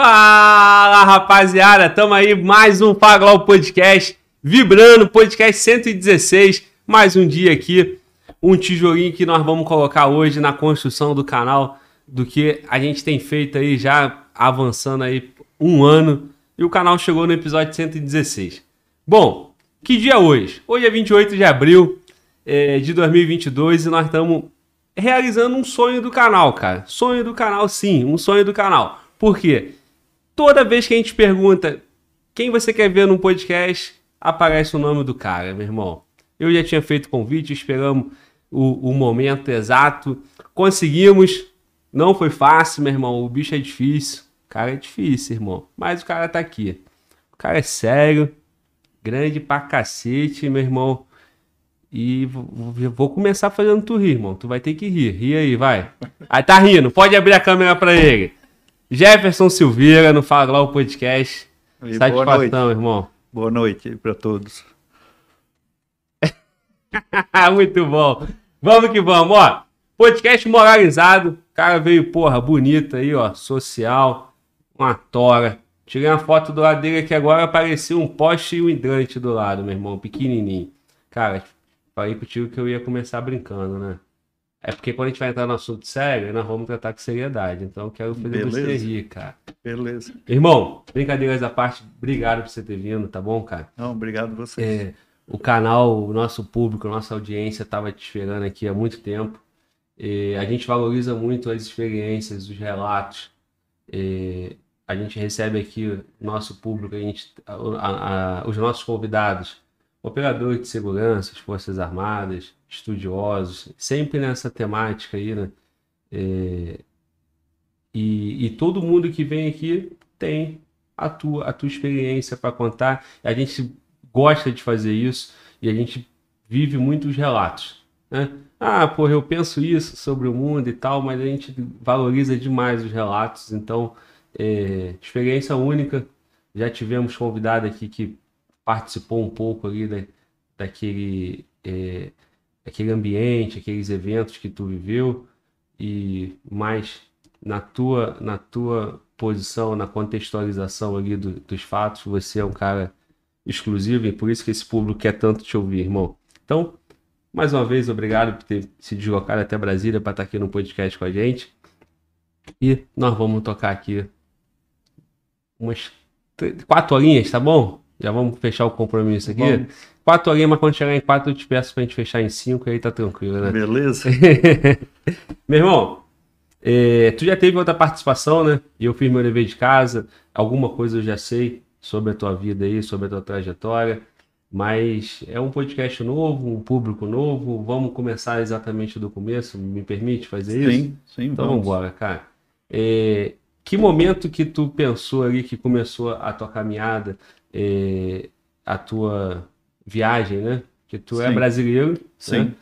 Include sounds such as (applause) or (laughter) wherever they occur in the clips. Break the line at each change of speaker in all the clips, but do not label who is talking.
Fala rapaziada, tamo aí, mais um Faglau Podcast, vibrando, podcast 116, mais um dia aqui, um tijolinho que nós vamos colocar hoje na construção do canal, do que a gente tem feito aí já avançando aí um ano, e o canal chegou no episódio 116. Bom, que dia é hoje? Hoje é 28 de abril é, de 2022 e nós estamos realizando um sonho do canal, cara. Sonho do canal, sim, um sonho do canal. Por quê? Toda vez que a gente pergunta quem você quer ver no podcast, aparece o nome do cara, meu irmão. Eu já tinha feito convite, esperamos o, o momento exato. Conseguimos. Não foi fácil, meu irmão. O bicho é difícil. O cara é difícil, irmão. Mas o cara tá aqui. O cara é sério. Grande pra cacete, meu irmão. E vou começar fazendo tu rir, irmão. Tu vai ter que rir. Ri aí, vai. Aí tá rindo. Pode abrir a câmera pra ele. Jefferson Silveira no Fala o Podcast.
E
Satisfação, irmão.
Boa noite para todos. (laughs)
Muito bom. Vamos que vamos, ó. Podcast moralizado. O cara veio, porra, bonito aí, ó. Social. Uma tora. Tirei uma foto do lado dele aqui agora, apareceu um poste e um hidrante do lado, meu irmão. Pequenininho. Cara, falei contigo que eu ia começar brincando, né? É porque quando a gente vai entrar no assunto sério, nós vamos tratar com seriedade. Então eu quero fazer
Beleza.
você rir, cara.
Beleza.
Irmão, brincadeiras à parte, obrigado por você ter vindo, tá bom, cara?
Não, obrigado a vocês.
É, o canal, o nosso público, a nossa audiência estava te esperando aqui há muito tempo. E a gente valoriza muito as experiências, os relatos. E a gente recebe aqui o nosso público, a gente, a- a- a- os nossos convidados, operadores de segurança, as Forças Armadas, estudiosos, sempre nessa temática aí, né? É, e, e todo mundo que vem aqui tem a tua, a tua experiência para contar. A gente gosta de fazer isso e a gente vive muitos relatos, né? Ah, porra, eu penso isso sobre o mundo e tal, mas a gente valoriza demais os relatos, então, é, experiência única. Já tivemos convidado aqui que participou um pouco ali da, daquele, é, aquele ambiente, aqueles eventos que tu viveu e mais na tua, na tua posição, na contextualização ali do- dos fatos, você é um cara exclusivo e por isso que esse público quer tanto te ouvir, irmão. Então, mais uma vez, obrigado por ter se deslocado até Brasília para estar aqui no podcast com a gente. E nós vamos tocar aqui umas quatro horinhas, tá bom? Já vamos fechar o compromisso aqui.
Vamos.
Quatro horinhas, mas quando chegar em quatro eu te peço pra gente fechar em cinco, aí tá tranquilo, né?
Beleza? (laughs)
Meu irmão, é, tu já teve outra participação, né? E eu fiz meu dever de casa. Alguma coisa eu já sei sobre a tua vida aí, sobre a tua trajetória. Mas é um podcast novo, um público novo. Vamos começar exatamente do começo. Me permite fazer isso?
Sim, sim,
Então
vamos.
vamos embora, cara. É, que momento que tu pensou ali que começou a tua caminhada, é, a tua viagem, né? Que tu é
Sim.
brasileiro,
Sim.
né?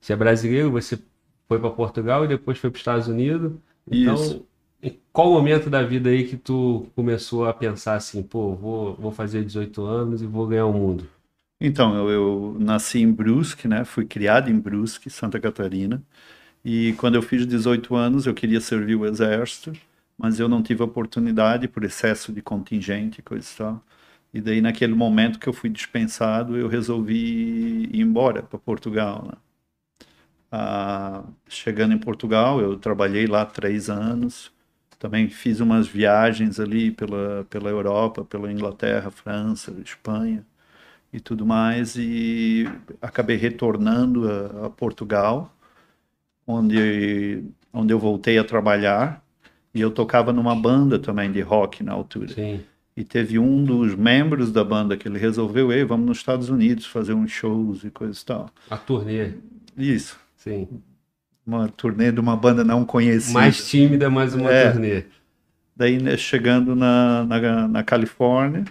Você é brasileiro, você foi para Portugal e depois foi para os Estados Unidos. Então,
Isso.
em qual momento da vida aí que tu começou a pensar assim, pô, vou, vou fazer 18 anos e vou ganhar o mundo?
Então, eu, eu nasci em Brusque, né? Fui criado em Brusque, Santa Catarina. E quando eu fiz 18 anos, eu queria servir o exército, mas eu não tive oportunidade por excesso de contingente coisa e tal. E daí, naquele momento que eu fui dispensado, eu resolvi ir embora para Portugal, né? Ah, chegando em Portugal, eu trabalhei lá três anos. Também fiz umas viagens ali pela, pela Europa, pela Inglaterra, França, Espanha e tudo mais, e acabei retornando a, a Portugal, onde, onde eu voltei a trabalhar, e eu tocava numa banda também de rock na altura.
Sim.
E teve um dos membros da banda que ele resolveu, ei, vamos nos Estados Unidos fazer uns shows e coisa e tal.
A turnê,
Isso,
sim.
uma turnê de uma banda não conhecida.
Mais tímida, mas uma
É.
turnê.
Daí, né, chegando na, na, na Califórnia,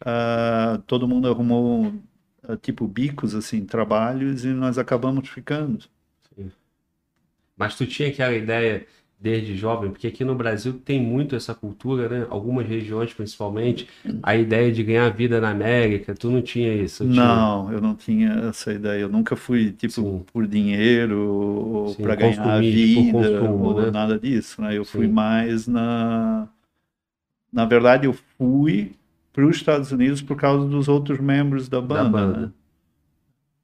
ah, todo mundo arrumou, ah, tipo, bicos, assim, trabalhos, e nós acabamos ficando.
Mas tu tinha aquela ideia desde jovem, porque aqui no Brasil tem muito essa cultura, né? Algumas regiões principalmente, a ideia de ganhar vida na América, tu não tinha isso? eu tinha.
Não, eu não tinha essa ideia. Eu nunca fui, tipo,
Sim.
por dinheiro ou para ganhar vida
consumo,
ou
né?
nada disso, né? Eu fui
Sim.
mais na na verdade, eu fui para os Estados Unidos por causa dos outros membros da banda.
Da banda.
né?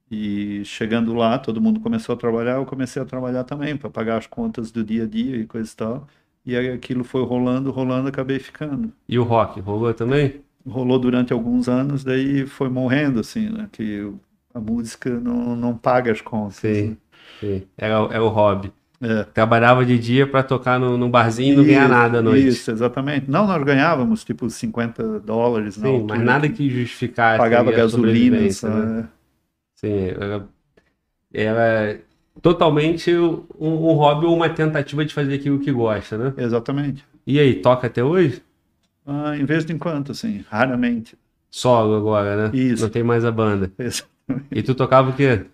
E chegando lá, todo mundo começou a trabalhar, eu comecei a trabalhar também para pagar as contas do dia a dia e coisa e tal. E aí aquilo foi rolando, rolando, acabei ficando.
E o rock, rolou também?
Rolou durante alguns anos, daí foi morrendo, assim, né? Que a música não, não paga as contas.
Sim.
né?
Sim. Era, era o hobby.
É.
Trabalhava de dia pra tocar no, num barzinho e não ganhar nada à noite.
Isso, exatamente. Não, nós ganhávamos tipo 50 dólares
Sim,
altura
mas nada
que
que justificasse
pagava gasolina.
né? Sim, era, era totalmente um, um hobby ou uma tentativa de fazer aquilo que gosta, né?
Exatamente.
E aí, toca até hoje?
Ah, em vez de em quando, assim, raramente.
Solo agora, né?
Isso.
Não tem mais a banda.
Exatamente.
E tu tocava o quê?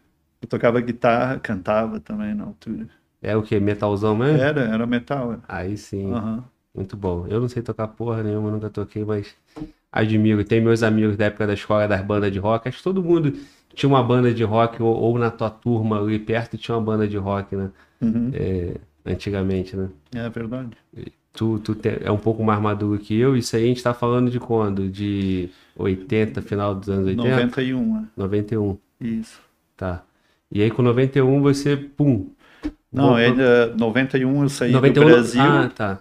Eu tocava guitarra, cantava também na altura.
É o quê? Metalzão mesmo?
Era, era metal. é.
Aí sim,
Aham.
muito bom. Eu não sei tocar porra nenhuma, nunca toquei, mas admiro. Tem meus amigos da época da escola das bandas de rock. Acho que todo mundo tinha uma banda de rock, ou, ou na tua turma ali perto tinha uma banda de rock, né?
Uhum.
É, antigamente, né?
É verdade.
Tu, tu te- é um pouco mais maduro que eu. Isso aí a gente tá falando de quando? De 80, final dos anos 80?
91, é.
91,
Isso.
tá. E aí com 91 você, pum.
Não,
voltou-
ainda 91 eu saí
91,
do Brasil,
Ah, tá.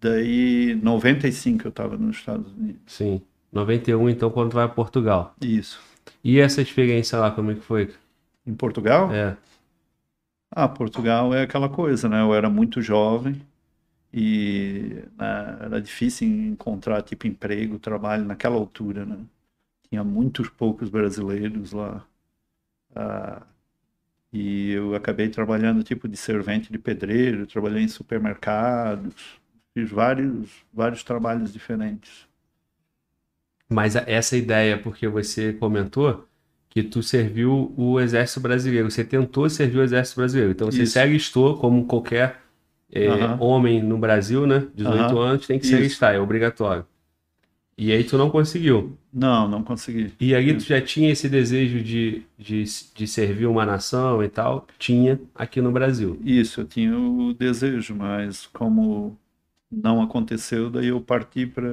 daí 95 eu estava nos Estados Unidos.
Sim. 91 então quando tu vai a Portugal.
Isso.
E essa experiência lá, como é que foi?
Em Portugal?
É,
Ah, Portugal é aquela coisa, né? Eu era muito jovem e né, era difícil encontrar tipo emprego, trabalho naquela altura, né? Tinha muitos poucos brasileiros lá. Ah, e eu acabei trabalhando tipo de servente de pedreiro, trabalhei em supermercados, fiz vários vários trabalhos diferentes.
Mas essa ideia, porque você comentou que tu serviu o Exército Brasileiro, você tentou servir o Exército Brasileiro. Então você
Isso.
se alistou como qualquer é, homem no Brasil, né? 18
Aham.
anos, tem que se alistar, é obrigatório. E aí tu não conseguiu.
Não, não consegui.
E aí tu já tinha esse desejo de, de, de servir uma nação e tal? Tinha aqui no Brasil.
Isso, eu tinha o desejo, mas como não aconteceu, daí eu parti para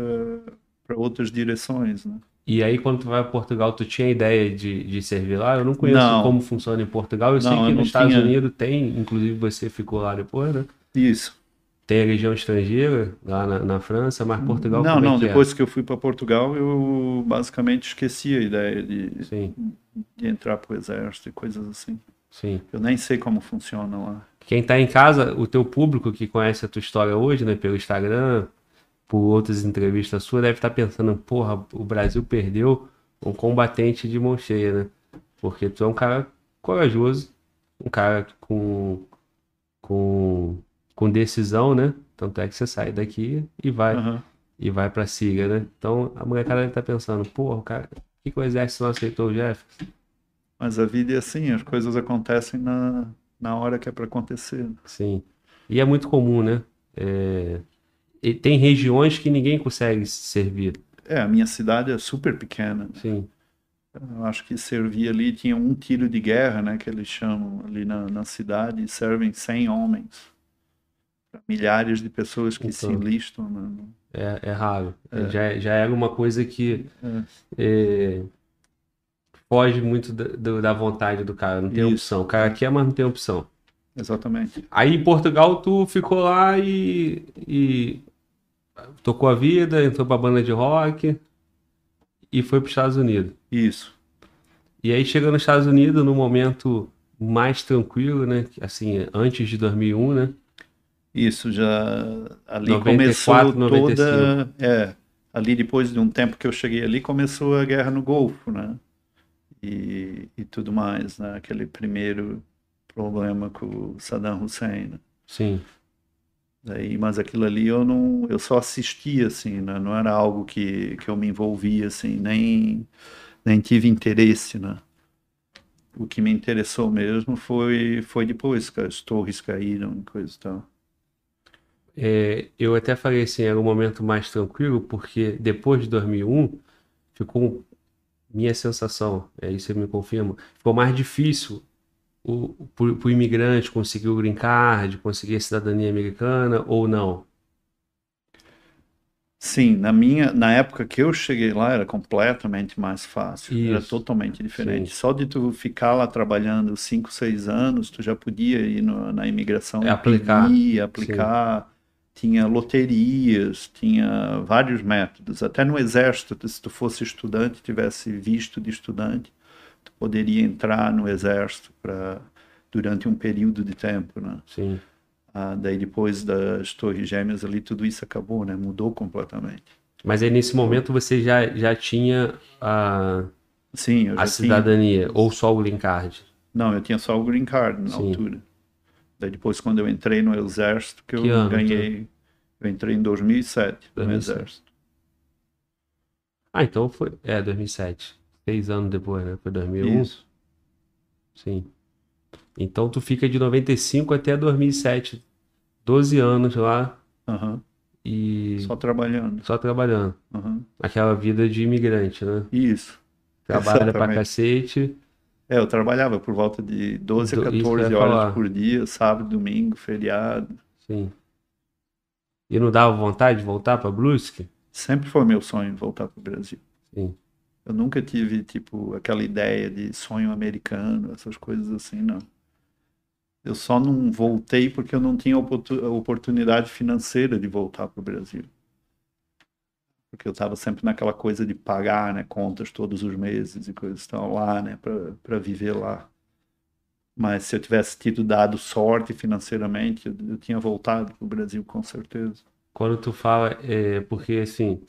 para outras direções, né?
E aí, quando tu vai para Portugal, tu tinha ideia de, de servir lá? Eu não conheço
Não.
como funciona em Portugal. Eu sei
Não,
que
eu
nos Estados
tinha.
Unidos tem, inclusive você ficou lá depois, né?
Isso.
Tem a Legião Estrangeira lá na, na França, mas Portugal
Não,
é
não,
é?
depois que eu fui para Portugal, eu basicamente esqueci a ideia de, de entrar para o exército e coisas assim.
sim.
Eu nem sei como funciona lá.
Quem tá em casa, o teu público que conhece a tua história hoje, né, pelo Instagram, por outras entrevistas suas, deve estar pensando, porra, o Brasil perdeu um combatente de mão cheia, né? Porque tu é um cara corajoso, um cara com, com, com decisão, né? Tanto é que você sai daqui e vai
Aham.
e vai pra Síria, né? Então a molecada deve estar pensando, porra, o cara, por que, que o exército não aceitou o Jefferson?
Mas a vida é assim, as coisas acontecem na, na hora que é para acontecer.
Sim. E é muito comum, né? É, tem regiões que ninguém consegue servir.
É, a minha cidade é super pequena.
Sim,
Eu acho que servia ali, tinha um tiro de guerra, né, que eles chamam ali na, na cidade, e servem 100 homens. Milhares de pessoas que se
Então.
enlistam. Né?
é, é raro. Já, já era uma coisa que
É.
é, foge muito da, da vontade do cara. Não tem
Isso.
opção. O cara quer, mas não tem opção.
Exatamente.
Aí em Portugal tu ficou lá e, e tocou a vida, entrou pra banda de rock e foi para os Estados Unidos.
Isso.
E aí chega nos Estados Unidos no momento mais tranquilo, né? Assim, antes de 2001, né?
Isso, já ali
94,
começou toda. É, ali depois de um tempo que eu cheguei ali, começou a guerra no Golfo, né? E, e tudo mais, né? Aquele primeiro problema com o Saddam Hussein. né?
Sim,
Daí, mas aquilo ali eu não, eu só assistia assim, né? Não era algo que, que eu me envolvia assim, nem nem tive interesse, né? O que me interessou mesmo foi foi depois que as torres caíram coisa e tal.
É, eu até falei assim, era um momento mais tranquilo, porque depois de 2001, ficou, minha sensação, é isso me confirma, ficou mais difícil o, pro, pro imigrante conseguir o green card, conseguir a cidadania americana ou não?
Sim, na minha, na época que eu cheguei lá era completamente mais fácil, era
Isso.
totalmente diferente.
Sim.
Só de tu ficar lá trabalhando 5, 6 anos, tu já podia ir no- na imigração
É,
e
aplicar.
pedir, aplicar. Tinha loterias, tinha vários métodos. Até no exército, se tu fosse estudante, tivesse visto de estudante, tu poderia entrar no exército para durante um período de tempo, né?
Sim.
Ah, daí depois das Torres Gêmeas ali, tudo isso acabou, né? Mudou completamente.
Mas aí nesse momento você já, já tinha a,
Sim, eu já
a
tinha...
cidadania, ou só o green card?
Não, eu tinha só o green card na
Sim.
altura. Daí depois, quando eu entrei no exército, que eu
Que ano,
ganhei... Eu entrei em 2007 no
2007.
exército.
Ah, então foi. É, 2007. Seis anos depois, né? Foi 2001?
Isso.
Sim. Então tu fica de 95 até 2007. 12 anos lá
Aham.
e
Só trabalhando.
só trabalhando.
Aham.
Aquela vida de imigrante, né?
Isso.
Trabalha pra
Exatamente.
cacete.
É, eu trabalhava por volta de 12 a
Do- isso que eu
14
ia
horas
falar.
por dia, sábado, domingo, feriado.
Sim. E não dava vontade de voltar pra Brusque?
Sempre foi meu sonho voltar para o Brasil.
Sim.
Eu nunca tive, tipo, aquela ideia de sonho americano, essas coisas assim, não. Eu só não voltei porque eu não tinha oportu- oportunidade financeira de voltar para o Brasil. Porque eu estava sempre naquela coisa de pagar, né, contas todos os meses e coisas estão lá, né, para viver lá. Mas se eu tivesse tido dado sorte financeiramente, eu, eu tinha voltado para o Brasil com certeza.
Quando tu fala, é porque assim,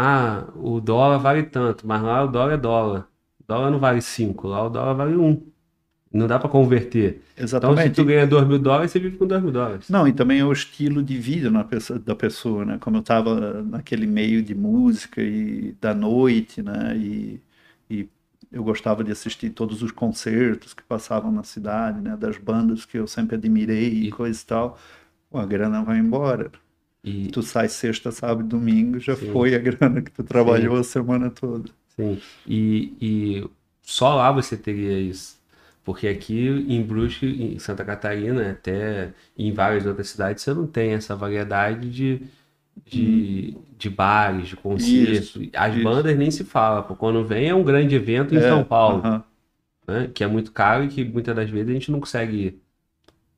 ah, o dólar vale tanto, mas lá o dólar é dólar. O dólar não vale 5, lá o dólar vale 1. Não dá pra converter. Então, se
Exatamente.
tu ganha 2 mil dólares, você vive com 2 mil dólares.
Não, e também é o estilo de vida na pessoa- da pessoa, né? Como eu estava naquele meio de música e da noite, né? E, e eu gostava de assistir todos os concertos que passavam na cidade, né? Das bandas que eu sempre admirei e
E-
coisa e tal. Pô, a grana vai embora.
E,
Tu sai sexta, sábado, e domingo, já
Sim.
foi a grana que tu trabalhou a semana toda.
sim, e, e só lá você teria isso. Porque aqui em Brusque, em Santa Catarina, até em várias outras cidades, você não tem essa variedade de, de, de bares, de concertos. As
isso.
bandas nem se fala, pô. Quando vem é um grande evento em
É,
São Paulo.
aham.
né? Que é muito caro e que muitas das vezes a gente não consegue ir.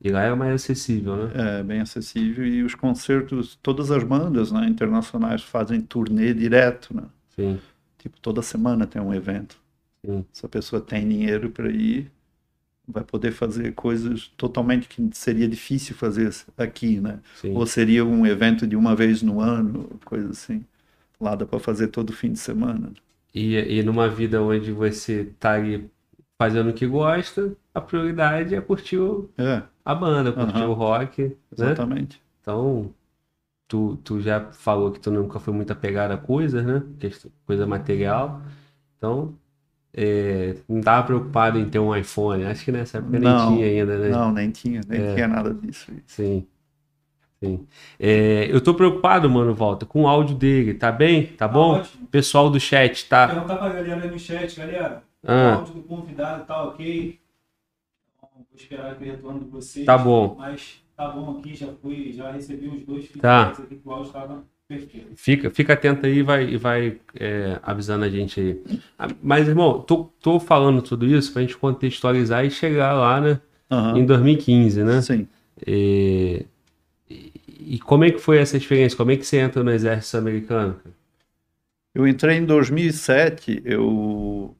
E lá é mais acessível, né?
É bem acessível e os concertos, todas as bandas, né, internacionais fazem turnê direto, né?
Sim,
Tipo, toda semana tem um evento.
sim,
Se a pessoa tem dinheiro para ir, vai poder fazer coisas totalmente que seria difícil fazer aqui, né?
sim.
Ou seria um evento de uma vez no ano, coisa assim. Lá dá para fazer todo fim de semana.
E, e numa vida onde você tá ali fazendo o que gosta, a prioridade é curtir o-
É,
a banda, curtir
Aham.
o rock, né?
exatamente.
Então, tu, tu já falou que tu nunca foi muito apegado a coisas, né? Coisa material. Então, é, não tava preocupado em ter um iPhone. Acho que nessa época nem
Não,
tinha ainda, né?
Não, nem tinha, nem tinha nada disso.
Sim. Sim. É, eu tô preocupado, mano, Volta, com o áudio dele. Tá bem? Tá bom?
ótimo.
Pessoal do chat, tá?
Perguntar pra galera aí no chat, galera. O
Ah,
áudio do convidado tá ok. Vou esperar aqui o retorno de vocês.
Tá bom.
Mas tá bom aqui, já fui, já recebi os dois
Tá.
aqui que o áudio estava perfeito.
fica, fica atento aí e vai, e vai é, avisando a gente aí. Ah, Mas, irmão, tô, tô falando tudo isso pra gente contextualizar e chegar lá, né?
Aham.
Em 2015, né?
Sim.
E, e- e como é que foi essa experiência? Como é que você entra no exército americano?
Eu entrei em 2007, eu,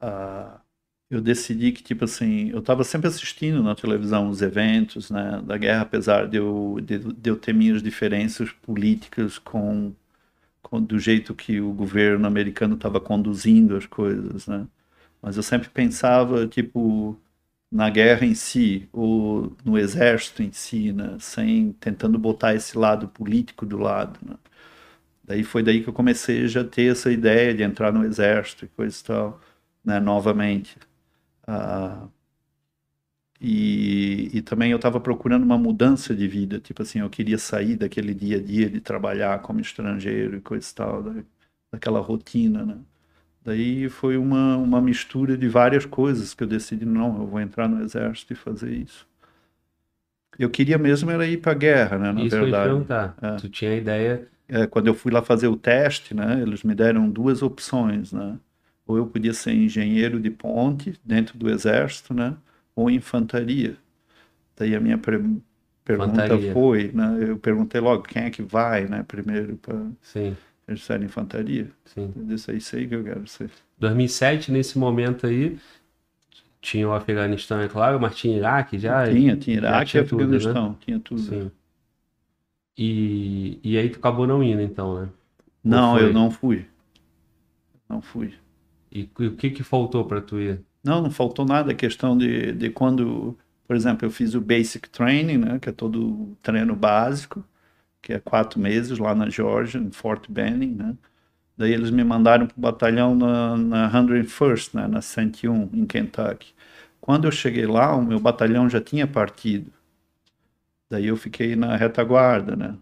ah, eu decidi que, tipo assim, eu estava sempre assistindo na televisão os eventos, né, da guerra, apesar de eu, de, de eu ter minhas diferenças políticas com, com do jeito que o governo americano estava conduzindo as coisas, né, mas eu sempre pensava, tipo, na guerra em si, ou no exército em si, né, sem, tentando botar esse lado político do lado, né. Daí foi daí que eu comecei já a ter essa ideia de entrar no exército e coisa e tal, né, novamente. Ah, e, e também eu estava procurando uma mudança de vida, tipo assim, eu queria sair daquele dia a dia de trabalhar como estrangeiro e coisa e tal, da, daquela rotina, né. Daí foi uma, uma mistura de várias coisas que eu decidi, não, eu vou entrar no exército e fazer isso. Eu queria mesmo era ir para a guerra, né, na
Isso
verdade.
perguntar.
É.
Tu tinha a ideia
é, quando eu fui lá fazer o teste, né, eles me deram duas opções, né? Ou eu podia ser engenheiro de ponte dentro do exército, né? Ou infantaria. Daí a minha pre pergunta
Infantaria.
foi, né? Eu perguntei logo quem é que vai, né? Primeiro para disseram infantaria.
sim.
Eu disse, aí que eu quero ser.
2007, nesse momento aí, tinha o Afeganistão, é claro, mas tinha Iraque já?
Tinha, tinha Iraque e
tudo, né?
Afeganistão, tinha tudo.
Sim. E, e aí tu acabou não indo, então, né?
Não, eu não fui. Não fui.
E, o que que faltou para tu ir?
Não, não faltou nada. A questão de, de quando, por exemplo, eu fiz o Basic Training, né, que é todo o treino básico, que é quatro meses lá na Georgia, em Fort Benning, né. Daí eles me mandaram para o batalhão na, na 101st, né, na 101, em Kentucky. Quando eu cheguei lá, o meu batalhão já tinha partido. Daí eu fiquei na retaguarda, né.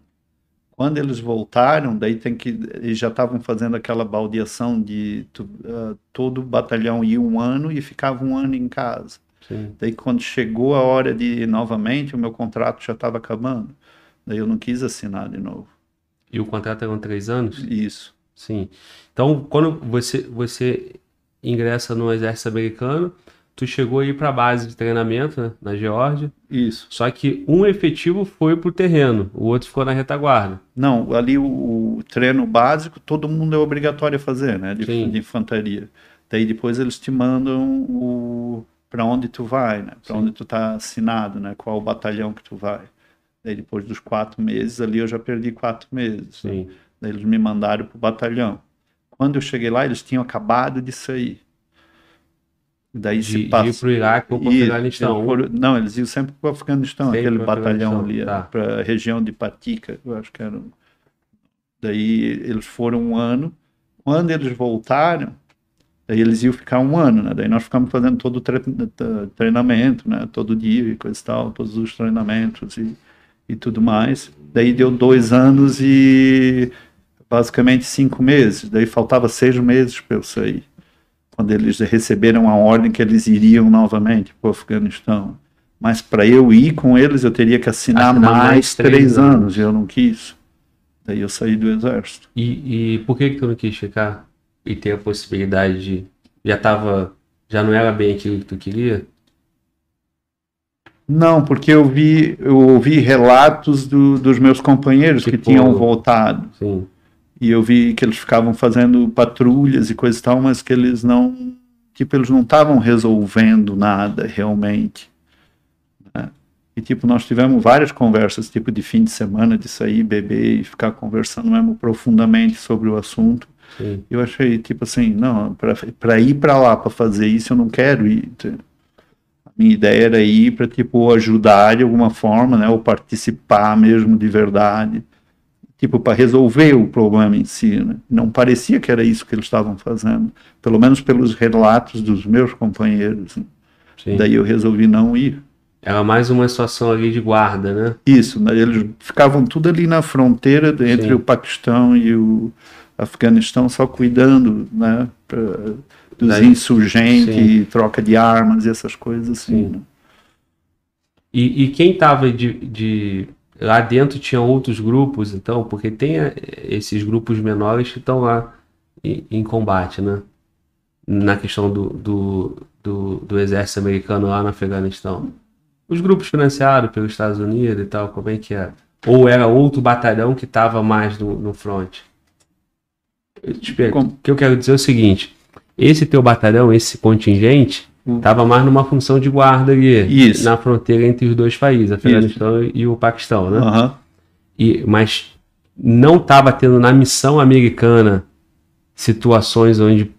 Quando eles voltaram, daí tem que eles já estavam fazendo aquela baldeação de ah, todo o batalhão ia um ano e ficava um ano em casa.
Sim.
Daí quando chegou a hora de ir novamente, o meu contrato já estava acabando. Daí eu não quis assinar de novo.
E o contrato eram três anos?
Isso.
Sim. Então, quando você, você ingressa no exército americano, tu chegou aí para a base de treinamento, né, na Geórgia,
Isso.
só que um efetivo foi pro terreno, o outro ficou na retaguarda.
Não, ali o, o treino básico todo mundo é obrigatório a fazer, né? De,
Sim.
de infantaria. Daí depois eles te mandam o para onde tu vai, né? Para onde tu tá assinado, né? Qual o batalhão que tu vai. Daí depois dos quatro meses ali eu já perdi quatro meses. né?
Sim.
Daí eles me mandaram pro batalhão. Quando eu cheguei lá eles tinham acabado de sair. Daí
De,
se
de ir
passa.
pro Iraque ou pro
Isso,
Afeganistão.
não, eles iam sempre para o Afeganistão,
Sempre
aquele batalhão ali,
tá.
para a região de Patika, eu acho que era. Daí eles foram um ano. Quando eles voltaram, daí eles iam ficar um ano, né? Daí nós ficamos fazendo todo o tre- treinamento, né? Todo dia e coisa e tal, todos os treinamentos e, e tudo mais. Daí deu dois anos e basicamente cinco meses. Daí faltava seis meses para eu sair quando eles receberam a ordem que eles iriam novamente para o Afeganistão. Mas para eu ir com eles, eu teria que assinar,
Assinar
mais,
mais
três,
três
anos.
anos.
e eu não quis. Daí eu saí do exército.
E, e por que que tu não quis ficar e ter a possibilidade de... Já tava... Já não era bem aquilo que tu queria?
Não, porque eu vi, eu ouvi relatos do- dos meus companheiros que
Tipo-
tinham voltado.
Sim.
E eu vi que eles ficavam fazendo patrulhas e coisa e tal, mas que eles não, tipo, eles não estavam resolvendo nada realmente. né? E tipo, nós tivemos várias conversas, tipo, de fim de semana, de sair, beber e ficar conversando mesmo profundamente sobre o assunto.
Sim.
Eu achei, tipo assim, não, para ir para lá para fazer isso, eu não quero ir. A minha ideia era ir para, tipo, ajudar de alguma forma, né, ou participar mesmo de verdade tipo, para resolver o problema em si. Né? Não parecia que era isso que eles estavam fazendo, pelo menos pelos relatos dos meus companheiros. né? Daí eu resolvi não ir.
Era mais uma situação ali de guarda, né?
Isso, né? eles ficavam tudo ali na fronteira entre
Sim.
o Paquistão e o Afeganistão, só cuidando né, pra, dos
Daí-
insurgentes,
sim.
troca de armas e essas coisas assim.
Sim.
né?
E, e quem estava de, de- lá dentro tinha outros grupos, então, porque tem eh, esses grupos menores que estão lá em, em combate, né? Na questão do, do, do, do exército americano lá no Afeganistão. Os grupos financiados pelos Estados Unidos e tal, como é que era? Ou era outro batalhão que estava mais no, no front? Eu te O que eu quero dizer é o seguinte: esse teu batalhão, esse contingente. Estava mais numa função de guarda ali,
Isso.
na fronteira entre os dois países, Afeganistão e o Paquistão, né?
Aham.
E, mas não estava tendo na missão americana situações onde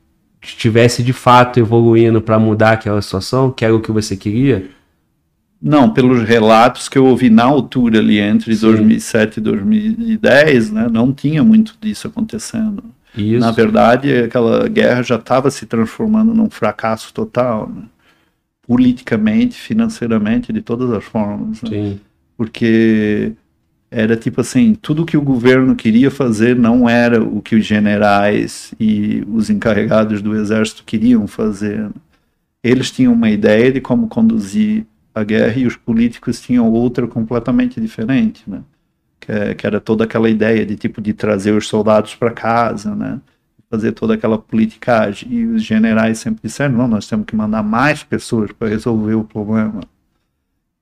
estivesse de fato evoluindo para mudar aquela situação, que era o que você queria.
Não, pelos relatos que eu ouvi na altura ali entre
Sim.
2007 e 2010, né, não tinha muito disso acontecendo.
Isso.
Na verdade, aquela guerra já estava se transformando num fracasso total, né? politicamente, financeiramente, de todas as formas. Né?
Sim,
Porque era tipo assim, tudo que o governo queria fazer não era o que os generais e os encarregados do exército queriam fazer. né? Eles tinham uma ideia de como conduzir a guerra e os políticos tinham outra completamente diferente, né? Que, é, que, era toda aquela ideia de tipo de trazer os soldados para casa, né? Fazer toda aquela politicagem. E os generais sempre disseram: não, nós temos que mandar mais pessoas para resolver o problema.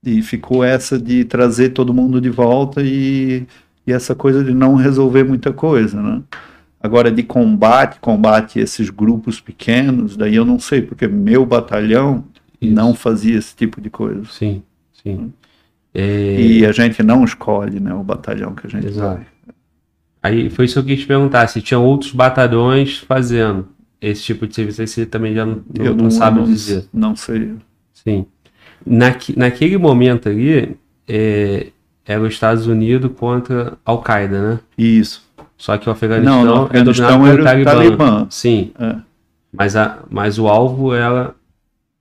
E ficou essa de trazer todo mundo de volta e, e essa coisa de não resolver muita coisa, né? Agora, de combate, combate esses grupos pequenos, daí eu não sei, porque meu batalhão Isso. não fazia esse tipo de coisa.
Sim, sim.
É... E a gente não escolhe né, o batalhão que a gente Exato. vai.
Aí foi isso que eu quis te perguntar, se tinham outros batalhões fazendo esse tipo de serviço, aí você também já não, não, não sabe
não,
dizer.
Não sei.
Sim. Naque, naquele momento ali, é, era os Estados Unidos contra Al-Qaeda, né?
Isso.
Só que o Afeganistão, não, é dominado pelo Talibã. Talibã. Sim. É. Mas, a, mas o alvo era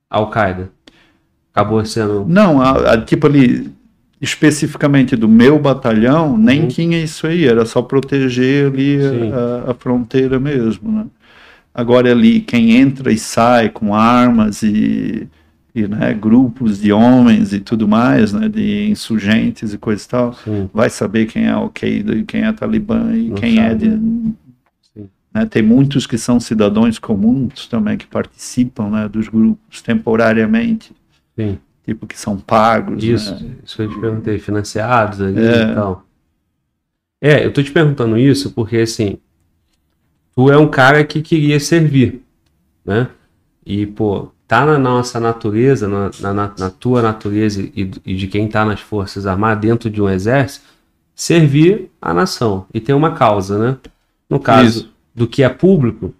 Al-Qaeda. Acabou sendo.
Não, a, a, tipo ali, especificamente do meu batalhão, nem uhum. tinha isso aí, era só proteger ali a, a, fronteira mesmo, né? Agora ali, quem entra e sai com armas e e né, grupos de homens e tudo mais, né, de insurgentes e coisa e tal, Sim. vai saber quem é Al-Qaeda e quem é Talibã e Não quem sabe. é de... Né, tem muitos que são cidadãos comuns também que participam né, dos grupos temporariamente.
Sim.
Tipo, que são pagos.
Isso, né? isso que eu te perguntei, financiados ali é. e tal. É, eu tô te perguntando isso porque, assim, tu é um cara que queria servir, né? E, pô, tá na nossa natureza, na, na, na tua natureza e, e, de quem está nas Forças Armadas, dentro de um exército, servir a nação e ter uma causa, né? No caso Isso. do que é público,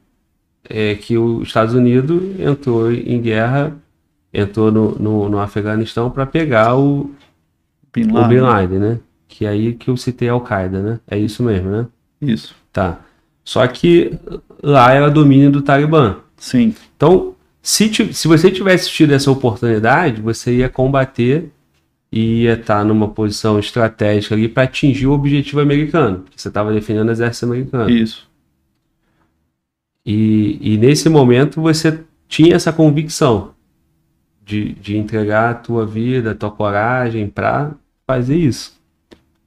é que os Estados Unidos entrou em guerra, entrou no, no, no Afeganistão para pegar o Bin Laden. o Bin Laden, né? Que é aí que eu citei Al-Qaeda, né? É isso mesmo, né?
Isso.
Tá. Só que lá era domínio do Talibã.
Sim.
Então, se, se você tivesse tido essa oportunidade, você ia combater e ia estar numa posição estratégica ali para atingir o objetivo americano. Você estava defendendo o exército americano.
Isso.
E, e nesse momento você tinha essa convicção de, de entregar a tua vida, a tua coragem para fazer isso.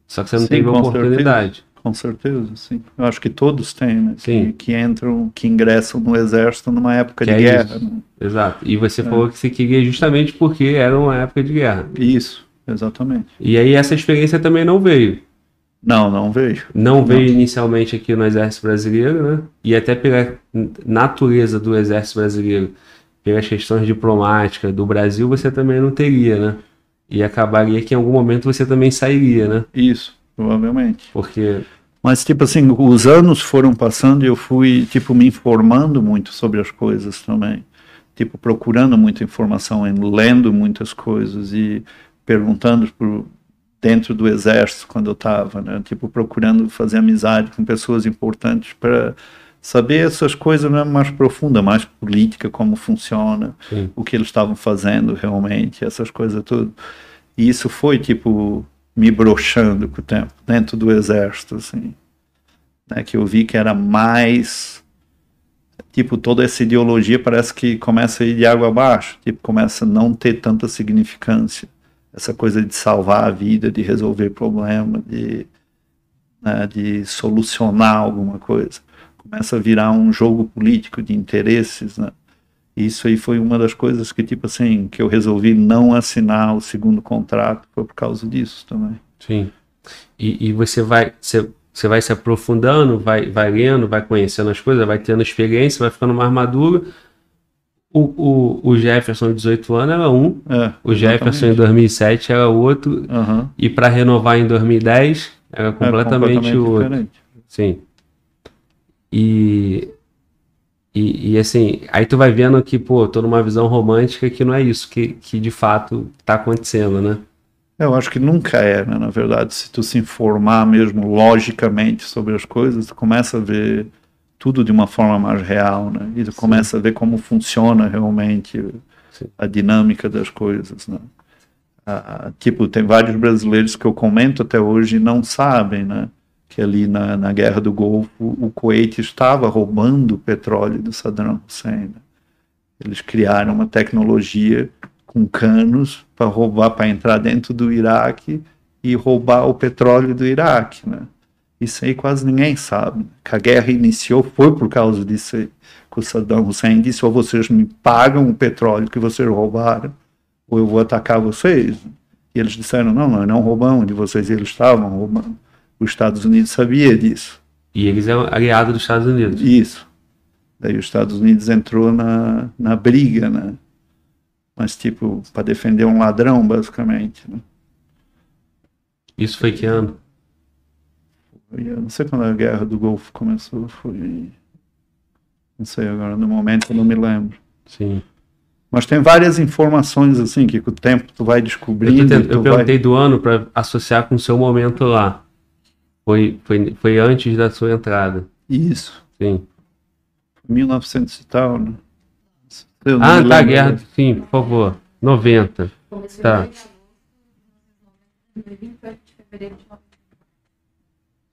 Só que você não Sim, teve a oportunidade.
Certeza. Com certeza, sim. Eu acho que todos têm, né? Sim. Que, que entram, que ingressam no exército numa época que de é guerra. Né?
Exato. E você é. falou que você queria justamente porque era uma época de guerra.
Isso, exatamente.
E aí essa experiência também não veio.
Não, não veio.
Não veio não. inicialmente aqui no Exército Brasileiro, né? E até pela natureza do Exército Brasileiro, pelas questões diplomáticas do Brasil, você também não teria, né? E acabaria que em algum momento você também sairia, né?
Isso. Provavelmente.
Porque.
Mas, tipo assim, os anos foram passando e eu fui, tipo, me informando muito sobre as coisas também. Tipo, procurando muita informação, lendo muitas coisas e perguntando por, dentro do exército quando eu estava, né? Tipo, procurando fazer amizade com pessoas importantes para saber essas coisas né, mais profundas, mais política, como funciona, Sim. o que eles estavam fazendo realmente, essas coisas tudo. E isso foi, tipo, me broxando com o tempo, dentro do exército, assim. Né, que eu vi que era mais. Tipo, toda essa ideologia parece que começa a ir de água abaixo, tipo, começa a não ter tanta significância. Essa coisa de salvar a vida, de resolver problema, de, né, de solucionar alguma coisa. Começa a virar um jogo político de interesses, né? Isso aí foi uma das coisas que, tipo assim, que eu resolvi não assinar o segundo contrato, foi por causa disso também.
Sim. E, e você vai, você, você vai se aprofundando, vai, vai lendo, vai conhecendo as coisas, vai tendo experiência, vai ficando mais maduro. O, o, o Jefferson, de 18 anos, era um. É, o Jefferson, em 2007, era outro.
Uhum.
E para renovar em 2010, era completamente, é completamente outro. Diferente. Sim. E e, e, assim, aí tu vai vendo que, pô, tô numa visão romântica que não é isso que, que de fato tá acontecendo, né?
Eu acho que nunca é, né? Na verdade, se tu se informar mesmo logicamente sobre as coisas, tu começa a ver tudo de uma forma mais real, né? E tu Sim. começa a ver como funciona realmente Sim. a dinâmica das coisas, né? Ah, tipo, tem vários brasileiros que eu comento até hoje e não sabem, né? Que ali na, na Guerra do Golfo o Kuwait estava roubando o petróleo do Saddam Hussein. Né? Eles criaram uma tecnologia com canos para roubar, para entrar dentro do Iraque e roubar o petróleo do Iraque, né? Isso aí quase ninguém sabe. Que a guerra iniciou foi por causa disso aí. Que o Saddam Hussein disse: ou vocês me pagam o petróleo que vocês roubaram, ou eu vou atacar vocês. E eles disseram: não, nós não roubamos de vocês, e eles estavam roubando. Os Estados Unidos sabia disso.
E eles eram aliados dos Estados Unidos.
Isso. Daí os Estados Unidos entrou na, na briga, né? Mas, tipo, para defender um ladrão, basicamente. Né?
Isso foi que ano?
Eu não sei quando a guerra do Golfo começou, foi. Não sei agora, no momento eu não me lembro.
Sim.
Mas tem várias informações assim que com o tempo tu vai descobrindo.
Eu,
tent...
eu perguntei
vai...
do ano para associar com o seu momento lá. Foi, foi, foi antes da sua entrada.
Isso.
Sim.
1900 e tal, né?
ah, tá, guerra. Sim, por favor. 90. Tá.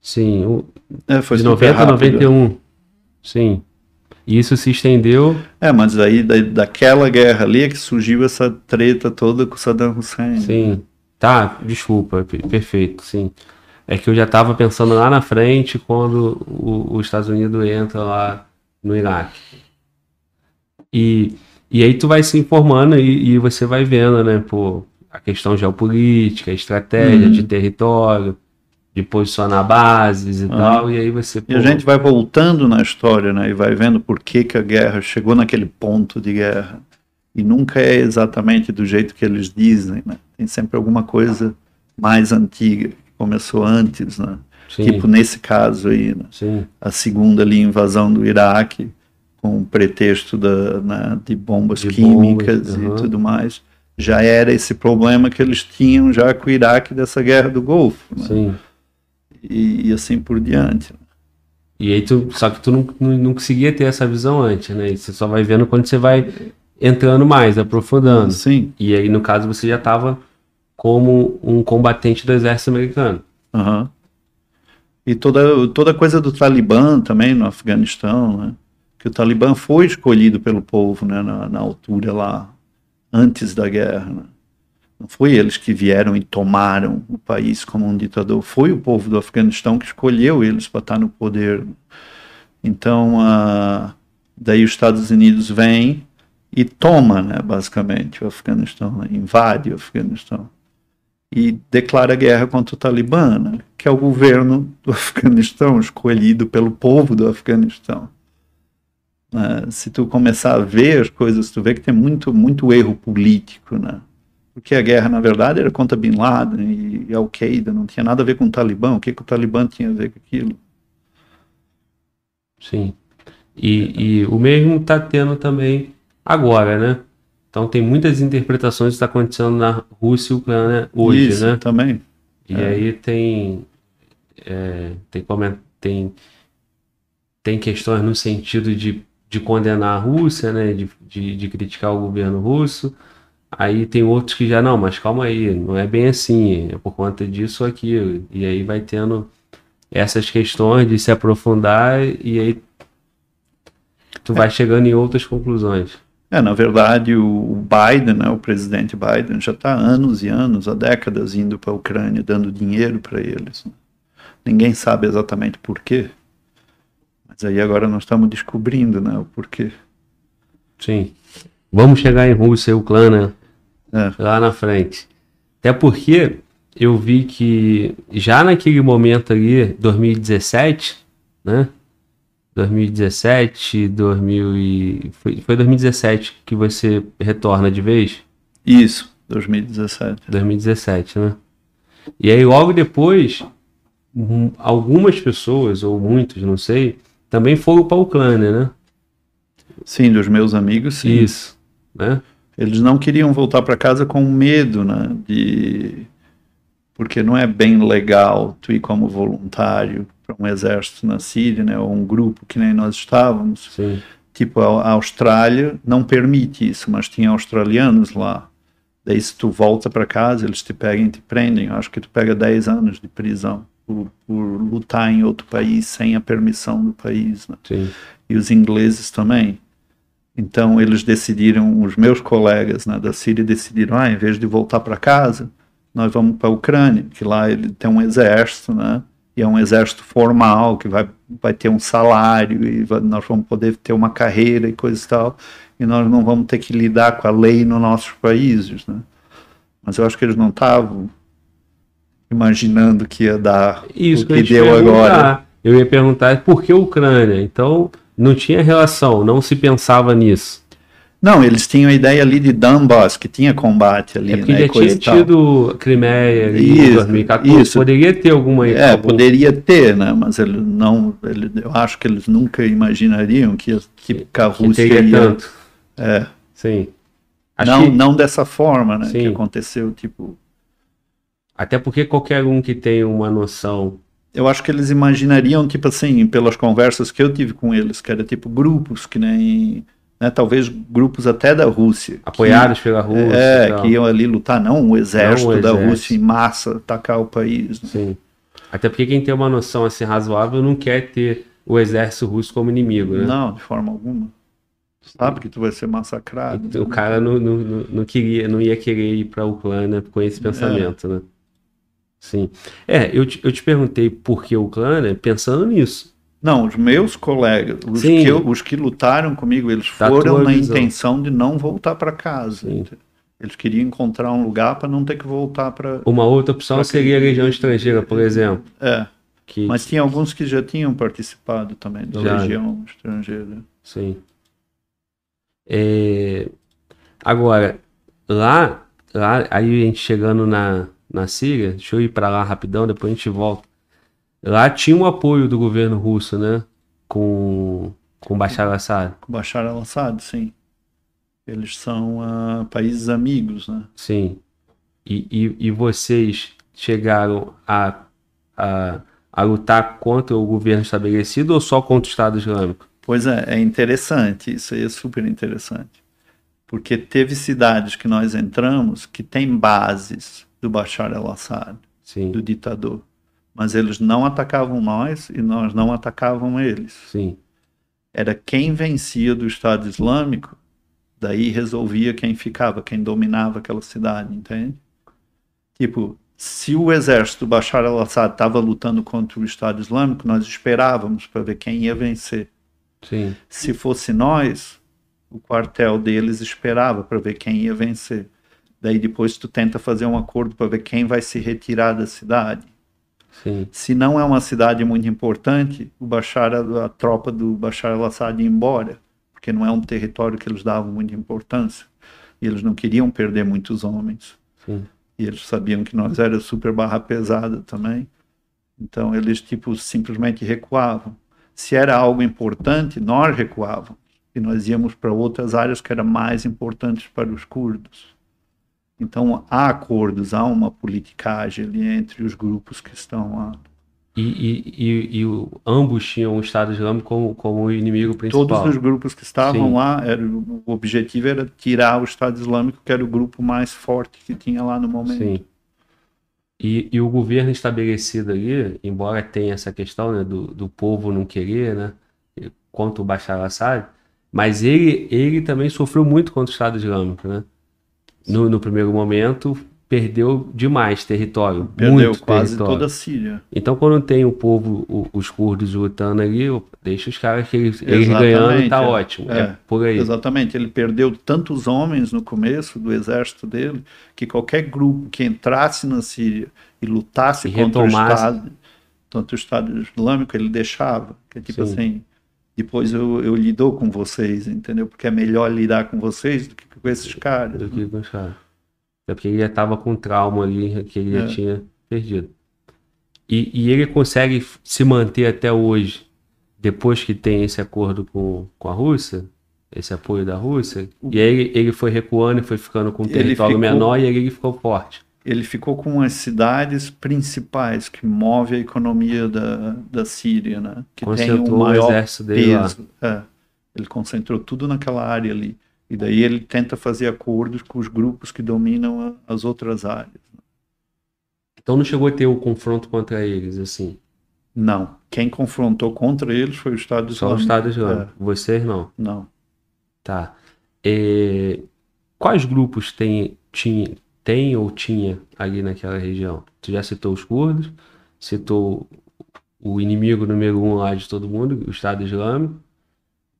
Sim, o,
é, foi
de 90 a 91. Sim. E isso se estendeu.
É, mas aí da, daquela guerra ali é que surgiu essa treta toda com Saddam Hussein.
Sim. Tá, desculpa, perfeito, sim. É que eu já estava pensando lá na frente quando o, os Estados Unidos entra lá no Iraque. E, e aí tu vai se informando e, e você vai vendo, né, pô, a questão geopolítica, a estratégia uhum. de território, de posicionar bases e uhum. tal, e aí você...
Pô... E a gente vai voltando na história, né, e vai vendo por que, que a guerra chegou naquele ponto de guerra. E nunca é exatamente do jeito que eles dizem, né? Tem sempre alguma coisa mais antiga, começou antes, né? Sim. Tipo nesse caso aí, né? a segunda ali, invasão do Iraque, com o pretexto da, né, de bombas de químicas bombas, e uhum. tudo mais, já era esse problema que eles tinham já com o Iraque dessa guerra do Golfo. Né? Sim. E, e, assim por diante. Né?
E aí tu, só que tu não, não, não, conseguia ter essa visão antes, né? E você só vai vendo quando você vai entrando mais, aprofundando.
Sim.
E aí, no caso, você já estava como um combatente do exército americano.
Uhum. E toda, toda coisa do Talibã também no Afeganistão, né? Que o Talibã foi escolhido pelo povo, né? Na, na altura lá, antes da guerra, né? Não foi eles que vieram e tomaram o país como um ditador, foi o povo do Afeganistão que escolheu eles para estar no poder. Então, uh, daí os Estados Unidos vêm e toma, né, basicamente, o Afeganistão, né? invade o Afeganistão e declara guerra contra o Talibã, né, que é o governo do (laughs) Afeganistão, escolhido pelo povo do Afeganistão. Uh, se tu começar a ver as coisas, tu vê que tem muito, muito erro político, né? Porque a guerra, na verdade, era contra Bin Laden e Al-Qaeda, não tinha nada a ver com o Talibã. O que, que o Talibã tinha a ver com aquilo?
Sim. E, e o mesmo está tendo também agora, né? Então tem muitas interpretações que está acontecendo na Rússia e Ucrânia hoje, Isso, né?
também.
E é. aí tem, é, tem, tem, tem questões no sentido de, de condenar a Rússia, né? De, de, de criticar o governo russo. Aí tem outros que já, não, mas calma aí, não é bem assim, é por conta disso ou aquilo. E aí vai tendo essas questões de se aprofundar e aí tu vai chegando em outras conclusões.
É, na verdade, o Biden, né, o presidente Biden, já está há anos e anos, há décadas, indo para a Ucrânia, dando dinheiro para eles. Né? Ninguém sabe exatamente por quê. Mas aí agora nós estamos descobrindo né, o porquê.
Sim. Vamos chegar em Rússia e Ucrânia é. lá na frente. Até porque eu vi que já naquele momento ali, 2017, né? 2017, 2000 e... foi, foi 2017 que você retorna de vez?
Isso, 2017.
2017, né? E aí logo depois, algumas pessoas, ou muitos, não sei, também foram para a Ucrânia, né?
Sim, dos meus amigos, sim.
Isso, né?
Eles não queriam voltar para casa com medo, né? De... Porque não é bem legal tu ir como voluntário para um exército na Síria, né? Ou um grupo que nem nós estávamos.
Sim.
Tipo, a Austrália não permite isso, mas tinha australianos lá. Daí se tu volta para casa, eles te pegam e te prendem. Eu acho que tu pega 10 anos de prisão por, por lutar em outro país sem a permissão do país. Né?
Sim.
E os ingleses também. Então eles decidiram, os meus colegas né, da Síria decidiram, ah, em vez de voltar para casa, nós vamos para a Ucrânia, que lá ele tem um exército, né? E é um exército formal, que vai, vai ter um salário, e vai, nós vamos poder ter uma carreira e coisa e tal, e nós não vamos ter que lidar com a lei nos nossos países, né? Mas eu acho que eles não estavam imaginando que ia dar
Isso
o
que,
que deu agora.
Eu ia perguntar por que Ucrânia? Então, não tinha relação, não se pensava nisso.
Não, eles tinham a ideia ali de Donbass, que tinha combate ali,
É porque
né?
já tinha tido Crimeia ali em
Isso,
2014.
isso.
Poderia ter alguma
É,
algum-
poderia ter, né? Mas ele não, ele, eu acho que eles nunca imaginariam que, que, que a
que
Rússia
teria
ia,
tanto.
é,
Sim. Acho
não,
que-
não dessa forma, né?
Sim.
Que aconteceu, tipo,
Até porque qualquer um que tenha uma noção.
eu acho que eles imaginariam, tipo assim, pelas conversas que eu tive com eles, que era tipo grupos que nem, né? Talvez grupos até da Rússia, que-
Apoiados pela Rússia.
é, que iam ali lutar, não o exército
Não o
da
exército.
Rússia em massa atacar o país. né?
Sim. Até porque quem tem uma noção assim razoável não quer ter o exército russo como inimigo, né?
Não, de forma alguma. Sabe que tu vai ser massacrado.
O cara não, não, não, queria, não ia querer ir para a Ucrânia com esse pensamento, né? Sim. É, eu te, eu te perguntei por que Ucrânia pensando nisso.
Não, os meus colegas, os
Sim.
que, os que lutaram comigo, eles
Da
foram
tua
na
visão.
intenção de não voltar para casa.
Sim.
Eles queriam encontrar um lugar para não ter que voltar para.
Uma outra opção seria a Legião Estrangeira, por exemplo.
É,
Que,
mas tinha alguns que já tinham participado também da
Já.
Legião Estrangeira.
Sim. É, Agora, lá, lá, aí a gente chegando na, na Síria, deixa eu ir para lá rapidão, depois a gente volta. Lá tinha o apoio do governo russo, né? Com, com Bashar al-Assad.
Com Bashar al-Assad, sim. Eles são ah, países amigos, né?
Sim. E, e, e vocês chegaram a, a, a lutar contra o governo estabelecido ou só contra o Estado Islâmico?
Pois é, é interessante, isso aí é super interessante. Porque teve cidades que nós entramos que têm bases do Bashar al-Assad, do ditador. Mas eles não atacavam nós e nós não atacavam eles.
sim,
Era quem vencia do Estado Islâmico, daí resolvia quem ficava, quem dominava aquela cidade, entende? Tipo, se o exército do Bashar al-Assad estava lutando contra o Estado Islâmico, nós esperávamos para ver quem ia vencer.
sim,
Se fosse nós, o quartel deles esperava para ver quem ia vencer. Daí depois tu tenta fazer um acordo para ver quem vai se retirar da cidade.
Sim,
Se não é uma cidade muito importante, o Bashar, a tropa do Bashar al-Assad ia embora, porque não é um território que eles davam muita importância. E eles não queriam perder muitos homens.
sim.
E eles sabiam que nós era super barra pesada também. Então eles tipo simplesmente recuavam. Se era algo importante, nós recuávamos e nós íamos para outras áreas que eram mais importantes para os curdos. Então há acordos, há uma politicagem ali entre os grupos que estão lá.
E, e, e, e ambos tinham o Estado Islâmico como, como o inimigo principal.
Todos os grupos que estavam
Sim.
lá, era, o objetivo era tirar o Estado Islâmico, que era o grupo mais forte que tinha lá no momento.
Sim. E, e o governo estabelecido ali, embora tenha essa questão né, do, do povo não querer, né, contra o Bashar al-Assad, mas ele, ele também sofreu muito contra o Estado Islâmico, né? No, no primeiro momento, perdeu demais território,
Perdeu
muito
quase
território.
toda a Síria.
Então, quando tem o povo, o- os curdos lutando ali, deixa os caras que eles, eles ganhando, tá
é.
ótimo. É,
É,
por aí.
Exatamente, ele perdeu tantos homens no começo do exército dele que qualquer grupo que entrasse na Síria e lutasse
E
contra o
retomasse.
Estado, contra o Estado Islâmico, ele deixava. Que é tipo
Sim.
assim, depois eu, eu lido com vocês, entendeu? Porque é melhor lidar com vocês do que com esses caras.
do
né?
que com os caras. É porque ele já estava com trauma ali que ele já
É.
tinha perdido. E, e ele consegue se manter até hoje, depois que tem esse acordo com, com a Rússia, esse apoio da Rússia, e aí ele, ele foi recuando e foi ficando com um território
ficou-
menor e aí ele ficou forte.
Ele ficou com as cidades principais que movem a economia da, da Síria, né? Que tem
Concentrou
o
o
maior
exército dele
peso. É. Ele concentrou tudo naquela área ali. E daí ele tenta fazer acordos com os grupos que dominam a- as outras áreas.
Então não chegou a ter o confronto contra eles, assim.
Não. Quem confrontou contra eles foi o Estado
Só o
Islâmico.
Estado Islâmico.
É,
Vocês não.
não.
Tá. É, Quais grupos tem, tinha, tem ou tinha ali naquela região? Tu já citou os curdos, citou o inimigo número um lá de todo mundo, o Estado Islâmico.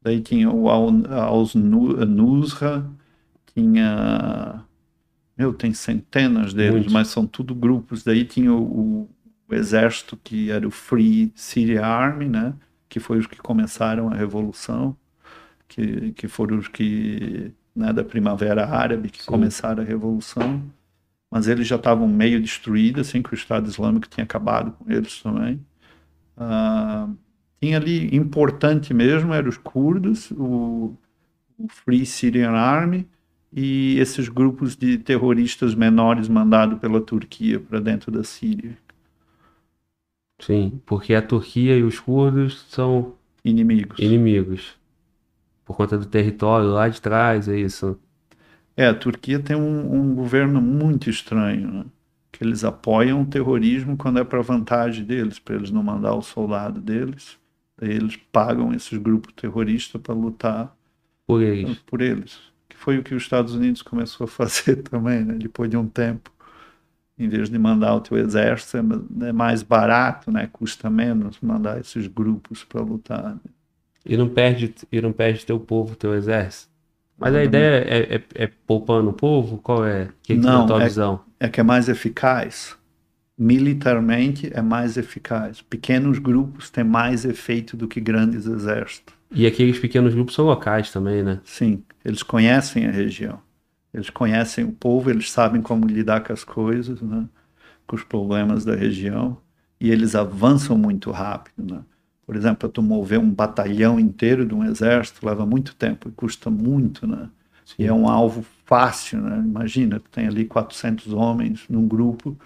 Daí tinha o Al-Nusra, tinha. Meu, tem centenas deles,
Muitos.
mas são tudo grupos. Daí tinha o, o exército que era o Free Syria Army, né? Que foi os que começaram a revolução, que, que foram os que, né, da Primavera Árabe, que
Sim.
começaram a revolução. Mas eles já estavam meio destruídos, assim, que o Estado Islâmico tinha acabado com eles também. Ah, tinha ali, importante mesmo, eram os curdos, o, o Free Syrian Army e esses grupos de terroristas menores mandados pela Turquia para dentro da Síria.
Sim, porque a Turquia e os curdos são
Inimigos.
inimigos. Por conta do território lá de trás, é isso.
É, a Turquia tem um, um governo muito estranho, né? Que eles apoiam o terrorismo quando é para vantagem deles, para eles não mandar o soldado deles. Daí eles pagam esses grupos terroristas para lutar
Por eles.
por eles. Que foi o que os Estados Unidos (laughs) começou a fazer (laughs) também, né? Depois de um tempo. Em vez de mandar o teu exército, é é mais barato, né? Custa menos mandar esses grupos para lutar. né?
E não perde, e não perde teu povo, teu exército. Mas a ideia é, é, é poupando o povo? Qual é? Que que
Não,
é a tua
é-
visão?
É que é mais eficaz. Militarmente é mais eficaz. Pequenos grupos têm mais efeito do que grandes exércitos.
E aqueles pequenos grupos são locais também, né?
Sim, eles conhecem a região. Eles conhecem o povo, eles sabem como lidar com as coisas, né? com os problemas da região, e eles avançam muito rápido. Né? Por exemplo, para tu mover um batalhão inteiro de um exército leva muito tempo e custa muito, né? E é um alvo fácil, né? Imagina, tu tem ali 400 homens num grupo,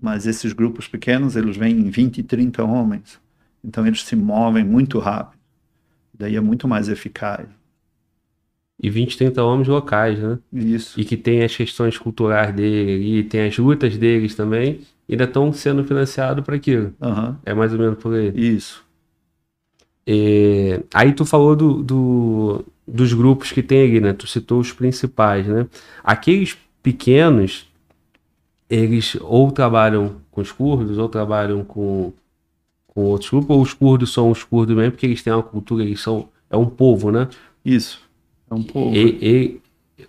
mas esses grupos pequenos, eles vêm em 20, 30 homens. Então eles se movem muito rápido. Daí é muito mais eficaz.
E 20, 30 homens locais, né?
Isso.
E que tem as questões culturais dele e tem as lutas deles também, ainda estão sendo financiados para aquilo.
Aham.
É mais ou menos por aí.
Isso.
É, aí tu falou do, do- dos grupos que tem ali, né? Tu citou os principais, né? Aqueles pequenos, eles ou trabalham com os curdos, ou trabalham com, com outros grupos, ou os curdos são os curdos mesmo, porque eles têm uma cultura, eles são. É um povo, né?
Isso. Um.
E, e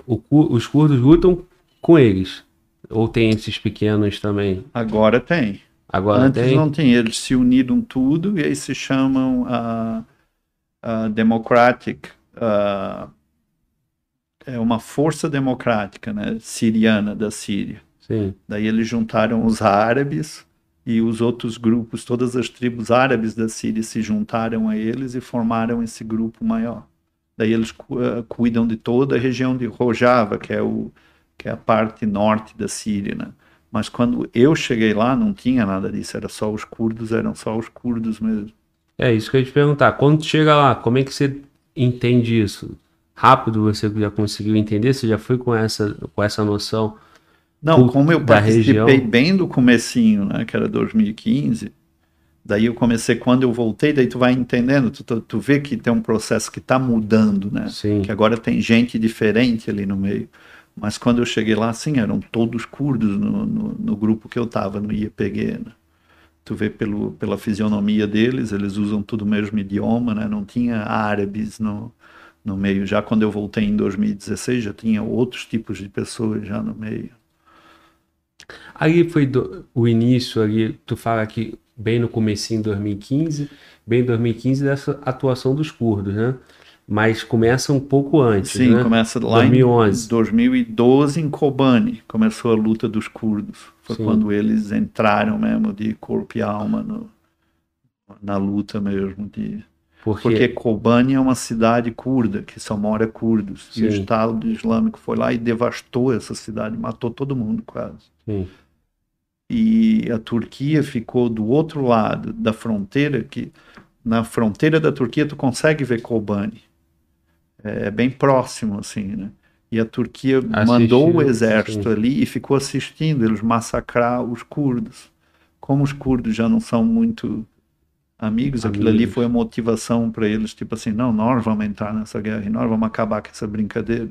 o os curdos lutam com eles. Ou tem esses pequenos também?
Agora tem.
Agora
Antes
tem?
não tem. Eles se uniram tudo e aí se chamam a Democratic. ah, é uma força democrática, né? Siriana da Síria.
Sim.
Daí eles juntaram os árabes e os outros grupos, todas as tribos árabes da Síria se juntaram a eles e formaram esse grupo maior. Daí eles eh, cuidam de toda a região de Rojava, que é, o, que é a parte norte da Síria, né? Mas quando eu cheguei lá, não tinha nada disso, era só os curdos, eram só os curdos mesmo.
É isso que eu ia te perguntar. Quando chega lá, como é que você entende isso? Rápido você já conseguiu entender? Você já foi com essa, com essa noção?
Não, como eu participei
região.
bem do comecinho, né, que era 2015, daí eu comecei, quando eu voltei, daí tu vai entendendo, tu, tu, tu vê que tem um processo que está mudando, né,
Sim.
que agora tem gente diferente ali no meio, mas quando eu cheguei lá, sim, eram todos curdos no, no, no grupo que eu estava, no IEPG, né. Tu vê pelo, pela fisionomia deles, eles usam tudo o mesmo idioma, né, não tinha árabes no, no meio, já quando eu voltei em 2016, já tinha outros tipos de pessoas já no meio.
Ali foi do- o início ali, tu fala que bem no comecinho em 2015, bem em 2015 dessa atuação dos curdos, né? Mas começa um pouco antes,
Sim,
né?
começa lá
2011.
em 2012 em Kobani, começou a luta dos curdos. Foi
Sim.
quando eles entraram mesmo de corpo e alma no- na luta mesmo de
Porque,
porque Kobani é uma cidade curda que só mora curdos e o
Sim.
Estado Islâmico foi lá e devastou essa cidade, matou todo mundo quase.
sim,
e a Turquia ficou do outro lado da fronteira, que na fronteira da Turquia tu consegue ver Kobani. É bem próximo, assim, né? E a Turquia mandou o exército
sim.
ali e ficou assistindo eles massacrar os curdos. Como os curdos já não são muito amigos, aquilo ali
Amigos.
foi a motivação para eles, tipo assim, não, nós vamos entrar nessa guerra e nós vamos acabar com essa brincadeira.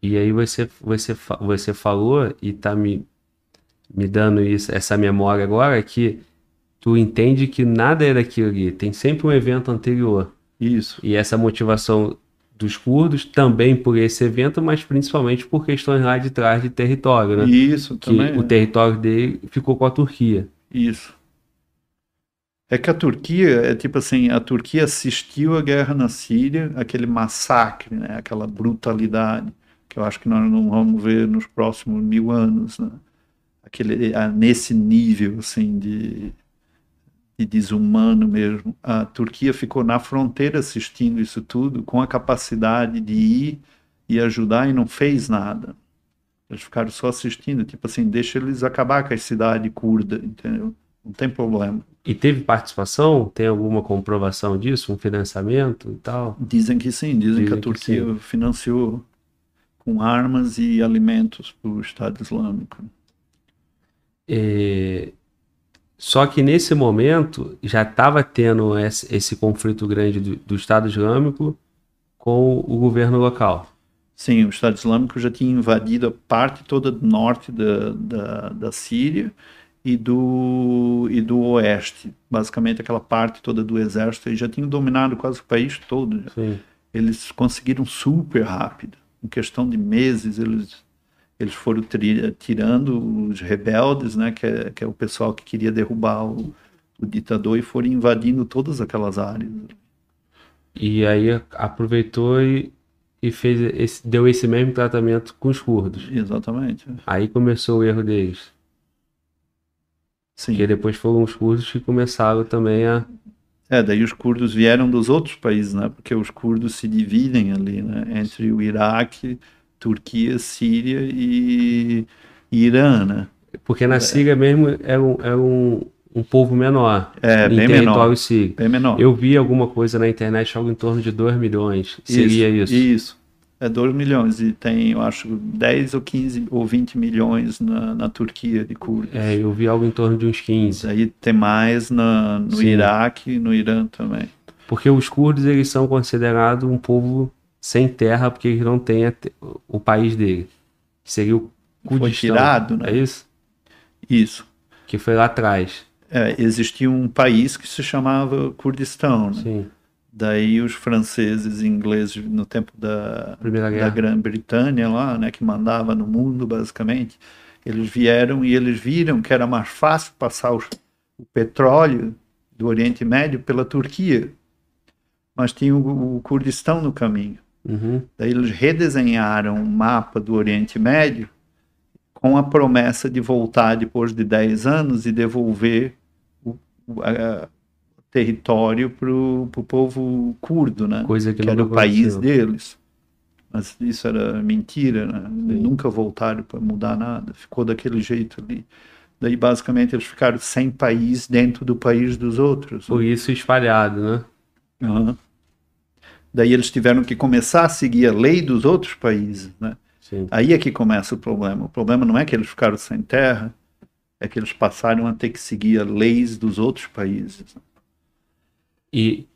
E aí você, você, você falou e tá me, me dando isso, essa memória agora que tu entende que nada é daquilo ali, tem sempre um evento anterior.
Isso.
E essa motivação dos curdos também por esse evento, mas principalmente por questões lá de trás de território, né?
Isso
Que
também.
o território dele ficou com a Turquia.
Isso. É que a Turquia, é tipo assim, a Turquia assistiu à guerra na Síria, aquele massacre, né, aquela brutalidade, que eu acho que nós não vamos ver nos próximos mil anos, né? Aquele, ah, nesse nível, assim, de, de desumano mesmo. A Turquia ficou na fronteira assistindo isso tudo, com a capacidade de ir e ajudar e não fez nada. Eles ficaram só assistindo, tipo assim, deixa eles acabar com a cidade curda, entendeu? Não tem problema.
E teve participação? Tem alguma comprovação disso? Um financiamento e tal?
Dizem que sim, dizem, que
Dizem
a
que
Turquia financiou com armas e alimentos para o Estado Islâmico.
É, Só que nesse momento já estava tendo esse, esse conflito grande do, do Estado Islâmico com o governo local.
Sim, o Estado Islâmico já tinha invadido a parte toda do norte da, da, da Síria e do, e do oeste. Basicamente, aquela parte toda do exército. Eles já tinham dominado quase o país todo.
Sim.
Eles conseguiram super rápido. Em questão de meses, eles, eles foram tirando os rebeldes, né, que, é, que é o pessoal que queria derrubar o, o ditador, e foram invadindo todas aquelas áreas.
E aí aproveitou e, e fez esse, deu esse mesmo tratamento com os curdos.
Exatamente.
Aí começou o erro deles.
Sim.
Porque depois foram os curdos que começaram também a.
É, daí os curdos vieram dos outros países, né? Porque os curdos se dividem ali, né? Entre o Iraque, Turquia, Síria e, e Irã, né?
Porque na Síria mesmo era um, era um, um povo menor.
É,
em
bem menor.
sírio.
Bem menor.
Eu vi alguma coisa na internet, algo em torno de 2 milhões. Seria isso.
Isso. É 2 milhões. E tem, eu acho, 10 ou 15 ou 20 milhões na, na Turquia de curdos.
É, eu vi algo em torno de uns 15.
Aí tem mais na, no
Sim.
Iraque e no Irã também.
Porque os curdos, eles são considerados um povo sem terra, porque eles não têm a te- o país dele. Que seria o
Foi
Kurdistão.
tirado, né?
É isso?
Isso.
Que foi lá atrás.
É, existia um país que se chamava Kurdistão, né?
Sim.
Daí os franceses e ingleses, no tempo da, da. Grã-Bretanha lá, né, que mandava no mundo basicamente, eles vieram e eles viram que era mais fácil passar os- o petróleo do Oriente Médio pela Turquia, mas tinha o, o Kurdistão no caminho.
Uhum.
Daí eles redesenharam um mapa do Oriente Médio com a promessa de voltar depois de 10 anos e devolver o, o a- território para o povo curdo, né?
Coisa que,
que era o país deles. Mas isso era mentira, né? Eles nunca voltaram para mudar nada, ficou daquele jeito ali. Daí, basicamente, eles ficaram sem país dentro do país dos outros.
Por isso espalhado, né?
Aham. Daí eles tiveram que começar a seguir a lei dos outros países, né?
Sim.
Aí é que começa o problema. O problema não é que eles ficaram sem terra, é que eles passaram a ter que seguir as leis dos outros países.
E,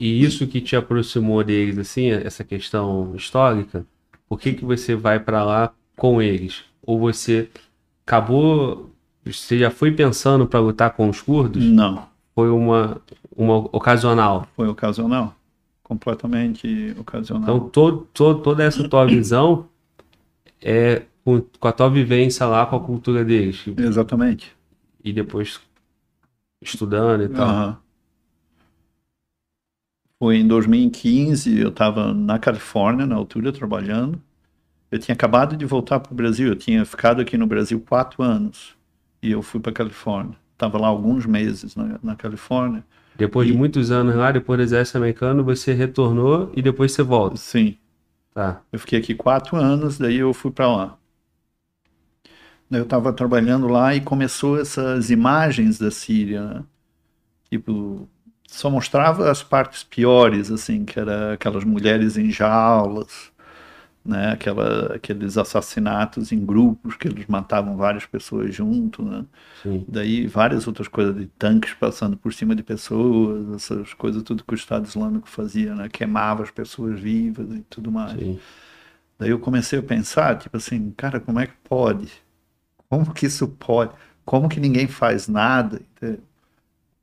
e isso que te aproximou deles, assim, essa questão histórica, por que que você vai para lá com eles? Ou você acabou, você já foi pensando para lutar com os curdos?
Não,
Foi uma, uma ocasional.
foi ocasional. Completamente ocasional.
Então, todo, todo, toda essa tua (clears throat) visão é com, com a tua vivência lá com a cultura deles.
Exatamente.
E depois estudando e tal.
Aham. Foi em 2015, eu estava na Califórnia, na altura, trabalhando. Eu tinha acabado de voltar para o Brasil, eu tinha ficado aqui no Brasil quatro anos. E eu fui para a Califórnia. Estava lá alguns meses na, na Califórnia.
Depois de
E-
muitos anos lá, depois do exército americano, você retornou e depois você volta.
Sim,
Tá.
eu fiquei aqui quatro anos, daí eu fui para lá. Eu estava trabalhando lá e começou essas imagens da Síria, né? Tipo, só mostrava as partes piores, assim, que era aquelas mulheres em jaulas, né? Aquela, aqueles assassinatos em grupos que eles matavam várias pessoas junto, né? Daí várias outras coisas de tanques passando por cima de pessoas, essas coisas tudo que o Estado Islâmico fazia, né? Queimava as pessoas vivas e tudo mais.
Sim.
Daí eu comecei a pensar, tipo assim, cara, como é que pode? Como que isso pode? Como que ninguém faz nada?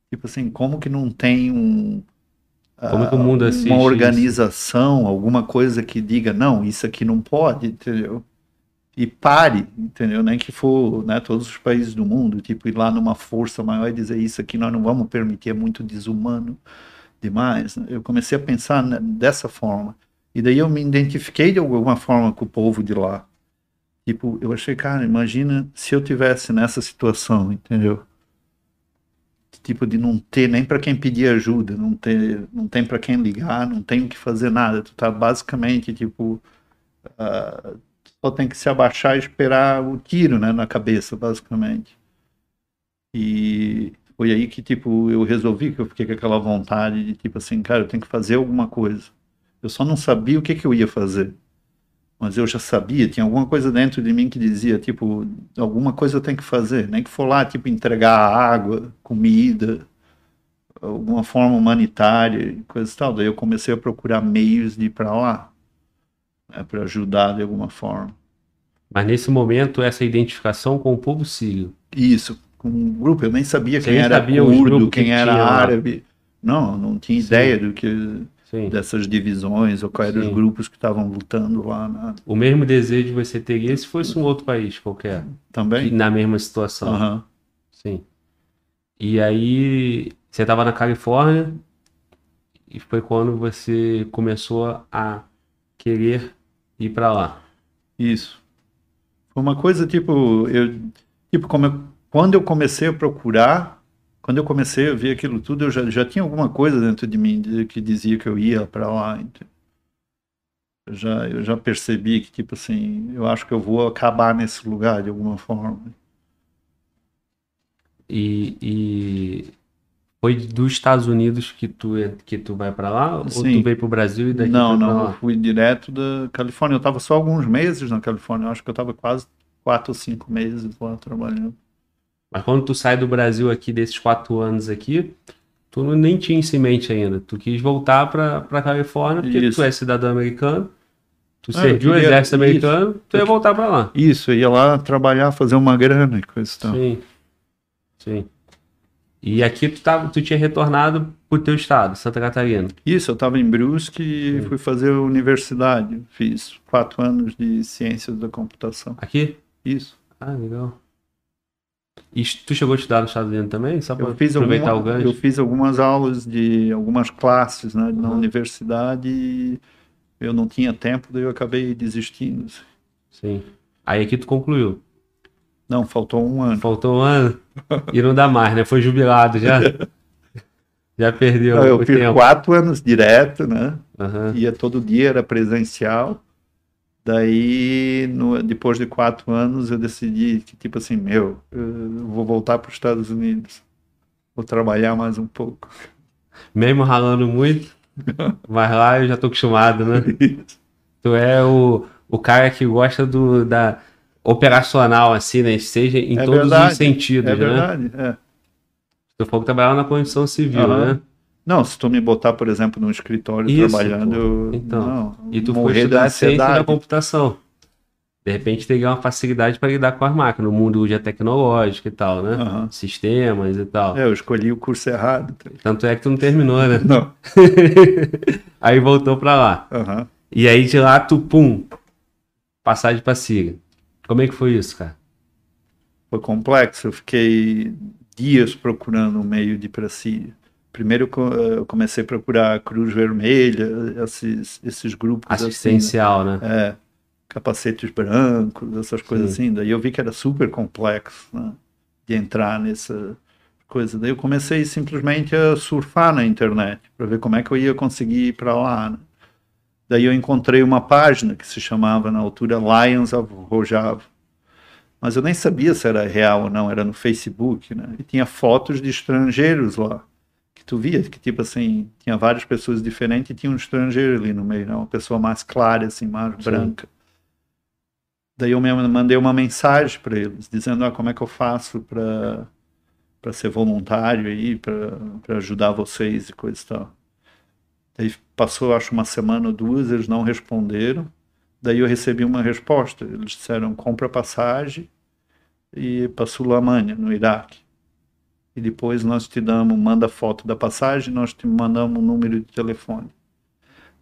Tipo assim, como que não tem um
como que o mundo assiste
uma organização, isso? alguma coisa que diga, não, isso aqui não pode, entendeu? E pare, entendeu? Nem que for né, todos os países do mundo, tipo, ir lá numa força maior e dizer isso aqui nós não vamos permitir, é muito desumano demais. Né? Eu comecei a pensar dessa forma. E daí eu me identifiquei de alguma forma com o povo de lá. Tipo, eu achei, cara, imagina se eu tivesse nessa situação, entendeu? Tipo de não ter nem para quem pedir ajuda, não ter, não tem para quem ligar, não tem o que fazer nada. Tu tá basicamente tipo uh, só tem que se abaixar e esperar o tiro, né, na cabeça, basicamente. E foi aí que tipo eu resolvi que eu fiquei com aquela vontade de tipo assim, cara, eu tenho que fazer alguma coisa. Eu só não sabia o que que eu ia fazer mas eu já sabia, tinha alguma coisa dentro de mim que dizia, tipo, alguma coisa eu tenho que fazer, nem que for lá, tipo, entregar água, comida, alguma forma humanitária, coisa e tal. Daí eu comecei a procurar meios de ir para lá, né, para ajudar de alguma forma.
Mas nesse momento, essa identificação com o povo sírio.
Isso, com um grupo, eu nem sabia Você quem era sabia curdo, quem era árabe. Não, não tinha Sim. ideia do que Sim. dessas divisões, ou quais eram os grupos que estavam lutando lá. Na...
O mesmo desejo você teria se fosse um outro país qualquer.
Também?
Na mesma situação.
Uhum.
Sim. E aí, você estava na Califórnia, e foi quando você começou a querer ir para lá.
Isso. Foi uma coisa tipo, eu, tipo como eu, quando eu comecei a procurar quando eu comecei a ver aquilo tudo, eu já, já tinha alguma coisa dentro de mim que dizia que eu ia para lá. Eu já, eu já percebi que, tipo assim, eu acho que eu vou acabar nesse lugar de alguma forma.
E, e foi dos Estados Unidos que tu, que tu vai para lá? Sim. Ou tu veio para o Brasil e daqui
Não, não, eu fui direto da Califórnia. Eu estava só alguns meses na Califórnia. Eu acho que eu estava quase quatro ou cinco meses lá trabalhando.
Mas quando tu sai do Brasil aqui, desses quatro anos aqui, tu nem tinha isso em mente ainda. Tu quis voltar para pra Califórnia, porque isso. tu é cidadão americano, tu ah, serviu o exército americano, isso. tu ia voltar para lá.
Isso, eu ia lá trabalhar, fazer uma grana e coisa e tal.
Sim, sim. E aqui tu, tava, tu tinha retornado pro teu estado, Santa Catarina.
Isso, eu estava em Brusque e sim. fui fazer universidade. Fiz quatro anos de ciências da computação.
Aqui?
Isso.
Ah, legal. E tu chegou a estudar nos Estados Unidos também? Só
para aproveitar alguma, o gancho? Eu fiz algumas aulas de algumas classes né, na universidade e eu não tinha tempo, daí eu acabei desistindo.
Sim. Aí aqui tu concluiu?
Não, faltou um ano.
Faltou um ano? E não dá mais, né? Foi jubilado já. (laughs) já perdeu
não, Eu fiz tempo. quatro anos direto, né? Uhum. Ia todo dia, era presencial. Daí, no, depois de quatro anos, eu decidi que, tipo assim, meu, eu vou voltar para os Estados Unidos. Vou trabalhar mais um pouco.
Mesmo ralando muito, (laughs) mas lá eu já tô acostumado, né? Isso. Tu é o, o cara que gosta do, da operacional, assim, né? Seja em é todos verdade, os sentidos, é
né? Verdade, é.
Tu falou que trabalhava na condição civil, uhum. né?
Não, se tu me botar, por exemplo, no escritório Isso, trabalhando, eu,
então, não, e tu foi estudar ciência da computação. De repente teria uma facilidade para lidar com as máquinas, no mundo já tecnológico e tal, né? Uhum. Sistemas e tal.
É, eu escolhi o curso errado.
Tanto é que tu não terminou, né?
Não. (laughs)
aí voltou para lá.
Uhum.
E aí de lá tu, pum, passagem para Síria. Como é que foi isso, cara?
Foi complexo. Eu fiquei dias procurando um meio de ir para Síria primeiro eh, eu comecei a procurar Cruz Vermelha, esses, esses grupos.
Assim, Assistencial, assim, né?
É, capacetes brancos, essas coisas Sim. assim. Daí eu vi que era super complexo né, de entrar nessa coisa. Daí eu comecei simplesmente a surfar na internet para ver como é que eu ia conseguir ir para lá. Né? Daí eu encontrei uma página que se chamava na altura Lions of Rojava. Mas eu nem sabia se era real ou não, era no Facebook, né? E tinha fotos de estrangeiros lá que tu via que tipo assim tinha várias pessoas diferentes e tinha um estrangeiro ali no meio, né? uma pessoa mais clara assim, mais Sim. branca. Daí eu mesmo mandei uma mensagem para eles dizendo ah, como é que eu faço para para ser voluntário aí, para ajudar vocês e coisa e tal. Daí passou acho uma semana ou duas, eles não responderam. Daí eu recebi uma resposta. Eles disseram: compra passagem e para Sulamânia, no Iraque. E depois nós te damos, manda foto da passagem, nós te mandamos um número de telefone.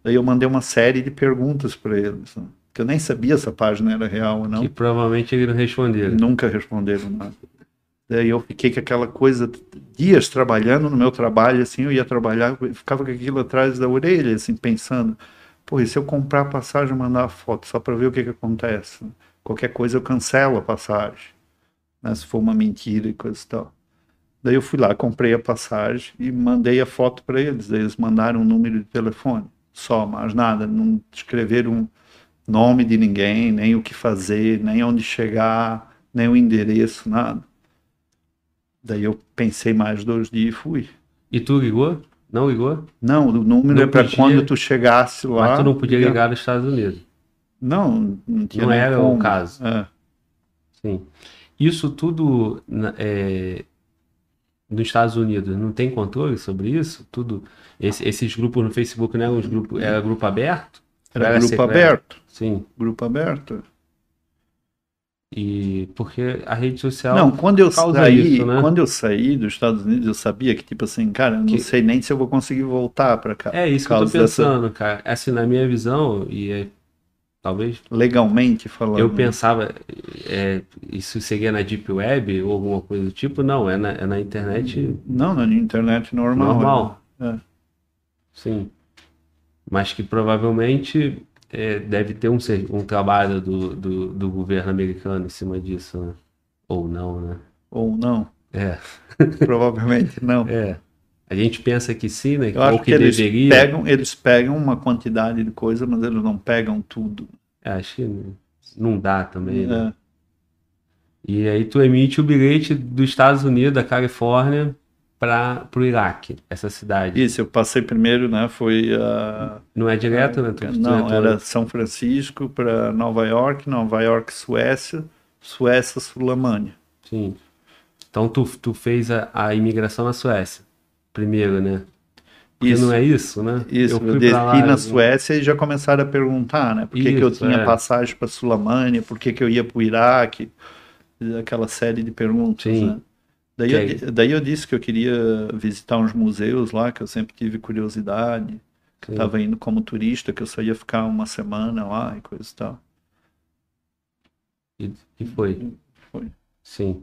Daí eu mandei uma série de perguntas para eles, né? que eu nem sabia se a página era real ou não.
Que provavelmente eles não responderam.
Nunca responderam nada. Daí eu fiquei com aquela coisa, dias trabalhando no meu trabalho, assim, eu ia trabalhar, eu ficava com aquilo atrás da orelha, assim, pensando, pô, e se eu comprar a passagem e mandar a foto só para ver o que, que acontece? Qualquer coisa eu cancelo a passagem, né, se for uma mentira e coisa e tal. Daí eu fui lá, comprei a passagem e mandei a foto para eles. Daí eles mandaram um número de telefone, só, mais nada. Não escreveram nome de ninguém, nem o que fazer, nem onde chegar, nem o endereço, nada. Daí eu pensei mais dois dias e fui.
E tu ligou? Não ligou?
Não, o número
Não
é para quando tu chegasse lá.
Mas tu não podia
ligar.
nos Estados Unidos.
Não, não tinha
Não era
como.
o caso.
É.
Sim. Isso tudo é, nos Estados Unidos não tem controle sobre isso? Tudo. esse- esses grupos no Facebook não eram os grupos, era grupo aberto?
Era
Era
grupo
secreto?
aberto.
Sim.
Grupo aberto.
E porque a rede social.
Não, quando eu saí,
isso, né?
quando eu saí dos Estados Unidos, eu sabia que tipo assim, cara, eu não
Que-
sei nem se eu vou conseguir voltar para cá.
É isso que eu tô
causa dessa-
pensando, cara. Assim, na minha visão, e é- talvez
legalmente falando.
eu pensava, é, isso seria na Deep Web ou alguma coisa do tipo? Não, é na, é na internet
Não, na internet normal.
normal.
né?
Sim. Mas que provavelmente é, deve ter um, um trabalho do, do, do governo americano em cima disso, né? Ou não, né?
Ou não.
É,
Provavelmente não. (laughs)
é. A gente pensa que sim, né?
Eu
Ou
acho
que,
que eles
deveria.
pegam, eles pegam uma quantidade de coisa, mas eles não pegam tudo.
É, acho que não dá também, né?
É.
E aí tu emite o bilhete dos Estados Unidos, da Califórnia, para o Iraque, essa cidade.
Isso, eu passei primeiro, né? Foi a
Não é direto, né? Tu-
Não,
tu-
era São Francisco para Nova York, Nova York, Suécia, Suécia, Sulamânia.
Sim. Então tu, tu fez a, a imigração na Suécia, primeiro, né? Porque
Isso.
não é isso, né?
Isso, eu,
fui
desci
lá,
na
eu-
Suécia e já começaram a perguntar, né? Por que, que eu
Isso,
tinha
é.
passagem para Sulamânia, por que, que eu ia para o Iraque, aquela série de perguntas,
Sim.
né? Daí eu, daí eu disse que eu queria visitar uns museus lá, que eu sempre tive curiosidade, que eu
Sim.
estava indo como turista, que eu só ia ficar uma semana lá e coisa e tal.
E, e foi.
Foi.
Sim.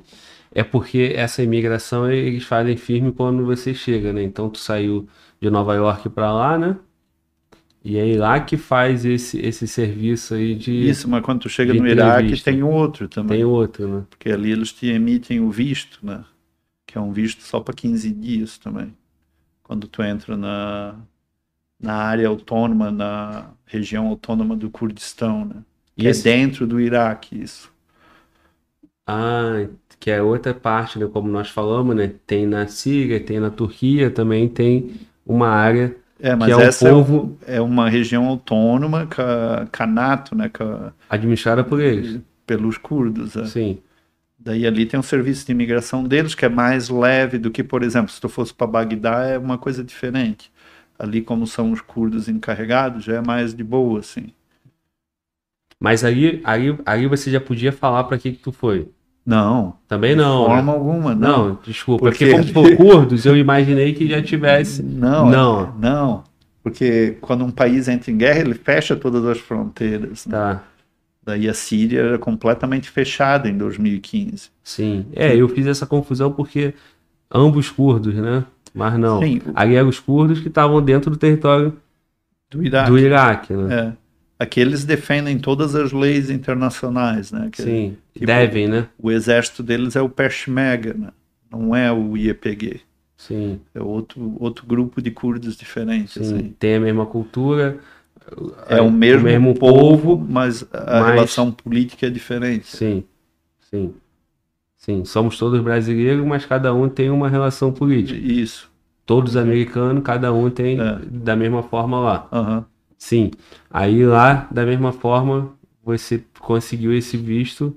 É porque essa imigração eles fazem firme quando você chega, né? Então tu saiu de Nova York para lá, né? E é lá que faz esse, esse serviço aí de.
Isso, mas quando tu chega no Iraque tem outro também.
Tem outro, né?
Porque ali eles te emitem o visto, né? Que é um visto só para 15 dias também. Quando tu entra na, na área autônoma, na região autônoma do Kurdistão, né?
E
Que
esse-
é dentro do Iraque, isso.
Ah, que é outra parte, né? Como nós falamos, né? Tem na Síria, tem na Turquia, também tem uma área
É, mas
é o
essa
povo-
é, um- é uma região autônoma, ca- canato, né? ca-
administrada por eles.
pelos curdos. é.
Sim.
Daí ali tem um serviço de imigração deles que é mais leve do que, por exemplo, se tu fosse para Bagdá é uma coisa diferente. Ali, como são os curdos encarregados, já é mais de boa, assim.
Mas aí, aí, aí você já podia falar para que que tu foi.
Não,
Também
de
não. né?
forma alguma, não.
Não, desculpa.
Porque-
Porque como for (laughs) curdos, eu imaginei que já tivesse.
Não,
Não.
não. Porque quando um país entra em guerra, ele fecha todas as fronteiras. né?
Tá.
Daí a Síria era completamente fechada em 2015.
Sim. É, eu fiz essa confusão porque ambos curdos, né? Mas não.
Sim.
Ali eram os curdos que estavam dentro do território
Do Iraque.
do Iraque, né?
É. Aqueles defendem todas as leis internacionais, né? Que
Sim.
tipo-
Devem, né?
O exército deles é o Peshmerga, né? Não é o IEPG.
Sim.
É outro, outro grupo de curdos diferentes.
Sim.
assim.
Tem a mesma cultura.
É o mesmo, povo, mas a
mas-
relação política é diferente.
Sim. Sim. Sim. Somos todos brasileiros, mas cada um tem uma relação política.
Isso.
Todos americanos, cada um tem
É.
da mesma forma lá.
Aham.
Sim. Aí lá, da mesma forma, você conseguiu esse visto.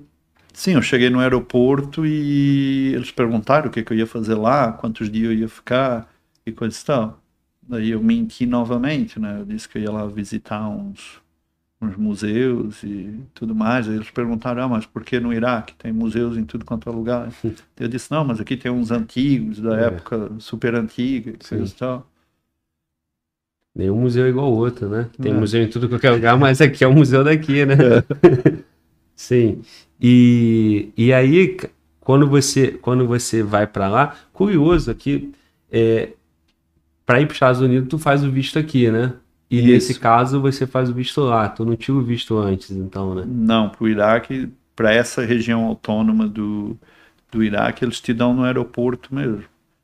Sim, eu cheguei no aeroporto e eles perguntaram o que, que eu ia fazer lá, quantos dias eu ia ficar e coisa e tal. Daí eu menti novamente, né? Eu disse que eu ia lá visitar uns, uns museus e tudo mais. Aí eles perguntaram, ah, mas por que no Iraque? Tem museus em tudo quanto é lugar. (laughs) Eu disse, não, mas aqui tem uns antigos, da
É.
época super antiga,
Sim.
coisa e tal.
Nenhum museu é igual ao outro, né? Tem
É.
museu em tudo qualquer lugar, mas aqui é o museu daqui, né? (laughs) Sim. E, e aí, quando você, quando você vai para lá, curioso aqui, é, para ir para os Estados Unidos, tu faz o visto aqui, né? E
Isso.
nesse caso, você faz o visto lá. Tu não tira o visto antes, então, né?
Não, para o Iraque, para essa região autônoma do, do Iraque, eles te dão no aeroporto mesmo.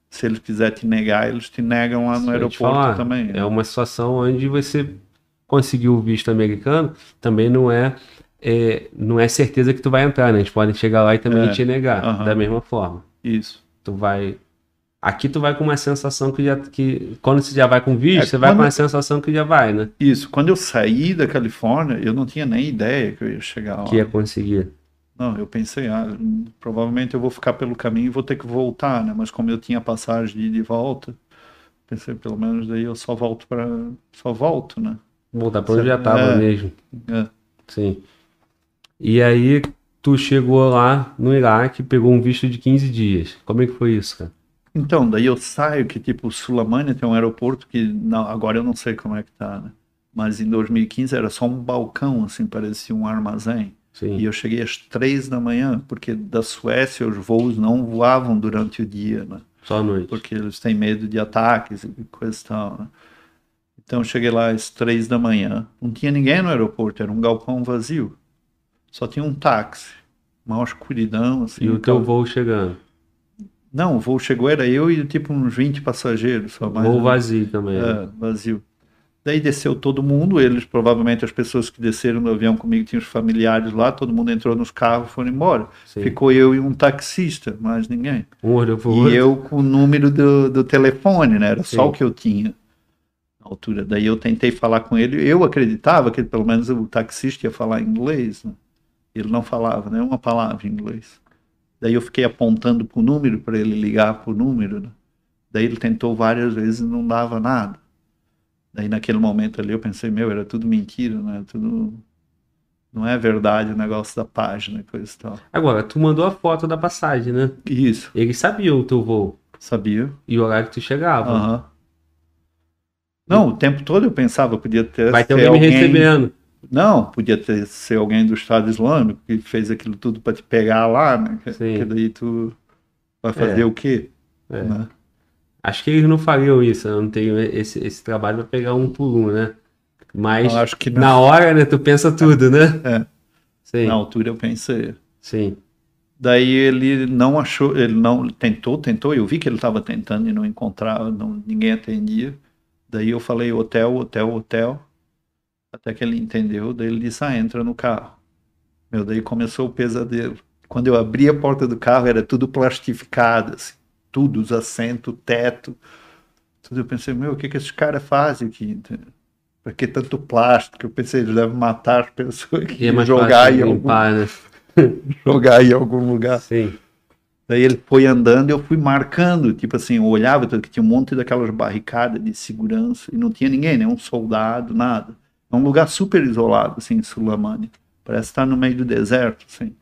Se eles quiserem te negar, eles te negam lá no
te
aeroporto
falar.
também.
É uma situação onde você conseguiu o visto americano, também não é, é, não é certeza que tu vai entrar, né? Eles podem chegar lá e também
É.
te negar,
Aham.
da mesma forma.
Isso.
Tu vai. Aqui tu vai com uma sensação que já. Que, quando você já vai com visto,
É,
você vai com uma sensação que já vai, né?
Isso. Quando eu saí da Califórnia, eu não tinha nem ideia que eu ia chegar lá.
Que ia conseguir.
Não, eu pensei, ah, provavelmente eu vou ficar pelo caminho e vou ter que voltar, né? Mas como eu tinha passagem de ida e volta, pensei, pelo menos daí eu só volto para, só volto, né?
Voltar pra onde já tava
É.
mesmo.
É.
Sim. E aí, tu chegou lá no Iraque, pegou um visto de 15 dias. Como é que foi isso, cara?
Então, daí eu saio que tipo Sulamânia tem um aeroporto que não, agora eu não sei como é que tá, né? Mas em 2015 era só um balcão, assim, parecia um armazém.
Sim.
E eu cheguei às três da manhã, porque da Suécia os voos não voavam durante o dia, né?
Só à noite.
porque eles têm medo de ataques e coisa e tal. Né? Então eu cheguei lá às três da manhã, não tinha ninguém no aeroporto, era um galpão vazio. Só tinha um táxi, uma escuridão, assim.
E o teu
aquela-
voo chegando.
Não, o voo chegou, era eu e tipo uns 20 passageiros, só mais.
Voo vazio também. né?
É, vazio. Daí desceu todo mundo, eles, provavelmente as pessoas que desceram do avião comigo tinham os familiares lá, todo mundo entrou nos carros e foram embora.
Sim.
Ficou eu e um taxista, mais ninguém.
Olhou pro
E eu com o número do, do telefone, né? Era só
Sim.
o que eu tinha na altura. Daí eu tentei falar com ele. Eu acreditava que pelo menos o taxista ia falar inglês. Né? Ele não falava nenhuma palavra em inglês. Daí eu fiquei apontando pro número para ele ligar pro número. Né? Daí ele tentou várias vezes e não dava nada. Daí naquele momento ali eu pensei, meu, era tudo mentira, né? Tudo não é verdade o negócio da página, coisa e tal.
Agora, tu mandou a foto da passagem, né?
Isso,
Eles sabiam o teu voo
sabia.
e o horário que tu chegava.
Aham. Não, o tempo todo eu pensava, podia ter
Vai ter
ser
alguém me recebendo.
Não, podia ter ser alguém do Estado Islâmico que fez aquilo tudo para te pegar lá, né? Que,
Sim.
que daí tu vai fazer
É.
o quê?
É.
Né?
Acho que eles não fariam isso. Eu não tenho esse, esse trabalho pra pegar um por um, né? Mas
Eu acho que não.
na hora, né? Tu pensa tudo, né?
É.
Sim,
Na altura eu pensei.
sim.
Daí ele não achou, ele não tentou, tentou, eu vi que ele estava tentando e não encontrava, não, ninguém atendia. Daí eu falei hotel, hotel, hotel, até que ele entendeu. Daí ele disse: Ah, entra no carro. Meu, daí começou o pesadelo. Quando eu abri a porta do carro, era tudo plastificado, assim, tudo, os assentos, o teto, tudo. Eu pensei: Meu, o que que esses caras fazem aqui? Por que tanto plástico? Eu pensei: Eles devem matar as pessoas
E
aqui
é
e jogar em,
de
algum,
limpar, né? (laughs)
jogar em algum lugar.
Sim.
Daí ele foi andando, eu fui marcando, tipo assim, eu olhava que tinha um monte daquelas barricadas de segurança e não tinha ninguém, nenhum soldado, nada. É um lugar super isolado, assim, em Sulamânia. Parece estar no meio do deserto, assim.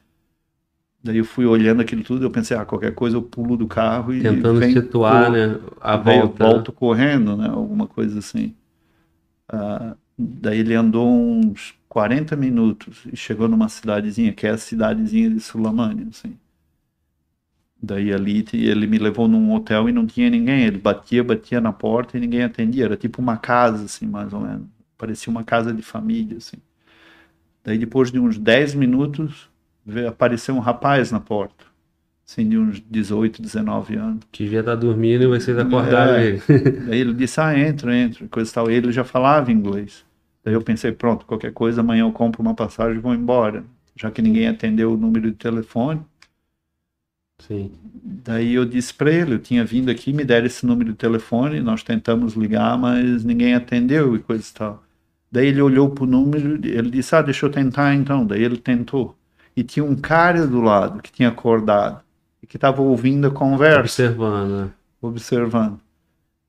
Daí eu fui olhando aquilo tudo, eu pensei, ah, qualquer coisa eu pulo do carro e
Tentando
venho
situar,
pro-
né? A volta. né?
volto correndo, né? Alguma coisa assim. Ah, daí ele andou uns 40 minutos e chegou numa cidadezinha, que é a cidadezinha de Sulamânia, assim. Daí ali ele me levou num hotel e não tinha ninguém. Ele batia, batia na porta e ninguém atendia. Era tipo uma casa, assim, mais ou menos. Parecia uma casa de família, assim. Daí depois de uns 10 minutos, apareceu um rapaz na porta. Assim, de uns 18, 19 anos.
Devia estar dormindo e vocês acordaram
É.
ele. (laughs)
Daí ele disse, ah, entra, entra, e coisa tal. Ele já falava inglês. Daí eu pensei, pronto, qualquer coisa, amanhã eu compro uma passagem e vou embora. Já que ninguém atendeu o número de telefone.
Sim.
Daí eu disse para ele, eu tinha vindo aqui, me deram esse número de telefone, nós tentamos ligar, mas ninguém atendeu e coisa e tal. Daí ele olhou pro número, ele disse, ah, deixa eu tentar então. Daí ele tentou. E tinha um cara do lado que tinha acordado e que estava ouvindo a conversa
Observando, né?
observando.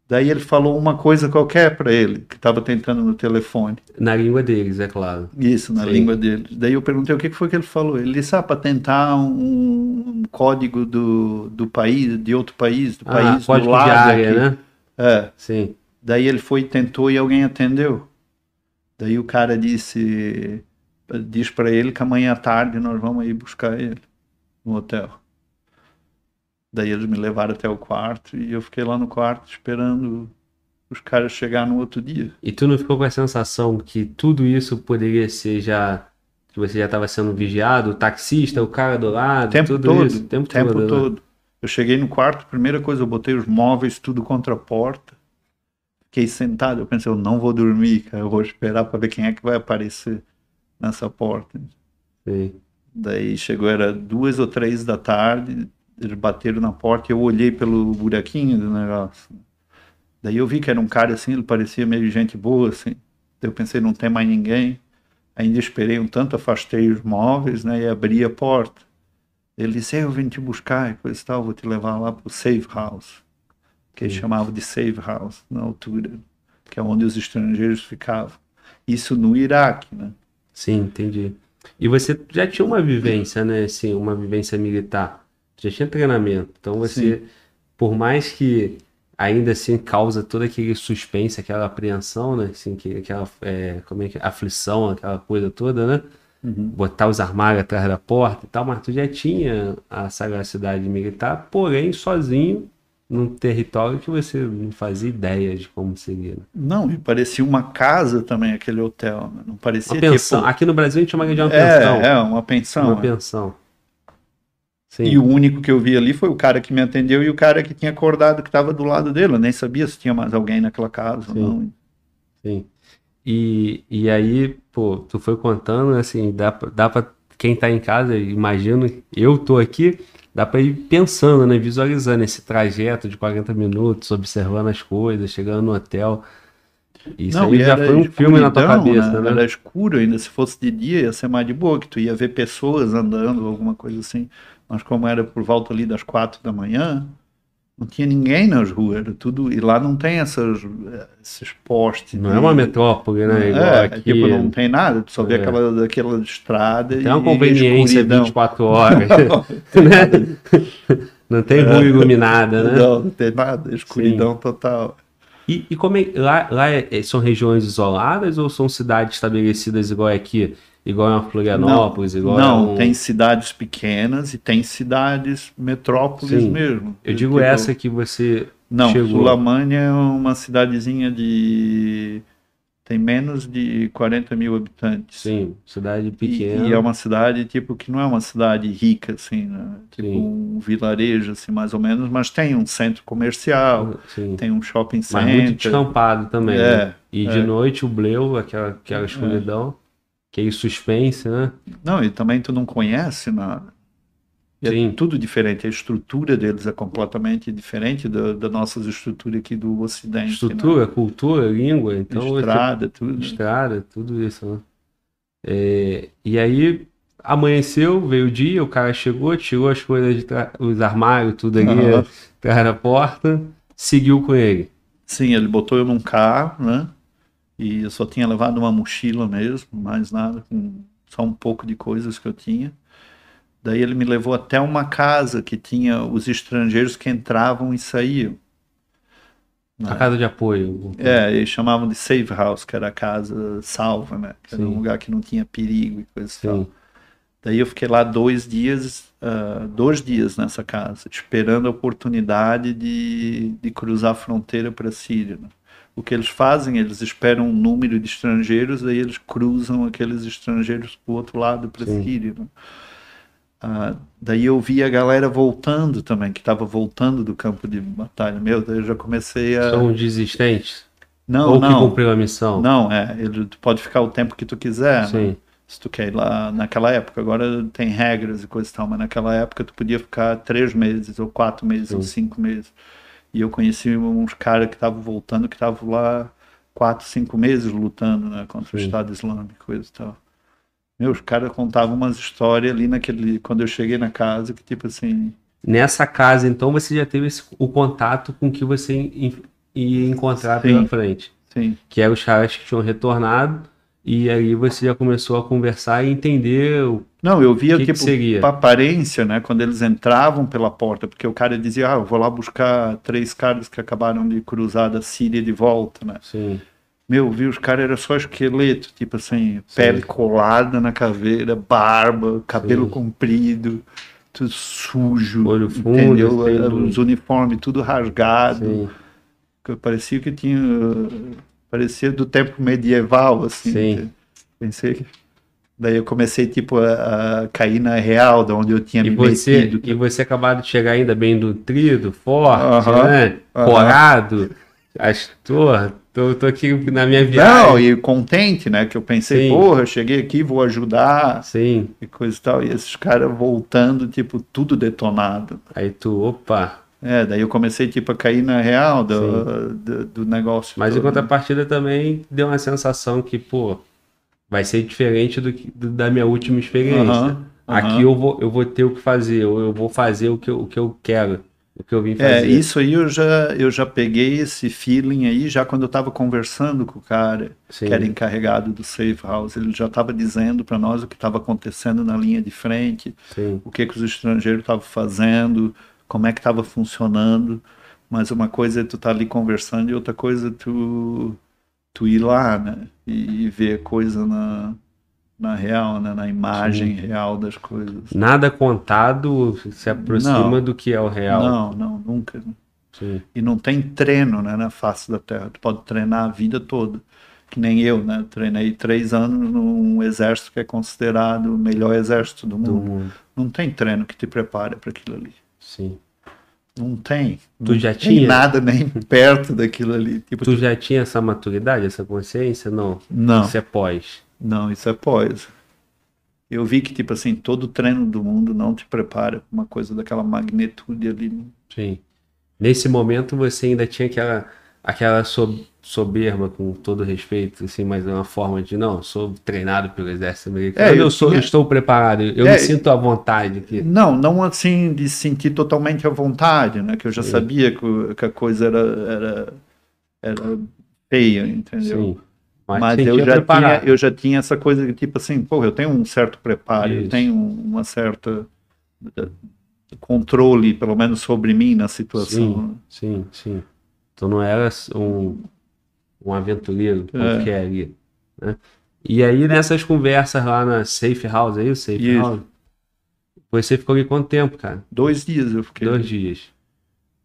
Daí ele falou uma coisa qualquer para ele, que estava tentando no telefone.
Na língua deles, é claro.
Isso, na
Sim.
língua deles. Daí eu perguntei o que foi que ele falou. Ele disse, ah, para tentar um, um código do, do país, de outro país, do
Ah,
país do lado
de área,
aqui.
né?
É.
Sim.
Daí ele foi tentou e alguém atendeu. Daí o cara disse, diz para ele que amanhã à tarde nós vamos ir buscar ele no hotel. Daí eles me levaram até o quarto e eu fiquei lá no quarto esperando os caras chegar no outro dia.
E tu não ficou com a sensação que tudo isso poderia ser já. Que você já estava sendo vigiado? O taxista, o cara do lado,
tempo
tudo
todo,
isso? O tempo,
tempo
todo. né?
todo. Eu cheguei no quarto, primeira coisa, eu botei os móveis tudo contra a porta. Fiquei sentado, eu pensei, eu não vou dormir, cara, eu vou esperar para ver quem é que vai aparecer nessa porta.
Sim.
Daí chegou, era duas ou três da tarde, eles bateram na porta e eu olhei pelo buraquinho do negócio. Daí eu vi que era um cara assim, ele parecia meio gente boa, assim. Daí eu pensei, não tem mais ninguém. Ainda esperei um tanto, afastei os móveis, né, e abri a porta. Ele disse, "Ei, eu vim te buscar e coisa e tal, vou te levar lá pro safe house. Que eles
Sim.
chamavam de safe house na altura, que é onde os estrangeiros ficavam. Isso no Iraque, né?
Sim, entendi. E você já tinha uma vivência, né? Assim, uma vivência militar. Já tinha treinamento. Então você, por mais que ainda assim causa todo aquele suspense, aquela apreensão, né? Assim, que, aquela é, como é que aflição, aquela coisa toda, né? Botar os armários atrás da porta e tal, mas tu já tinha a sagacidade militar, porém sozinho num território que você não fazia ideia de como seria. né?
Não, e parecia uma casa também aquele hotel, né? Não parecia
Uma pensão.
tipo...
Aqui no Brasil a gente chama de uma pensão.
É, é, uma pensão.
Uma
é.
pensão. Sim.
E o único que eu vi ali foi o cara que me atendeu e o cara que tinha acordado que estava do lado dele. Eu nem sabia se tinha mais alguém naquela casa
Sim.
ou não.
Sim. E, e aí, pô, tu foi contando, assim, dá, dá pra quem tá em casa, imagino, eu tô aqui, dá pra ir pensando, né, visualizando esse trajeto de 40 minutos, observando as coisas, chegando no hotel. Isso
não,
aí já foi um filme na tua cabeça, né?
Era escuro ainda. Se fosse de dia ia ser mais de boa, que tu ia ver pessoas andando, alguma coisa assim. Mas como era por volta ali das quatro da manhã, não tinha ninguém nas ruas. Era tudo... E lá não tem essas, esses postes.
Não
de-
é uma metrópole, né? Igual
É,
aqui.
tipo, não tem nada, tu só vê
É.
aquela, aquela estrada
Tem uma conveniência
escuridão.
24 (laughs) horas, né? Não tem rua iluminada, né?
Não, não tem nada, escuridão total.
E, e como é, lá, lá é- é- são regiões isoladas ou são cidades estabelecidas igual aqui? Igual a Florianópolis, igual
Não,
a um...
tem cidades pequenas e tem cidades metrópoles
Sim.
mesmo.
Eu digo
Tipo,
essa que você
Não,
chegou.
Sulamânia é uma cidadezinha de. tem menos de 40 mil habitantes.
Sim, cidade
E,
pequena.
e é uma cidade, tipo, que não é uma cidade rica, assim, né? Tipo
Sim.
um vilarejo, assim, mais ou menos, mas tem um centro comercial,
Sim.
tem um shopping
Mas muito
center.
descampado também.
É,
né? E de
é.
noite o bleu, aquela, aquela escuridão, aquele suspense, né?
Não, e também tu não conhece nada. E
Sim.
É tudo diferente. A estrutura deles é completamente diferente da, da nossa estrutura aqui do Ocidente.
Estrutura, cultura, língua,
né?
então
Estrada, tudo.
estrada, tudo isso, né? É, e aí amanheceu, veio o dia, o cara chegou, tirou as coisas os armários, tudo ali,
Aham.
atrás da porta, seguiu com ele.
Sim, ele botou eu num carro, né? E eu só tinha levado uma mochila mesmo, mais nada, com só um pouco de coisas que eu tinha. Daí ele me levou até uma casa que tinha os estrangeiros que entravam e saíam.
A casa de apoio.
É, eles chamavam de safe house, que era a casa salva, né? Que era
Sim.
um lugar que não tinha perigo e coisa e tal.
Sim.
Daí eu fiquei lá dois dias, ah, dois dias nessa casa, esperando a oportunidade de, de cruzar a fronteira para a Síria. né? O que eles fazem, eles esperam um número de estrangeiros, daí eles cruzam aqueles estrangeiros para o outro lado, para. Síria. né? Ah, daí eu vi a galera voltando também, que estava voltando do campo de batalha. Meu, daí eu já comecei a...
São desistentes?
Não,
Ou que
não,
cumpriu a missão?
não, é, ele, tu pode ficar o tempo que tu quiser, né?
Sim.
se tu quer ir lá naquela época. Agora tem regras e coisa e tal, mas naquela época tu podia ficar três meses, ou quatro meses, ou
Sim.
cinco meses. E eu conheci uns caras que estavam voltando, que estavam lá quatro, cinco meses lutando né, contra o
Sim.
Estado Islâmico e coisa e tal. Meu, os caras contavam umas histórias ali naquele. Quando eu cheguei na casa, que tipo assim.
Nessa casa, então, você já teve esse- o contato com o que você e encontrar
Sim.
pela frente.
Sim.
Que eram os caras que tinham retornado, e aí você já começou a conversar e entender o
Não, eu via
que, que seria.
a aparência, né, quando eles entravam pela porta, porque o cara dizia, ah, eu vou lá buscar três caras que acabaram de cruzar da Síria de volta, né?
Sim,
Meu, vi os caras era só esqueleto, tipo assim, pele colada na caveira, barba, cabelo
Sim.
comprido, tudo sujo,
Olho fundo,
entendeu? Os uniformes tudo rasgado,
sim,
que parecia que tinha, parecia do tempo medieval, assim.
Sim.
Pensei que Daí eu comecei, tipo, a, a cair na real, da onde eu tinha
E
me
você,
metido.
e você acabado de chegar ainda bem nutrido, forte,
Aham,
né?
aham.
Corado. Acho, tô, tô, tô aqui na minha viagem.
Não, e contente, né? Que eu pensei,
Sim.
porra, eu cheguei aqui, vou ajudar
Sim.
e coisa e tal. E esses caras voltando, tipo, tudo detonado.
Aí tu, opa.
É, daí eu comecei, tipo, a cair na real do, do, do negócio.
Mas em
todo, né?
contrapartida também deu uma sensação que, pô, vai ser diferente do, que- do- da minha última experiência.
Aham, aham.
Aqui eu vou, eu vou ter o que fazer, ou eu vou fazer o que eu, o que eu quero, o que eu vim
É,
fazer.
isso aí eu já, eu já peguei esse feeling aí já quando eu tava conversando com o cara
Sim.
que era encarregado do safe house. Ele já estava dizendo para nós o que estava acontecendo na linha de frente,
Sim,
o que, que os estrangeiros estavam fazendo, como é que estava funcionando. Mas uma coisa é tu estar ali conversando e outra coisa é tu, tu ir lá, né? E, e ver a coisa na, na real, né? Na imagem real das coisas.
Nada contado se aproxima
Não.
do que é o real.
Não, não, nunca.
Sim,
E não tem treino, né, na face da Terra. Tu pode treinar a vida toda. Que nem eu, né? Treinei três anos num exército que é considerado o melhor exército do
do
mundo.
mundo.
Não tem treino que te prepare para aquilo ali.
Sim.
Não tem.
Tu
não
já
tem
tinha?
nada nem (laughs) perto daquilo ali. Tipo,
Tu já tinha essa maturidade, essa consciência? Não.
Não,
Isso é pós.
não, isso é pós. Eu vi que, tipo assim, todo treino do mundo não te prepara para uma coisa daquela magnitude ali.
Sim. Nesse momento você ainda tinha aquela, aquela so- soberba, com todo respeito, assim, mas é uma forma de, não, eu sou treinado pelo exército americano,
É,
eu,
eu
sou,
tinha-
eu estou preparado, eu
É,
me sinto à vontade aqui.
Não, não assim de sentir totalmente à vontade, né? Que eu já
Sim.
sabia que, que a coisa era, era, era feia, entendeu?
Sim. Mas,
Mas eu já, tinha, eu já tinha essa coisa que, tipo assim, pô, eu tenho um certo preparo, eu
Isso.
tenho uma certa eh, controle, pelo menos sobre mim na situação.
Sim, sim. Tu não era um, um aventureiro
É.
qualquer ali, né? E aí nessas conversas lá na Safe House, aí o Safe
Isso.
House, você ficou ali quanto tempo, cara?
Dois dias eu fiquei.
Dois dias.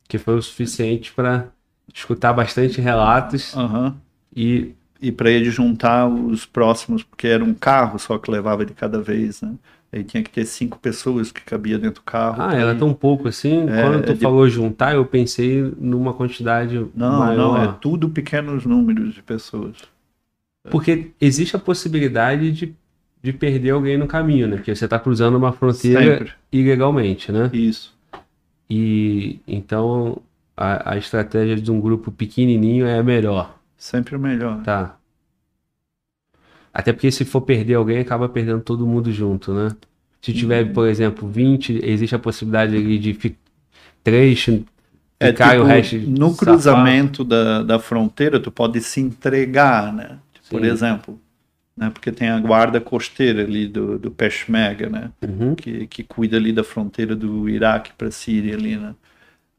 Que foi o suficiente para escutar bastante relatos
Aham.
e
E para ele juntar os próximos, porque era um carro só que levava de cada vez, né? Aí tinha que ter cinco pessoas que cabia dentro do carro.
Ah, era tão pouco assim?
É,
Quando tu
é de-
falou juntar, eu pensei numa quantidade
Não,
maior.
não, é tudo pequenos números de pessoas.
Porque existe a possibilidade de, de perder alguém no caminho, né? Porque você está cruzando uma fronteira
Sempre.
ilegalmente, né?
Isso.
E então a, a estratégia de um grupo pequenininho é a melhor,
Sempre o melhor.
tá? Até porque se for perder alguém, acaba perdendo todo mundo junto, né? Se tiver,
Uhum.
por exemplo, 20, existe a possibilidade ali de fi- três
É
ficar e o
tipo,
resto
no cruzamento da, da fronteira, tu pode se entregar, né? Por
Sim.
exemplo, né? Porque tem a guarda costeira ali do, do Peshmerga, né?
Uhum,
Que, que cuida ali da fronteira do Iraque para Síria ali, né?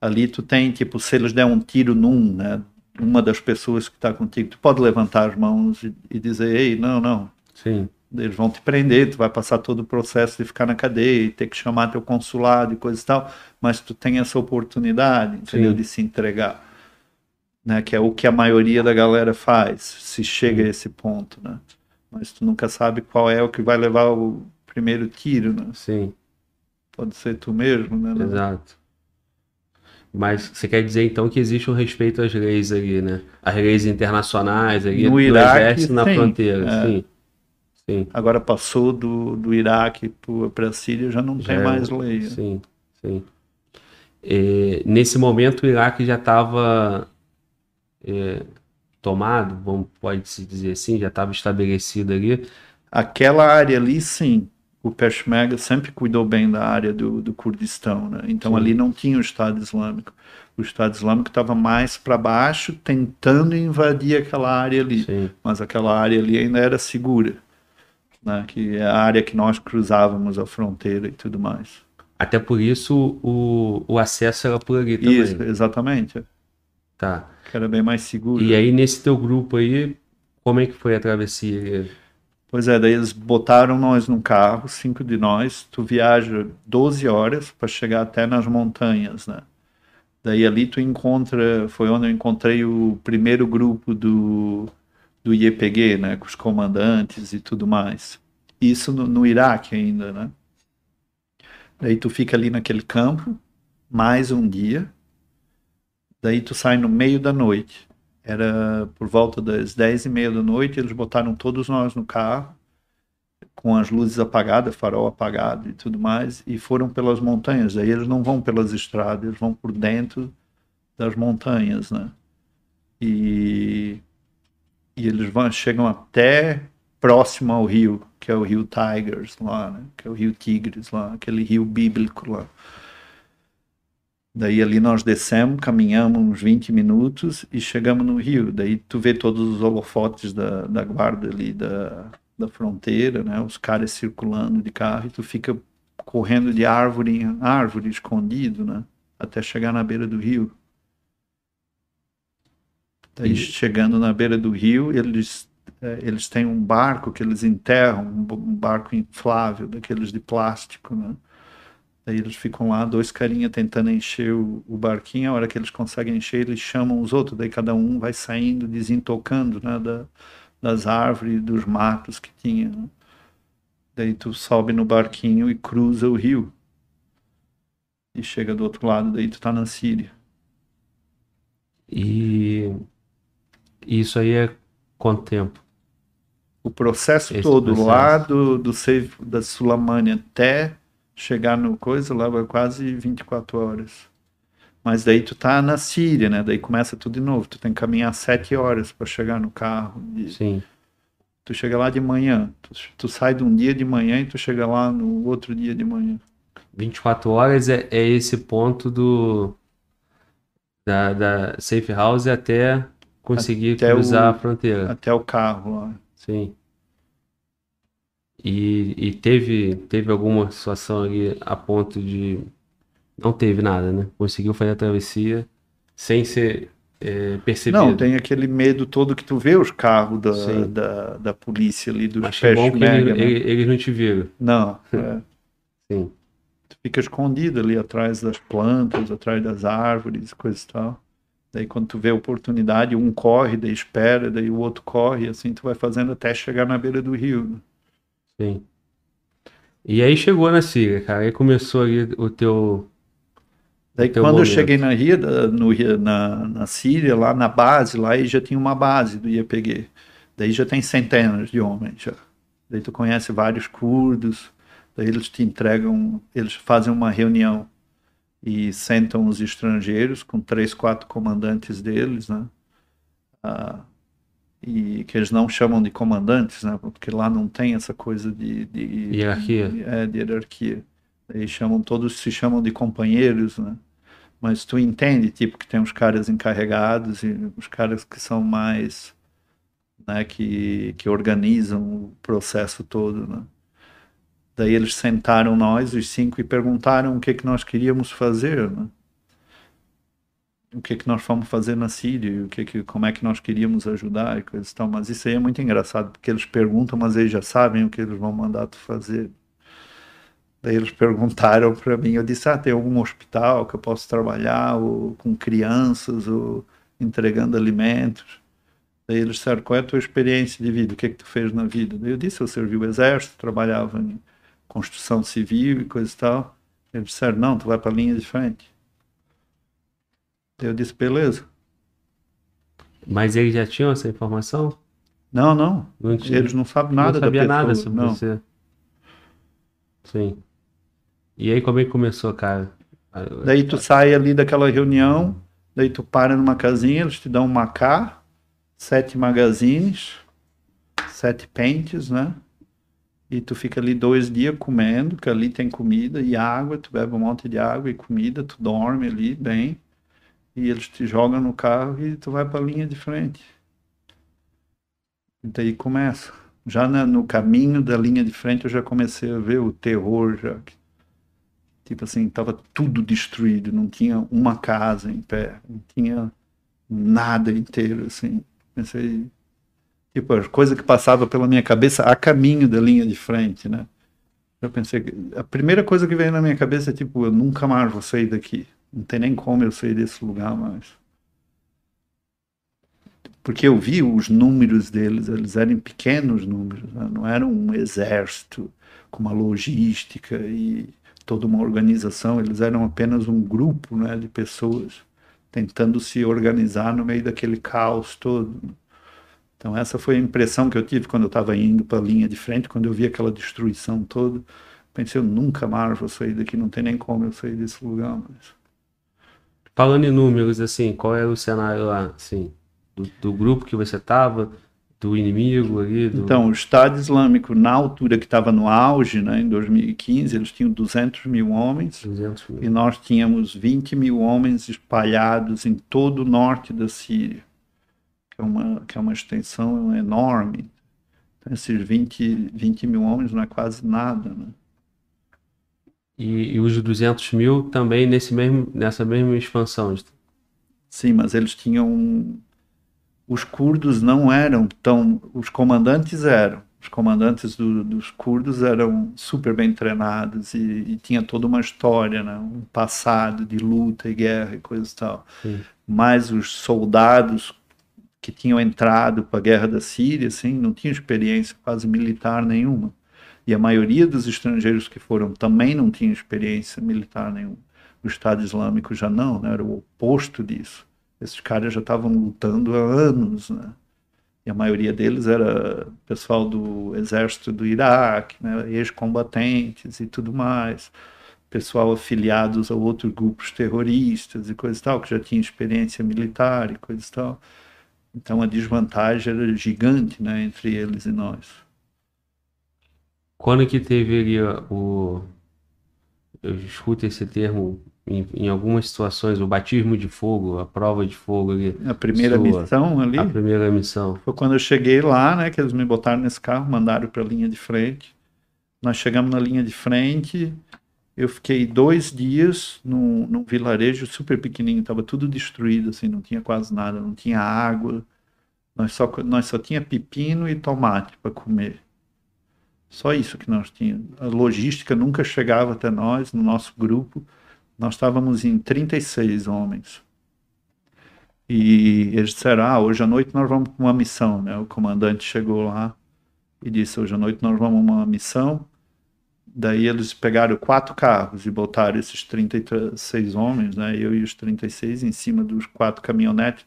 Ali tu tem, tipo, se eles der um tiro num, né? Uma das pessoas que está contigo, tu pode levantar as mãos e, e dizer, ei, não, não,
sim,
eles vão te prender, tu vai passar todo o processo de ficar na cadeia e ter que chamar teu consulado e coisa e tal, mas tu tem essa oportunidade, entendeu,
Sim.
de se entregar, né, que é o que a maioria da galera faz, se chega a esse ponto, né, mas tu nunca sabe qual é o que vai levar o primeiro tiro, né,
sim,
pode ser tu mesmo, né,
exato. Mas você quer dizer então que existe um respeito às leis ali, né? As leis internacionais ali,
No
do
Iraque,
exército na
sim.
fronteira,
É.
sim. Sim,
agora passou do, do Iraque para a Síria, já não
Já
tem
é-
mais lei, né?
sim, sim. É, nesse momento o Iraque já estava tomado, vamos, pode-se dizer assim, já estava estabelecido ali.
Aquela área ali, sim. O Peshmerga sempre cuidou bem da área do, do Kurdistão, né? Então
Sim.
ali não tinha o Estado Islâmico. O Estado Islâmico estava mais para baixo, tentando invadir aquela área ali.
Sim.
Mas aquela área ali ainda era segura, né? que é a área que nós cruzávamos a fronteira e tudo mais.
Até por isso o, o acesso era por ali também.
Isso, exatamente.
Tá.
Que era bem mais seguro.
E aí, nesse teu grupo aí, como é que foi a travessia?
Pois é, daí eles botaram nós num carro, cinco de nós, tu viaja 12 horas para chegar até nas montanhas, né? Daí ali tu encontra, foi onde eu encontrei o primeiro grupo do, do IEPG, né, com os comandantes e tudo mais. Isso no, no Iraque ainda, né? Daí tu fica ali naquele campo, mais um dia, daí tu sai no meio da noite. Era por volta das dez e meia da noite, eles botaram todos nós no carro, com as luzes apagadas, farol apagado e tudo mais, e foram pelas montanhas. Aí eles não vão pelas estradas, eles vão por dentro das montanhas, né? E, e eles vão, chegam até próximo ao rio, que é o rio Tigers lá, né? Que é o rio Tigres lá, aquele rio bíblico lá. Daí ali nós descemos, caminhamos uns 20 minutos e chegamos no rio. Daí tu vê todos os holofotes da, da guarda ali da, da fronteira, né? Os caras circulando de carro e tu fica correndo de árvore em árvore, escondido, né? Até chegar na beira do rio. Daí
E-
chegando na beira do rio, eles eh, eles têm um barco que eles enterram, um um barco inflável, daqueles de plástico, né? Daí eles ficam lá, dois carinha tentando encher o, o barquinho, a hora que eles conseguem encher, eles chamam os outros, daí cada um vai saindo, desentocando, né, da, das árvores, dos matos que tinha. né? Daí tu sobe no barquinho e cruza o rio. E chega do outro lado, daí tu tá na Síria.
E isso aí é quanto tempo?
O processo
Esse
todo,
processo.
lá do, do Seif, da Sulamânia até chegar no coisa, leva quase 24 horas. Mas daí tu tá na Síria, né? Daí começa tudo de novo. Tu tem que caminhar sete horas para chegar no carro.
Sim.
tu chega lá de manhã. Tu, tu sai de um dia de manhã e tu chega lá no outro dia de manhã.
24 horas é, é esse ponto do da, da safe house até conseguir
Até
cruzar
o-
a fronteira.
Até o carro lá.
Sim. E, e teve, teve alguma situação ali a ponto de. Não teve nada, né? Conseguiu fazer a travessia sem ser é, percebido.
Não, tem aquele medo todo que tu vê os carros da,
Sim.
da, da polícia ali, dos
Mas que bom ele-
né?
ele- eles não te viram.
Não, (laughs) é.
Sim.
tu fica escondido ali atrás das plantas, atrás das árvores, coisa e tal. Daí quando tu vê a oportunidade, um corre, daí espera, daí o outro corre, e assim tu vai fazendo até chegar na beira do rio. Né?
Sim. E aí chegou na Síria, cara. Aí começou ali o teu.
Daí
Teu
quando eu
momento.
cheguei na, Ria, no, na, na Síria, lá na base, lá e já tinha uma base do IEPG. Daí já tem centenas de homens já. Daí tu conhece vários curdos, daí eles te entregam, eles fazem uma reunião e sentam os estrangeiros com três, quatro comandantes deles, né? Ah, e que eles não chamam de comandantes, né? Porque lá não tem essa coisa de, de
Hierarquia.
é, de hierarquia. Eles chamam todos se chamam de companheiros, né? Mas tu entende, tipo, que tem os caras encarregados e os caras que são mais, né, que, que organizam o processo todo, né? Daí eles sentaram nós, os cinco, e perguntaram o que que nós queríamos fazer, né? O que que nós fomos fazer na Síria, o que que, como é que nós queríamos ajudar e coisas e tal. Mas isso aí é muito engraçado, porque eles perguntam, mas eles já sabem o que eles vão mandar tu fazer. Daí eles perguntaram para mim, eu disse, ah, tem algum hospital que eu posso trabalhar, ou com crianças, ou entregando alimentos. Daí eles disseram, qual é a tua experiência de vida? O que é que tu fez na vida? Daí eu disse, eu servi o exército, trabalhava em construção civil e coisa e tal. Eles disseram, não, tu vai para a linha de frente. Eu disse, beleza.
Mas eles já tinham essa informação?
Não, não,
Não tinha.
eles não sabem nada
não
da
sabia
pessoa.
nada sobre
não.
você. Sim. E aí como é que começou, cara?
Daí tu sai ali daquela reunião, daí tu para numa casinha, eles te dão um macá, sete magazines, sete pentes, né? E tu fica ali dois dias comendo, que ali tem comida e água, tu bebe um monte de água e comida, tu dorme ali bem. E eles te jogam no carro e tu vai para a linha de frente. E daí começa. Já na, no caminho da linha de frente eu já comecei a ver o terror já. Tipo assim, estava tudo destruído, não tinha uma casa em pé, não tinha nada inteiro, assim. Pensei, tipo, a coisa que passava pela minha cabeça a caminho da linha de frente, né? Eu pensei, a primeira coisa que veio na minha cabeça é tipo, eu nunca mais vou sair daqui. Não tem nem como eu sair desse lugar mais. Porque eu vi os números deles, eles eram pequenos números, né? não eram um exército com uma logística e toda uma organização, eles eram apenas um grupo né, de pessoas tentando se organizar no meio daquele caos todo. Então essa foi a impressão que eu tive quando eu estava indo para a linha de frente, quando eu vi aquela destruição toda. Pensei, eu nunca mais vou sair daqui, não tem nem como eu sair desse lugar. Mas...
Falando em números, assim, qual era o cenário lá, assim, do, do grupo que você estava, do inimigo ali? Do...
Então, o Estado Islâmico, na altura que estava no auge, né, em 2015, eles tinham 200 mil homens
200 mil.
e nós tínhamos 20 mil homens espalhados em todo o norte da Síria, que é uma, que é uma extensão enorme. Então, esses 20, 20 mil homens não é quase nada, né?
E, e os 200 mil também nesse mesmo, nessa mesma expansão.
Sim, mas eles tinham os curdos não eram tão. Os comandantes eram. Os comandantes do, dos curdos eram super bem treinados e, e, tinha toda uma história, né? um passado de luta e guerra e coisas e tal.
Sim.
Mas os soldados que tinham entrado para a guerra da Síria, assim, não tinham experiência quase militar nenhuma. E a maioria dos estrangeiros que foram também não tinham experiência militar nenhuma. O Estado Islâmico já não, né? era o oposto disso. Esses caras já estavam lutando há anos, né? E a maioria deles era pessoal do exército do Iraque, né? ex-combatentes e tudo mais. Pessoal afiliados a outros grupos terroristas e coisa e tal, que já tinha experiência militar e coisa e tal. Então a desvantagem era gigante né, entre eles e nós.
Quando que teve ali o. Eu escuto esse termo em, em, algumas situações, o batismo de fogo, a prova de fogo ali.
A primeira sua, missão ali?
A primeira missão.
Foi quando eu cheguei lá, né, que eles me botaram nesse carro, mandaram para a linha de frente. Nós chegamos na linha de frente, eu fiquei dois dias num, num vilarejo super pequenininho, estava tudo destruído, assim, não tinha quase nada, não tinha água. Nós só, nós só tinha pepino e tomate para comer. Só isso que nós tínhamos. A logística nunca chegava até nós, no nosso grupo nós estávamos em 36 homens. E eles disseram: Ah, hoje à noite nós vamos para uma missão. Né? O comandante chegou lá e disse: Hoje à noite nós vamos uma missão. Daí eles pegaram quatro carros e botaram esses 36 homens, né? eu e os 36, em cima dos quatro caminhonetes.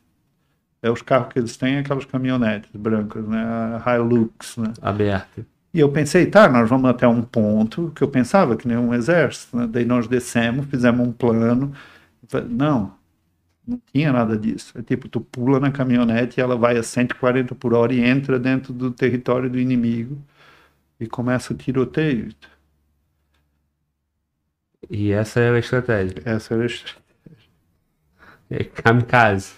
É os carros que eles têm, aquelas caminhonetes brancas, né? Hilux, né?
Aberta.
E eu pensei, tá, nós vamos até um ponto que eu pensava que nem um exército. Né? Daí nós descemos, fizemos um plano. Não, não tinha nada disso. É tipo, tu pula na caminhonete e ela vai a 140 por hora e entra dentro do território do inimigo e começa o tiroteio.
E essa era a estratégia.
Essa era a estratégia.
É kamikaze.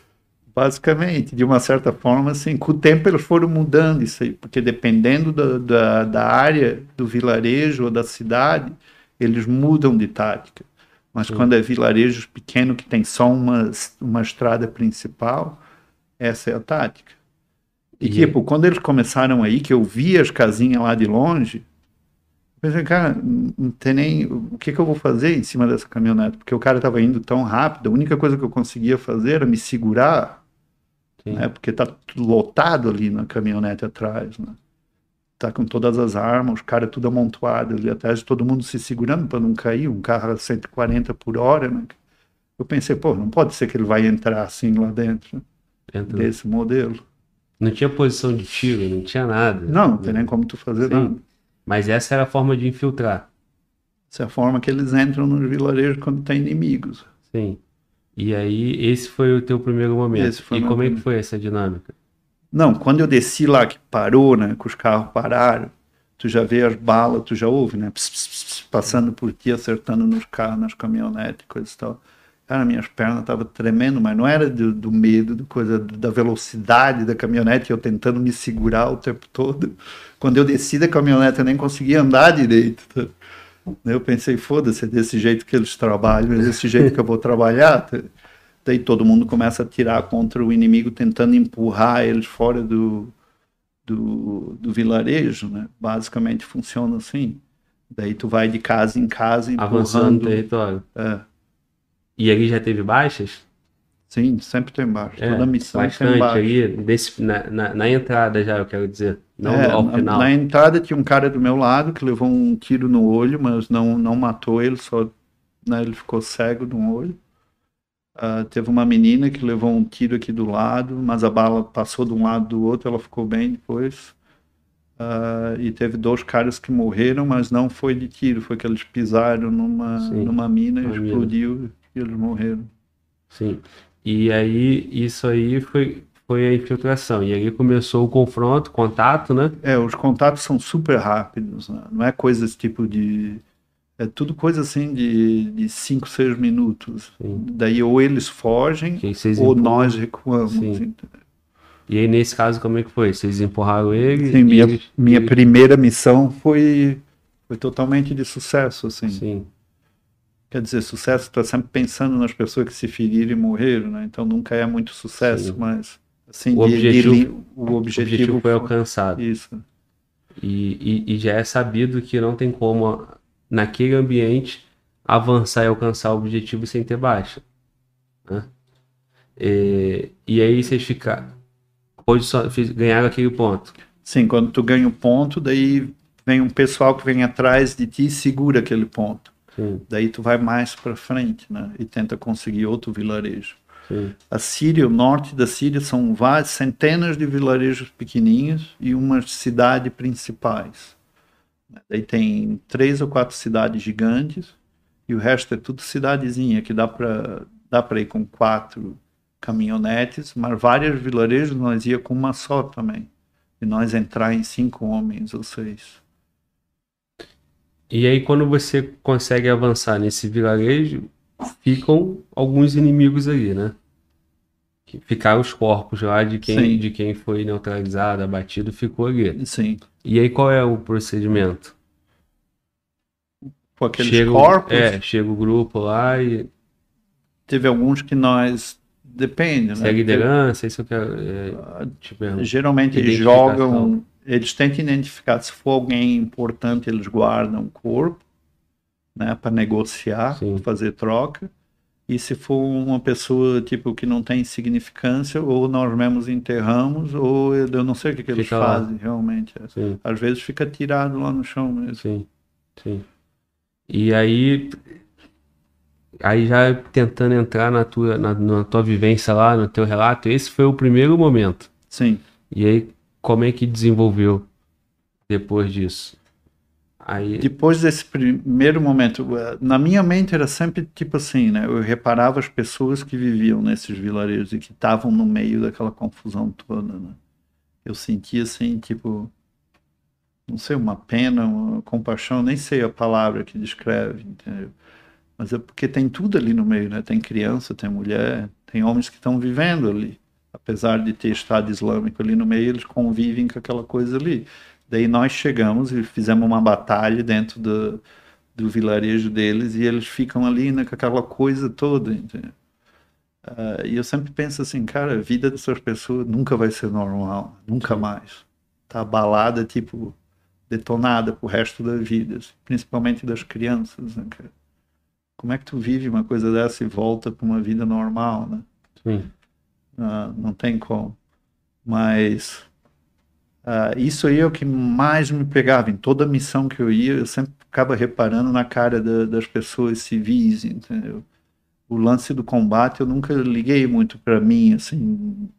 Basicamente, de uma certa forma, assim, com o tempo eles foram mudando isso aí, porque dependendo da, da, da área, do vilarejo ou da cidade, eles mudam de tática. Mas Sim. quando é vilarejo pequeno que tem só uma, uma estrada principal, essa é a tática. E, e tipo, quando eles começaram aí, que eu vi as casinhas lá de longe, eu pensei, cara, não tem nem. O que, que eu vou fazer em cima dessa caminhonete? Porque o cara estava indo tão rápido, a única coisa que eu conseguia fazer era me segurar né? Porque tá lotado ali na caminhonete atrás, né? Tá com todas as armas, os caras tudo amontoado ali atrás, todo mundo se segurando para não cair, um carro a 140 por hora, né? Eu pensei, pô, não pode ser que ele vai entrar assim lá dentro né? desse modelo.
Não tinha posição de tiro, não tinha nada.
Não, não tem nem como tu fazer Sim. nada.
Mas essa era a forma de infiltrar.
Essa é a forma que eles entram nos vilarejos quando tem inimigos.
Sim. E aí, esse foi o teu primeiro momento. e como é que foi essa dinâmica?
Não, quando eu desci lá, que parou, né, que os carros pararam, tu já vê as balas, tu já ouve, né, pss, pss, pss, passando por ti, acertando nos carros, nas caminhonetes, coisa e tal. Cara, minhas pernas estavam tremendo, mas não era do, do medo, do coisa, da velocidade da caminhonete, eu tentando me segurar o tempo todo. Quando eu desci da caminhonete, eu nem conseguia andar direito. tá? Eu pensei, foda-se, é desse jeito que eles trabalham, é desse jeito que eu vou trabalhar. Daí todo mundo começa a tirar contra o inimigo, tentando empurrar eles fora do, do, do vilarejo, né? Basicamente funciona assim. Daí tu vai de casa em casa
Avançando no
empurrando.
território.
É,
E ali já teve baixas?
Sim, sempre tem baixo.
É,
Toda missão tem
bastante
baixo.
ali, desse, na, na, na entrada já, eu quero dizer. Não
É,
ao
na,
final.
na entrada tinha um cara do meu lado que levou um tiro no olho, mas não, não matou ele, só né, ele ficou cego no olho. Ah, teve uma menina que levou um tiro aqui do lado, mas a bala passou de um lado do outro, ela ficou bem depois. Ah, e teve dois caras que morreram, mas não foi de tiro, foi que eles pisaram numa,
Sim,
numa mina e
uma mina.
explodiu e eles morreram.
Sim. E aí, isso aí foi, foi a infiltração. E aí começou o confronto, contato, né?
É, os contatos são super rápidos, né? não é coisas tipo de. É tudo coisa assim de 5, 6 minutos.
Sim.
Daí ou eles fogem ou
empurram.
nós recuamos.
Sim. E aí, nesse caso, como é que foi? Vocês empurraram ele?
Sim, minha, minha primeira missão foi, foi totalmente de sucesso, assim.
Sim,
Quer dizer, sucesso, tu tá sempre pensando nas pessoas que se feriram e morreram, né? Então nunca é muito sucesso,
Sim.
mas assim,
O
de- de
objetivo-
li- o objetivo,
objetivo foi alcançado.
isso.
E, e, e já é sabido que não tem como, naquele ambiente, avançar e alcançar o objetivo sem ter baixa. né? E, e aí vocês ficaram. Hoje só ganharam aquele ponto.
Sim, quando tu ganha o ponto, daí vem um pessoal que vem atrás de ti e segura aquele ponto.
Sim,
Daí tu vai mais para frente, né? E tenta conseguir outro vilarejo.
sim,
A Síria, o norte da Síria, são várias, centenas de vilarejos pequenininhos e umas cidades principais. Daí tem três ou quatro cidades gigantes e o resto é tudo cidadezinha, que dá para dá para ir com quatro caminhonetes, mas vários vilarejos nós ia com uma só também. E nós entrar em cinco homens ou seis.
E aí, quando você consegue avançar nesse vilarejo, ficam alguns inimigos ali, né? Ficaram os corpos lá de quem,
Sim.
de quem foi neutralizado, abatido, ficou ali.
Sim.
E aí, qual é o procedimento?
Com aqueles
chega, o-
corpos,
É, chega o grupo lá e
teve alguns que nós. Depende,
se
né?
é liderança, isso eu quero é, te perguntar.
Geralmente eles jogam, eles tentam identificar se for alguém importante, eles guardam o corpo, né, para negociar,
Sim.
fazer troca. E se for uma pessoa tipo que não tem significância, ou nós mesmos enterramos, ou eu não sei o que, que eles
Fica lá.
fazem realmente.
Sim,
Às vezes fica tirado lá no chão mesmo.
sim, sim. E aí, aí já tentando entrar na tua, na, na tua vivência lá, no teu relato, esse foi o primeiro momento.
Sim.
E aí, como é que desenvolveu depois disso? Aí,
Depois desse primeiro momento, eh, na minha mente era sempre tipo assim, né? Eu reparava as pessoas que viviam nesses vilarejos e que estavam no meio daquela confusão toda, né? Eu sentia assim, tipo, não sei, uma pena, uma compaixão, nem sei a palavra que descreve, entendeu? Mas é porque tem tudo ali no meio, né? Tem criança, tem mulher, tem homens que estão vivendo ali. Apesar de ter Estado Islâmico ali no meio, eles convivem com aquela coisa ali. Daí nós chegamos e fizemos uma batalha dentro do, do vilarejo deles e eles ficam ali né, com aquela coisa toda, entendeu? Ah, e eu sempre penso assim, cara, a vida dessas pessoas nunca vai ser normal, nunca mais. Tá abalada, tipo, detonada pro resto da vida, assim, principalmente das crianças, né, cara? Como é que tu vive uma coisa dessa e volta para uma vida normal, né?
sim,
Ah, não tem como. Mas ah, isso aí é o que mais me pegava. Em toda missão que eu ia, eu sempre ficava reparando na cara da- das pessoas civis, entendeu? O lance do combate eu nunca liguei muito para mim, assim.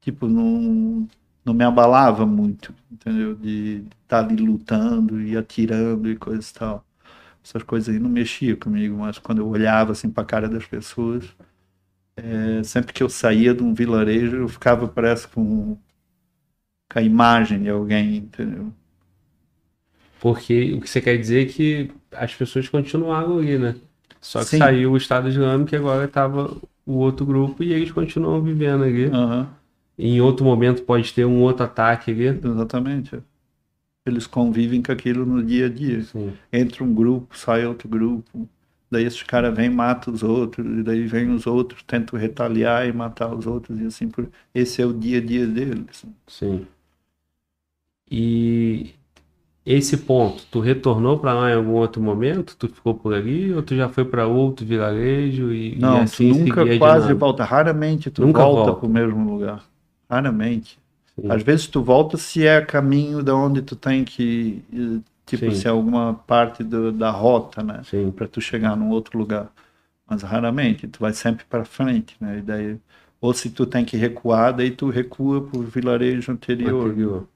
Tipo, não, não me abalava muito, entendeu? De estar ali lutando e atirando e coisa e tal. Essas coisas aí não mexiam comigo, mas quando eu olhava assim para a cara das pessoas. É, sempre que eu saía de um vilarejo, eu ficava, parece, com, com a imagem de alguém, entendeu?
porque o que você quer dizer é que as pessoas continuaram ali, né? Só que
Sim.
saiu o Estado Islâmico e agora estava o outro grupo e eles continuam vivendo ali.
Aham,
Em outro momento pode ter um outro ataque ali.
exatamente. Eles convivem com aquilo no dia a dia.
Sim.
Entra um grupo, sai outro grupo. Daí esses caras vêm, matam os outros, e daí vem os outros, tentam retaliar e matar os outros, e assim por. Esse é o dia a dia deles.
Sim. E esse ponto, tu retornou para lá em algum outro momento? Tu ficou por ali ou tu já foi para outro vilarejo e, e
Não,
assim
tu nunca quase volta. Raramente tu
Nunca
volta
volta.
para o mesmo lugar. Raramente.
Sim.
Às vezes tu volta se é caminho da onde tu tem que. Tipo,
Sim.
se é alguma parte do- da rota, né?
Sim.
para tu chegar num outro lugar. Mas raramente, tu vai sempre para frente, né? E daí, ou se tu tem que recuar, daí tu recua para o vilarejo anterior.
Anterior.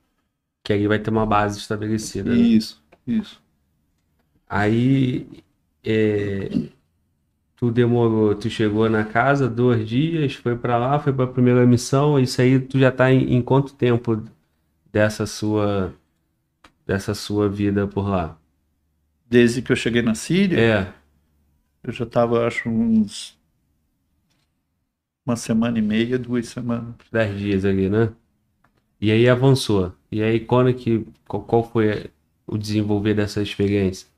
Que aí vai ter uma base estabelecida. né?
Isso, isso.
Aí é, tu demorou, tu chegou na casa dois dias, foi pra lá, foi pra primeira missão, isso aí tu já tá em, em quanto tempo dessa sua dessa sua vida por lá?
Desde que eu cheguei na Síria,
É,
eu já estava, acho, uns uma semana e meia, duas semanas.
dez dias ali, né? E aí avançou. E aí quando que qual, qual foi o desenvolver dessa experiência?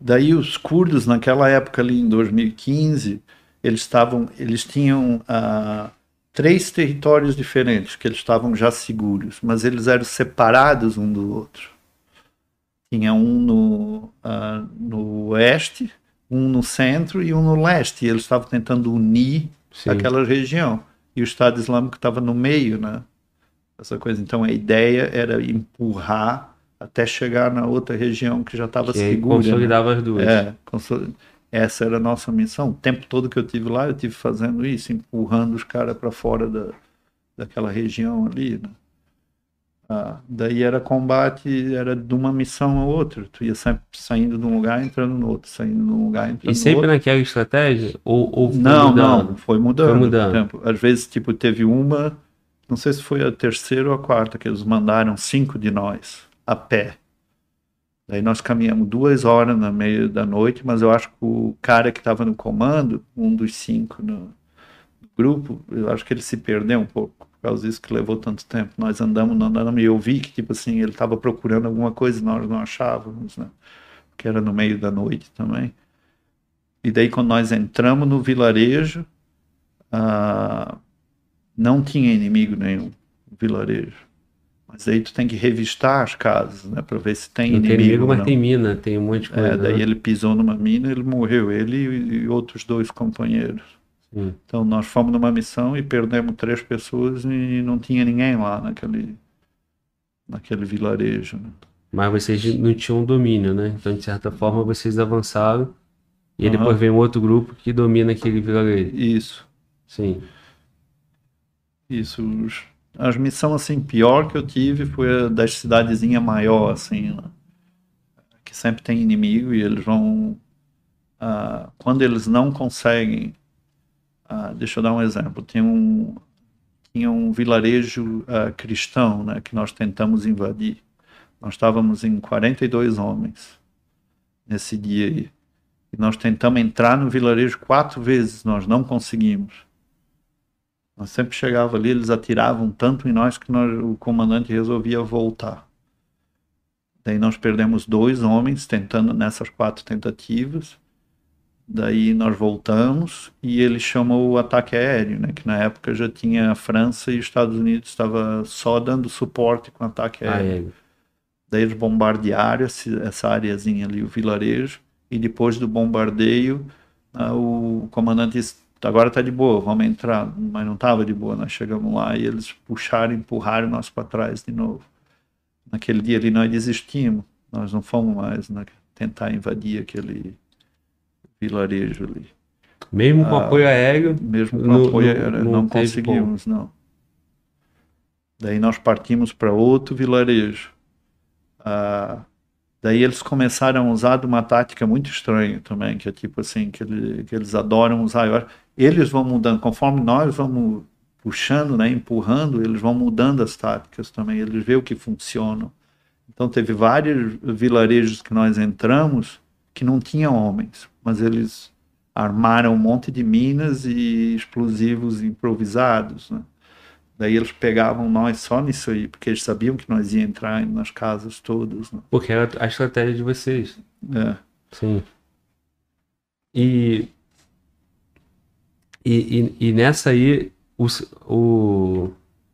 Daí os curdos naquela época ali em 2015, eles estavam, eles tinham ah, três territórios diferentes que eles estavam já seguros, mas eles eram separados um do outro. Tinha um no, ah, no oeste, um no centro e um no leste. E eles estavam tentando unir
Sim.
aquela região. E o Estado Islâmico estava no meio, né? Essa coisa. Então a ideia era empurrar até chegar na outra região que já estava segura. né?
consolidava as duas.
É, consol- essa era a nossa missão. O tempo todo que eu tive lá, eu tive fazendo isso, empurrando os caras para fora da, daquela região ali. Né? Ah, daí era combate, era de uma missão a outra. Tu ia sempre saindo de um lugar, entrando no outro, saindo de um lugar, entrando
E
no
sempre
outro.
naquela estratégia? Ou, ou foi
Não,
mudando?
não, foi mudando.
Foi mudando.
tempo. Às vezes, tipo, teve uma, não sei se foi a terceira ou a quarta, que eles mandaram cinco de nós a pé. Daí nós caminhamos duas horas no meio da noite, mas eu acho que o cara que estava no comando, um dos cinco no grupo, eu acho que ele se perdeu um pouco, causa disso que levou tanto tempo. Nós andamos, andamos, e eu vi que, tipo assim, ele estava procurando alguma coisa e nós não achávamos, né? Porque era no meio da noite também. E daí, quando nós entramos no vilarejo, ah, não tinha inimigo nenhum no vilarejo. Mas aí tu tem que revistar as casas, né, para ver se tem
Não
inimigo.
tem inimigo, mas
não.
tem mina, tem um monte de coisa.
É, daí
né?
ele pisou numa mina, ele morreu, ele e, e outros dois companheiros.
Sim.
Então nós fomos numa missão e perdemos três pessoas e não tinha ninguém lá naquele, naquele vilarejo. né?
Mas vocês não tinham domínio, né? Então, de certa forma, vocês avançaram e
Aham.
depois vem um outro grupo que domina aquele vilarejo.
Isso,
Sim.
isso. As missões assim pior que eu tive foi a das cidadezinha maior assim, né? que sempre tem inimigo e eles vão ah, quando eles não conseguem ah, deixa eu dar um exemplo. Tinha um tinha um vilarejo ah, cristão né, que nós tentamos invadir. Nós estávamos em 42 homens nesse dia aí. E nós tentamos entrar no vilarejo quatro vezes. Nós não conseguimos. Nós sempre chegava ali, eles atiravam tanto em nós que nós- o comandante resolvia voltar. Daí nós perdemos dois homens tentando nessas quatro tentativas. Daí nós voltamos e ele chamou o ataque aéreo, né? Que na época já tinha a França e os Estados Unidos estava só dando suporte com ataque aéreo.
Aéreo.
Daí eles bombardearam essa areazinha ali, o vilarejo, e depois do bombardeio, ah, o comandante disse, agora tá de boa, vamos entrar, mas não tava de boa, nós chegamos lá e eles puxaram, empurraram nós para trás de novo. Naquele dia ali nós desistimos, nós não fomos mais né, tentar invadir aquele vilarejo ali.
Mesmo com
Ah,
apoio aéreo,
Mesmo com
No-
apoio aéreo,
não
não, conseguimos, não. Daí nós partimos para outro vilarejo. Ah, daí eles começaram a usar de uma tática muito estranha também, que é tipo assim, que, ele- que eles adoram usar. Eu acho- Eles vão mudando, conforme nós vamos puxando, né, empurrando, eles vão mudando as táticas também, eles veem o que funciona. Então teve vários vilarejos que nós entramos que não tinham homens, mas eles armaram um monte de minas e explosivos improvisados, né? Daí eles pegavam nós só nisso aí, porque eles sabiam que nós ia entrar nas casas todas. Né?
Porque era a estratégia de vocês.
É.
Sim. E, e, e, e nessa aí, o, o,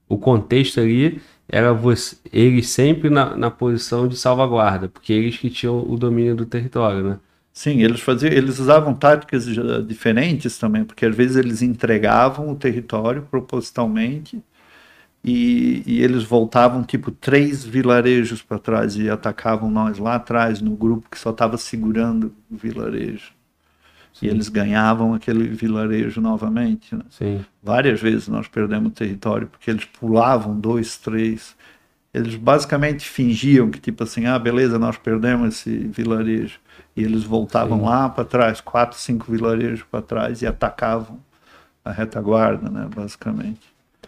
o contexto ali era você, eles sempre na, na posição de salvaguarda, porque eles que tinham o domínio do território, né?
Sim, eles faziam, eles usavam táticas diferentes também, porque às vezes eles entregavam o território propositalmente e, e eles voltavam tipo três vilarejos para trás e atacavam nós lá atrás no grupo que só estava segurando o vilarejo. Sim. E eles ganhavam aquele vilarejo novamente. Né? Várias vezes nós perdemos território porque eles pulavam dois, três. Eles basicamente fingiam que, tipo assim, ah, beleza, nós perdemos esse vilarejo. E eles voltavam Sim. lá para trás, quatro, cinco vilarejos para trás e atacavam a retaguarda, né, basicamente.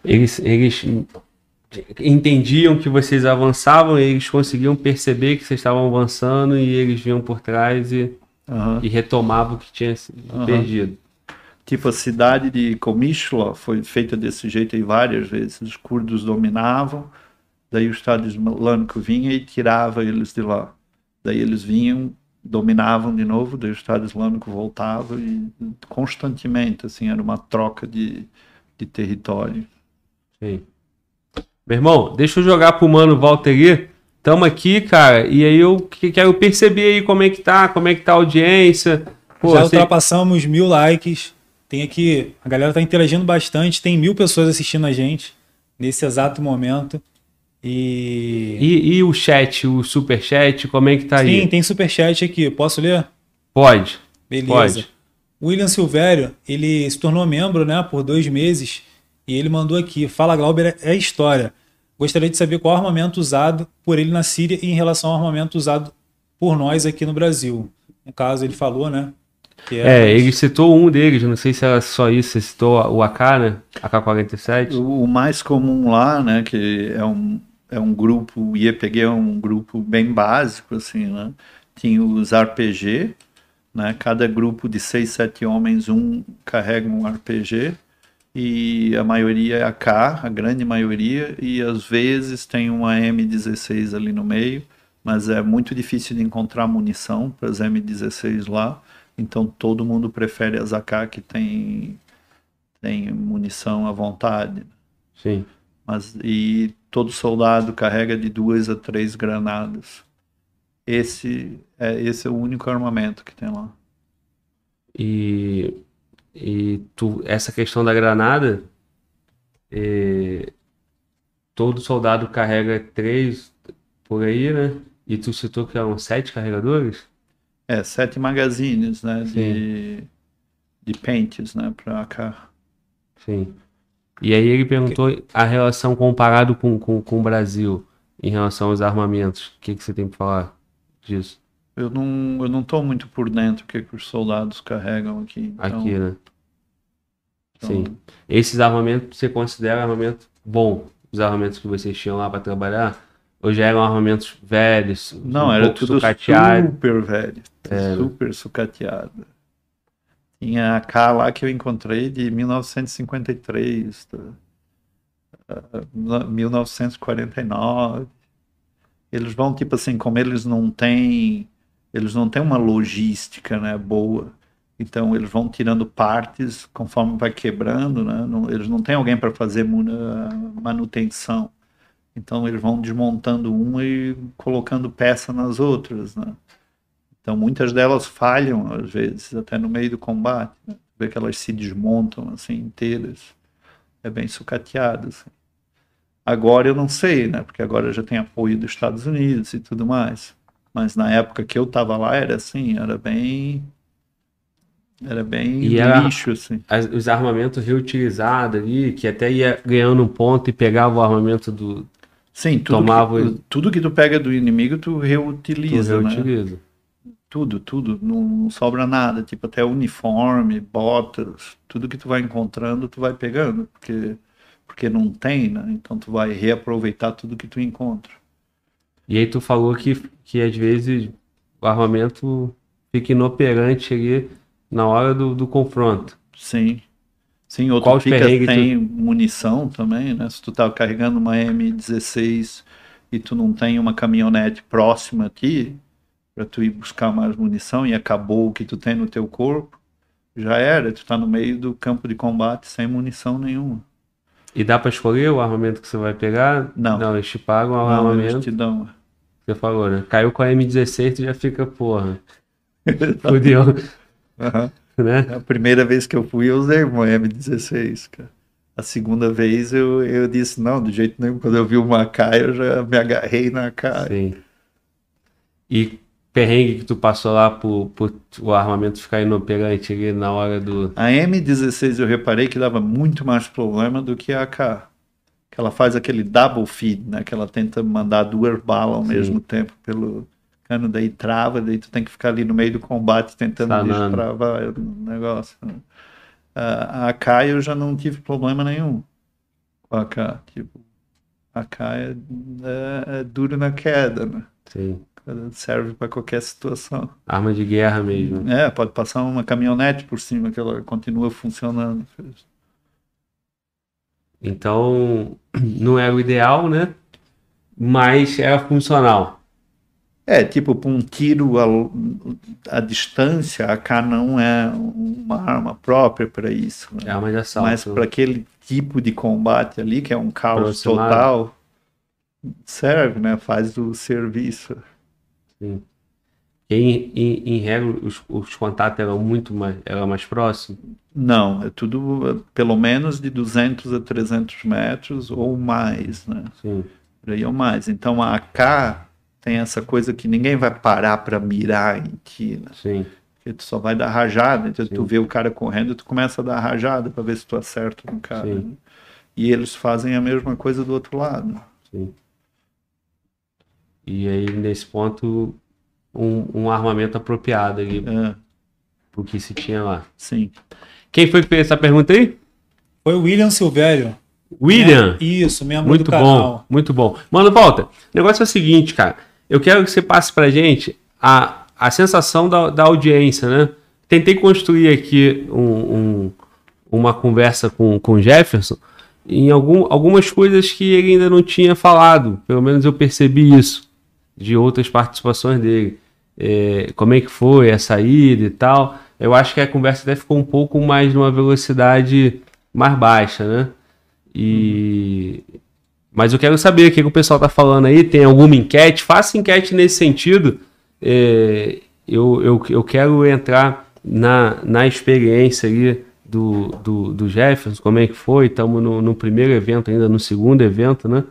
Eles, eles entendiam que vocês avançavam, eles conseguiam perceber que vocês estavam avançando e eles vinham por trás e uhum. e retomava o que tinha uhum. perdido.
Tipo, a cidade de Komishla foi feita desse jeito aí várias vezes. Os curdos dominavam, daí o Estado Islâmico vinha e tirava eles de lá. Daí eles vinham, dominavam de novo, daí o Estado Islâmico voltava e constantemente, assim, era uma troca de, de território.
Sim. Meu irmão, deixa eu jogar pro mano Walter Tamo aqui, cara, e aí eu quero perceber aí como é que tá, como é que tá a audiência.
Pô, Já ultrapassamos mil likes. Tem aqui, a galera tá interagindo bastante, tem mil pessoas assistindo a gente nesse exato momento. E...
e... E, o chat, o super chat, como é que tá
Sim,
aí?
Sim, tem super chat aqui. Posso ler?
Pode.
Beleza.
Pode.
William Silvério, ele se tornou membro, né, por dois meses, e ele mandou aqui: Fala Glauber, é história. Gostaria de saber qual armamento usado por ele na Síria e em relação ao armamento usado por nós aqui no Brasil. No caso, ele falou, né?
É, é, ele citou um deles, não sei se era só isso, você citou o AK, né? AK-47.
O, mais comum lá, né, que é um, é um grupo, o IEPG é um grupo bem básico, assim, né? Tinha os RPG, né? Cada grupo de seis, sete homens, um carrega um RPG e a maioria é AK, a grande maioria, e às vezes tem uma M16 ali no meio, mas é muito difícil de encontrar munição para as M16 lá, então todo mundo prefere as AK que tem, tem munição à vontade.
Sim.
Mas, e todo soldado carrega de duas a três granadas. Esse é, esse é o único armamento que tem lá.
E e tu, essa questão da granada, é, todo soldado carrega três por aí, né? E tu citou que eram sete carregadores?
É, sete magazines, né? De, de pentes, né? Pra cá.
Sim. E aí ele perguntou a relação comparado com, com, com o Brasil em relação aos armamentos. O que, que você tem para falar disso?
Eu não, eu não tô muito por dentro do que, que os soldados carregam aqui.
Então... Aqui, né? Então... Sim. Esses armamentos você considera armamento bom? Os armamentos que vocês tinham lá para trabalhar? Ou já eram armamentos velhos?
Não, um era tudo super velho. É. Super sucateado. Tinha a K lá que eu encontrei de 1953, 1949. Eles vão, tipo assim, como eles não têm eles não têm uma logística né, boa. Então eles vão tirando partes conforme vai quebrando, né? Não, eles não têm alguém para fazer manutenção. Então eles vão desmontando uma e colocando peça nas outras, né? Então muitas delas falham às vezes até no meio do combate, né? vê que elas se desmontam assim inteiras, é bem sucateado. Assim. Agora eu não sei, né? Porque agora já tem apoio dos Estados Unidos e tudo mais. Mas na época que eu estava lá era assim, era bem era bem
e lixo, assim. As, os armamentos reutilizados ali, que até ia ganhando um ponto e pegava o armamento do.
Sim, tudo, tomava... que, tudo que tu pega do inimigo, tu reutiliza. Tu
né? reutiliza.
Né? Tudo, tudo. Não, não, sobra nada. Tipo, até uniforme, botas, tudo que tu vai encontrando, tu vai pegando. Porque, porque não tem, né? Então tu vai reaproveitar tudo que tu encontra.
E aí tu falou que, que às vezes o armamento fica inoperante ali na hora do, do confronto.
Sim. Sim, outro
Qual
fica
perrengues
sem munição também, né? Se tu tá carregando uma M16 e tu não tem uma caminhonete próxima aqui para tu ir buscar mais munição e acabou o que tu tem no teu corpo, já era, tu tá no meio do campo de combate sem munição nenhuma.
E dá pra escolher o armamento que você vai pegar?
Não.
Não, eles te pagam o
Não, eles
armamento.
te dão.
Você falou, né? Caiu com a M16, tu já fica, porra. (laughs) Fudeu,
Aham. (laughs)
né?
A primeira vez que eu fui, eu usei uma M16, cara. A segunda vez eu, eu disse, não, de jeito nenhum. Quando eu vi uma AK, eu já me agarrei na AK.
Sim. E perrengue que tu passou lá por, por o armamento ficar inoperante ali na hora do.
A M16 eu reparei que dava muito mais problema do que a AK. Que ela faz aquele double feed, né? Que ela tenta mandar duas balas ao
Sim.
mesmo tempo pelo cano, daí trava, daí tu tem que ficar ali no meio do combate tentando
Sanando.
destravar o negócio. né? A a AK eu já não tive problema nenhum com a AK. Tipo, a AK é, é, é duro na queda, né?
Sim.
Serve para qualquer situação.
Arma de guerra mesmo.
É, pode passar uma caminhonete por cima que ela continua funcionando.
Então, (clears throat) não era o ideal, né? Mas era funcional.
É, tipo, para um tiro à, à distância, a AK não é uma arma própria para isso. né?
É arma de assalto.
Mas para aquele tipo de combate ali, que é um caos
Aproximado.
total, serve, né? Faz o serviço.
Sim. E em, em, em regra, os, os contatos eram muito mais, eram mais próximos.
Não, é tudo eh, pelo menos de 200 a 300 metros ou mais, né?
Sim.
Por aí ou mais. Então a AK tem essa coisa que ninguém vai parar para mirar em ti, né?
Sim.
Porque tu só vai dar rajada, então tu
Sim.
vê o cara correndo, tu começa a dar rajada para ver se tu acerta no cara.
Sim.
né? E eles fazem a mesma coisa do outro lado.
Sim. E aí, nesse ponto, um, um armamento apropriado ali
É,
pro que se tinha lá.
sim.
Quem foi que fez essa pergunta aí?
Foi o William Silvério.
William.
É, isso, membro
Muito
do
bom,
canal.
muito bom. Mano, volta. O negócio é o seguinte, cara. Eu quero que você passe pra gente a, a sensação da, da audiência, né? Tentei construir aqui um, um- uma conversa com, com o Jefferson em algum, algumas coisas que ele ainda não tinha falado. Pelo menos eu percebi isso de outras participações dele. É, como é que foi a saída e tal. Eu acho que a conversa até ficou um pouco mais numa velocidade mais baixa, né? E mas eu quero saber o que, que o pessoal tá falando aí. Tem alguma enquete? Faça enquete nesse sentido. É, eu, eu, eu quero entrar na, na experiência ali do, do, do Jefferson, como é que foi. Estamos no, no primeiro evento, ainda no segundo evento, né?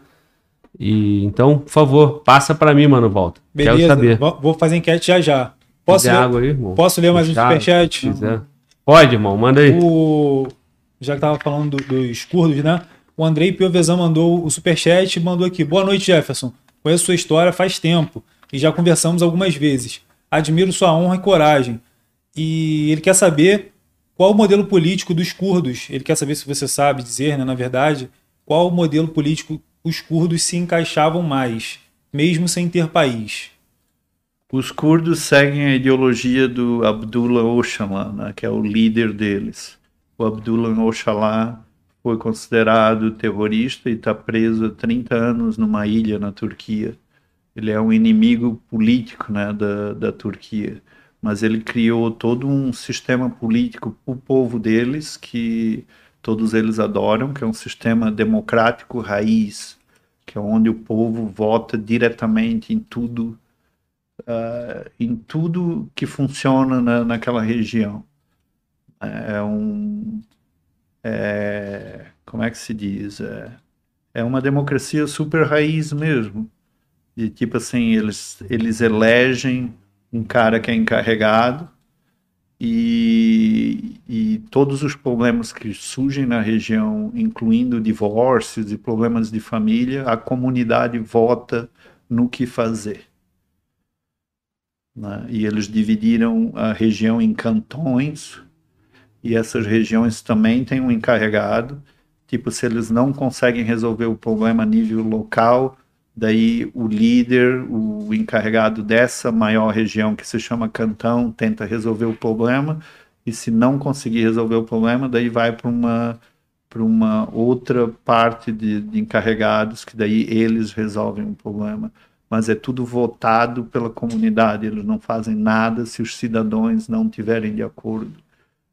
E então, por favor, passa para mim, mano, volta. Quero
Beleza,
saber.
vou fazer enquete já já. Posso ler,
água aí, irmão?
posso ler mais um
Puxado,
superchat?
se quiser. Pode, irmão, manda aí.
O... Já que tava falando do- dos curdos, né? O Andrei Piovesan mandou o superchat e mandou aqui. Boa noite, Jefferson. Conheço sua história faz tempo e já conversamos algumas vezes. Admiro sua honra e coragem. E ele quer saber qual o modelo político dos curdos. Ele quer saber se você sabe dizer, né, na verdade, qual o modelo político os curdos se encaixavam mais, mesmo sem ter país.
Os curdos seguem a ideologia do Abdullah Öcalan, né, que é o líder deles. O Abdullah Öcalan foi considerado terrorista e está preso há 30 anos numa ilha na Turquia. Ele é um inimigo político né, da, da Turquia, mas ele criou todo um sistema político para o povo deles que todos eles adoram, que é um sistema democrático raiz, que é onde o povo vota diretamente em tudo ah, em tudo que funciona na, naquela região. É um. é- como é que se diz? É, é uma democracia super raiz mesmo. De tipo assim, eles, eles elegem um cara que é encarregado e, e todos os problemas que surgem na região, incluindo divórcios e problemas de família, a comunidade vota no que fazer né? E eles dividiram a região em cantões, e essas regiões também têm um encarregado. Tipo, se eles não conseguem resolver o problema a nível local, daí o líder, o encarregado dessa maior região que se chama cantão, tenta resolver o problema, e se não conseguir resolver o problema, daí vai para uma para uma outra parte de, de, encarregados que daí eles resolvem o problema. Mas é tudo votado pela comunidade, eles não fazem nada se os cidadãos não tiverem de acordo.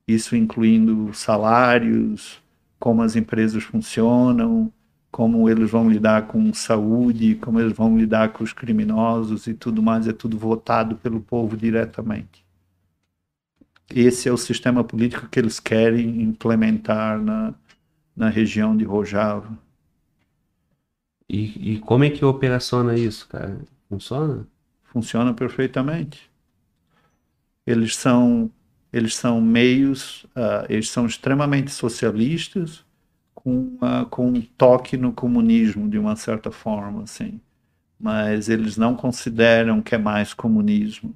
Isso incluindo salários, como as empresas funcionam, como eles vão lidar com saúde, como eles vão lidar com os criminosos e tudo mais, é tudo votado pelo povo diretamente. Esse é o sistema político que eles querem implementar na, na região de Rojava.
E, e como é que operaciona isso, cara? Funciona?
Funciona perfeitamente. Eles são eles são meios, uh, eles são extremamente socialistas, com, com um toque no comunismo de uma certa forma, assim. Mas eles não consideram que é mais comunismo.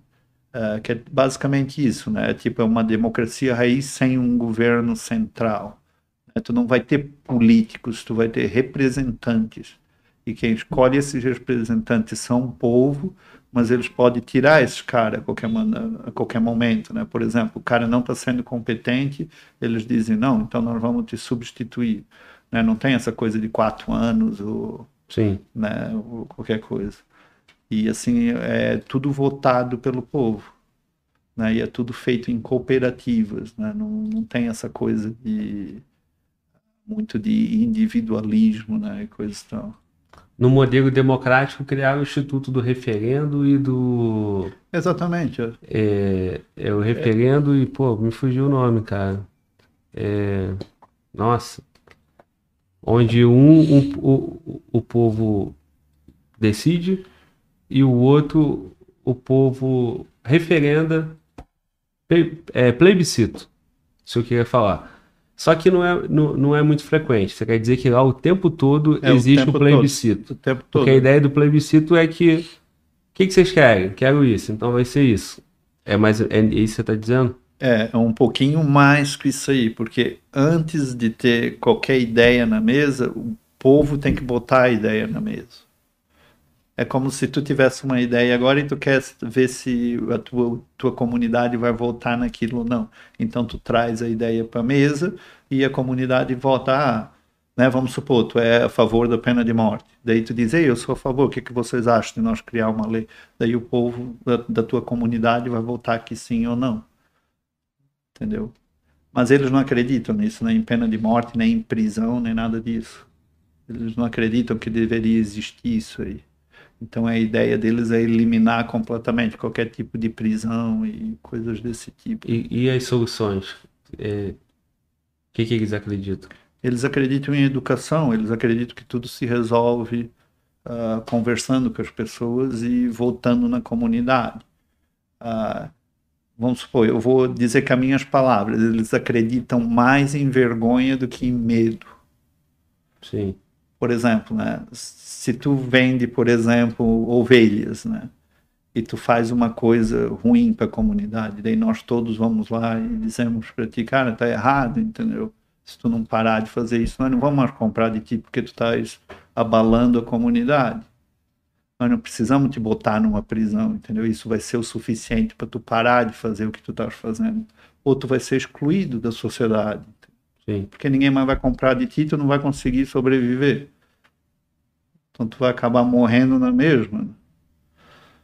Uh, que é basicamente isso, né? Tipo é uma democracia raiz sem um governo central. Né? Tu não vai ter políticos, tu vai ter representantes. E quem escolhe esses representantes são o povo, mas eles podem tirar esses caras a qualquer, a qualquer momento. Né? Por exemplo, o cara não está sendo competente, eles dizem, não, então nós vamos te substituir. Né? Não tem essa coisa de quatro anos ou,
Sim.
Né, ou qualquer coisa. E assim, é tudo votado pelo povo. Né? E é tudo feito em cooperativas. Né? Não, não tem essa coisa de muito de individualismo, né, e coisas tal.
No modelo democrático criaram o Instituto do Referendo e do
Exatamente.
é, é o referendo e pô, me fugiu o nome, cara. É, nossa, onde um, um o, o povo decide e o outro o povo referenda é, plebiscito, se eu queria falar. Só que não é, não, não é muito frequente. Você quer dizer que lá o tempo todo
É, o
existe o,
tempo
plebiscito.
todo, o tempo todo.
Porque a ideia do plebiscito é que. O que, que vocês querem? Quero isso, então vai ser isso. É mais. É isso que você está dizendo?
É, é um pouquinho mais que isso aí, porque antes de ter qualquer ideia na mesa, o povo tem que botar a ideia na mesa. É como se tu tivesse uma ideia agora e tu quer ver se a tua, tua comunidade vai votar naquilo ou não. Então tu traz a ideia para a mesa e a comunidade vota, ah, né, vamos supor, tu é a favor da pena de morte. Daí tu diz, ei, eu sou a favor, o que, que vocês acham de nós criar uma lei? Daí o povo da, da tua comunidade vai votar que sim ou não. Entendeu? Mas eles não acreditam nisso, nem em pena de morte, nem em prisão, nem nada disso. Eles não acreditam que deveria existir isso aí. Então a ideia deles é eliminar completamente qualquer tipo de prisão e coisas desse tipo.
E, e as soluções? É, O que, que eles acreditam?
Eles acreditam em educação, eles acreditam que tudo se resolve ah, conversando com as pessoas e voltando na comunidade. Ah, vamos supor, eu vou dizer com as minhas palavras, eles acreditam mais em vergonha do que em medo.
Sim.
Por exemplo, né? Se tu vende, por exemplo, ovelhas, né? E tu faz uma coisa ruim para a comunidade, daí nós todos vamos lá e dizemos para ti, cara, tá errado, entendeu? Se tu não parar de fazer isso, nós não vamos mais comprar de ti porque tu estás abalando a comunidade. Nós não precisamos te botar numa prisão, entendeu? Isso vai ser o suficiente para tu parar de fazer o que tu estás fazendo. Ou tu vai ser excluído da sociedade
Sim.
porque ninguém mais vai comprar de ti, tu não vai conseguir sobreviver. Então tu vai acabar morrendo na mesma.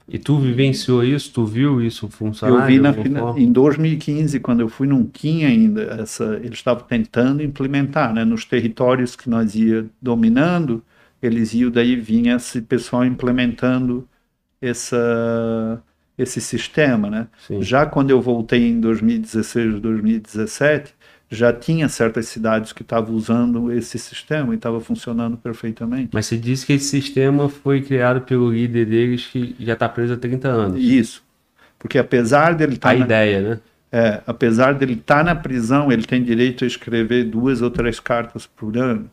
E tu vivenciou isso? Tu viu isso funcionar?
Eu vi na, em 2015, quando eu fui, não tinha ainda essa. Eles estavam tentando implementar, né? Nos territórios que nós ia dominando, eles iam daí vinha esse pessoal implementando essa, esse sistema, né?
Sim.
Já quando eu voltei em 2016, 2017, já tinha certas cidades que estavam usando esse sistema e estava funcionando perfeitamente.
Mas você disse que esse sistema foi criado pelo líder deles que já está preso há 30 anos.
Isso. Porque apesar dele
A
estar na,
ideia, né?
é, apesar dele estar na prisão, ele tem direito a escrever duas ou três cartas por ano.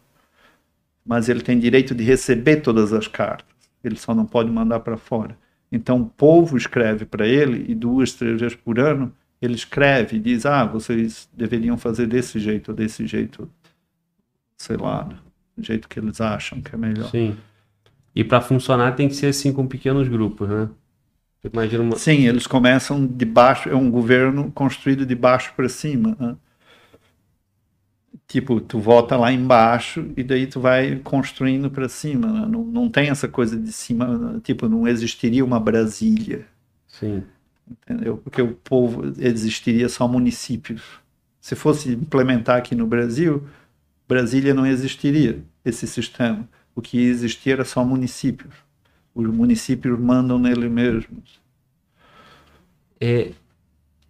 Mas ele tem direito de receber todas as cartas. Ele só não pode mandar para fora. Então o povo escreve para ele e duas, três vezes por ano ele escreve e diz: Ah, vocês deveriam fazer desse jeito ou desse jeito, sei lá, do jeito que eles acham que é melhor.
Sim. E para funcionar tem que ser assim com pequenos grupos, né? Imagina uma...
Sim, eles começam de baixo, é um governo construído de baixo para cima. Né? Tipo, tu vota lá embaixo e daí tu vai construindo para cima. Né? Não, não tem essa coisa de cima, tipo, não existiria uma Brasília.
Sim.
Entendeu? Porque o povo existiria só municípios. Se fosse implementar aqui no Brasil, Brasília não existiria esse sistema. O que existia era só municípios. Os municípios mandam nele mesmos.
É,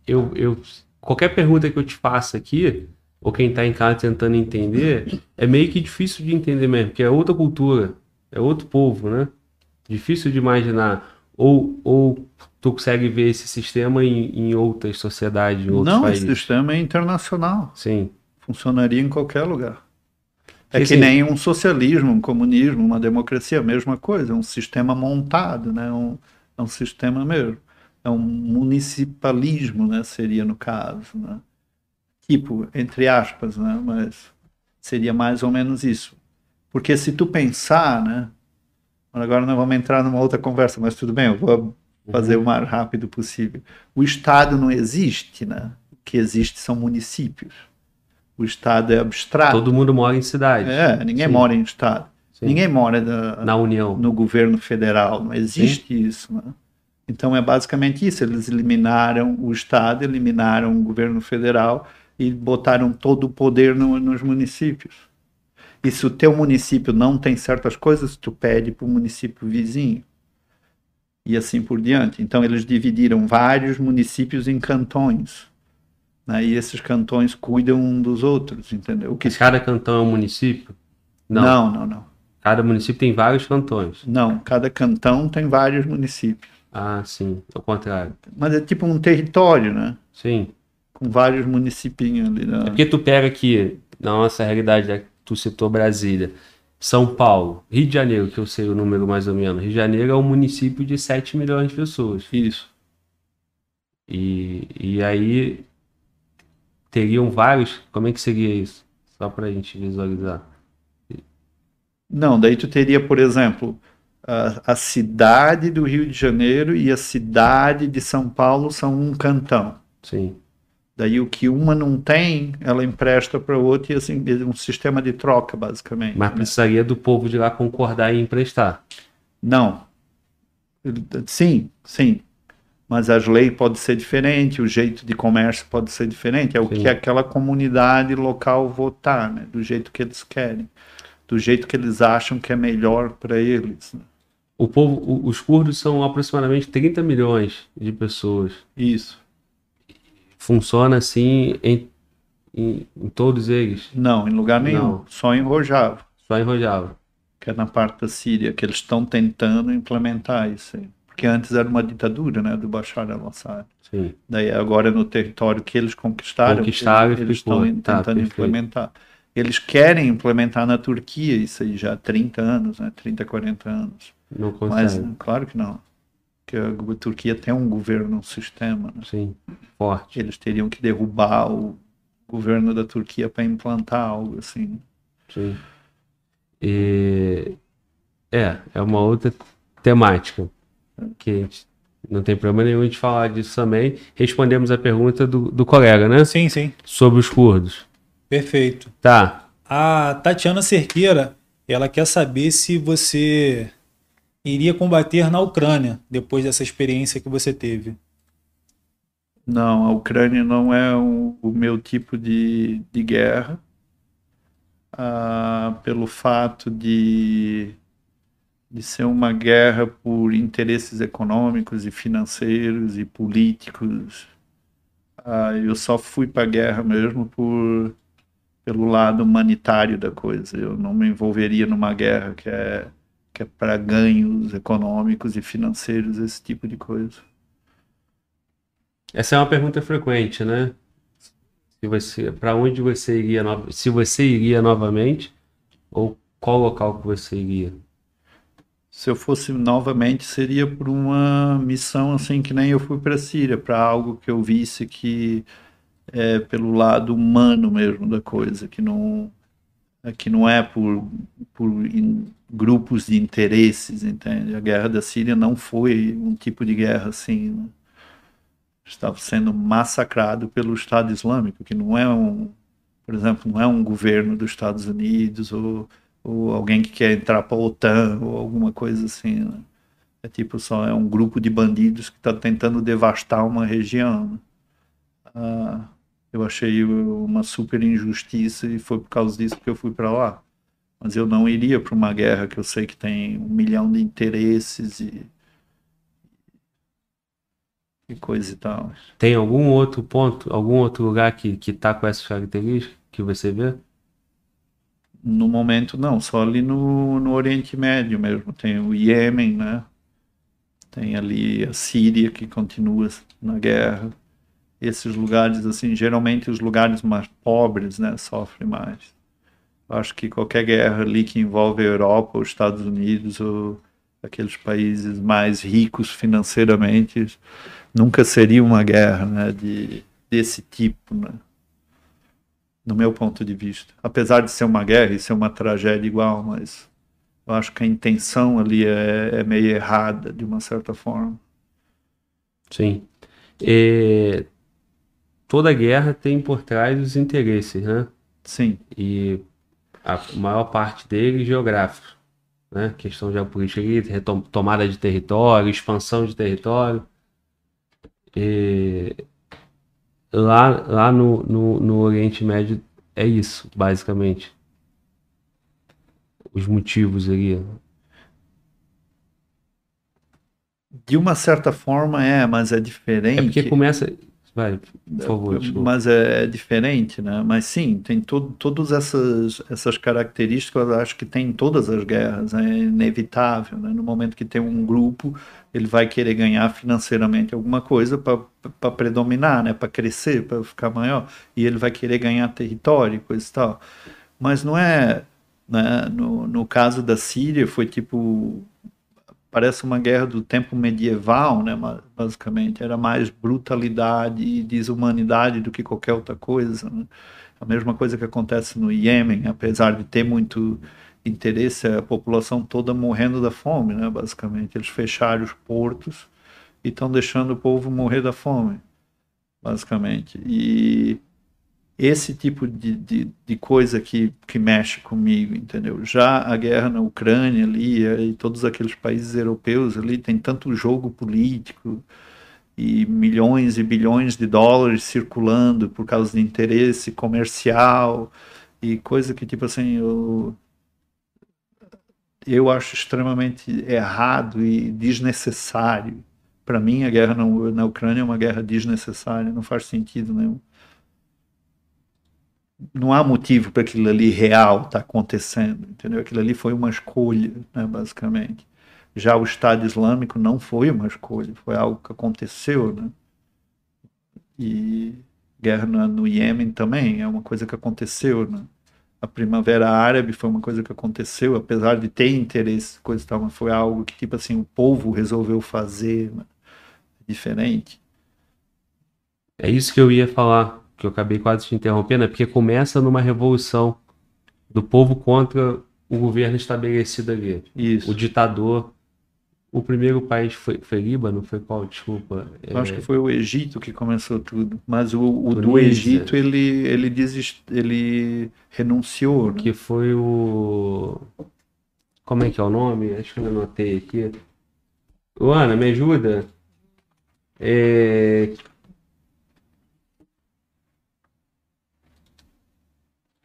eu, eu, qualquer pergunta que eu te faça aqui, ou quem está em casa tentando entender, é meio que difícil de entender mesmo, porque é outra cultura, é outro povo, né? Difícil de imaginar. Ou, ou tu consegue ver esse sistema em, em outras sociedades, em outros
não,
países?
esse sistema é internacional.
Sim.
Funcionaria em qualquer lugar. É que
assim,
nem um socialismo, um comunismo, uma democracia, a mesma coisa, é um sistema montado, né? um, é um sistema mesmo. É um municipalismo, né? seria no caso. Né? Tipo, entre aspas, né? mas seria mais ou menos isso. Porque se tu pensar, né? Agora nós vamos entrar numa outra conversa, mas tudo bem, eu vou fazer o mais rápido possível. O Estado não existe, né? O que existe são municípios. O Estado é abstrato.
Todo mundo mora em cidade.
É, ninguém
Sim.
mora em Estado.
Sim.
Ninguém mora da-
Na União.
no governo federal. Não existe isso. Né? Então é basicamente isso. Eles eliminaram o Estado, eliminaram o governo federal e botaram todo o poder no- nos municípios. E se o teu município não tem certas coisas, tu pede para o município vizinho. E assim por diante. Então eles dividiram vários municípios em cantões. Né? E esses cantões cuidam um dos outros, entendeu? O que
Mas cada cantão é um município? Não.
não, não, não.
Cada município tem vários cantões.
Não, cada cantão tem vários municípios.
Ah, sim. Ao contrário.
Mas é tipo um território, né?
Sim.
Com vários municipinhos ali. Né?
É porque tu pega aqui, na nossa realidade, tu citou Brasília, São Paulo, Rio de Janeiro, que eu sei o número mais ou menos. Rio de Janeiro é um município de 7 milhões de pessoas.
Isso.
E, e aí teriam vários. Como é que seria isso? Só pra gente visualizar.
Não, daí tu teria, por exemplo, a, a cidade do Rio de Janeiro e a cidade de São Paulo são um cantão.
Sim.
Daí o que uma não tem, ela empresta para outra e assim, é um sistema de troca, basicamente.
Mas
né?
precisaria do povo de lá concordar em emprestar.
Não. Sim, sim. Mas as leis podem ser diferentes, o jeito de comércio pode ser diferente. É o
Sim.
que aquela comunidade local votar, né? Do jeito que eles querem. Do jeito que eles acham que é melhor para eles. né?
O povo, os curdos são aproximadamente 30 milhões de pessoas.
Isso.
Funciona assim em, em, em todos eles.
Não, em lugar nenhum.
Não.
Só em Rojava,
Só em Rojava.
que é na parte da Síria, que eles estão tentando implementar isso aí. Porque antes era uma ditadura, né? Do Bashar al-Assad.
Sim.
Daí agora no território que eles conquistaram,
Conquistaram
eles, estão
Tá,
tentando
perfeito.
implementar. Eles querem implementar na Turquia isso aí já há 30 anos, né? 30, 40 anos.
Não
Mas
consegue.
claro que não. A Turquia tem um governo, um sistema. né?
Sim. Forte.
Eles teriam que derrubar o governo da Turquia para implantar algo assim.
Sim. E... É, é uma outra temática. Que a gente não tem problema nenhum de falar disso também. Respondemos a pergunta do, do colega, né?
Sim, sim.
Sobre os curdos.
Perfeito.
Tá.
A Tatiana Cerqueira, ela quer saber se você iria combater na Ucrânia depois dessa experiência que você teve.
Não, a Ucrânia não é o, meu tipo de, de guerra, ah, pelo fato de, de ser uma guerra por interesses econômicos e financeiros e políticos. Ah, eu só fui para a guerra mesmo por, pelo lado humanitário da coisa. Eu não me envolveria numa guerra que é, que é para ganhos econômicos e financeiros, esse tipo de coisa.
Essa é uma pergunta frequente, né? Se você, para onde você iria, nova- se você iria novamente ou qual local que você iria?
Se eu fosse novamente, seria por uma missão assim que nem eu fui para a Síria, para algo que eu visse que é pelo lado humano mesmo da coisa, que não que não é por, por grupos de interesses, entende? A guerra da Síria não foi um tipo de guerra assim. Né? Estava sendo massacrado pelo Estado Islâmico, que não é um, por exemplo, não é um governo dos Estados Unidos ou, ou alguém que quer entrar para a OTAN ou alguma coisa assim. Né? É tipo só é um grupo de bandidos que está tentando devastar uma região. né? Ah, eu achei uma super injustiça e foi por causa disso que eu fui para lá. Mas eu não iria para uma guerra que eu sei que tem um milhão de interesses e, e coisa e tal.
Tem algum outro ponto, algum outro lugar que, que tá com essas características que você vê?
No momento, não, só ali no, no Oriente Médio mesmo. Tem o Iêmen, né? Tem ali a Síria que continua na guerra. Esses lugares, assim, geralmente os lugares mais pobres, né, sofrem mais. Acho que qualquer guerra ali que envolve a Europa, os Estados Unidos ou aqueles países mais ricos financeiramente, nunca seria uma guerra, né, de, desse tipo, né? No meu ponto de vista. Apesar de ser uma guerra e ser uma tragédia igual, mas eu acho que a intenção ali é, é meio errada, de uma certa forma.
Sim. É, toda guerra tem por trás os interesses, né?
Sim,
E a maior parte deles geográficos, né? Questão geopolítica ali, tomada de território, expansão de território. E lá lá no, no, no Oriente Médio é isso, basicamente. Os motivos ali.
de uma certa forma é, mas é
É
diferente.
porque começa. Vai, por favor, desculpa.
Mas é, é diferente, né? Mas sim, tem todo, todas essas, essas características, eu acho que tem em todas as guerras, é inevitável, né? No momento que tem um grupo, ele vai querer ganhar financeiramente alguma coisa para predominar, né? Para crescer, para ficar maior, e ele vai querer ganhar território, e coisa e tal. Mas não é, né? No, no caso da Síria, foi tipo parece uma guerra do tempo medieval, né, basicamente. Era mais brutalidade e desumanidade do que qualquer outra coisa. né. A mesma coisa que acontece no Iêmen, apesar de ter muito interesse, a população toda morrendo da fome, né, basicamente. Eles fecharam os portos e estão deixando o povo morrer da fome, basicamente. E esse tipo de, de, de coisa que, que mexe comigo, entendeu? Já a guerra na Ucrânia ali eh, e todos aqueles países europeus ali tem tanto jogo político e milhões e bilhões de dólares circulando por causa de interesse comercial e coisa que tipo assim eu eu acho extremamente errado e desnecessário. Para mim, a guerra na, na Ucrânia é uma guerra desnecessária, não faz sentido nenhum não há motivo para aquilo ali real estar acontecendo, entendeu? Aquilo ali foi uma escolha, né, basicamente. Já o Estado Islâmico não foi uma escolha, foi algo que aconteceu, né? E guerra no, no Iêmen também é uma coisa que aconteceu, né? A Primavera Árabe foi uma coisa que aconteceu, apesar de ter interesse, coisa e tal, mas foi algo que, tipo assim, o povo resolveu fazer, né? diferente.
É isso que eu ia falar, que eu acabei quase te interrompendo, é porque começa numa revolução do povo contra o governo estabelecido ali.
Isso.
O ditador. O primeiro país foi, foi Líbano? Foi qual? Desculpa.
Eu acho
É,
que foi o Egito que começou tudo, mas o, o do. Egito ele ele desist, ele renunciou, né?
que foi o. Como é que é o nome? Acho que eu anotei aqui. Luana, me ajuda? É...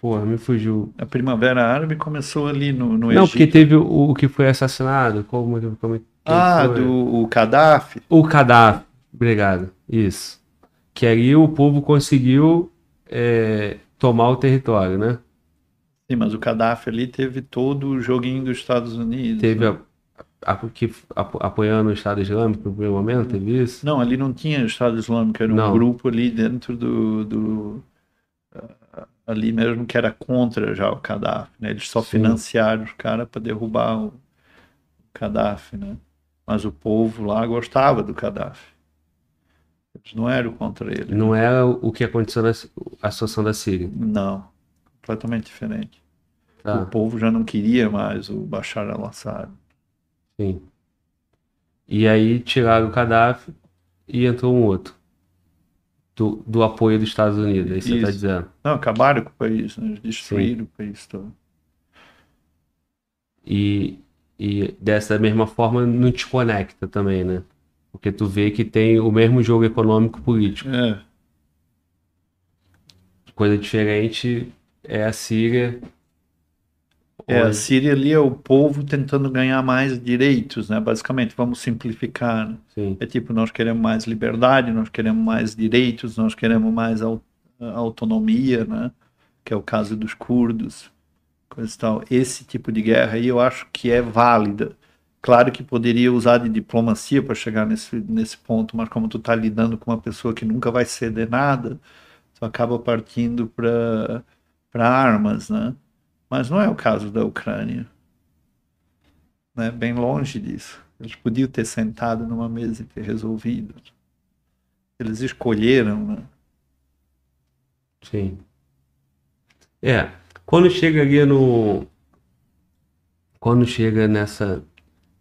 Porra, me fugiu.
A Primavera Árabe começou ali no, no
Não,
Egito.
porque teve o, o que foi assassinado. Como, como,
Ah,
foi?
do o Gaddafi.
O Gaddafi. Obrigado. Isso. Que aí o povo conseguiu é, tomar o território, né?
Sim, mas o Gaddafi ali teve todo o joguinho dos Estados Unidos.
Teve
né?
a, a, que, apo- apoiando o Estado Islâmico no primeiro momento, teve isso?
Não, ali não tinha Estado Islâmico, era um
Não.
grupo ali dentro do, do ali mesmo que era contra já o Gaddafi, né? Eles só
Sim.
financiaram os caras para derrubar o Gaddafi, né? Mas o povo lá gostava do Gaddafi. Eles não eram contra ele.
Não era o que aconteceu na a situação da Síria.
Não, completamente diferente.
Tá.
O povo já não queria mais o Bashar al-Assad.
Sim. E aí tiraram o Gaddafi e entrou um outro. Do, do apoio dos Estados Unidos, isso que você está dizendo.
Não, acabaram com o país, né? destruíram o país todo.
E, e dessa mesma forma não te conecta também, né? Porque tu vê que tem o mesmo jogo econômico político.
É,
Coisa diferente é a Síria.
É, a Síria ali é o povo tentando ganhar mais direitos, né? Basicamente, vamos simplificar. né? É tipo, nós queremos mais liberdade, nós queremos mais direitos, nós queremos mais au- autonomia, né? Que é o caso dos curdos, coisa tal. Esse tipo de guerra aí eu acho que é válida. Claro que poderia usar de diplomacia para chegar nesse, nesse ponto, mas como tu tá lidando com uma pessoa que nunca vai ceder nada, tu acaba partindo para para armas, né? Mas não é o caso da Ucrânia. Né? Bem longe disso. Eles podiam ter sentado numa mesa e ter resolvido. Eles escolheram, né?
sim. É, quando chega ali no. Quando chega nessa.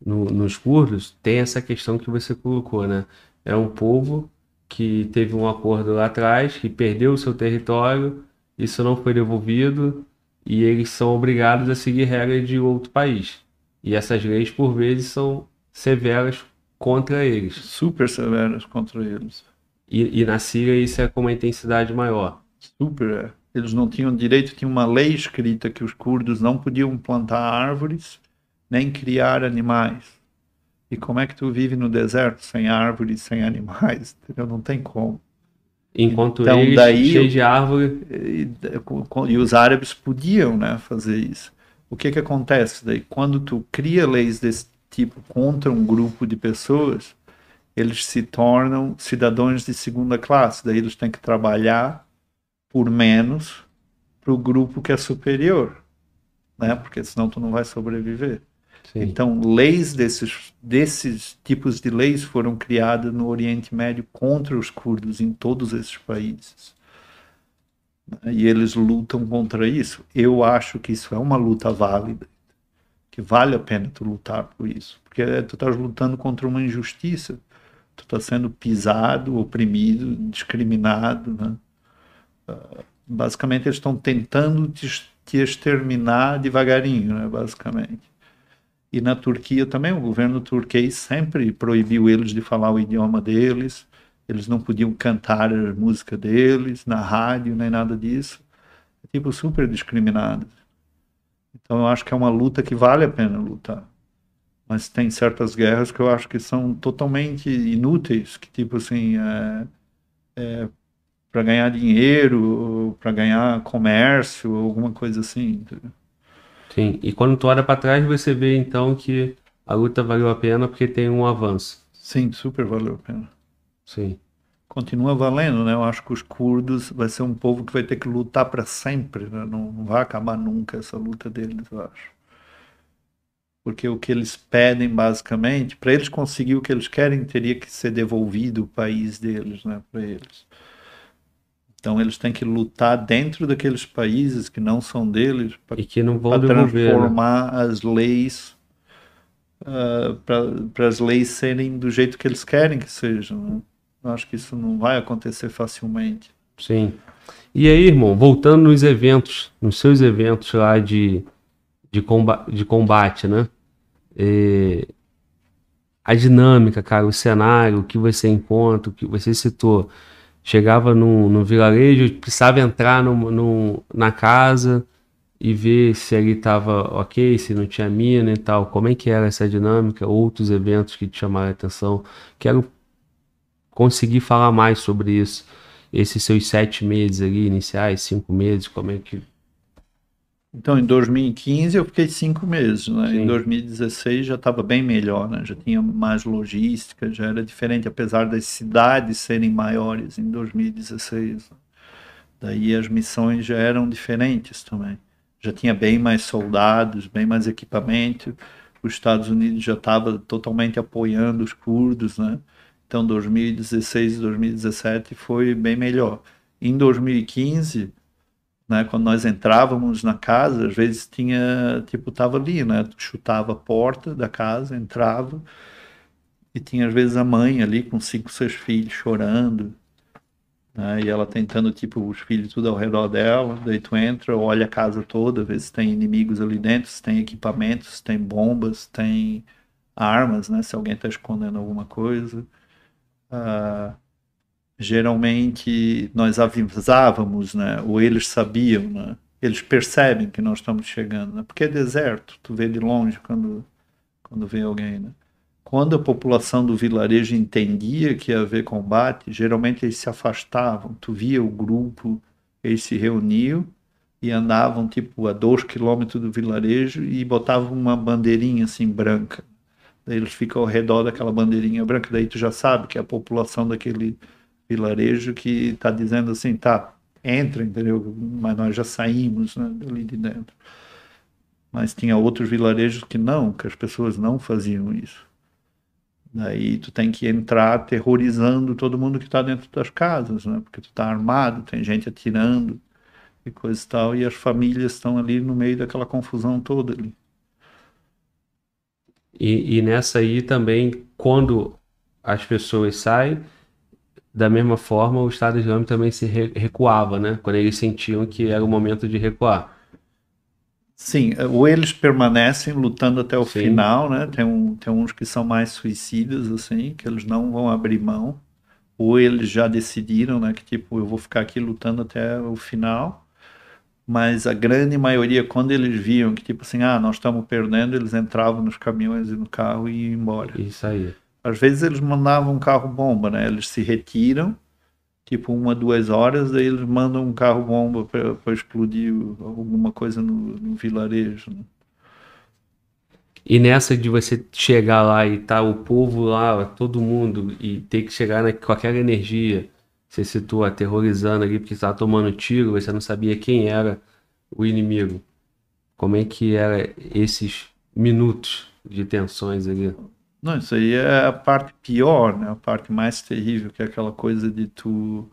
no- nos curdos, tem essa questão que você colocou, né? É um povo que teve um acordo lá atrás, que perdeu o seu território, isso não foi devolvido, e eles são obrigados a seguir regras de outro país. E essas leis, por vezes, são severas contra eles.
Super severas contra eles.
E, e na Síria isso é com uma intensidade maior.
Super. é. Eles não tinham direito, tinha uma lei escrita que os curdos não podiam plantar árvores nem criar animais. E como é que tu vive no deserto sem árvores, sem animais? (laughs) Entendeu? Não tem como.
Enquanto
Então,
eles,
daí
cheios
eu-
de árvore,
E, e os árabes podiam né, fazer isso. O que que acontece daí? Quando tu cria leis desse tipo contra um grupo de pessoas, eles se tornam cidadãos de segunda classe. Daí eles têm que trabalhar por menos para o grupo que é superior, né? Porque senão tu não vai sobreviver.
Sim,
Então, leis desses, desses tipos de leis foram criadas no Oriente Médio contra os curdos em todos esses países. E eles lutam contra isso. Eu acho que isso é uma luta válida, que vale a pena tu lutar por isso, porque tu estás lutando contra uma injustiça. Tu está sendo pisado, oprimido, discriminado, né? Ah, Basicamente, eles estão tentando te, te exterminar devagarinho, né? Basicamente. E na Turquia também, o governo turquês sempre proibiu eles de falar o idioma deles, eles não podiam cantar a música deles na rádio, nem nada disso. É tipo super discriminado. Então eu acho que é uma luta que vale a pena lutar. Mas tem certas guerras que eu acho que são totalmente inúteis, que tipo assim, é, é para ganhar dinheiro, para ganhar comércio, alguma coisa assim. entendeu?
Sim. E quando tu olha para trás, você vê então que a luta valeu a pena porque tem um avanço.
Sim, super valeu a pena.
Sim,
continua valendo, né? Eu acho que os curdos vai ser um povo que vai ter que lutar para sempre, né? Não, não vai acabar nunca essa luta deles, eu acho. Porque o que eles pedem, basicamente, para eles conseguir o que eles querem, teria que ser devolvido o país deles, né? Para eles. Então eles têm que lutar dentro daqueles países que não são deles para
né?
transformar as leis para as leis serem do jeito que eles querem que sejam. Né? Eu acho que isso não vai acontecer facilmente.
Sim. E aí, irmão, voltando nos eventos, nos seus eventos lá de, de, comba de combate, né? É, a dinâmica, cara, o cenário, o que você encontra, o que você citou. Chegava num, num vilarejo, precisava entrar no, no, na casa e ver se ali estava ok, se não tinha mina e tal. Como é que era essa dinâmica? Outros eventos que te chamaram a atenção. Quero conseguir falar mais sobre isso. Esses seus sete meses ali, iniciais, cinco meses, como é que.
Então, em 2015 eu fiquei cinco meses, né? Em 2016 já estava bem melhor, né? Já tinha mais logística, já era diferente, apesar das cidades serem maiores em 2016. Daí as missões já eram diferentes também. Já tinha bem mais soldados, bem mais equipamento. Os Estados Unidos já estava totalmente apoiando os curdos, né? Então 2016 e 2017 foi bem melhor. Em 2015 né? Quando nós entrávamos na casa, às vezes tinha, tipo, tava ali, né? Tu chutava a porta da casa, entrava e tinha às vezes a mãe ali com cinco, seis filhos chorando, né? E ela tentando, tipo, os filhos tudo ao redor dela. Daí tu entra, olha a casa toda, vê se tem inimigos ali dentro, se tem equipamentos, se tem bombas, se tem armas, né? Se alguém tá escondendo alguma coisa. Uh, geralmente nós avisávamos, né? Ou eles sabiam, né? Eles percebem que nós estamos chegando, né? Porque é deserto, tu vê de longe quando quando vê alguém, né? Quando a população do vilarejo entendia que ia haver combate, geralmente eles se afastavam. Tu via o grupo, eles se reuniam e andavam tipo a dois quilômetros do vilarejo e botavam uma bandeirinha assim branca. Daí eles ficam ao redor daquela bandeirinha branca, daí tu já sabe que a população daquele vilarejo que está dizendo assim, tá, entra, entendeu? Mas nós já saímos né, dali de dentro. Mas tinha outros vilarejos que não, que as pessoas não faziam isso. Daí tu tem que entrar aterrorizando todo mundo que está dentro das casas, né? Porque tu está armado, tem gente atirando e coisa e tal, e as famílias estão ali no meio daquela confusão toda ali.
E, e nessa aí também, quando as pessoas saem, da mesma forma, o Estado Islâmico também se recuava, né? Quando eles sentiam que era o momento de recuar.
Sim, ou eles permanecem lutando até o Sim. final, né? Tem, um, tem uns que são mais suicidas, assim, que eles não vão abrir mão. Ou eles já decidiram, né? Que tipo, eu vou ficar aqui lutando até o final. Mas a grande maioria, quando eles viam que tipo assim, ah, nós estamos perdendo, eles entravam nos caminhões e no carro e iam embora.
Isso aí.
Às vezes eles mandavam um carro-bomba, né? Eles se retiram, tipo uma, duas horas, daí eles mandam um carro-bomba para explodir alguma coisa no, no vilarejo. Né?
E nessa de você chegar lá e tá o povo lá, todo mundo, e ter que chegar na, com energia, você citou aterrorizando ali porque estava tomando tiro, você não sabia quem era o inimigo. Como é que era esses minutos de tensões ali?
Não, isso aí é a parte pior, né? A parte mais terrível, que é aquela coisa de tu,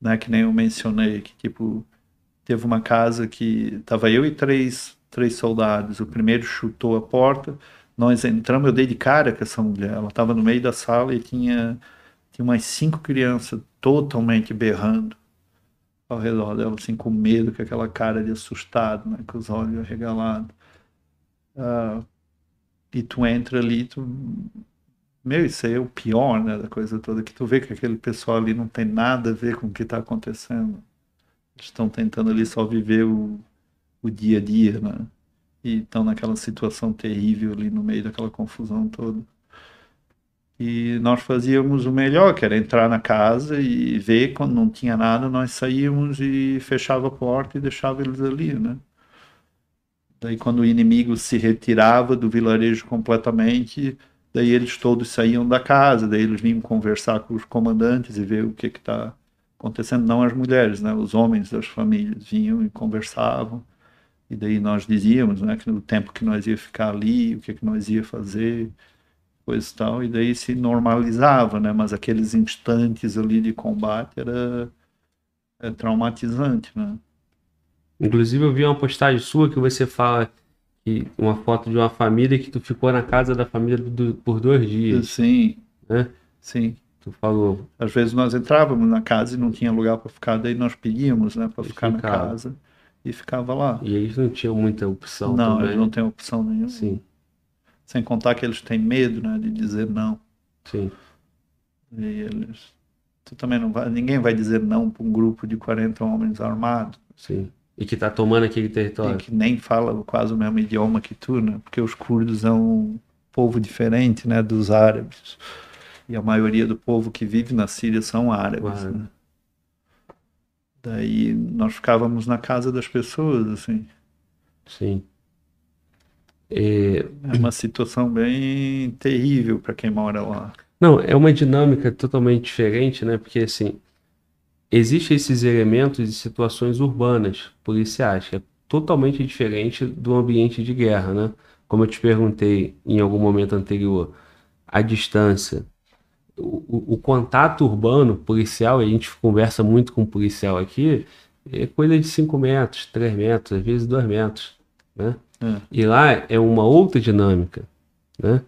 né? Que nem eu mencionei, que tipo, teve uma casa que tava eu e três, três soldados. O primeiro chutou a porta, nós entramos, eu dei de cara com essa mulher. Ela tava no meio da sala e tinha, tinha umas cinco crianças totalmente berrando ao redor dela, assim, com medo, com aquela cara de assustado, né? Com os olhos arregalados. Uh, e tu entra ali, tu. Meu, isso aí é o pior, né, da coisa toda, que tu vê que aquele pessoal ali não tem nada a ver com o que está acontecendo. Eles estão tentando ali só viver o, o dia a dia, né? E estão naquela situação terrível ali no meio daquela confusão toda. E nós fazíamos o melhor, que era entrar na casa e ver quando não tinha nada, nós saíamos e fechava a porta e deixava eles ali, né? Daí quando o inimigo se retirava do vilarejo completamente, daí eles todos saíam da casa, daí eles vinham conversar com os comandantes e ver o que está acontecendo. Não as mulheres, né? Os homens das famílias vinham e conversavam. E daí nós dizíamos, né, que no tempo que nós ia ficar ali, o que que nós ia fazer, coisa e tal, e daí se normalizava, né? Mas aqueles instantes ali de combate era é traumatizante, né?
Inclusive eu vi uma postagem sua que você fala que uma foto de uma família que tu ficou na casa da família do, por dois dias.
Sim.
Né?
Sim.
Tu falou.
Às vezes nós entrávamos na casa e não tinha lugar para ficar, daí nós pedíamos, né, para ficar ficava. na casa e ficava lá.
E eles não tinham muita opção
Não,
também.
eles não têm opção nenhuma.
Sim.
Sem contar que eles têm medo, né, de dizer não.
Sim.
E eles tu também não vai, ninguém vai dizer não para um grupo de 40 homens armados.
Sim. E que está tomando aquele território.
E que nem fala quase o mesmo idioma que tu, né? Porque os curdos são um povo diferente, né, dos árabes. E a maioria do povo que vive na Síria são árabes, né? Daí nós ficávamos na casa das pessoas, assim.
Sim.
É uma situação bem terrível para quem mora lá.
Não, é uma dinâmica totalmente diferente, né? Porque assim, existem esses elementos de situações urbanas, policiais, que é totalmente diferente do ambiente de guerra, né? Como eu te perguntei em algum momento anterior, a distância, o, o, o contato urbano policial, a gente conversa muito com o policial aqui, é coisa de 5 metros, 3 metros, às vezes 2 metros, né?
É.
E lá é uma outra dinâmica, né?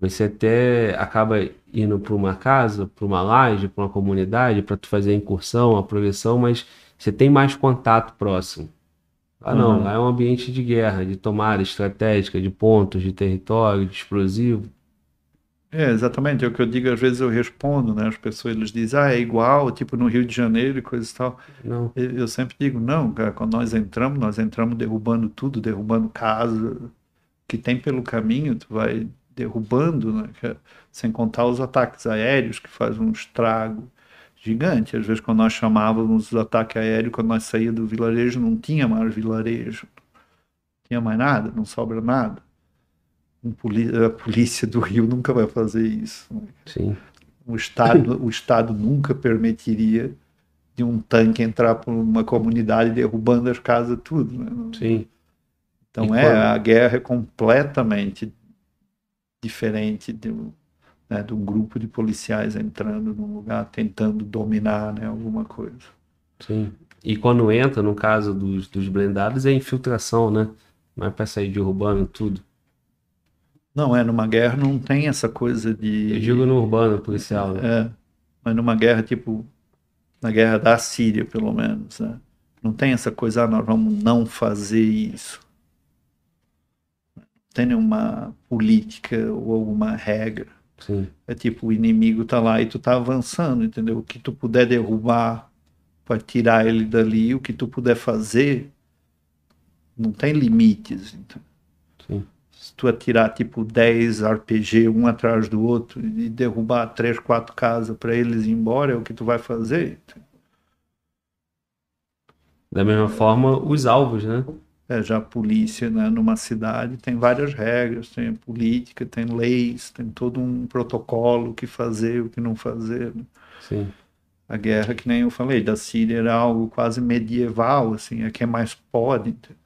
Você até acaba indo para uma casa, para uma laje, para uma comunidade, para tu fazer a incursão, a progressão, mas você tem mais contato próximo. Lá não,
Uhum.
lá é um ambiente de guerra, de tomada estratégica, de pontos, de território, de explosivo.
É, exatamente, é o que eu digo, às vezes eu respondo, né? As pessoas eles dizem, ah, é igual, tipo no Rio de Janeiro e coisa e tal.
Não,
Eu eu sempre digo, não, cara, quando nós entramos, nós entramos derrubando tudo, derrubando casa, que tem pelo caminho, tu vai derrubando, né? cara? Sem contar os ataques aéreos, que fazem um estrago gigante. Às vezes, quando nós chamávamos os ataques aéreos, quando nós saía do vilarejo, não tinha mais vilarejo, não tinha mais nada, não sobra nada. Um poli- a polícia do Rio nunca vai fazer isso. né?
sim,
O Estado, o Estado nunca permitiria de um tanque entrar por uma comunidade derrubando as casas, tudo. Né?
sim.
Então
E
é,
quando-
a guerra é completamente diferente de, um- né, de um grupo de policiais entrando num lugar tentando dominar né, alguma coisa.
Sim. E quando entra, no caso dos, dos blindados, é infiltração, né? Não é pra sair derrubando tudo.
Não é, numa guerra não tem essa coisa de...
Eu digo no urbano policial, né?
É, mas numa guerra tipo, na guerra da Síria, pelo menos, né? Não tem essa coisa, ah, nós vamos não fazer isso. Tem nenhuma política ou alguma regra.
Sim,
É tipo, o inimigo tá lá e tu tá avançando, entendeu? O que tu puder derrubar para tirar ele dali, o que tu puder fazer, não tem limites. Então.
sim.
Se tu atirar tipo 10 RPG um atrás do outro e derrubar três, quatro casas para eles ir embora, é o que tu vai fazer.
Da mesma forma, os alvos, né?
É, já a polícia né, numa cidade tem várias regras, tem política, tem leis, tem todo um protocolo o que fazer, o que não fazer. né?
Sim,
A guerra, que nem eu falei, da Síria era algo quase medieval, assim, é quem mais pode. entendeu?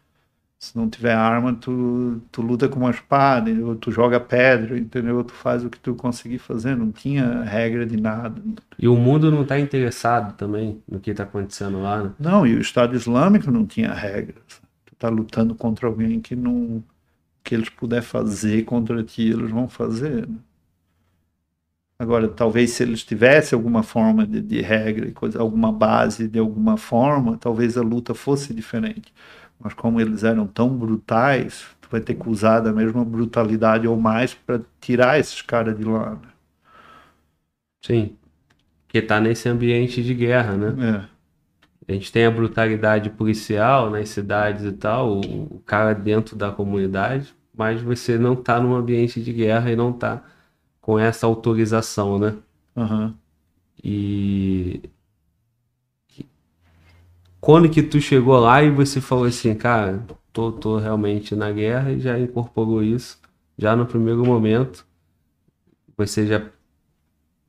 Se não tiver arma, tu, tu luta com uma espada, ou tu joga pedra, entendeu? Ou tu faz o que tu conseguir fazer, não tinha regra de nada.
E o mundo não tá interessado também no que tá acontecendo lá, né?
Não, e o Estado Islâmico não tinha regras. Tá lutando contra alguém que não que eles puder fazer contra ti, eles vão fazer. né? Agora, talvez se eles tivessem alguma forma de, de regra e coisa, alguma base de alguma forma, talvez a luta fosse diferente. Mas como eles eram tão brutais, tu vai ter que usar da mesma brutalidade ou mais para tirar esses caras de lá. né?
Sim. Porque tá nesse ambiente de guerra, né?
É.
A gente tem a brutalidade policial nas cidades e tal, o, o cara dentro da comunidade, mas você não tá num ambiente de guerra e não tá com essa autorização, né?
Aham.
E quando que tu chegou lá e você falou assim, cara, tô, tô realmente na guerra e já incorporou isso, já no primeiro momento, você já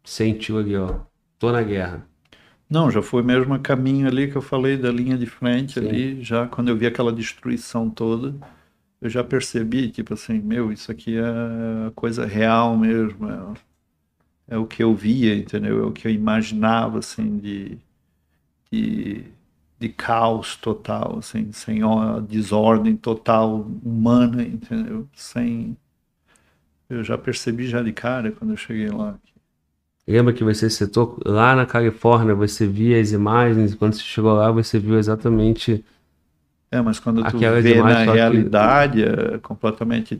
sentiu ali, ó, tô na guerra.
Não, já foi mesmo a caminho ali que eu falei da linha de frente
Sim.
ali, já quando eu vi aquela destruição toda, eu já percebi, tipo assim, meu, isso aqui é coisa real mesmo, é, é o que eu via, entendeu? É o que eu imaginava, assim, de, de, de caos total, assim, sem desordem total humana, entendeu? Sem... Eu já percebi já de cara quando eu cheguei lá.
Lembra que você citou lá na Califórnia, você via as imagens, quando você chegou lá, você viu exatamente
É, mas quando tu vê
imagens
na
só que-
realidade, é completamente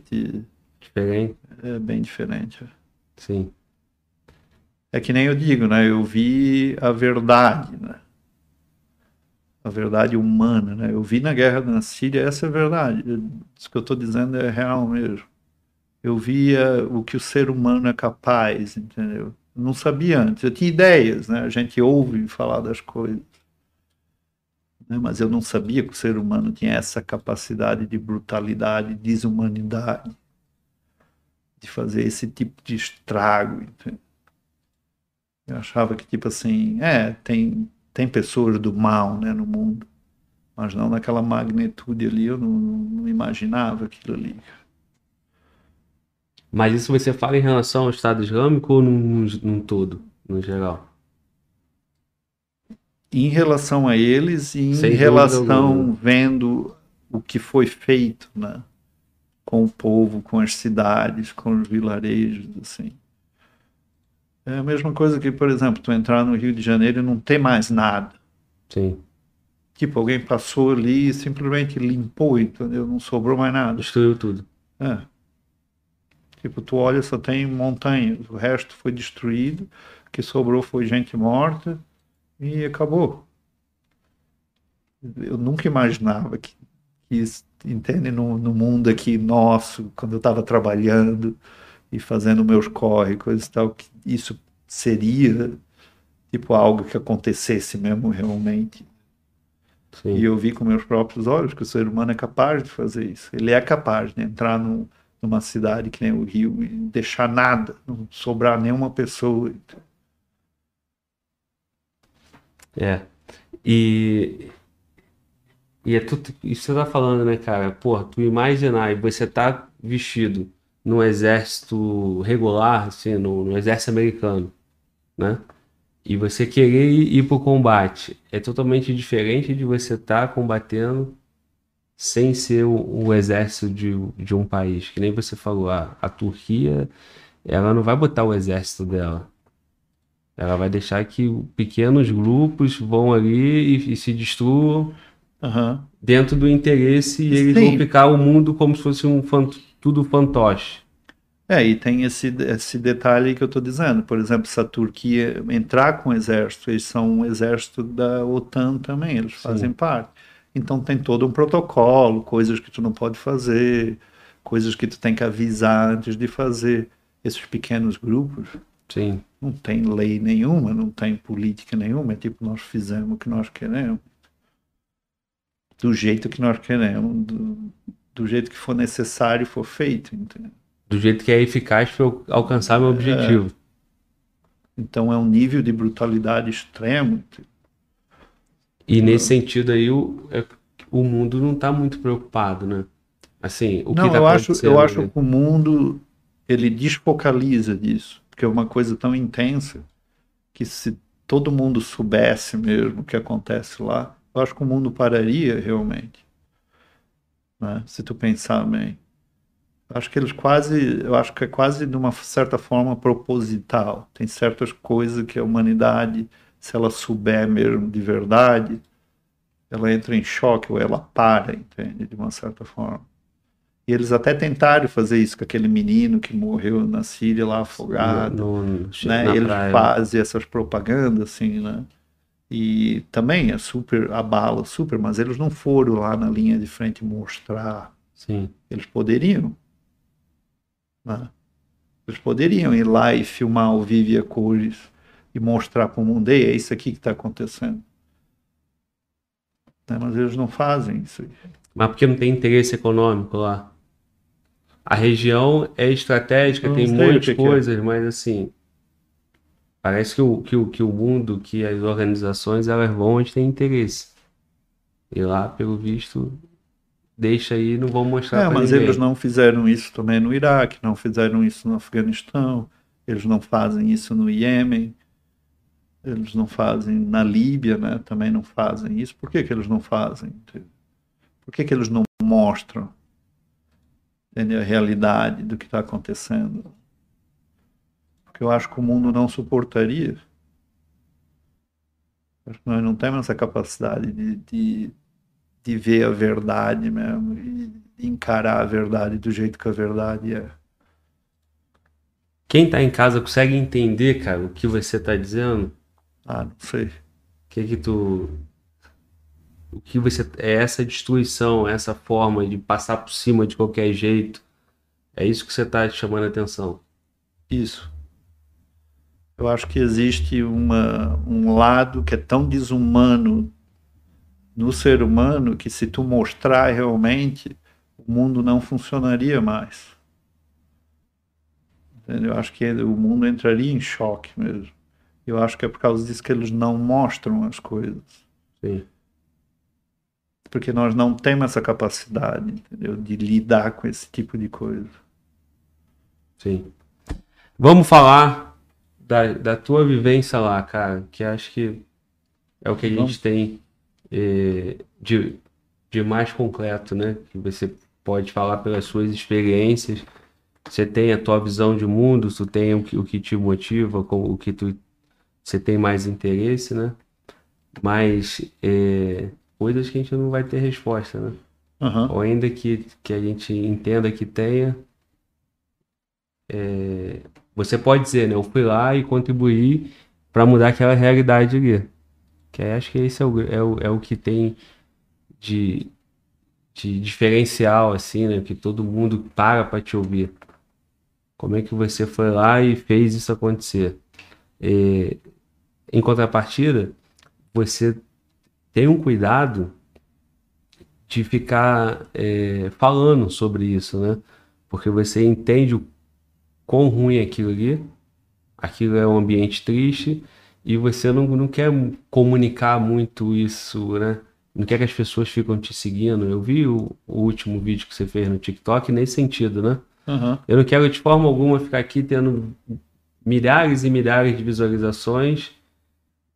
diferente.
é bem diferente.
Sim,
É que nem eu digo, né? Eu vi a verdade, né? A verdade humana, né? Eu vi na guerra na Síria, essa é a verdade. Isso que eu estou dizendo é real mesmo. Eu via o que o ser humano é capaz, entendeu? Não sabia antes. Eu tinha ideias, né? A gente ouve falar das coisas. né? Mas eu não sabia que o ser humano tinha essa capacidade de brutalidade, desumanidade, de fazer esse tipo de estrago, entendeu? Eu achava que, tipo assim, é, tem, tem pessoas do mal, né, no mundo, mas não naquela magnitude ali, eu não, não imaginava aquilo ali.
Mas isso você fala em relação ao Estado Islâmico ou num, num todo, no geral?
em relação a eles e em
Sem
relação vendo o que foi feito, né? Com o povo, com as cidades, com os vilarejos, assim. É a mesma coisa que, por exemplo, tu entrar no Rio de Janeiro e não ter mais nada.
Sim.
Tipo, alguém passou ali e simplesmente limpou, entendeu? Não sobrou mais nada.
Destruiu tudo.
É. Tipo, tu olha, só tem montanhas, o resto foi destruído, o que sobrou foi gente morta e acabou. Eu nunca imaginava que, que isso, entende, no, no mundo aqui nosso, quando eu estava trabalhando e fazendo meus corre, coisas e tal, que isso seria tipo algo que acontecesse mesmo realmente.
Sim.
E eu vi com meus próprios olhos que o ser humano é capaz de fazer isso. Ele é capaz de entrar num- numa cidade que nem o Rio e deixar nada, não sobrar nenhuma pessoa.
É. E. E é tudo. Isso que você tá falando, né, cara? Porra, tu imaginar e você tá vestido num exército regular, assim, no, no exército americano, né? E você querer ir, ir pro combate é totalmente diferente de você estar combatendo sem ser o, o exército de, de um país. Que nem você falou, a, a Turquia, ela não vai botar o exército dela. Ela vai deixar que pequenos grupos vão ali e, e se destruam
Aham.
dentro do interesse e eles
Sim.
vão ficar o mundo como se fosse um fan- tudo fantoche.
É, e tem esse, esse detalhe que eu estou dizendo. Por exemplo, se a Turquia entrar com o exército, eles são um exército da OTAN também, eles fazem parte. Então tem todo um protocolo, coisas que tu não pode fazer, coisas que tu tem que avisar antes de fazer. Esses pequenos grupos
Sim,
não tem lei nenhuma, não tem política nenhuma, é tipo, nós fizemos o que nós queremos. Do jeito que nós queremos, do, do jeito que for necessário for feito, entendeu?
do jeito que é eficaz para eu alcançar meu objetivo.
Então é um nível de brutalidade extremo.
E nesse sentido aí o, é- o mundo não está muito preocupado, né? Assim, o que
não,
tá
eu acho, eu acho
né?
que o mundo ele desfocaliza disso, porque é uma coisa tão intensa que se todo mundo soubesse mesmo o que acontece lá, eu acho que o mundo pararia realmente. Né? Se tu pensar bem. Eu acho que eles quase, eu acho que é quase de uma certa forma proposital. Tem certas coisas que a humanidade, se ela souber mesmo de verdade, ela entra em choque ou ela para, entende? De uma certa forma. E eles até tentaram fazer isso com aquele menino que morreu na Síria lá afogado
no, no-
né? Eles
praia.
fazem essas propagandas assim, né? E também é super abala, super, mas eles não foram lá na linha de frente mostrar.
Sim,
Eles poderiam, né? Eles poderiam ir lá e filmar ao vivo e a cores e mostrar para o mundo, "Ei, é isso aqui que está acontecendo. Né? Mas eles não fazem isso.
mas porque não tem interesse econômico lá. A região é estratégica, tem muitas
é.
coisas, mas assim, parece que o, que, o, que o mundo, que as organizações, elas vão onde tem interesse. E lá, pelo visto, deixa aí, não vão mostrar
É, mas
ninguém.
eles não fizeram isso também no Iraque, não fizeram isso no Afeganistão, eles não fazem isso no Iêmen, eles não fazem na Líbia, né? Também não fazem isso. Por que que eles não fazem? Por que que eles não mostram entende, a realidade do que está acontecendo? Porque eu acho que o mundo não suportaria. Acho que nós não temos essa capacidade de, de, de ver a verdade mesmo e encarar a verdade do jeito que a verdade é.
Quem tá em casa consegue entender, cara, o que você tá dizendo?
Ah, não sei.
O que que tu. O que você. É essa destruição, essa forma de passar por cima de qualquer jeito. É isso que você tá chamando a atenção.
Isso. Eu acho que existe uma, um lado que é tão desumano no ser humano que se tu mostrar realmente, o mundo não funcionaria mais. Entendeu? Eu acho que o mundo entraria em choque mesmo. Eu acho que é por causa disso que eles não mostram as coisas.
Sim.
Porque nós não temos essa capacidade, entendeu? De lidar com esse tipo de coisa.
Sim. Vamos falar da, da tua vivência lá, cara, que acho que é o que a gente
Vamos.
tem é, de, de mais concreto, né? Que você pode falar pelas suas experiências. Você tem a tua visão de mundo, tu tem o que, o que te motiva, com o que tu, você tem mais interesse, né? Mas é, coisas que a gente não vai ter resposta, né?
Aham.
Ou ainda que, que a gente entenda que tenha, é, você pode dizer, né? Eu fui lá e contribuí para mudar aquela realidade ali. Que aí acho que esse é o, é o, é o que tem de, de diferencial, assim, né? Que todo mundo para para te ouvir. Como é que você foi lá e fez isso acontecer? É, em contrapartida, você tem um cuidado de ficar é, falando sobre isso, né? Porque você entende o quão ruim é aquilo ali, aquilo é um ambiente triste, e você não, não quer comunicar muito isso, né? Não quer que as pessoas ficam te seguindo. Eu vi o, o último vídeo que você fez no TikTok nesse sentido, né?
Aham.
Eu não quero de forma alguma ficar aqui tendo milhares e milhares de visualizações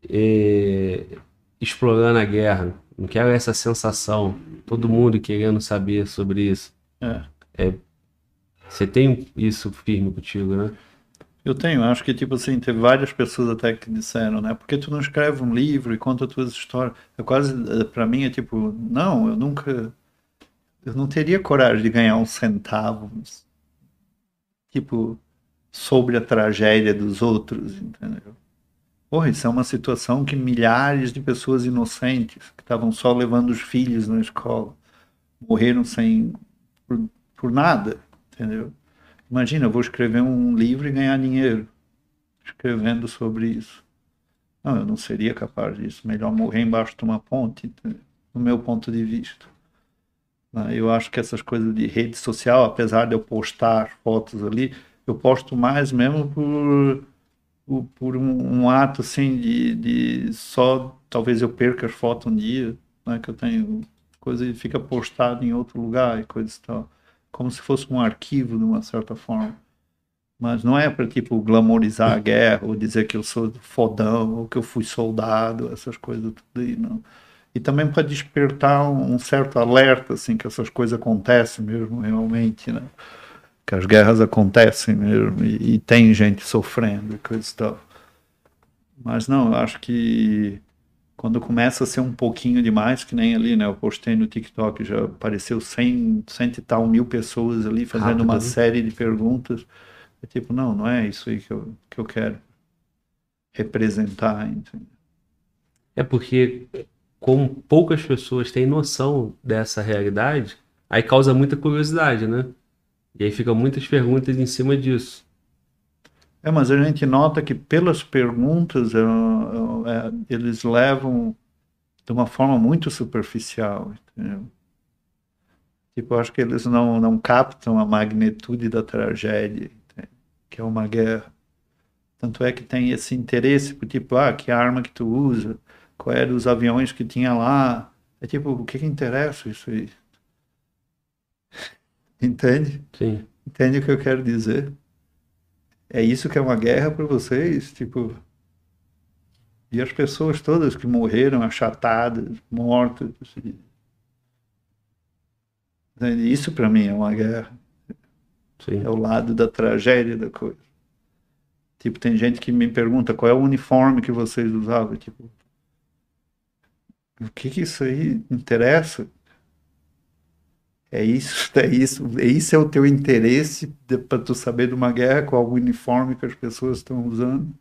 eh, explorando a guerra. Não quero essa sensação. Todo mundo querendo saber sobre isso.
É.
Você tem isso firme contigo, né?
Eu tenho, acho que tipo assim, teve várias pessoas até que disseram, né? Por que tu não escreve um livro e conta tuas histórias? É quase, eh, pra mim é tipo, não, eu nunca, eu não teria coragem de ganhar um centavo, tipo, sobre a tragédia dos outros, entendeu? Porra, isso é uma situação que milhares de pessoas inocentes, que estavam só levando os filhos na escola, morreram sem, por, por nada, entendeu? Imagina, eu vou escrever um livro e ganhar dinheiro escrevendo sobre isso. Não, eu não seria capaz disso. Melhor morrer embaixo de uma ponte, do meu ponto de vista. Né? Eu acho que essas coisas de rede social, apesar de eu postar fotos ali, eu posto mais mesmo por, por, um, um ato assim de, de só talvez eu perca as fotos um dia, né? que eu tenho coisa e fica postado em outro lugar e coisa e tal como se fosse um arquivo de uma certa forma. Mas não é para tipo glamorizar a guerra ou dizer que eu sou fodão ou que eu fui soldado, essas coisas tudo aí, não. E também para despertar um, um certo alerta assim que essas coisas acontecem mesmo realmente, né? Que as guerras acontecem mesmo e, e tem gente sofrendo e coisa e tal. Mas não, eu acho que quando começa a ser um pouquinho demais, que nem ali, né? Eu postei no TikTok, já apareceu 100, cento e tal mil pessoas ali fazendo
Rápido,
uma
né?
série de perguntas. É tipo, não, não é isso aí que eu, que eu quero representar. entendeu?
É porque, como poucas pessoas têm noção dessa realidade, aí causa muita curiosidade, né? E aí ficam muitas perguntas em cima disso.
É, mas a gente nota que pelas perguntas é, é, eles levam de uma forma muito superficial, entendeu? Tipo, eu acho que eles não, não captam a magnitude da tragédia, entende? que é uma guerra. Tanto é que tem esse interesse por tipo, ah, que arma que tu usa, qual era os aviões que tinha lá. É tipo, o que que interessa isso aí? Entende?
Sim.
Entende o que eu quero dizer? É isso que é uma guerra para vocês? Tipo. E as pessoas todas que morreram achatadas, mortas. assim. Entende? Isso para mim é uma guerra.
Sim.
É o lado da tragédia da coisa. Tipo, tem gente que me pergunta qual é o uniforme que vocês usavam. Tipo, o que que isso aí interessa? (laughs) É isso, é isso, esse é o teu interesse para tu saber de uma guerra qual o uniforme que as pessoas estão usando?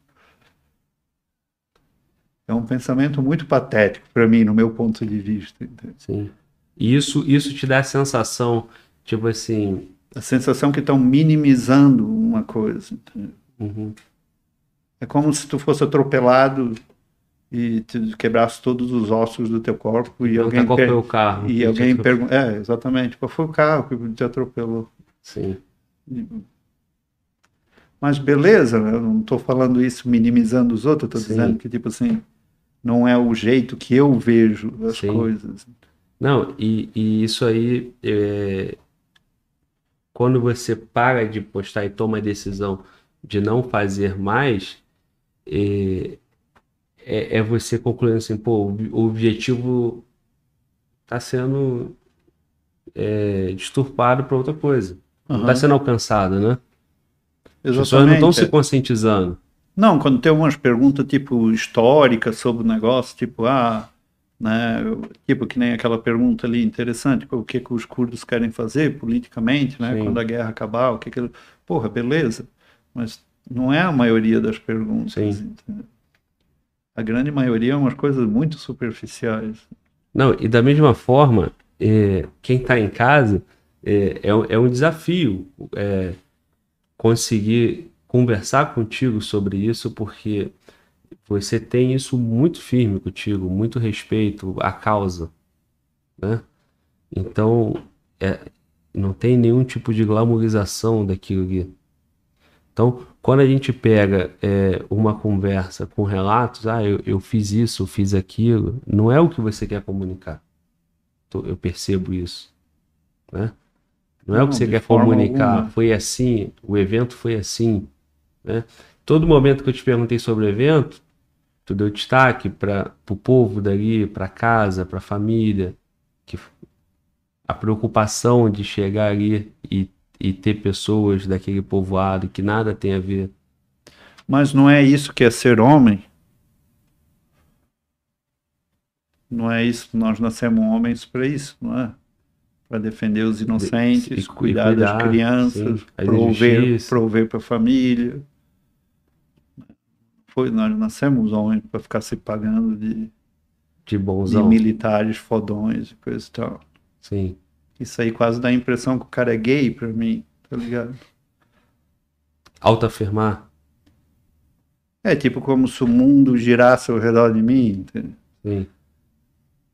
É um pensamento muito patético para mim, no meu ponto de vista. entende?
Sim. E isso, isso te dá a sensação, tipo assim,
A sensação que estão minimizando uma coisa.
uhum,
É como se tu fosse atropelado e te quebrasse todos os ossos do teu corpo e alguém
qual
per-
foi o carro.
e alguém pergunta, é, exatamente, qual foi o carro que te atropelou?
Sim,
Mas beleza, eu não estou falando isso minimizando os outros, estou dizendo que, tipo assim, não é o jeito que eu vejo as
Sim.
coisas.
Não, e, e isso aí, é, quando você para de postar e toma a decisão de não fazer mais, é, é, é você concluindo assim, pô, o objetivo está sendo é, disturpado para outra coisa. Não está sendo alcançado, né? As pessoas não estão se conscientizando.
Não, quando tem umas perguntas tipo históricas sobre o negócio, tipo, ah, né, tipo que nem aquela pergunta ali interessante, o que que os curdos querem fazer politicamente, né, Sim. quando a guerra acabar, o que que porra, beleza, mas não é a maioria das perguntas. A grande maioria é umas coisas muito superficiais.
Não, e da mesma forma, é, quem está em casa é, é, é, um desafio é, conseguir conversar contigo sobre isso, porque você tem isso muito firme contigo, muito respeito à causa, né? Então, é, não tem nenhum tipo de glamorização daquilo ali. Então, quando a gente pega é, uma conversa com relatos, ah, eu, eu fiz isso, eu fiz aquilo, não é o que você quer comunicar. Eu percebo isso, né? Não é o que você quer comunicar. Alguma. Foi assim, o evento foi assim, né? Todo momento que eu te perguntei sobre o evento, tu deu destaque para o povo dali, para casa, para a família, que a preocupação de chegar ali e, e ter pessoas daquele povoado que nada tem a ver.
Mas não é isso que é ser homem? Não é isso, nós nascemos homens para isso, não é? Para defender os inocentes, e, cuidar, cuidar, das crianças, sim, prover, prover para a família foi, nós nascemos homens para ficar se pagando de,
de, bonzão.
de militares fodões e coisa e tal.
Sim.
Isso aí quase dá a impressão que o cara é gay para mim, tá ligado?
Autoafirmar.
É tipo como se o mundo girasse ao redor de mim, entendeu?
Sim.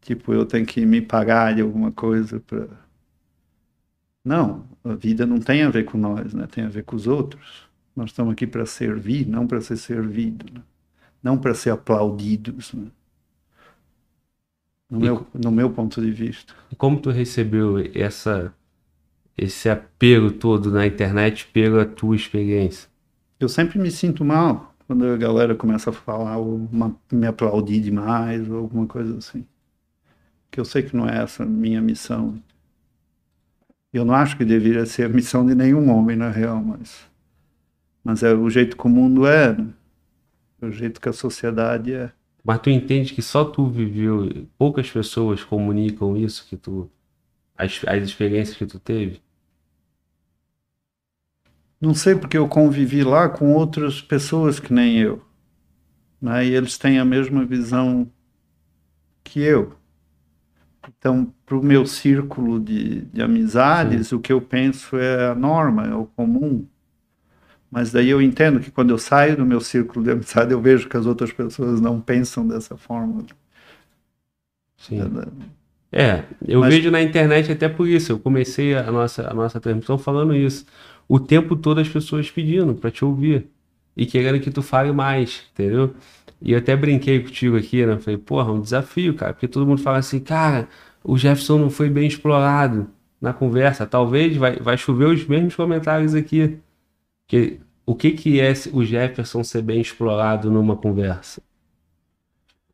Tipo, eu tenho que me pagar de alguma coisa para Não, a vida não tem a ver com nós, né? Tem a ver com os outros. Nós estamos aqui para servir, não para ser servido, né? não para ser aplaudidos. Né? No, e, meu, no meu ponto de vista.
Como tu recebeu essa, esse apelo todo na internet pela tua experiência?
Eu sempre me sinto mal quando a galera começa a falar ou uma, me aplaudir demais ou alguma coisa assim. Que eu sei que não é essa a minha missão. Eu não acho que deveria ser a missão de nenhum homem, na real, mas mas é o jeito que o mundo é, né? é o jeito que a sociedade é.
Mas tu entende que só tu viveu, poucas pessoas comunicam isso que tu as, as experiências que tu teve?
Não sei porque eu convivi lá com outras pessoas que nem eu, né? E eles têm a mesma visão que eu. Então, para o meu círculo de, de amizades, Sim. o que eu penso é a norma, é o comum. Mas daí eu entendo que quando eu saio do meu círculo de amizade, eu vejo que as outras pessoas não pensam dessa forma.
Sim. É, é eu Mas... vejo na internet até por isso. Eu comecei a nossa, a nossa transmissão falando isso. O tempo todo as pessoas pedindo para te ouvir e querendo que tu fale mais, entendeu? E eu até brinquei contigo aqui, né? Falei, porra, um desafio, cara, porque todo mundo fala assim, cara, o Jefferson não foi bem explorado na conversa. Talvez vai, vai chover os mesmos comentários aqui. Que, o que, que é o Jefferson ser bem explorado numa conversa?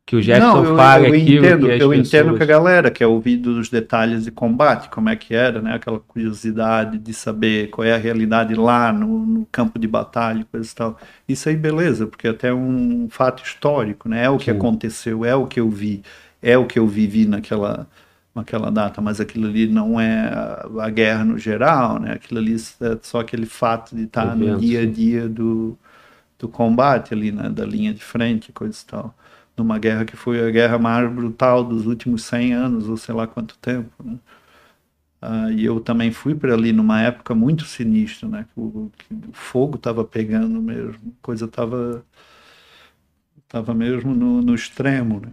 Que o Jefferson não, eu, fala eu aquilo
entendo,
que
as Eu pessoas... entendo que a galera quer ouvir dos detalhes de combate, como é que era, né? Aquela curiosidade de saber qual é a realidade lá no, no campo de batalha, coisa e tal. Isso aí, beleza, porque é até um fato histórico, né? É o que Sim. aconteceu, é o que eu vi, é o que eu vivi naquela aquela data, mas aquilo ali não é a, guerra no geral, né? Aquilo ali é só aquele fato de estar no dia a dia do, do combate ali, né? Da linha de frente, coisa e tal. Numa guerra que foi a guerra mais brutal dos últimos 100 anos, ou sei lá quanto tempo, né? Ah, e eu também fui para ali numa época muito sinistra, né? Que o, que o fogo estava pegando mesmo, a coisa estava tava mesmo no, no extremo, né?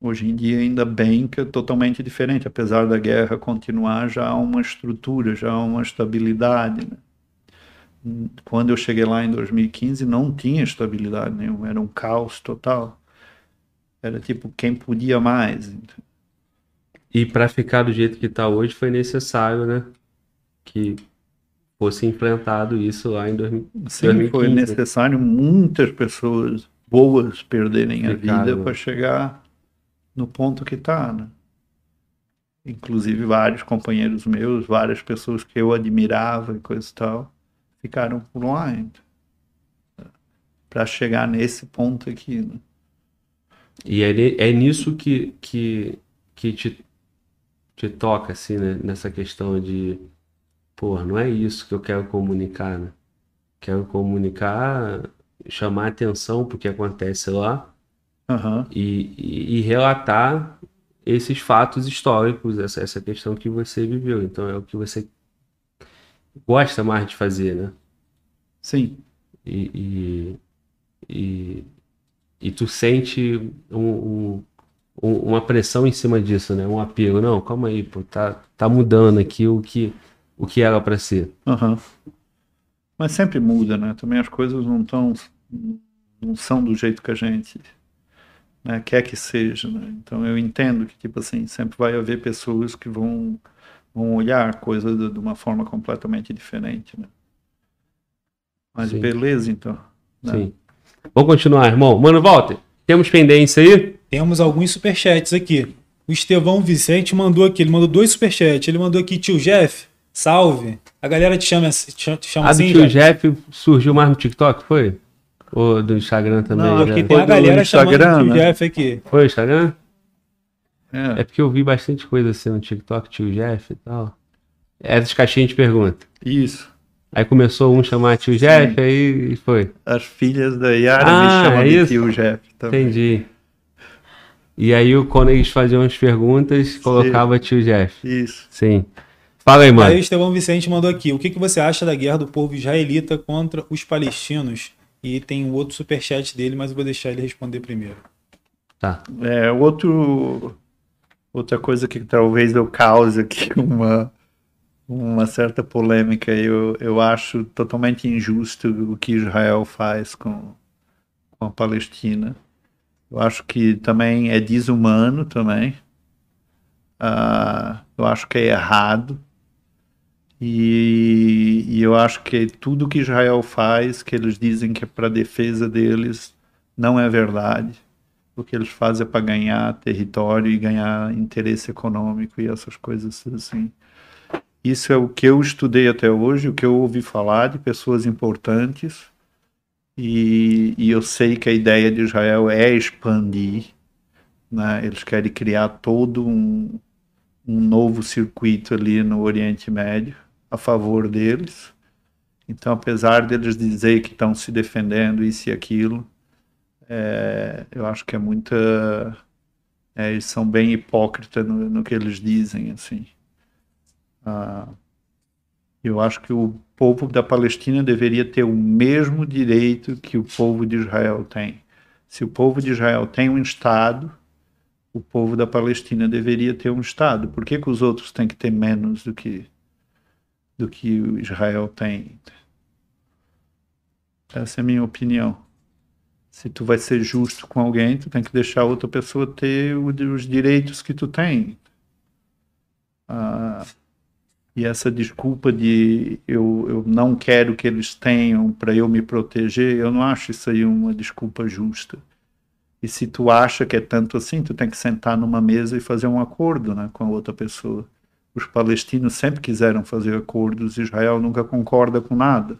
Hoje em dia, ainda bem que é totalmente diferente. Apesar da guerra continuar, já há uma estrutura, já há uma estabilidade. Né? Quando eu cheguei lá em 2015, não tinha estabilidade nenhuma, era um caos total. Era tipo quem podia mais.
E para ficar do jeito que está hoje, foi necessário, né? Que fosse implantado isso lá em 2015. Sim,
foi necessário muitas pessoas boas perderem a vida
né?
para chegar no ponto que está, né? Inclusive vários companheiros meus, várias pessoas que eu admirava e coisa e tal, ficaram por lá ainda. Para chegar nesse ponto aqui, né?
E é, é nisso que, que, que te, te toca, assim, né? Nessa questão de, pô, não é isso que eu quero comunicar, né? Quero comunicar, chamar atenção pro que acontece lá
Aham.
e, e, e relatar esses fatos históricos, essa, essa questão que você viveu. Então é o que você gosta mais de fazer, né?
Sim,
E, e, e, e tu sente um, um- um- uma pressão em cima disso, né? Um apelo. Não, calma aí, pô, tá, tá mudando aqui o que, o que era para ser.
Aham. Mas sempre muda, né? Também as coisas não estão, não são do jeito que a gente né, quer que seja, né? Então eu entendo que, tipo assim, sempre vai haver pessoas que vão, vão olhar a coisa de, de uma forma completamente diferente, né? Mas
Sim.
beleza, então. né?
Sim. Vamos continuar, irmão. Mano, Walter, temos pendência aí?
Temos alguns superchats aqui. O Estevão Vicente mandou aqui, ele mandou dois superchats. Ele mandou aqui, tio Jeff, salve. A galera te chama, te chama, te chama
A do
assim,
tio
Jeff?
Jeff surgiu mais no TikTok, foi? Ou do Instagram também?
Não,
né?
Porque
Foi
tem a
do
galera chamando
Instagram,
o tio
né?
Jeff aqui.
Foi o Instagram?
É,
É porque eu vi bastante coisa assim no TikTok, tio Jeff e tal. Essas caixinhas de pergunta.
isso.
Aí começou um chamar tio Jeff, aí foi.
As filhas da Yara
Ah,
me chamam
é
de
isso?
tio Jeff também.
Entendi. E aí, o- quando eles faziam as perguntas, colocava tio Jeff.
Isso.
Sim. Fala aí, mano.
Aí o Estevão Vicente mandou aqui. O que, que você acha da guerra do povo israelita contra os palestinos? E tem um outro superchat dele, mas eu vou deixar ele responder primeiro.
Tá.
É, outro, outra coisa que talvez eu cause aqui (laughs) uma, uma certa polêmica, eu, eu acho totalmente injusto o que Israel faz com, com a Palestina. Eu acho que também é desumano também. Ah, eu acho que é errado. E, e eu acho que tudo que Israel faz, que eles dizem que é para defesa deles, não é verdade o que eles fazem é para ganhar território e ganhar interesse econômico e essas coisas assim. Isso é o que eu estudei até hoje, o que eu ouvi falar de pessoas importantes, e, e eu sei que a ideia de Israel é expandir, né? eles querem criar todo um, um novo circuito ali no Oriente Médio a favor deles. Então, apesar deles dizer que estão se defendendo isso e aquilo, é, eu acho que é muita. é, eles são bem hipócritas no, no que eles dizem, assim. Ah, eu acho que o povo da Palestina deveria ter o mesmo direito que o povo de Israel tem. Se o povo de Israel tem um Estado, o povo da Palestina deveria ter um Estado. Por que, que os outros têm que ter menos do que, do que Israel tem? Essa é a minha opinião. Se tu vai ser justo com alguém, tu tem que deixar outra pessoa ter os direitos que tu tem. Ah, e essa desculpa de eu, eu não quero que eles tenham para eu me proteger, eu não acho isso aí uma desculpa justa. E se tu acha que é tanto assim, tu tem que sentar numa mesa e fazer um acordo né, com a outra pessoa. Os palestinos sempre quiseram fazer acordos, Israel nunca concorda com nada.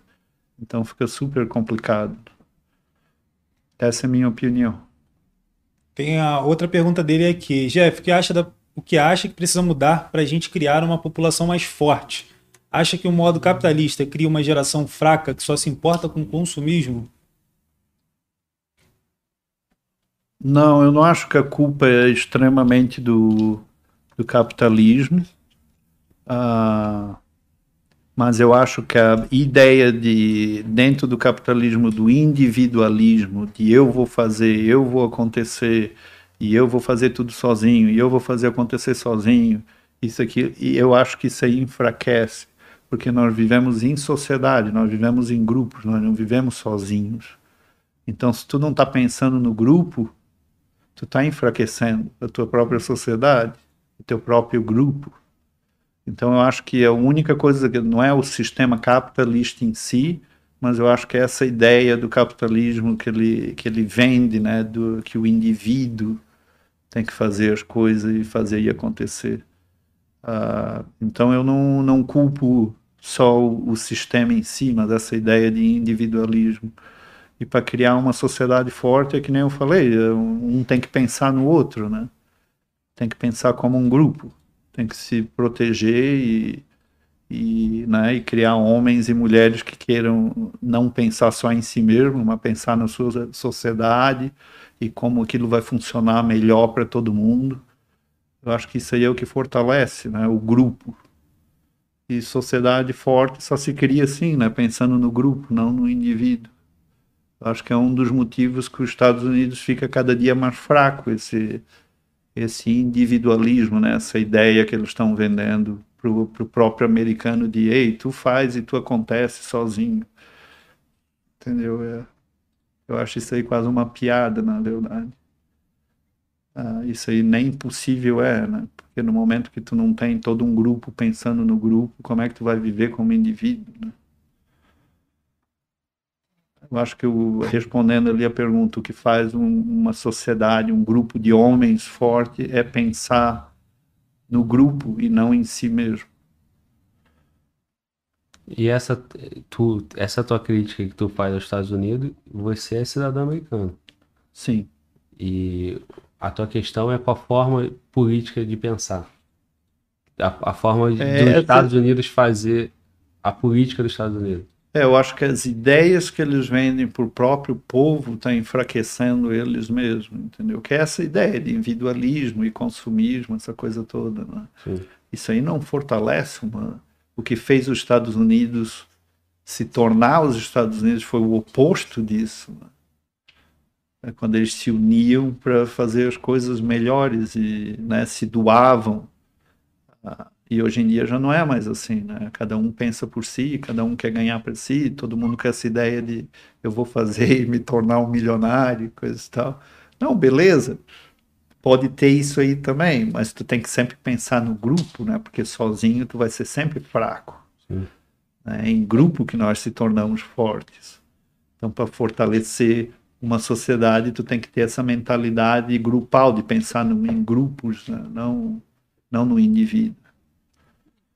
Então fica super complicado. Essa é a minha opinião.
Tem a outra pergunta dele aqui. Jeff, o que acha, da, o que, acha que precisa mudar para a gente criar uma população mais forte? Acha que o modo capitalista cria uma geração fraca que só se importa com o consumismo?
Não, eu não acho que a culpa é extremamente do, do capitalismo. Ah, mas eu acho que a ideia de, dentro do capitalismo, do individualismo, de eu vou fazer, eu vou acontecer, e eu vou fazer tudo sozinho, e eu vou fazer acontecer sozinho, isso aqui, e eu acho que isso aí enfraquece, porque nós vivemos em sociedade, nós vivemos em grupos, nós não vivemos sozinhos. Então, se tu não está pensando no grupo, tu está enfraquecendo a tua própria sociedade, o teu próprio grupo. Então eu acho que a única coisa que não é o sistema capitalista em si, mas eu acho que é essa ideia do capitalismo que ele, que ele vende, né, do, que o indivíduo tem que fazer as coisas e fazer e acontecer. Uh, então eu não, não culpo só o, o, sistema em si, mas essa ideia de individualismo. E para criar uma sociedade forte, é que nem eu falei, um tem que pensar no outro, né? Tem que pensar como um grupo, tem que se proteger e, e, né, e criar homens e mulheres que queiram não pensar só em si mesmo, mas pensar na sua sociedade e como aquilo vai funcionar melhor para todo mundo. Eu acho que isso aí é o que fortalece né, o grupo. E sociedade forte só se cria assim, né, pensando no grupo, não no indivíduo. Eu acho que é um dos motivos que os Estados Unidos fica cada dia mais fraco, esse, esse individualismo, né, essa ideia que eles estão vendendo para o próprio americano de ei, tu faz e tu acontece sozinho. Entendeu? É, eu acho isso aí quase uma piada, na verdade. Ah, isso aí nem possível é, né? Porque no momento que tu não tem todo um grupo pensando no grupo, como é que tu vai viver como indivíduo, né? Eu acho que eu, respondendo ali a pergunta, o que faz um, uma sociedade, um grupo de homens forte é pensar no grupo e não em si mesmo.
E essa, tu, essa tua crítica que tu faz aos Estados Unidos, você é cidadão americano.
Sim.
E a tua questão é com a forma política de pensar. A, a forma é, dos Estados Unidos fazer a política dos Estados Unidos.
É, eu acho que as ideias que eles vendem para o próprio povo estão tá enfraquecendo eles mesmos, entendeu? Que é essa ideia de individualismo e consumismo, essa coisa toda. Né? Isso aí não fortalece uma... o que fez os Estados Unidos se tornar os Estados Unidos foi o oposto disso. Né? É quando eles se uniam para fazer as coisas melhores e né, se doavam. Ah, e hoje em dia já não é mais assim, né? Cada um pensa por si, cada um quer ganhar para si, todo mundo com essa ideia de eu vou fazer (laughs) e me tornar um milionário, coisa e tal. Não, beleza. Pode ter isso aí também, mas tu tem que sempre pensar no grupo, né? Porque sozinho tu vai ser sempre fraco. É em grupo que nós se tornamos fortes. Então, para fortalecer uma sociedade, tu tem que ter essa mentalidade grupal de pensar no, em grupos, né? não não no indivíduo.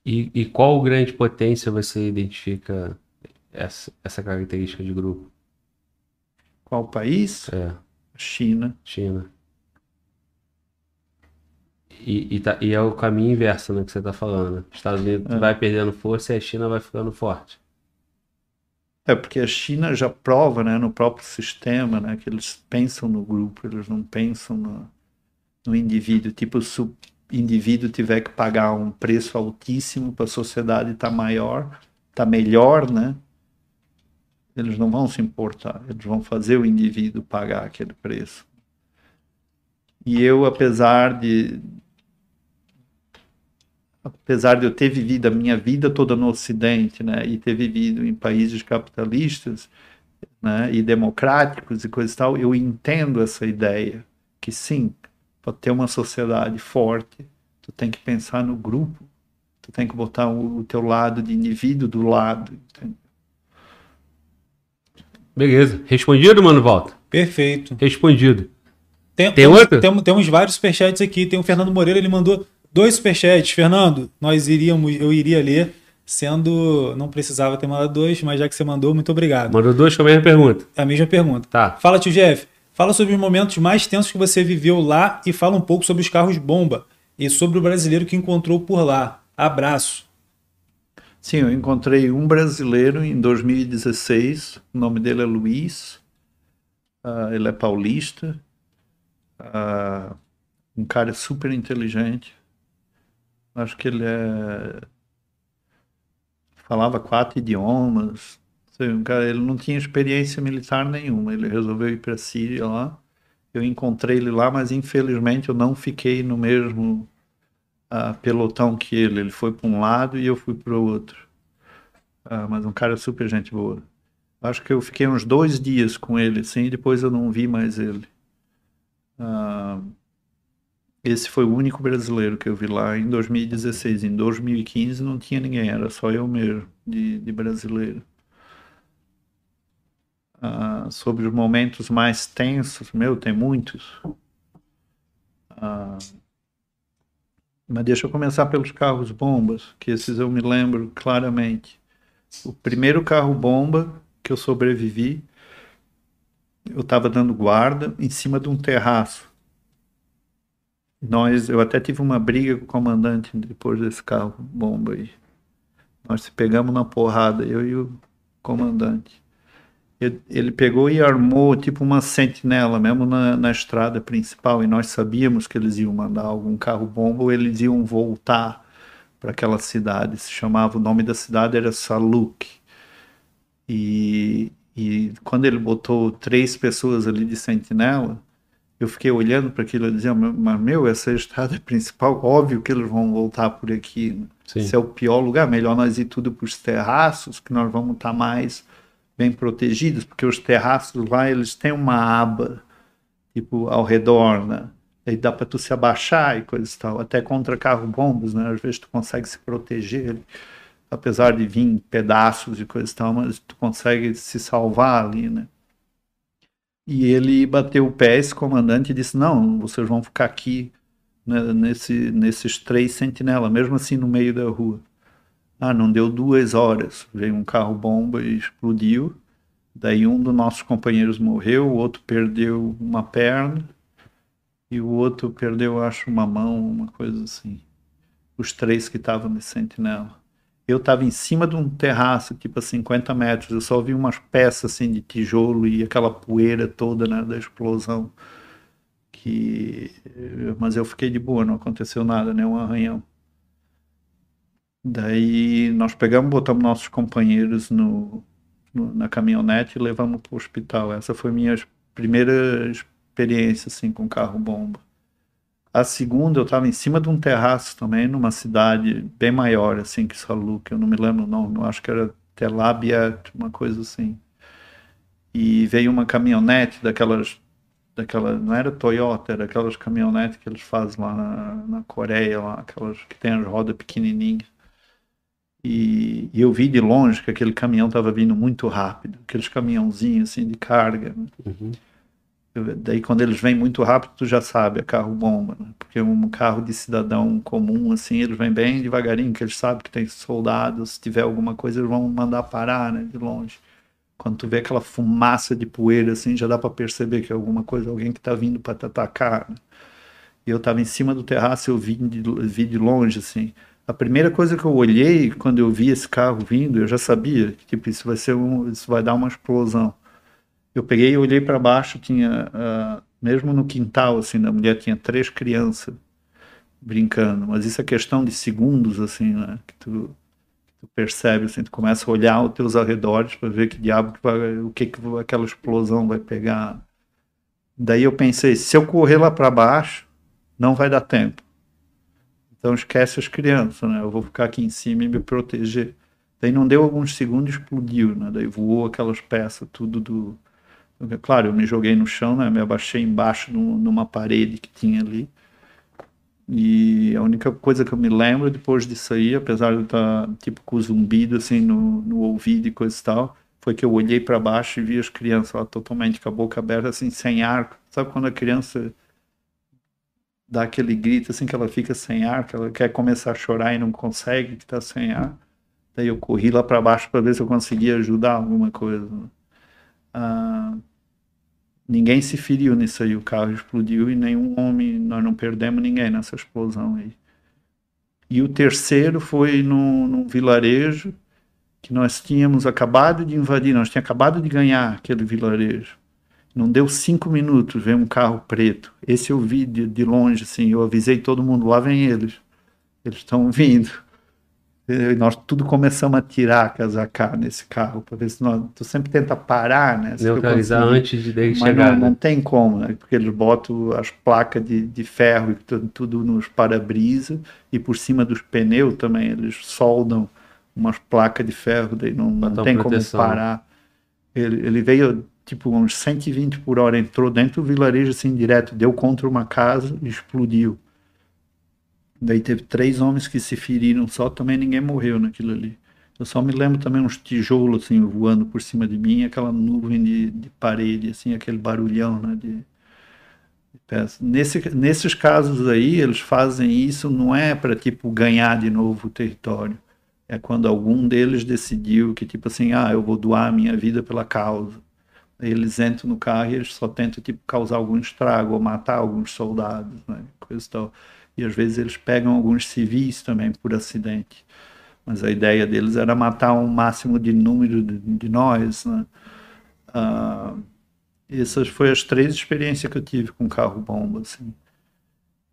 E, e qual grande potência você identifica essa, essa característica de grupo?
Qual país?
É.
China.
China. E, e, tá, e, é o caminho inverso, né, que você está falando. Estados Unidos é. vai perdendo força e a China vai ficando forte.
É porque a China já prova, né, no próprio sistema, né, que eles pensam no grupo, eles não pensam no, no indivíduo. Tipo, indivíduo tiver que pagar um preço altíssimo para a sociedade estar tá maior, tá melhor, né? Eles não vão se importar, eles vão fazer o indivíduo pagar aquele preço. E eu, apesar de apesar de eu ter vivido a minha vida toda no Ocidente, né, e ter vivido em países capitalistas, né, e democráticos e coisa e tal, eu entendo essa ideia que sim, para ter uma sociedade forte, tu tem que pensar no grupo, tu tem que botar o, o teu lado de indivíduo do lado. Entende?
Beleza. Respondido, mano, Volta?
Perfeito.
Respondido.
Tem, tem outro? Temos, temos vários superchats aqui. Tem o Fernando Moreira, ele mandou dois superchats. Fernando, nós iríamos, eu iria ler, sendo. Não precisava ter mandado dois, mas já que você mandou, muito obrigado.
Mandou dois com a mesma pergunta.
A mesma pergunta.
Tá.
Fala, tio Jeff. Fala sobre os momentos mais tensos que você viveu lá e fala um pouco sobre os carros bomba e sobre o brasileiro que encontrou por lá. Abraço.
Sim, eu encontrei um brasileiro em 2016. O nome dele é Luiz. Uh, ele é paulista. Uh, um cara super inteligente. Acho que ele é... falava quatro idiomas, um cara, ele não tinha experiência militar nenhuma. Ele resolveu ir para a Síria lá. Eu encontrei ele lá, mas infelizmente eu não fiquei no mesmo uh, pelotão que ele. Ele foi para um lado e eu fui para o outro. Uh, mas um cara super gente boa. Acho que eu fiquei uns dois dias com ele, assim, e depois eu não vi mais ele. Uh, esse foi o único brasileiro que eu vi lá em 2016. Em 2015 não tinha ninguém, era só eu mesmo de, de brasileiro. Ah, sobre os momentos mais tensos, meu, tem muitos. Ah, mas deixa eu começar pelos carros bombas, que esses eu me lembro claramente. O primeiro carro bomba que eu sobrevivi, eu estava dando guarda em cima de um terraço. Nós, eu até tive uma briga com o comandante depois desse carro bomba aí. Nós se pegamos na porrada, eu e o comandante ele pegou e armou tipo uma sentinela mesmo na, na estrada principal e nós sabíamos que eles iam mandar algum carro bomba ou eles iam voltar para aquela cidade. Se chamava o nome da cidade era Saluk. E, e quando ele botou três pessoas ali de sentinela, eu fiquei olhando para aquilo e dizia, mas meu, essa é a estrada (laughs) principal, óbvio que eles vão voltar por aqui. Né? Esse é o pior lugar, melhor nós ir tudo para os terraços, que nós vamos estar tá mais bem protegidos, porque os terraços lá eles têm uma aba tipo ao redor, né? Aí dá para tu se abaixar e coisas tal, até contra carro bombas, né? Às vezes tu consegue se proteger, apesar de vir pedaços e coisas tal, mas tu consegue se salvar ali, né? E ele bateu o pé, esse comandante, e disse: Não, vocês vão ficar aqui né, nesse, nesses três sentinelas, mesmo assim no meio da rua. Ah, não deu duas horas. Veio um carro bomba e explodiu. Daí um dos nossos companheiros morreu, o outro perdeu uma perna e o outro perdeu, acho, uma mão, uma coisa assim. Os três que estavam de sentinela. Eu estava em cima de um terraço, tipo a 50 metros. Eu só vi umas peças assim de tijolo e aquela poeira toda né, da explosão. Que... Mas eu fiquei de boa, não aconteceu nada, nenhum arranhão. Daí nós pegamos, botamos nossos companheiros no, no na caminhonete e levamos para o hospital. Essa foi minha primeira experiência assim com carro bomba. A segunda eu estava em cima de um terraço também, numa cidade bem maior assim que Saluk, eu não me lembro não acho que era Tel Abyad, uma coisa assim. E veio uma caminhonete daquelas daquela, não era Toyota, era aquelas caminhonetes que eles fazem lá na, na Coreia, lá, aquelas que tem as rodas pequenininhas. E, e, eu vi de longe que aquele caminhão estava vindo muito rápido, aqueles caminhãozinhos assim de carga. Né? Uhum. Eu, daí quando eles vêm muito rápido, tu já sabe, é carro bomba, né? porque um carro de cidadão comum assim, eles vêm bem devagarinho, que eles sabem que tem soldados, se tiver alguma coisa eles vão mandar parar, né, de longe. Quando tu vê aquela fumaça de poeira assim, já dá para perceber que é alguma coisa, alguém que está vindo para te atacar. Né? E eu estava em cima do terraço, eu vi de, vi de longe assim a primeira coisa que eu olhei quando eu vi esse carro vindo, eu já sabia que tipo, isso vai ser um, isso vai dar uma explosão. Eu peguei e olhei para baixo, tinha uh, mesmo no quintal assim da mulher tinha três crianças brincando, mas isso é questão de segundos assim, né? Que tu, tu percebe assim, tu começa a olhar os teus arredores para ver que diabo que vai, o que que aquela explosão vai pegar. Daí eu pensei, se eu correr lá para baixo, não vai dar tempo então esquece as crianças, né? Eu vou ficar aqui em cima e me proteger. Daí não deu alguns segundos, explodiu, né? Daí voou aquelas peças, tudo do. Claro, eu me joguei no chão, né? Me abaixei embaixo numa parede que tinha ali. E a única coisa que eu me lembro depois disso aí, apesar de estar tipo com zumbido assim no, no ouvido e coisa e tal, foi que eu olhei para baixo e vi as crianças lá totalmente com a boca aberta, assim, sem ar. Sabe quando a criança dá aquele grito assim que ela fica sem ar, que ela quer começar a chorar e não consegue, que está sem ar. Daí eu corri lá para baixo para ver se eu conseguia ajudar alguma coisa. Ah, ninguém se feriu nisso aí, o carro explodiu e nenhum homem, nós não perdemos ninguém nessa explosão aí. E o terceiro foi num, num vilarejo que nós tínhamos acabado de invadir, nós tínhamos acabado de ganhar aquele vilarejo. Não deu cinco minutos, veio um carro preto. Esse eu vi de, de longe, assim. Eu avisei todo mundo, lá vem eles. Eles estão vindo. E nós tudo começamos a tirar casacar nesse carro, para ver se nós. Tu sempre tenta parar, né?
Neutralizar antes de
dele
chegar.
Não, né? não tem como, né? Porque eles botam as placas de, de ferro e tudo, tudo nos para-brisa e por cima dos pneus também. Eles soldam umas placas de ferro, daí não, não tem proteção. como parar. Ele, ele veio tipo uns 120 por hora, entrou dentro do vilarejo assim direto, deu contra uma casa e explodiu. Daí teve três homens que se feriram só, também ninguém morreu naquilo ali. Eu só me lembro também uns tijolos assim voando por cima de mim, aquela nuvem de, de parede, assim, aquele barulhão, né? De. Nesse, nesses casos aí, eles fazem isso não é para tipo ganhar de novo o território. É quando algum deles decidiu que tipo assim, ah, eu vou doar a minha vida pela causa. Eles entram no carro e eles só tentam tipo causar algum estrago ou matar alguns soldados, né? Coisa tal. E às vezes eles pegam alguns civis também por acidente mas a ideia deles era matar um máximo de número de, de nós. Né? Ah, essas foram as três experiências que eu tive com carro-bomba. Assim.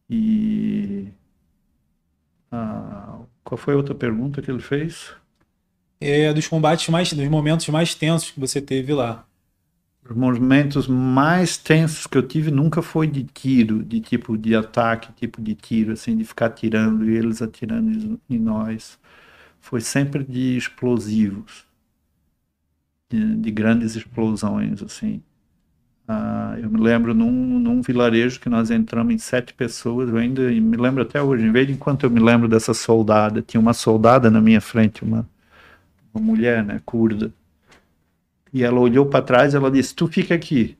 E. Ah, qual foi a outra pergunta que ele fez?
É dos combates mais. dos momentos mais tensos que você teve lá.
Os momentos mais tensos que eu tive nunca foi de tiro, de tipo de ataque, tipo de tiro, assim, de ficar atirando e eles atirando em nós. Foi sempre de explosivos, de, de grandes explosões, assim. Ah, eu me lembro num, num, vilarejo que nós entramos em sete pessoas, eu ainda me lembro até hoje, em vez de enquanto eu me lembro dessa soldada, tinha uma soldada na minha frente, uma, uma mulher, né, curda, e ela olhou para trás ela disse, tu fica aqui.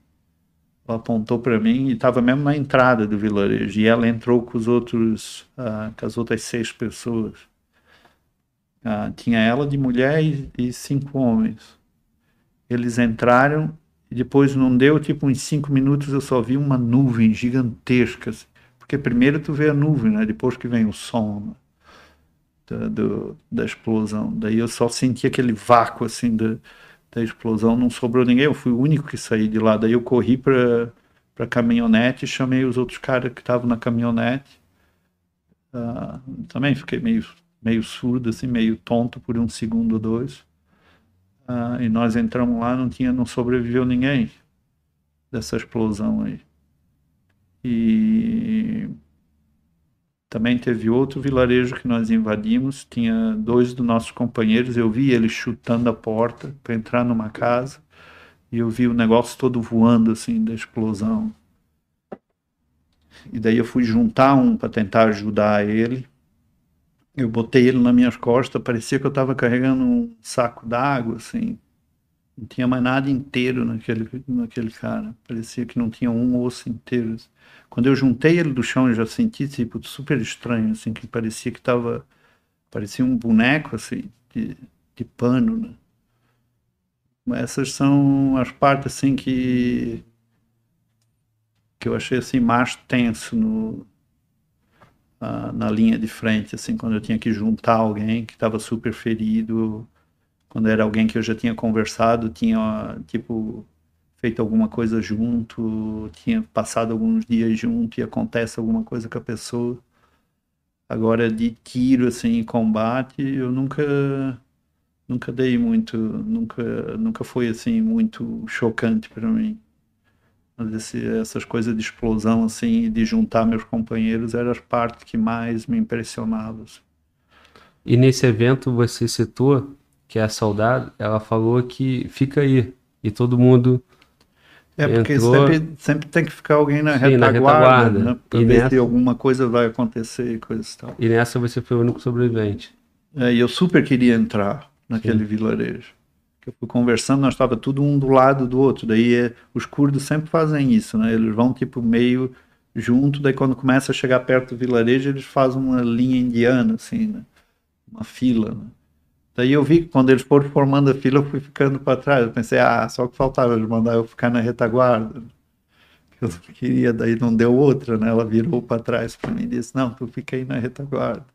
Ela apontou para mim e estava mesmo na entrada do vilarejo, e ela entrou com os outros, ah, com as outras seis pessoas. Ah, tinha ela de mulher e, e, cinco homens. Eles entraram e depois não deu, tipo, uns cinco minutos eu só vi uma nuvem gigantesca. Assim. Porque primeiro tu vê a nuvem, né? Depois que vem o som né? da, do, da explosão. Daí eu só senti aquele vácuo, assim, da, da explosão. Não sobrou ninguém, eu fui o único que saí de lá. Daí eu corri para para caminhonete e chamei os outros caras que estavam na caminhonete. Uh, também fiquei meio meio surdo, assim, meio tonto por um segundo ou dois. Uh, e nós entramos lá, não tinha, não sobreviveu ninguém dessa explosão aí. E também teve outro vilarejo que nós invadimos, tinha dois dos nossos companheiros, eu vi eles chutando a porta para entrar numa casa e eu vi o negócio todo voando assim da explosão. E daí eu fui juntar um para tentar ajudar ele. Eu botei ele nas minhas costas, parecia que eu estava carregando um saco d'água, assim. Não tinha mais nada inteiro naquele, naquele cara. Parecia que não tinha um osso inteiro. Quando eu juntei ele do chão, eu já senti, tipo, super estranho, assim, que parecia que estava... Parecia um boneco, assim, de, de pano, né? Essas são as partes, assim, que... Que eu achei, assim, mais tenso no, uh, na linha de frente, assim, quando eu tinha que juntar alguém que estava super ferido, quando era alguém que eu já tinha conversado, tinha, tipo, feito alguma coisa junto, tinha passado alguns dias junto e acontece alguma coisa com a pessoa. Agora, de tiro, assim, combate, eu nunca nunca dei muito, nunca, nunca foi assim muito chocante para mim. Mas esse, essas coisas de explosão, assim, de juntar meus companheiros, eram as partes que mais me impressionavam. Assim.
E nesse evento você citou que a soldada, ela falou que fica aí. E todo mundo.
É, porque entrou... sempre, sempre tem que ficar alguém na Sim, retaguarda, na retaguarda. Né, para ver nessa... se alguma coisa vai acontecer e coisa e tal.
E nessa você foi o único sobrevivente.
É, e eu super queria entrar naquele Sim. vilarejo eu fui conversando, nós estava tudo um do lado do outro. Daí é, os curdos sempre fazem isso, né? Eles vão tipo meio junto, daí quando começa a chegar perto do vilarejo, eles fazem uma linha indiana, assim, né? Uma fila, né? Daí eu vi que quando eles foram formando a fila, eu fui ficando para trás. Eu pensei, ah, só que faltava eles mandar eu ficar na retaguarda. Eu queria, daí não deu outra, né? Ela virou para trás para mim e disse, não, tu fica aí na retaguarda.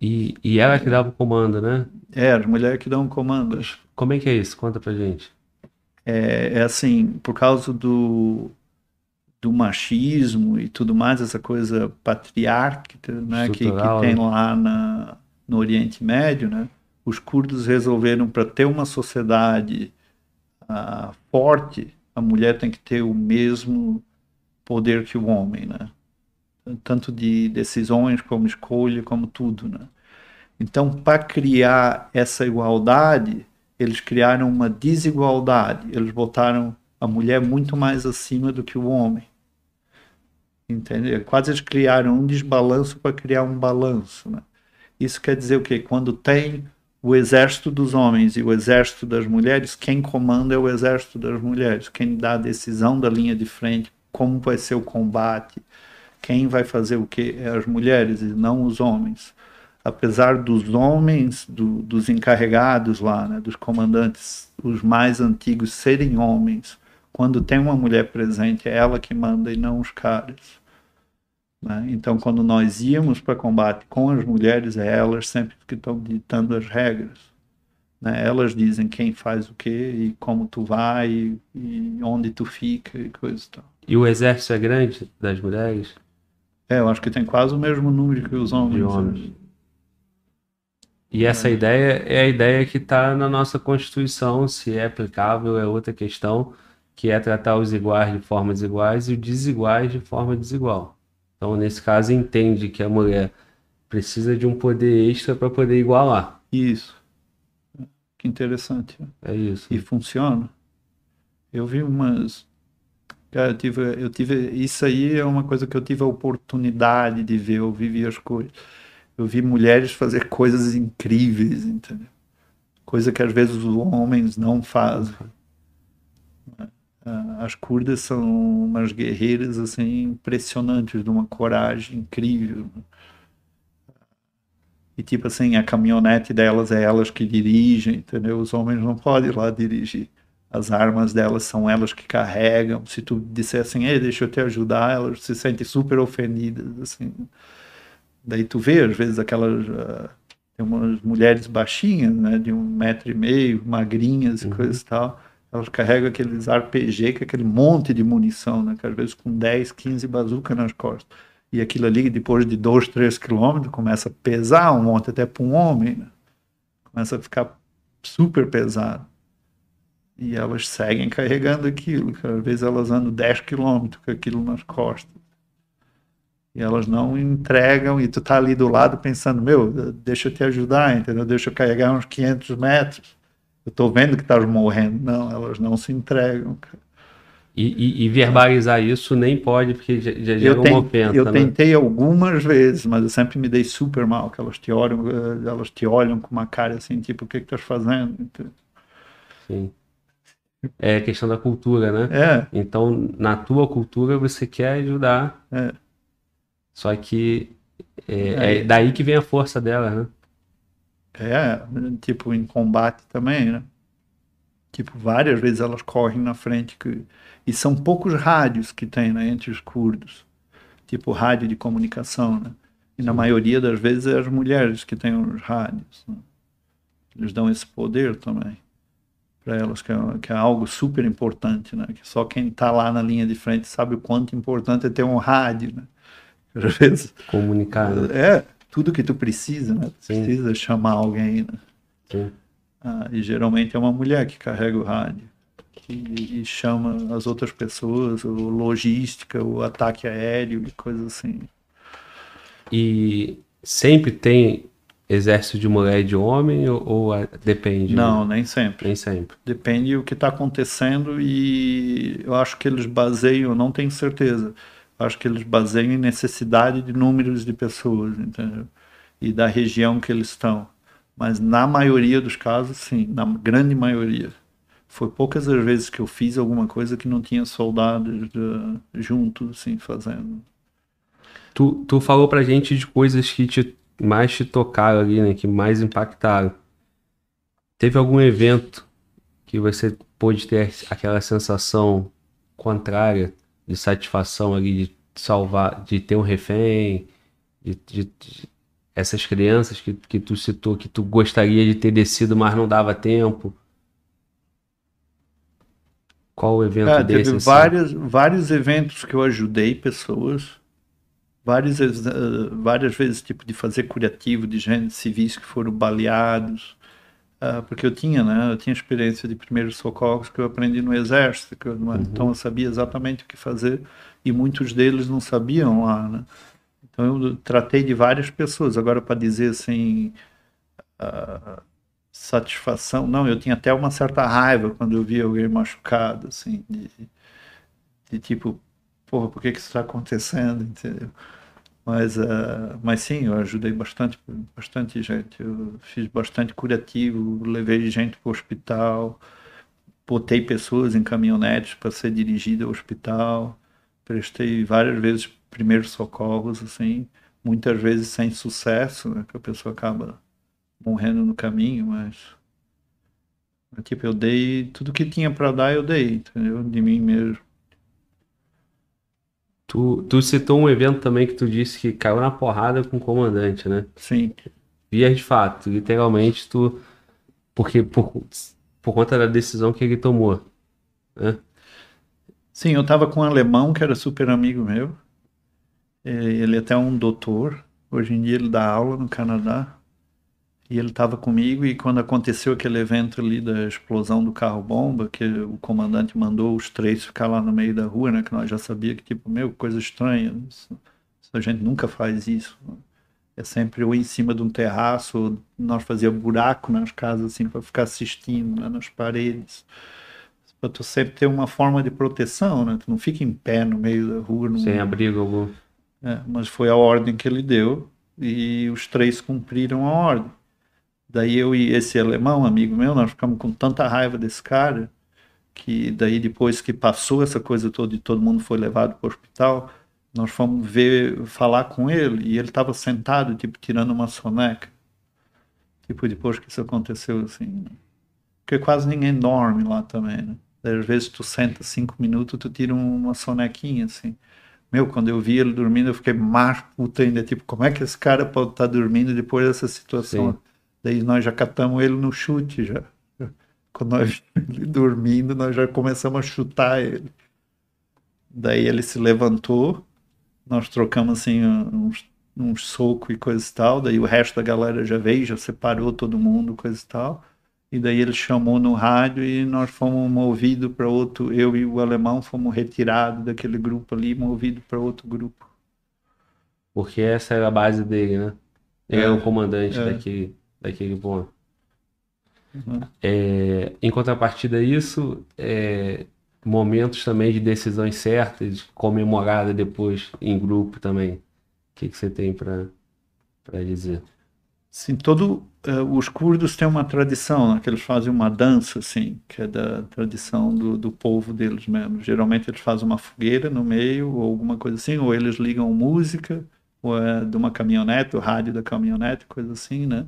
E, e ela que dava o comando, né?
É, as mulheres que dão comando.
Como é que é isso? Conta pra gente.
É, é assim, por causa do, do machismo e tudo mais, essa coisa patriárquica né, que, que tem né? lá na, no Oriente Médio, né? Os curdos resolveram para ter uma sociedade uh, forte, a mulher tem que ter o mesmo poder que o homem, né? Tanto de decisões como escolha, como tudo, né? Então, para criar essa igualdade, eles criaram uma desigualdade. Eles botaram a mulher muito mais acima do que o homem. Entendeu? Quase eles criaram um desbalanço para criar um balanço. Né? Isso quer dizer o quê? Quando tem o exército dos homens e o exército das mulheres, quem comanda é o exército das mulheres. Quem dá a decisão da linha de frente, como vai ser o combate, quem vai fazer o que é as mulheres e não os homens. Apesar dos homens, do, dos encarregados lá, né, dos comandantes, os mais antigos serem homens, quando tem uma mulher presente, é ela que manda e não os caras. Né? Então, quando nós íamos para combate com as mulheres, é elas sempre que estão ditando as regras. Né? Elas dizem quem faz o que e como tu vai e, e onde tu fica e coisa e tal.
E o exército é grande das mulheres?
É, eu acho que tem quase o mesmo número que os homens.
De homens. E essa é. ideia é a ideia que está na nossa Constituição, se é aplicável é outra questão, que é tratar os iguais de forma desiguais e os desiguais de forma desigual. Então, nesse caso, entende que a mulher precisa de um poder extra para poder igualar.
Isso. Que interessante.
É isso.
E funciona. Eu vi umas Cara, eu tive, eu tive, isso aí é uma coisa que eu tive a oportunidade de ver, eu vivi as coisas. Eu vi mulheres fazer coisas incríveis, entendeu? Coisa que às vezes os homens não fazem. As curdas são umas guerreiras assim impressionantes, de uma coragem incrível. E tipo assim, a caminhonete delas é elas que dirigem, entendeu? Os homens não podem ir lá dirigir as armas delas são elas que carregam. Se tu disser assim, Ei, deixa eu te ajudar, elas se sentem super ofendidas, assim. Daí tu vê, às vezes, aquelas... Uh, tem umas mulheres baixinhas, né, de um metro e meio, magrinhas e uhum. coisas e tal. Elas carregam aqueles RPG, que aquele monte de munição, né, que às vezes com 10, 15 bazucas nas costas. E aquilo ali, depois de 2, 3 quilômetros, começa a pesar um monte, até para um homem, né? Começa a ficar super pesado. E elas seguem carregando aquilo. Às vezes elas andam 10 quilômetros com aquilo nas costas. E elas não entregam, e tu tá ali do lado pensando, meu, deixa eu te ajudar, entendeu? Deixa eu carregar uns 500 metros. Eu tô vendo que estás morrendo. Não, elas não se entregam.
E, e, e, verbalizar isso nem pode, porque já, já gera uma ofensa.
Eu
né?
tentei algumas vezes, mas eu sempre me dei super mal, que elas te olham, eh, elas te olham com uma cara assim, tipo, o que que estás fazendo?
Sim é questão da cultura, né?
É.
Então, na tua cultura, você quer ajudar.
É.
Só que é, é, daí que vem a força dela, né?
É, tipo, em combate também, né? Tipo, várias vezes elas correm na frente. Que... E são poucos rádios que tem né, entre os curdos. Tipo, rádio de comunicação, né? E na maioria das vezes é as mulheres que têm os rádios. Né? Eles dão esse poder também para elas, que é, que é, algo super importante, né? Que só quem está lá na linha de frente sabe o quanto importante é ter um rádio, né?
Às vezes, Comunicar. Né?
É, tudo que tu precisa, né? Tu precisa chamar alguém, né?
Sim.
Ah, e geralmente é uma mulher que carrega o rádio. Que, e chama as outras pessoas, o logística, o ataque aéreo e coisas assim.
E sempre tem exército de mulher e de homem ou, ou depende?
Não, nem sempre.
Nem sempre.
Depende do que está acontecendo e eu acho que eles baseiam, não tenho certeza, acho que eles baseiam em necessidade de números de pessoas, entendeu? E da região que eles estão. Mas na maioria dos casos, sim, na grande maioria. Foi poucas as vezes que eu fiz alguma coisa que não tinha soldados uh, juntos, assim, fazendo.
Tu, tu falou pra gente de coisas que te mais te tocaram ali, né? Que mais impactaram. Teve algum evento que você pôde ter aquela sensação contrária de satisfação ali, de salvar, de ter um refém, de, de, de essas crianças que, que tu citou, que tu gostaria de ter descido, mas não dava tempo? Qual o evento
é,
desse?
Teve assim? vários, vários eventos que eu ajudei pessoas várias, uh, várias vezes tipo de fazer curativo de gente civis que foram baleados uh, porque eu tinha né eu tinha experiência de primeiros socorros que eu aprendi no exército eu, uhum. então eu sabia exatamente o que fazer e muitos deles não sabiam lá né então eu tratei de várias pessoas agora para dizer assim uh, satisfação não eu tinha até uma certa raiva quando eu via alguém machucado assim de, de tipo porra, por que, que isso está acontecendo, entendeu? Mas, uh, mas sim, eu ajudei bastante, bastante gente. Eu fiz bastante curativo, levei gente para o hospital, botei pessoas em caminhonetes para ser dirigida ao hospital, prestei várias vezes primeiros socorros, assim, muitas vezes sem sucesso, né, que a pessoa acaba morrendo no caminho, mas tipo, eu dei tudo que tinha para dar, eu dei, entendeu? De mim mesmo.
Tu, tu citou um evento também que tu disse que caiu na porrada com o comandante, né?
Sim.
Via de fato, literalmente tu. Porque por, por conta da decisão que ele tomou. Né?
Sim, eu tava com um alemão que era super amigo meu. Ele é até um doutor. Hoje em dia ele dá aula no Canadá. E ele estava comigo e quando aconteceu aquele evento ali da explosão do carro-bomba, que o comandante mandou os três ficar lá no meio da rua, né? Que nós já sabia que, tipo, meu, coisa estranha. Isso, a gente nunca faz isso. É sempre ou em cima de um terraço, nós fazíamos buraco nas casas, assim, para ficar assistindo né, nas paredes. Para tu sempre ter uma forma de proteção, né? Tu não fica em pé no meio da rua. Num...
Sem abrigo algum.
É, mas foi a ordem que ele deu e os três cumpriram a ordem. Daí eu e esse alemão, amigo meu, nós ficamos com tanta raiva desse cara que daí depois que passou essa coisa toda e todo mundo foi levado para o hospital, nós fomos ver, falar com ele e ele estava sentado, tipo, tirando uma soneca. Tipo, depois que isso aconteceu, assim. Porque quase ninguém dorme lá também, né? Daí, às vezes tu senta cinco minutos, tu tira uma sonequinha, assim. Meu, quando eu vi ele dormindo, eu fiquei mais puta ainda. Tipo, como é que esse cara pode estar tá dormindo depois dessa situação? Sim. Daí nós já catamos ele no chute já. Quando nós (laughs) ele dormindo, nós já começamos a chutar ele. Daí ele se levantou, nós trocamos assim uns, uns socos e coisa e tal. Daí o resto da galera já veio, já separou todo mundo, coisa e tal. E daí ele chamou no rádio e nós fomos movidos para outro. Eu e o alemão fomos retirados daquele grupo ali, movidos para outro grupo.
Porque essa era a base dele, né? Ele é, é o comandante é. daquele daquele ponto. Uhum. É, em contrapartida a isso, é, momentos também de decisões certas, comemorada depois em grupo também. O que, que você tem para dizer?
Sim, todo uh, os curdos têm uma tradição, né, que eles fazem uma dança, assim, que é da tradição do, do povo deles mesmo. Geralmente eles fazem uma fogueira no meio ou alguma coisa assim, ou eles ligam música, ou é de uma caminhonete, o rádio da caminhonete, coisa assim, né?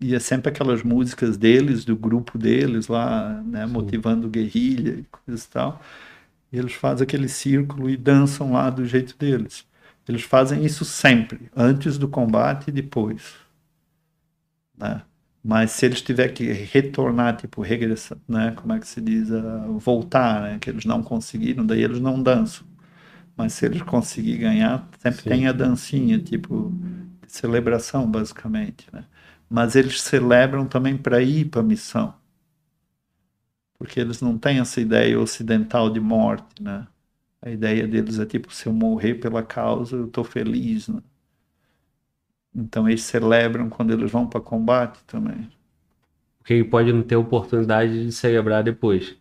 E é sempre aquelas músicas deles, do grupo deles lá, né, motivando guerrilha e coisas e tal. E eles fazem aquele círculo e dançam lá do jeito deles. Eles fazem isso sempre, antes do combate e depois. Né? Mas se eles tiver que retornar, tipo, regressar, né? Como é que se diz? Uh, voltar, né? Que eles não conseguiram, daí eles não dançam. Mas se eles conseguirem ganhar, sempre Sim. tem a dancinha, tipo, de celebração, basicamente, né? Mas eles celebram também para ir para a missão. Porque eles não têm essa ideia ocidental de morte, né? A ideia deles é tipo, se eu morrer pela causa, eu estou feliz, né? Então eles celebram quando eles vão para combate também.
Porque ele pode não ter oportunidade de celebrar depois.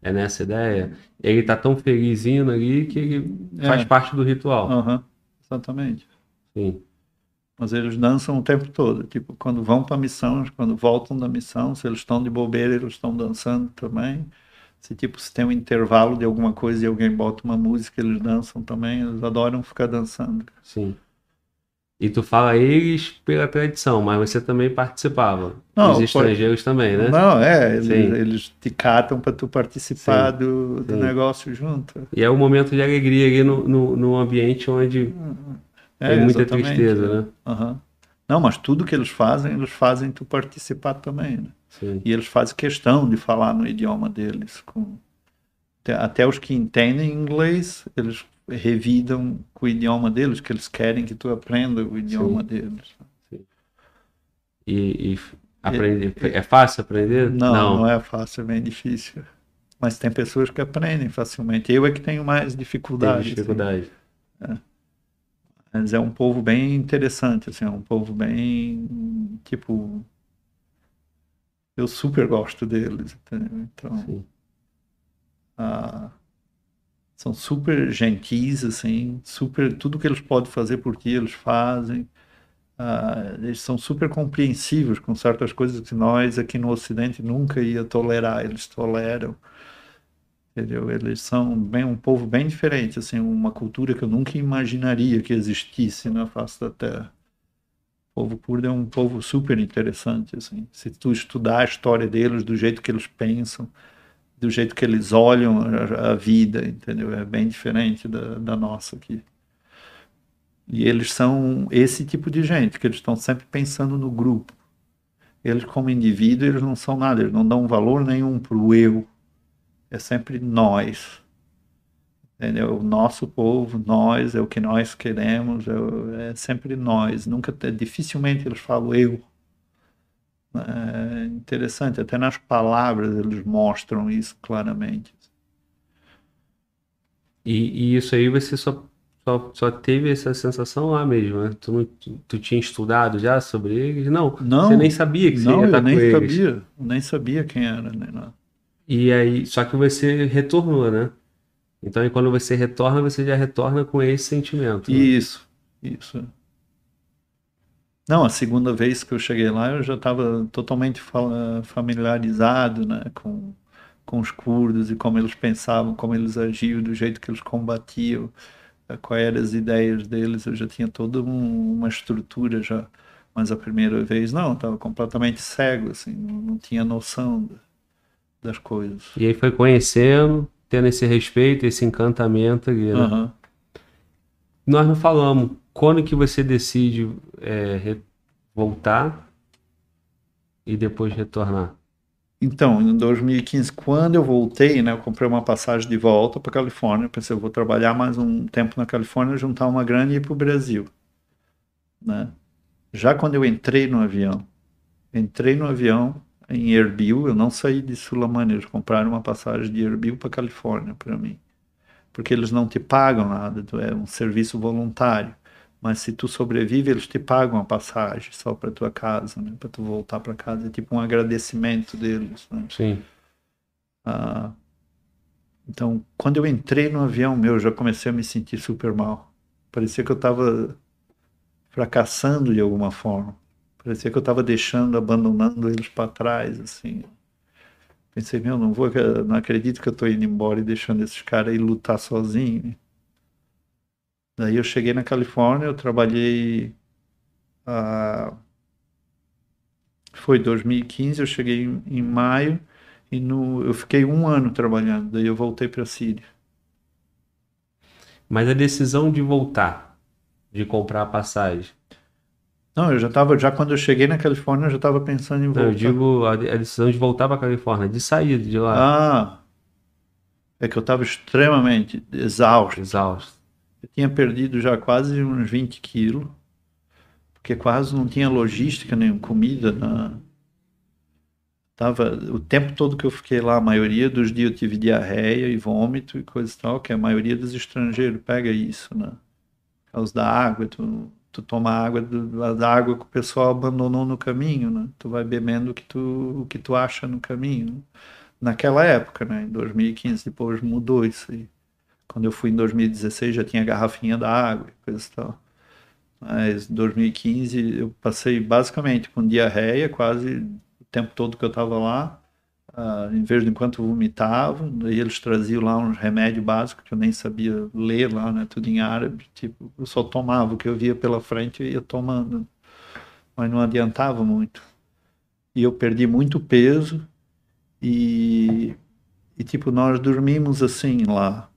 É nessa ideia? Ele está tão felizinho ali que ele é. faz parte do ritual.
Uhum. Exatamente.
Sim.
Mas eles dançam o tempo todo. Tipo, quando vão para a missão, quando voltam da missão, se eles estão de bobeira, eles estão dançando também. Se tipo, se tem um intervalo de alguma coisa e alguém bota uma música, eles dançam também. Eles adoram ficar dançando.
Sim. E tu fala eles pela tradição, mas você também participava.
Não,
Os estrangeiros também, né?
Não, é, eles, eles te catam para tu participar sim, do, do negócio junto.
E é um momento de alegria ali no, no, no ambiente onde uhum. É, Tem muita tristeza, né?
Uhum. Não, mas tudo que eles fazem, eles fazem tu participar também, né?
Sim.
E eles fazem questão de falar no idioma deles. Com... Até os que entendem inglês, eles revidam com o idioma deles, que eles querem que tu aprenda o idioma Sim. deles. Sim.
E, e aprender, é, é fácil aprender?
Não, não, não é fácil, é bem difícil. Mas tem pessoas que aprendem facilmente. Eu é que tenho mais dificuldade. Tem
dificuldade.
Assim. É. Mas é um povo bem interessante, assim, é um povo bem, tipo, eu super gosto deles, entendeu? Então,
Sim.
Ah, são super gentis, assim, super tudo que eles podem fazer por ti eles fazem. Ah, eles são super compreensivos com certas coisas que nós aqui no Ocidente nunca ia tolerar, eles toleram. Entendeu? Eles são bem um povo bem diferente, assim, uma cultura que eu nunca imaginaria que existisse na face da Terra. O povo curdo é um povo super interessante, assim. Se tu estudar a história deles, do jeito que eles pensam, do jeito que eles olham a, a vida, entendeu? É bem diferente da, da nossa aqui. E eles são esse tipo de gente, que eles estão sempre pensando no grupo. Eles, como indivíduo, eles não são nada, eles não dão valor nenhum para o eu. É sempre nós. Entendeu? O nosso povo, nós, é o que nós queremos, é, é sempre nós. Nunca, dificilmente eles falam eu. É interessante, até nas palavras eles mostram isso claramente.
E, e isso aí você só só, só teve essa sensação lá mesmo, né? Tu, não, tu, tu tinha estudado já sobre eles? Não,
Não,
você nem sabia que você
não,
ia
eu
estar
nem
com eles.
sabia, eu nem sabia quem era, nem nada.
E aí, só que você retornou, né? Então, quando você retorna, você já retorna com esse sentimento. né?
Isso, isso. Não, a segunda vez que eu cheguei lá, eu já estava totalmente fa- familiarizado, né, com, com os curdos e como eles pensavam, como eles agiam, do jeito que eles combatiam, eh, quais eram as ideias deles. Eu já tinha toda um- uma estrutura já. Mas a primeira vez, não, estava completamente cego, assim, não, não tinha noção da- das coisas.
E aí foi conhecendo, tendo esse respeito, esse encantamento ali, né?
Aham.
Nós não falamos quando que você decide é, re- voltar e depois retornar.
Então, em 2015, quando eu voltei, né, eu comprei uma passagem de volta para Califórnia. Pensei, eu vou trabalhar mais um tempo na Califórnia, juntar uma grana e ir para o Brasil, né? Já quando eu entrei no avião, entrei no avião em Erbil, eu não saí de Sulamane, eles compraram uma passagem de Erbil para Califórnia para mim, porque eles não te pagam nada, é um serviço voluntário. Mas se tu sobrevive, eles te pagam a passagem só para tua casa, né? Para tu voltar para casa, é tipo um agradecimento deles, né?
Sim.
Ah, então, quando eu entrei no avião, meu, eu já comecei a me sentir super mal. Parecia que eu estava fracassando de alguma forma. Parecia que eu estava deixando, abandonando eles para trás, assim. Pensei, meu, não vou, não acredito que eu estou indo embora e deixando esses caras aí lutar sozinho. Daí eu cheguei na Califórnia, eu trabalhei. ah, foi 2015, eu cheguei em, em maio e no, eu fiquei um ano trabalhando. Daí eu voltei para a Síria.
Mas a decisão de voltar, de comprar a passagem,
Não, eu já estava, já quando eu cheguei na Califórnia, eu já estava pensando em
Não,
voltar.
eu digo a, a decisão de voltar para Califórnia, de sair de lá,
Ah, é que eu estava extremamente exausto.
exausto.
Eu tinha perdido já quase uns 20 quilos, porque quase não tinha logística nem comida. Na... Tava, o tempo todo que eu fiquei lá, a maioria dos dias eu tive diarreia e vômito e coisa e tal, que a maioria dos estrangeiros pega isso, né? Por causa da água, tu, tu toma água da água que o pessoal abandonou no caminho, né? Tu vai bebendo o que tu, o que tu acha no caminho. Naquela época, né? Em 2015, depois mudou isso aí. Quando eu fui em 2016 já tinha garrafinha da água e coisa e tal. Mas em 2015 eu passei basicamente com diarreia quase o tempo todo que eu estava lá. Ah, em vez de enquanto eu vomitava, daí eles traziam lá uns remédios básicos que eu nem sabia ler lá, né? Tudo em árabe. Tipo, eu só tomava o que eu via pela frente e ia tomando. Mas não adiantava muito. E eu perdi muito peso e, e tipo, nós dormimos assim lá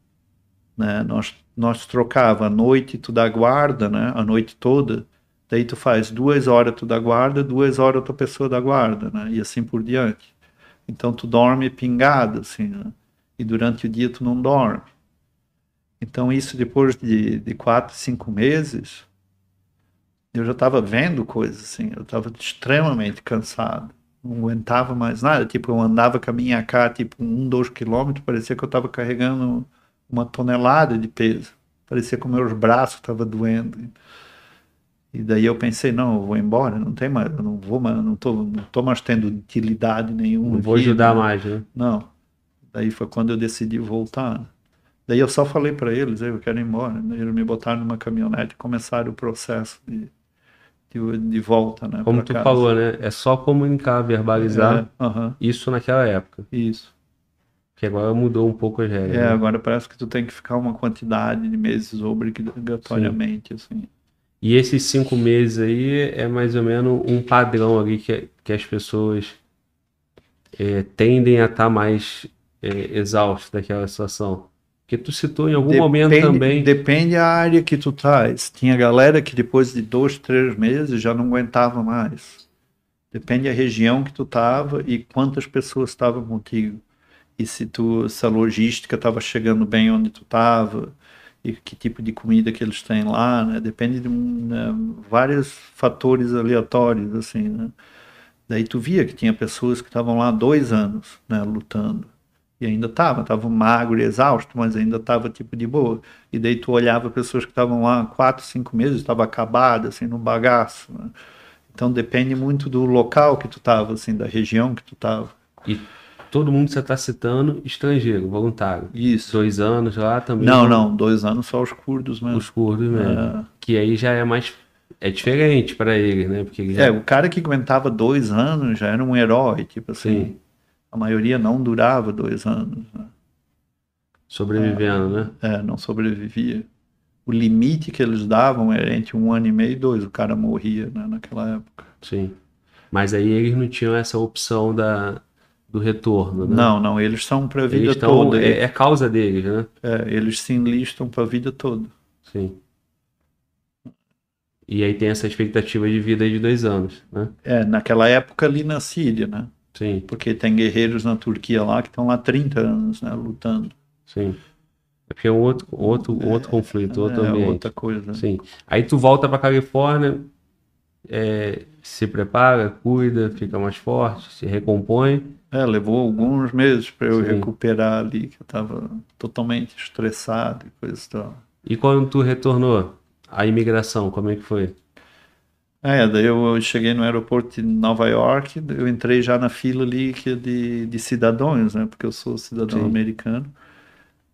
né? Nós, nós trocava a noite, tu dá guarda, né? A noite toda. Daí tu faz duas horas tu dá guarda, duas horas outra pessoa dá guarda, né? E assim por diante. Então tu dorme pingado, assim, né? E durante o dia tu não dorme. Então isso depois de, de quatro, cinco meses, eu já estava vendo coisas, assim. Eu estava extremamente cansado. Não aguentava mais nada. Tipo, eu andava caminhar cá, tipo, um, dois quilômetros, parecia que eu estava carregando uma tonelada de peso. Parecia que meus braços estavam doendo. E daí eu pensei, não, eu vou embora, não tem mais, não vou mais, não tô, não tô mais tendo utilidade nenhuma.
Não vou
aqui,
ajudar
né?
mais, né?
Não. Daí foi quando eu decidi voltar. Daí eu só falei para eles, eu quero ir embora. Daí eles me botaram numa caminhonete e começaram o processo de, de, de volta, né?
Como tu
casa.
falou, né? É só comunicar, verbalizar
É, aham,
isso naquela época.
isso.
Que agora mudou um pouco as regras.
É,
né?
agora parece que tu tem que ficar uma quantidade de meses obrigatoriamente, assim.
E esses cinco meses aí é mais ou menos um padrão ali que, que as pessoas é, tendem a estar mais é, exaustas daquela situação. Porque tu citou em algum momento
Depende-
também.
Depende da área que tu estás. Tinha galera que depois de dois, três meses já não aguentava mais. Depende da região que tu estava e quantas pessoas estavam contigo. E se tu, se a logística estava chegando bem onde tu estava e que tipo de comida que eles têm lá, né? Depende de né, vários fatores aleatórios, assim, né? Daí tu via que tinha pessoas que estavam lá dois anos, né, lutando. E ainda tava, tava magro e exausto, mas ainda tava tipo de boa. E daí tu olhava pessoas que estavam lá quatro, cinco meses, estava acabada, assim, no bagaço. né? Então depende muito do local que tu tava, assim, da região que tu tava.
E todo mundo que você está citando, estrangeiro, voluntário.
Isso.
Dois anos lá também.
Não, não, dois anos só os curdos mesmo.
Os curdos mesmo.
É.
Que aí já é mais. É diferente para eles, né? Porque eles
É, o cara que aguentava dois anos já era um herói, tipo assim.
Sim.
A maioria não durava dois anos, né?
sobrevivendo, né?
É, não sobrevivia. O limite que eles davam era entre um ano e meio e dois, o cara morria, né, naquela época.
Sim. Mas aí eles não tinham essa opção da, do retorno, né?
Não, não, eles são para a vida
estão.
toda.
É, é causa deles, né?
É, eles se enlistam para a vida toda.
Sim. E aí tem essa expectativa de vida de dois anos, né?
É, naquela época ali na Síria, né?
Sim,
Porque tem guerreiros na Turquia lá que estão lá há 30 anos, né, lutando.
sim. É porque é um outro, outro, outro conflito, outro
é
ambiente.
outra coisa.
Sim. Aí tu volta pra Califórnia, é, se prepara, cuida, fica mais forte, se recompõe.
É, levou alguns meses para eu
Sim.
recuperar ali, que eu estava totalmente estressado e coisa e tal.
E quando tu retornou, a imigração, como é que foi?
É, daí eu cheguei no aeroporto de Nova York, eu entrei já na fila ali que é de, de cidadãos, né? Porque eu sou cidadão
Sim.
americano.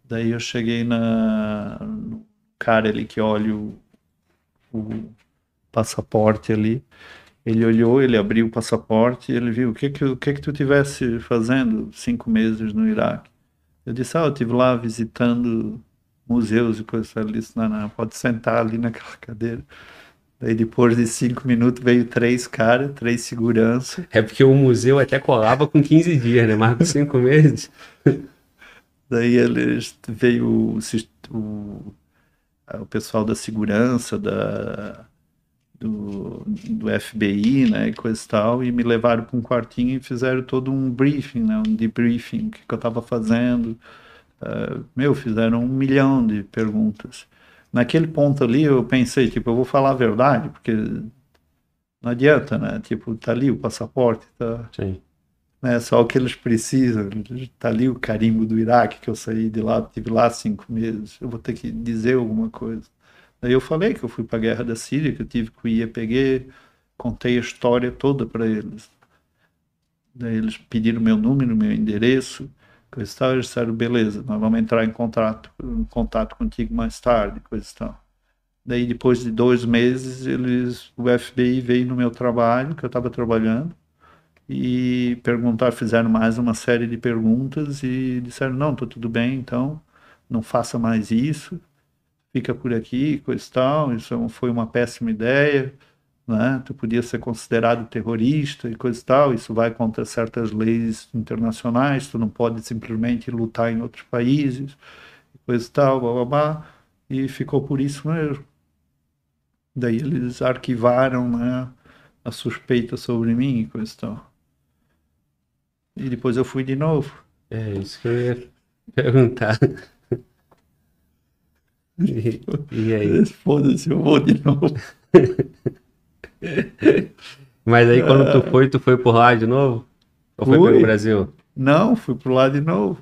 Daí eu cheguei na no cara ali que olha o, o passaporte ali. Ele olhou, ele abriu o passaporte e ele viu o que que, o que que tu tivesse fazendo cinco meses no Iraque. Eu disse, ah, eu estive lá visitando museus e coisas. Ele disse, não, não, pode sentar ali naquela (laughs) cadeira. Daí depois de cinco minutos veio três caras, três segurança.
É porque o museu até colava com 15 dias, né? Mais com 5 meses. (laughs)
Daí eles veio o, o, o pessoal da segurança, da, do, do FBI, né, e coisa e tal, e me levaram para um quartinho e fizeram todo um briefing, né, um debriefing, o que, que eu estava fazendo. Ah, meu, fizeram um milhão de perguntas. Naquele ponto ali eu pensei, tipo, eu vou falar a verdade, porque não adianta, né? Tipo, tá ali o passaporte, tá,
Sim.
né? Só o que eles precisam. Tá ali o carimbo do Iraque que eu saí de lá, tive lá cinco meses. Eu vou ter que dizer alguma coisa. Daí eu falei que eu fui para a guerra da Síria, que eu tive com o IEPG, contei a história toda para eles. Daí eles pediram meu número, meu endereço, coisa e tal. Eles disseram, beleza, nós vamos entrar em contato, em contato contigo mais tarde, coisa e tal. Daí depois de dois meses, eles, o FBI veio no meu trabalho, que eu estava trabalhando, e perguntar, fizeram mais uma série de perguntas e disseram, não, tá tudo bem, então não faça mais isso, fica por aqui, coisa e tal, isso é foi uma péssima ideia, né? Tu podia ser considerado terrorista e coisa e tal, isso vai contra certas leis internacionais, tu não pode simplesmente lutar em outros países, coisa e tal, blá, blá, blá, e ficou por isso mesmo. Daí eles arquivaram, né, a suspeita sobre mim e coisa e tal. E depois eu fui de novo.
É isso que eu ia (laughs) perguntar. E, (laughs) e aí? (laughs)
Foda-se, eu vou de novo. (laughs)
Mas aí quando tu foi, tu foi por lá de novo? Ou foi pelo Brasil?
Não, fui pro lado de novo.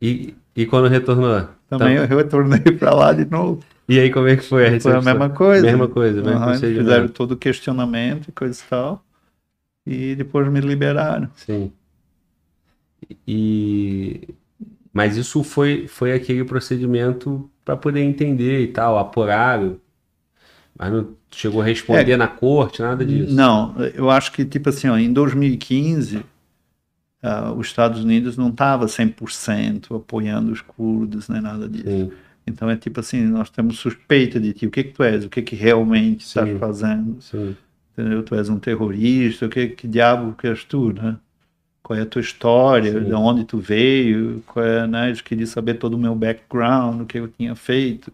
E, e quando retornou?
Também
Tá.
eu retornei pra lá de novo.
E aí como é que foi a
Foi a
recepção?
mesma coisa.
Mesma coisa,
Aham,
procedimento.
fizeram todo o questionamento e coisa e tal. E depois me liberaram.
Sim. E Mas isso foi, foi aquele procedimento para poder entender e tal, apuraram. Mas não chegou a responder
É.
na corte, nada disso.
Não, eu acho que, tipo assim, ó, em 2015, ah, os Estados Unidos não estava 100% apoiando os curdos, nem nada disso.
Sim,
Então é tipo assim, nós temos suspeita de ti, o que que tu és, o que que realmente estás fazendo,
sim,
entendeu? Tu és um terrorista, o que, que diabo que és tu, né? Qual é a tua história,
Sim.
de onde tu veio, qual é, né? Eu queria saber todo o meu background, o que eu tinha feito,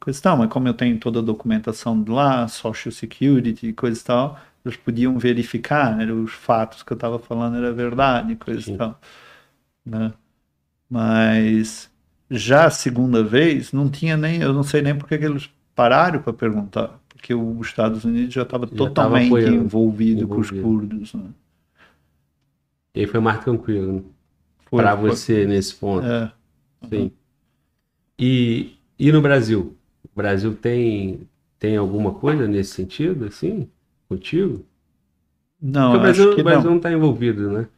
coisa e tal, mas como eu tenho toda a documentação de lá, social security, coisa e tal, eles podiam verificar, né? Os fatos que eu estava falando era verdade, coisa
Sim.
e tal, né? Mas já a segunda vez, não tinha nem, eu não sei nem por que eles pararam para perguntar, porque os Estados Unidos já estava
tava
totalmente
apoiando,
envolvido, com os
envolvido.
curdos. Né?
E aí foi mais tranquilo, né?
Foi-
Pra
foi-
você nesse ponto.
É,
Sim. E, e no Brasil? O Brasil tem, tem alguma coisa nesse sentido, assim? Contigo?
não,
Porque o Brasil,
acho que
o Brasil
não.
está envolvido, né?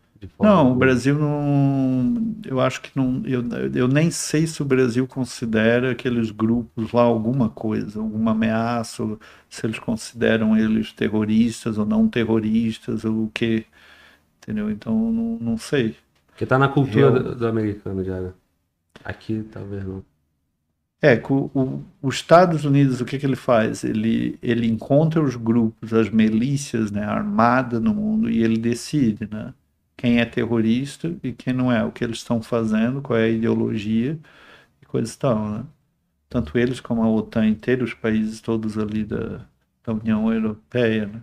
Não, o
alguma.
Brasil não. Eu acho que não. Eu, eu nem sei se o Brasil considera aqueles grupos lá alguma coisa, alguma ameaça, se eles consideram eles terroristas ou não terroristas, ou o quê. Entendeu? Então, não, não sei.
Porque tá na cultura do, do americano já, né? Aqui talvez não.
É, o, o- os Estados Unidos, o que, que ele faz? Ele, ele encontra os grupos, as milícias né, armadas no mundo e ele decide né, quem é terrorista e quem não é, o que eles estão fazendo, qual é a ideologia e coisas tal. Né? Tanto eles como a OTAN inteira, os países todos ali da, da União Europeia. Né?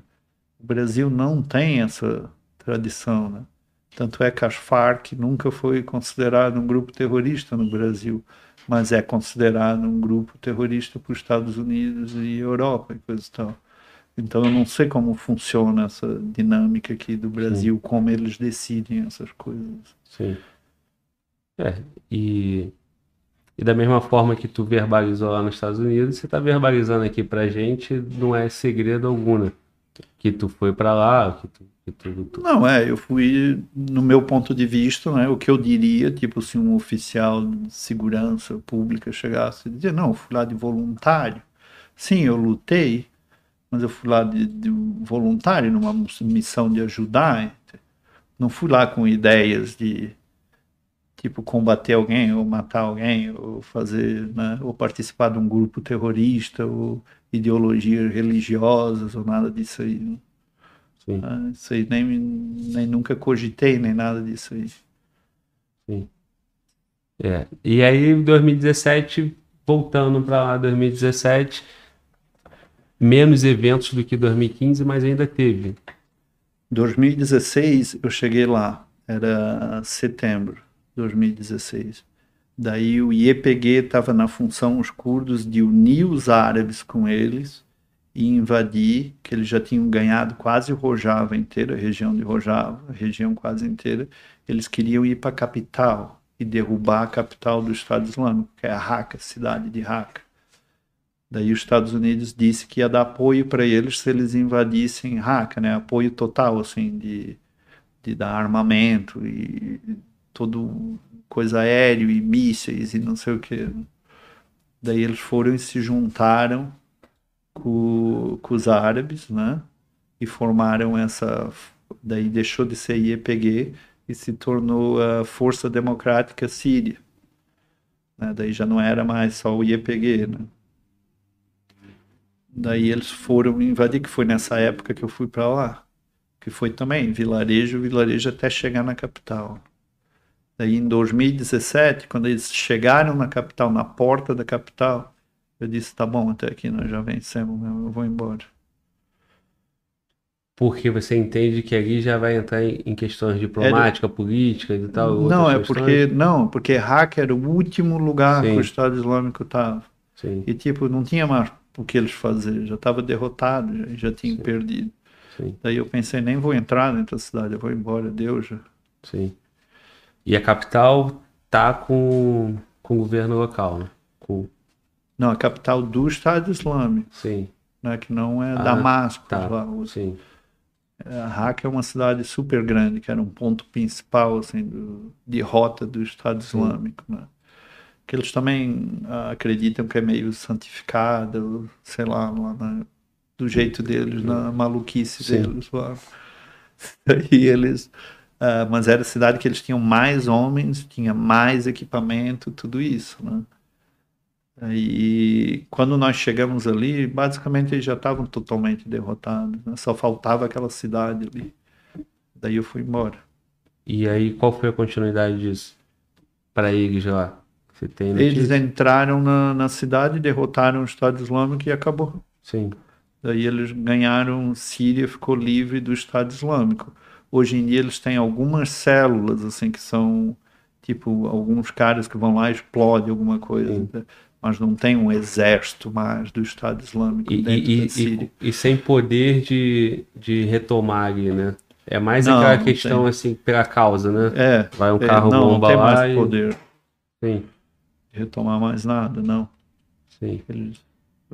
O Brasil não tem essa tradição. Né? Tanto é que as Farc nunca foi considerado um grupo terrorista no Brasil mas é considerado um grupo terrorista para os Estados Unidos e Europa e coisa e tal. Então eu não sei como funciona essa dinâmica aqui do Brasil, como eles decidem essas coisas.
Sim. É, e, e da mesma forma que tu verbalizou lá nos Estados Unidos, você tá verbalizando aqui pra gente, não é segredo algum, né? Que tu foi pra lá, que tu,
Não, é, eu fui, no meu ponto de vista, né, o que eu diria, tipo, se um oficial de segurança pública chegasse e dizer, não, eu fui lá de voluntário. Sim, eu lutei, mas eu fui lá de, de voluntário numa missão de ajudar. Não fui lá com ideias de, tipo, combater alguém, ou matar alguém, ou fazer, né, ou participar de um grupo terrorista, ou ideologias religiosas, ou nada disso aí.
Sim,
Ah, Isso aí nem, nem nunca cogitei, nem nada disso aí.
é. E aí, 2017, voltando pra lá, 2017, menos eventos do que 2015, mas ainda teve.
2016 eu cheguei lá, era setembro de 2016. Daí o IEPG estava na função, os curdos, de unir os árabes com eles e invadir, que eles já tinham ganhado quase Rojava inteira, a região de Rojava, a região quase inteira. Eles queriam ir para a capital e derrubar a capital do Estado Islâmico, que é a Raqqa, cidade de Raqqa. Daí os Estados Unidos disse que ia dar apoio para eles se eles invadissem Raqqa, né? Apoio total, assim, de, de dar armamento e todo coisa aéreo e mísseis e não sei o que. Daí eles foram e se juntaram com, com os árabes, né? E formaram essa. Daí deixou de ser IEPG e se tornou a Força Democrática Síria. Né? Daí já não era mais só o IEPG, né? Daí eles foram invadir, que foi nessa época que eu fui para lá. Que foi também vilarejo, vilarejo até chegar na capital. Daí em 2017, quando eles chegaram na capital, na porta da capital, eu disse, tá bom, até aqui nós já vencemos, mesmo, eu vou embora.
Porque você entende que ali já vai entrar em, questões diplomáticas, políticas e tal.
não, é
questões.
porque não, porque Raqqa era o último lugar
Sim.
que o Estado Islâmico estava. E tipo, não tinha mais o que eles fazer, já estava derrotado, já, já tinham
Sim.
perdido.
sim,
Daí eu pensei, nem vou entrar dentro da cidade, eu vou embora, Deus já.
sim. E a capital tá com, com o governo local, né? Com,
Não, a capital do Estado Islâmico,
sim,
né, que não é
Ah,
Damasco,
tá,
lá, o-
sim,
A Raqqa é uma cidade super grande, que era um ponto principal assim, do, de rota do Estado Islâmico. Né? Que eles também ah, acreditam que é meio santificado, sei lá, lá na- do jeito deles, na maluquice
Sim.
deles. Lá. (laughs) E eles. ah, mas era a cidade que eles tinham mais homens, tinha mais equipamento, tudo isso. Né? E quando nós chegamos ali, basicamente eles já estavam totalmente derrotados, né? só faltava aquela cidade ali. Daí eu fui embora.
E aí, qual foi a continuidade disso? Pra eles lá? Você tem
Eles entraram na, na cidade, derrotaram o Estado Islâmico e acabou.
Sim.
Daí eles ganharam, Síria ficou livre do Estado Islâmico. Hoje em dia eles têm algumas células, assim, que são, tipo, alguns caras que vão lá e explodem alguma coisa.
Sim.
Mas não tem um exército mais do Estado Islâmico
E,
dentro
e,
da Síria.
e, e sem poder de, de retomar ali, né? É mais
Não,
aquela
não
questão,
tem.
assim, pela causa, né?
É,
Vai um
é,
carro
não, não
bomba
tem
lá
mais
e...
poder
Sim,
retomar mais nada, não.
sim.
Eles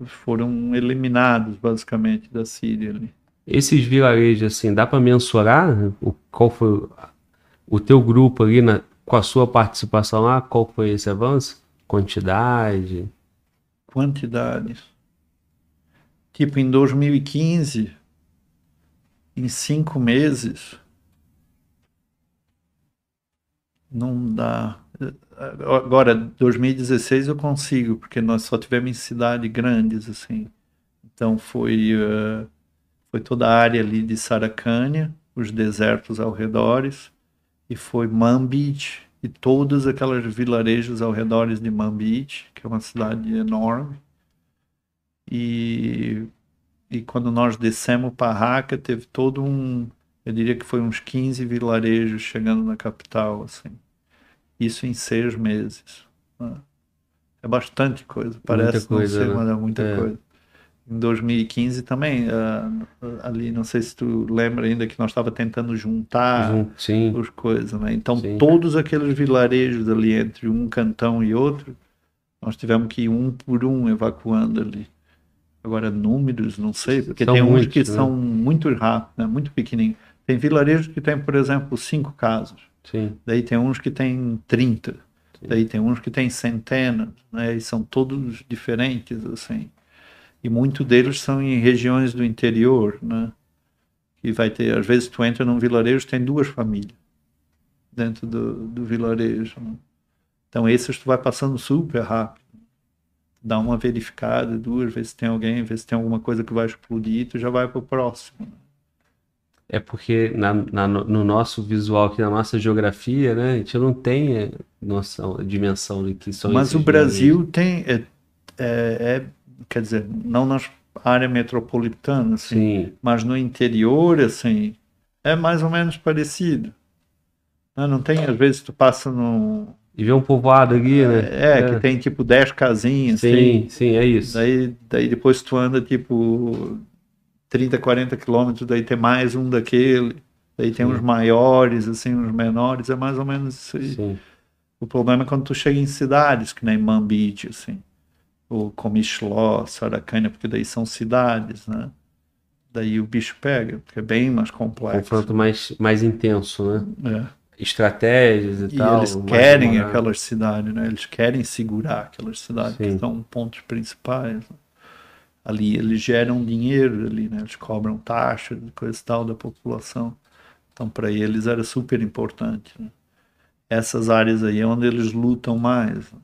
foram eliminados, basicamente, da Síria ali.
Esses vilarejos, assim, dá pra mensurar o, qual foi o- o teu grupo ali, na, com a sua participação lá, qual foi esse avanço? Quantidade?
Quantidade. Tipo, em 2015, em cinco meses, não dá. Agora, 2016 eu consigo, porque nós só tivemos em cidades grandes, assim. Então foi, eh, foi toda a área ali de Saracânia, os desertos ao redores, e foi Manbij e todos aqueles vilarejos ao redores de Manbij, que é uma cidade enorme. E, e quando nós descemos para Raqqa, teve todo um, eu diria que foi uns 15 vilarejos chegando na capital, assim. Isso em seis meses. né? É bastante coisa, parece
coisa,
não ser,
né?
mas é muita
É.
coisa. Em 2015 também, ah, ali, não sei se tu lembra ainda que nós estava tentando juntar
Jun- Sim,
as coisas, né? Então,
Sim.
todos aqueles vilarejos ali entre um cantão e outro, nós tivemos que ir um por um evacuando ali. Agora, números, não sei, porque
São
tem uns
muitos,
que
né?
são muito rápidos, né? muito pequenininhos. Tem vilarejos que tem, por exemplo, cinco casas.
sim.
Daí tem uns que tem 30. Daí tem uns que tem centenas, né? E são todos diferentes, assim. E muitos deles são em regiões do interior, né? Que vai ter, às vezes tu entra num vilarejo, tem duas famílias dentro do, do vilarejo. né? Então esses tu vai passando super rápido. Dá uma verificada, duas, se tem alguém, vê se tem alguma coisa que vai explodir, tu já vai pro próximo. né?
É porque na, na- no nosso visual aqui, na nossa geografia, né, a gente não tem é, noção, dimensão do que são
Mas o Brasil tem, é, é- é- quer dizer, não na área metropolitana, assim.
Sim,
mas no interior, assim, é mais ou menos parecido. Né, Não tem, às vezes tu passa no.
e ver um povoado ali, né?
É, que tem tipo 10 casinhas,
Sim,
tem.
sim, é isso.
Daí, daí depois tu anda tipo 30, 40 quilômetros, daí tem mais um daquele. Daí tem
Sim.
uns maiores, assim, uns menores, é mais ou menos isso aí.
Sim,
O problema é quando tu chega em cidades, que nem Manbij, assim, ou Comichló, Saracânia, porque daí são cidades, né? Daí o bicho pega, porque é bem mais complexo.
confronto mais, mais intenso, né?
É.
Estratégias e,
E
tal.
eles querem
demorado.
aquelas cidades, né? Eles querem segurar aquelas cidades
Sim.
que são pontos principais. né? Ali eles geram dinheiro ali, né? Eles cobram taxas coisa e tal da população. Então para eles era super importante. né? Essas áreas aí é onde eles lutam mais. né?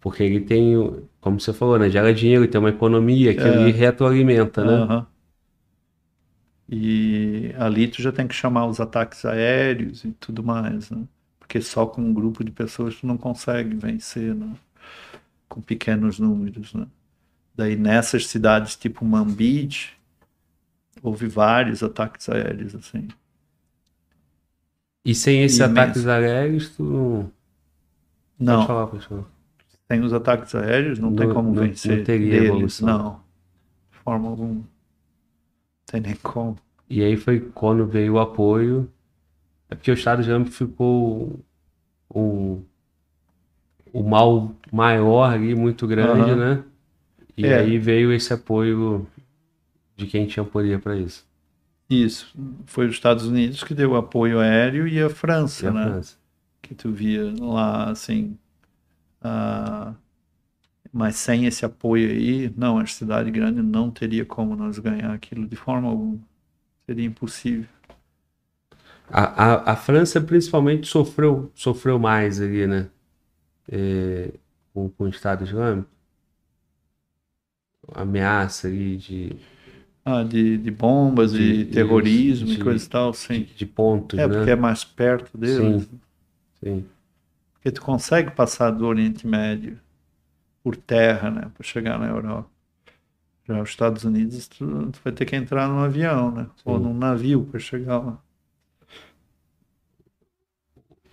Porque ele tem, como você falou, né? Gera dinheiro, tem uma economia que
É.
ele retroalimenta, né?
Aham. E ali tu já tem que chamar os ataques aéreos e tudo mais, né? Porque só com um grupo de pessoas tu não consegue vencer, né? Com pequenos números, né? Daí nessas cidades tipo Manbij, houve vários ataques aéreos, assim.
E sem esses ataques aéreos, tu não.
Não,
Pode falar, pessoal.
Sem os ataques aéreos não, tem
Não-
como
não-
vencer
não teria
deles,
evolução.
não. De forma alguma. Não tem nem como.
E aí foi quando veio o apoio. É porque o Estado Islâmico ficou um, o mal maior ali, muito grande,
Aham.
né? E
É.
aí veio esse apoio de quem tinha poder para isso.
Isso. Foi os Estados Unidos que deu apoio aéreo e a França,
E a
né?
França.
Que tu via lá, assim. Ah, mas sem esse apoio aí, não, a cidade grande não teria como nós ganhar aquilo de forma alguma. Seria impossível.
A, a, a França principalmente sofreu, sofreu mais ali, né? É, com, com o Estado Islâmico. Ameaça ali de,
Ah, de, de bombas, de,
De-
terrorismo
isso,
e coisa e tal, sim.
de pontos,
É,
né?
porque é mais perto deles.
Sim.
Porque tu consegue passar do Oriente Médio por terra, né, para chegar na Europa. Já os Estados Unidos, tu, tu vai ter que entrar num avião, né, ou
Sim.
num navio para chegar lá.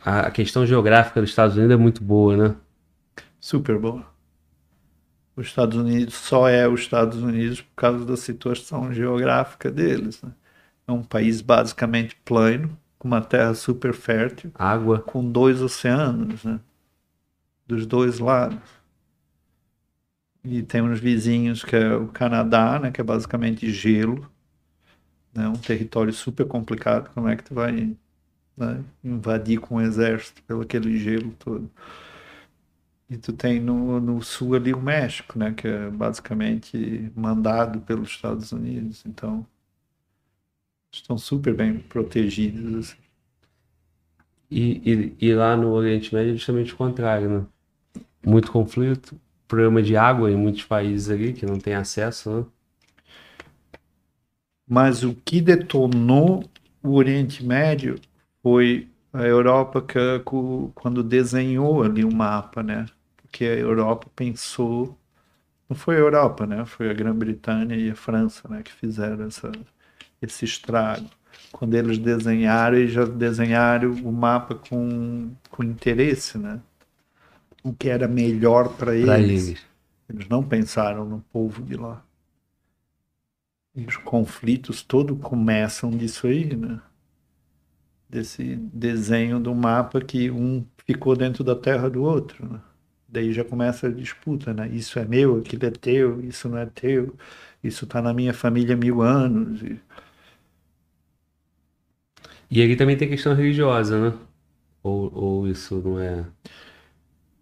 A, a questão geográfica dos Estados Unidos é muito boa, né?
Super boa. Os Estados Unidos só é os Estados Unidos por causa da situação geográfica deles. Né? É um país basicamente plano, com uma terra super fértil,
Água.
com dois oceanos, né? Dos dois lados. E tem uns vizinhos que é o Canadá, né? Que é basicamente gelo. Né? Um território super complicado. Como é que tu vai né, invadir com um exército pelo aquele gelo todo? E tu tem no, no sul ali o México, né? Que é basicamente mandado pelos Estados Unidos. Então, estão super bem protegidos. assim.
E, e, e lá no Oriente Médio é justamente o contrário, né? Muito conflito, problema de água em muitos países ali que não tem acesso, né?
Mas o que detonou o Oriente Médio foi a Europa que, quando desenhou ali o mapa, né? Porque a Europa pensou, não foi a Europa, né? Foi a Grã-Bretanha e a França, né? Que fizeram essa, esse estrago. Quando eles desenharam, eles já desenharam o mapa com, com interesse, né? O que era melhor para eles.
eles.
Eles não pensaram no povo de lá. E os conflitos todos começam disso aí, né? Desse desenho do mapa que um ficou dentro da terra do outro, né? Daí já começa a disputa, né? Isso é meu, aquilo é teu, isso não é teu, isso tá na minha família há mil anos. E...
E ali também tem questão religiosa, né? Ou, ou isso não é.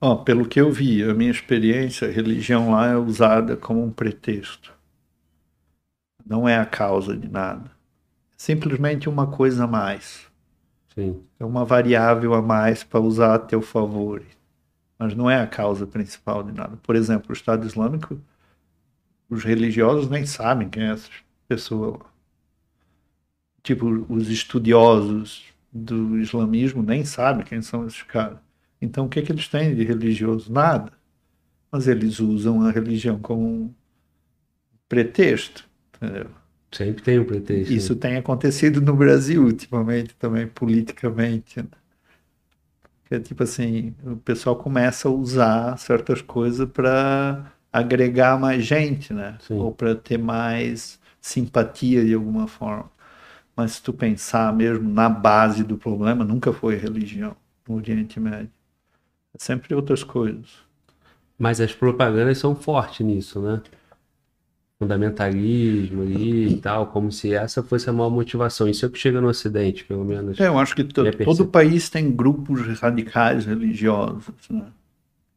Ó, pelo que eu vi, a minha experiência, a religião lá é usada como um pretexto. Não é a causa de nada. É simplesmente uma coisa a mais.
Sim.
É uma variável a mais para usar a teu favor. Mas não é a causa principal de nada. Por exemplo, o Estado Islâmico, os religiosos nem sabem quem é essa pessoa. Tipo, os estudiosos do islamismo nem sabem quem são esses caras. Então, o que, que eles têm de religioso? Nada. Mas eles usam a religião como um pretexto. Entendeu?
Sempre tem um pretexto. né?
Isso tem acontecido no Brasil ultimamente também, politicamente. né? Que é tipo assim, o pessoal começa a usar certas coisas para agregar mais gente, né?
Sim.
Ou para ter mais simpatia de alguma forma. Mas se tu pensar mesmo na base do problema, nunca foi religião no Oriente Médio. É sempre outras coisas.
Mas as propagandas são fortes nisso, né? Fundamentalismo ali e tal, como se essa fosse a maior motivação. Isso é o que chega no Ocidente, pelo menos.
É, eu acho que todo país tem grupos radicais religiosos, né?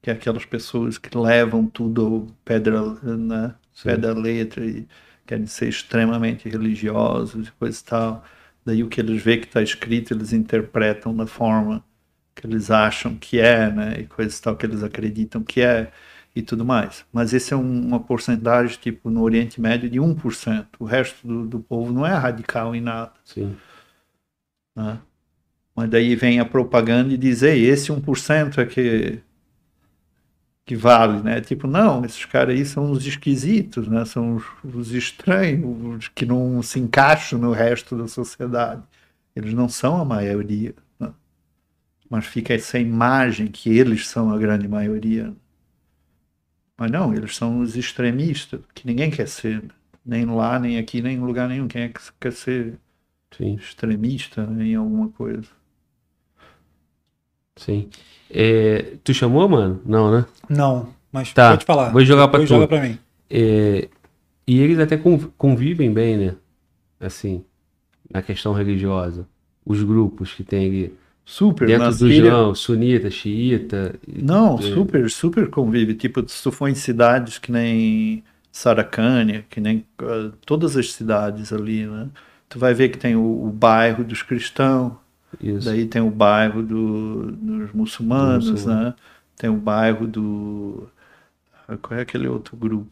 Que é aquelas pessoas que levam tudo da, né?
Sim.
da letra e querem ser extremamente religiosos e coisa e tal. Daí o que eles veem que está escrito, eles interpretam da forma que eles acham que é, né? E coisa e tal que eles acreditam que é e tudo mais. Mas esse é um- uma porcentagem, tipo, no Oriente Médio de 1%. O resto do, do povo não é radical em nada
Sim.
né? Mas daí vem a propaganda e diz, ei, esse 1% é que, que vale, né? Tipo, não, esses caras aí são os esquisitos, né? São os, os estranhos, os que não se encaixam no resto da sociedade. Eles não são a maioria, né? Mas fica essa imagem que eles são a grande maioria. Mas não, eles são os extremistas, que ninguém quer ser, nem lá, nem aqui, nem em lugar nenhum. Quem é que quer ser
Sim.
extremista né, em alguma coisa.
Sim. É, tu chamou, mano? Não, né?
Não, mas
Tá,
pode falar.
vou jogar pra
Depois
tu.
joga pra mim.
É, e eles até conv- convivem bem, né? Assim, na questão religiosa? Os grupos que tem ali
Super,
dentro do Islã, sunita, xiita. e-
Não,
É.
super, super convive. Tipo, se tu for em cidades que nem Saracânia, que nem ah, todas as cidades ali, né? Tu vai ver que tem o, o bairro dos cristãos,
Isso.
daí tem o bairro do- dos muçulmanos,
muçulmano.
né? Tem o bairro do... ah, Qual é aquele outro grupo?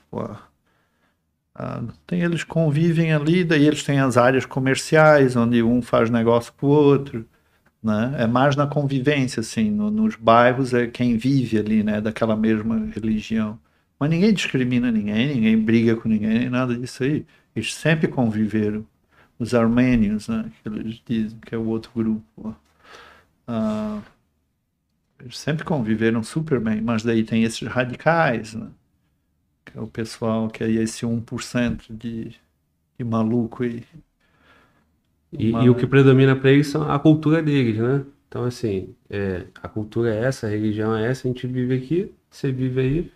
Ah, tem, eles convivem ali, daí eles têm as áreas comerciais, onde um faz negócio com o outro né? É mais na convivência, assim, no- nos bairros é quem vive ali, né, daquela mesma religião. Mas ninguém discrimina ninguém, ninguém briga com ninguém, nem nada disso aí. Eles sempre conviveram. Os armênios, né, que eles dizem que é o outro grupo. Ah, eles sempre conviveram super bem, mas daí tem esses radicais, né, que é o pessoal que é esse 1% de, de maluco.
E,
Uma-
e o que predomina para eles são a cultura deles, né? Então, assim, é, a cultura é essa, a religião é essa, a gente vive aqui, você vive aí,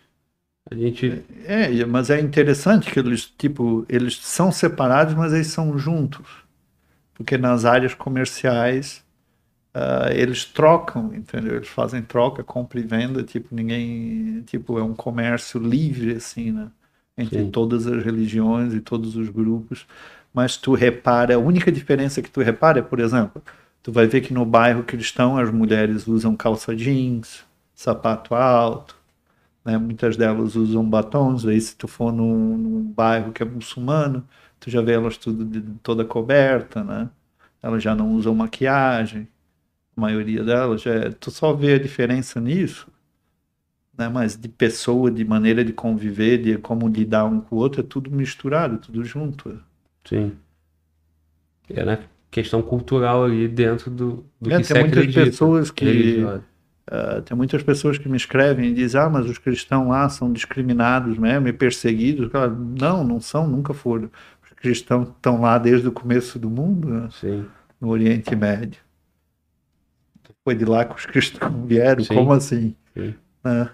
a gente.
É, e- mas é interessante que eles, tipo, eles são separados, mas eles são juntos. Porque nas áreas comerciais, ah, eles trocam, entendeu? Eles fazem troca, compra e venda, tipo, ninguém, tipo, é um comércio livre, assim, né? Entre
Sim.
todas as religiões e todos os grupos. Mas tu repara, a única diferença que tu repara é, por exemplo, tu vai ver que no bairro cristão as mulheres usam calça jeans, sapato alto, né? Muitas delas usam batons, aí se tu for num, num bairro que é muçulmano, tu já vê elas tudo de- toda coberta, né? Elas já não usam maquiagem, a maioria delas, já é- tu só vê a diferença nisso, né? Mas de pessoa, de maneira de conviver, de como lidar um com o outro, é tudo misturado, tudo junto.
Sim. É na questão cultural ali dentro do, do
É,
que
tem muitas
acredita.
pessoas que
religiosa.
Ah, tem muitas pessoas que me escrevem e dizem, ah, mas os cristãos lá são discriminados mesmo e perseguidos. Cara, não, não são, nunca foram. Os cristãos estão lá desde o começo do mundo, né, no Oriente Médio. Foi de lá que os cristãos vieram,
Sim.
como assim?
Sim.
Né?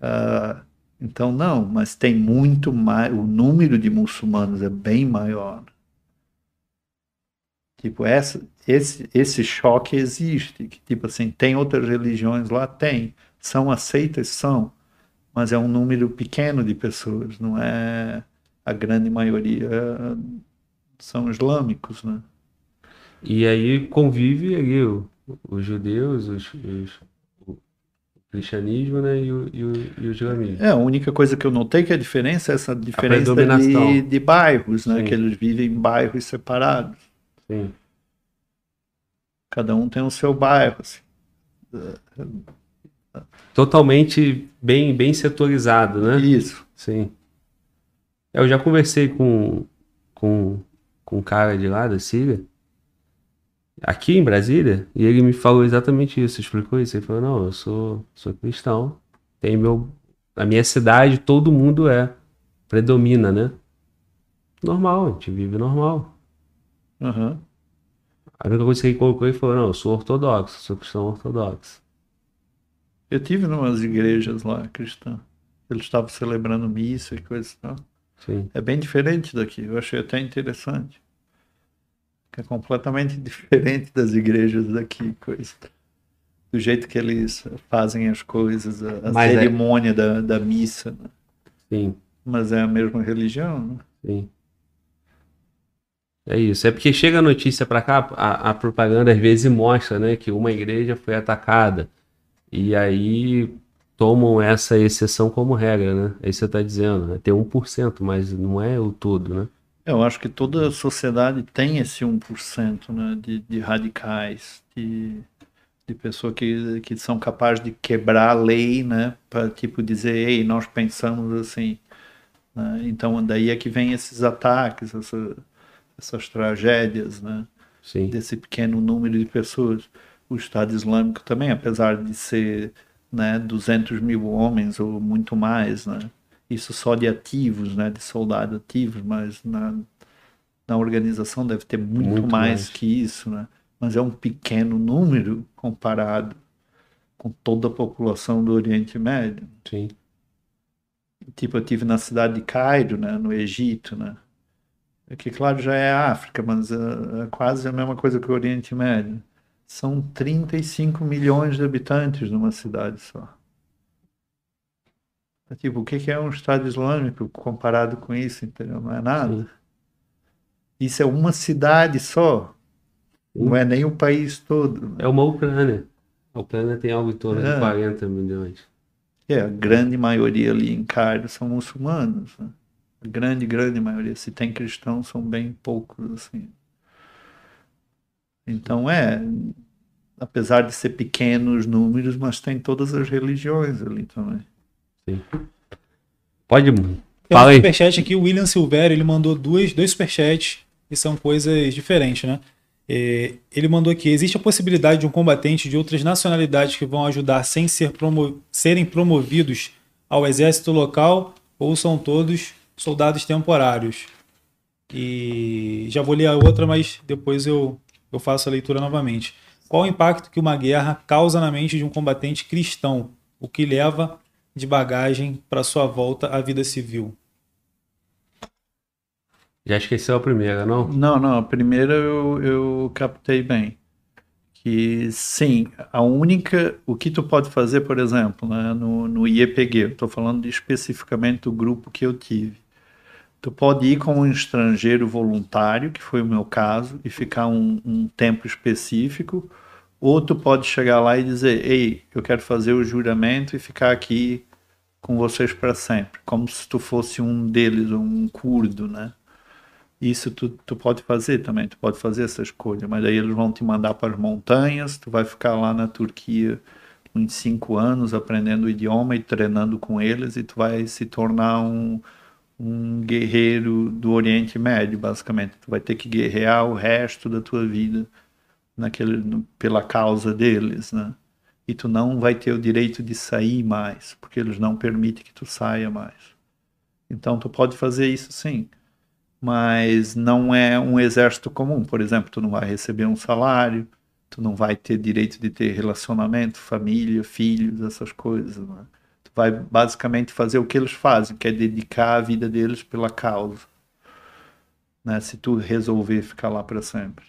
Ah, então, não, mas tem muito mais, o número de muçulmanos é bem maior. Tipo, essa, esse, esse choque existe. Que, tipo assim, tem outras religiões lá? Tem. São aceitas? São. Mas é um número pequeno de pessoas, não é a grande maioria são islâmicos, né?
E aí convive ali o- os judeus, os, os- o cristianismo, né? E o, e o, e o islamismo.
É, a única coisa que eu notei que a diferença é essa diferença de, de bairros, né?
Sim.
Que eles vivem em bairros separados.
Sim.
Cada um tem o seu bairro, assim.
Totalmente bem, bem setorizado, né?
Isso.
Sim. Eu já conversei com, com, com um cara de lá da Síria, aqui em Brasília, e ele me falou exatamente isso, explicou isso. Ele falou, não, eu sou, sou cristão, tem meu... Na minha cidade todo mundo é, predomina, né? Normal, a gente vive normal.
Aham.
A única coisa que ele colocou, ele falou, não, eu sou ortodoxo, sou cristão ortodoxo.
Eu tive em umas igrejas lá cristãs. Eles estavam celebrando missa e coisa e tal.
Sim,
É bem diferente daqui. Eu achei até interessante. É completamente (laughs) diferente das igrejas daqui, coisa. Do jeito que eles fazem as coisas, a,
é-
cerimônia da, da missa. né?
sim,
Mas é a mesma religião, né?
sim. É isso. É porque chega a notícia pra cá, a, a propaganda às vezes mostra, né, que uma igreja foi atacada. E aí tomam essa exceção como regra, né? Aí você tá dizendo, né? Tem 1%, mas não é o todo, né?
Eu acho que toda a sociedade tem esse 1% né, de, de radicais, de, de pessoas que, que são capazes de quebrar a lei, né, para tipo dizer, ei, nós pensamos assim. né? Então daí é que vem esses ataques, essa- essas tragédias, né,
Sim,
desse pequeno número de pessoas. O Estado Islâmico também, apesar de ser né, 200 mil homens ou muito mais, né, isso só de ativos, né, de soldados ativos, mas na, na organização deve ter muito,
Muito
mais,
mais.
que isso, né? Mas é um pequeno número comparado com toda a população do Oriente Médio.
sim.
Tipo, eu tive na cidade de Cairo, né, no Egito, né? Que claro já é a África, mas é, é quase a mesma coisa que o Oriente Médio. São 35 milhões de habitantes numa cidade só. É tipo, o que é um Estado Islâmico comparado com isso, entendeu? Não é nada. Sim. Isso é uma cidade só. Não é nem o país todo.
É uma Ucrânia. A Ucrânia tem algo em torno é. de 40 milhões.
É, a grande maioria ali em Cairo são muçulmanos. Né? A grande, grande maioria. Se tem cristãos, são bem poucos, assim. Então, é... Apesar de ser pequenos números, mas tem todas as religiões ali também.
Sim. Pode...
Tem Fala um superchat aqui, o William Silvério, ele mandou duas, dois superchats e são coisas diferentes, né? É, ele mandou aqui: existe a possibilidade de um combatente de outras nacionalidades que vão ajudar sem ser promo serem promovidos ao exército local ou são todos soldados temporários? E já vou ler a outra, mas depois eu, eu faço a leitura novamente. Qual o impacto que uma guerra causa na mente de um combatente cristão, o que leva de bagagem para sua volta à vida civil?
Já esqueceu a primeira, não?
Não, não, a primeira eu, eu captei bem. Que sim, a única. O que tu pode fazer, por exemplo, né, no, no IEPG, eu estou falando especificamente do grupo que eu tive. Tu pode ir como um estrangeiro voluntário, que foi o meu caso, e ficar um, um tempo específico, ou tu pode chegar lá e dizer: Ei, eu quero fazer o juramento e ficar aqui com vocês para sempre, como se tu fosse um deles, um curdo, né? Isso tu, tu pode fazer também, tu pode fazer essa escolha, mas aí eles vão te mandar para as montanhas, tu vai ficar lá na Turquia uns cinco anos aprendendo o idioma e treinando com eles e tu vai se tornar um, um guerreiro do Oriente Médio, basicamente. Tu vai ter que guerrear o resto da tua vida naquele, pela causa deles, né? E tu não vai ter o direito de sair mais, porque eles não permitem que tu saia mais. Então tu pode fazer isso sim mas não é um exército comum. Por exemplo, tu não vai receber um salário, tu não vai ter direito de ter relacionamento, família, filhos, essas coisas. Né? Vai basicamente fazer o que eles fazem, que é dedicar a vida deles pela causa. Né? Se tu resolver ficar lá para sempre.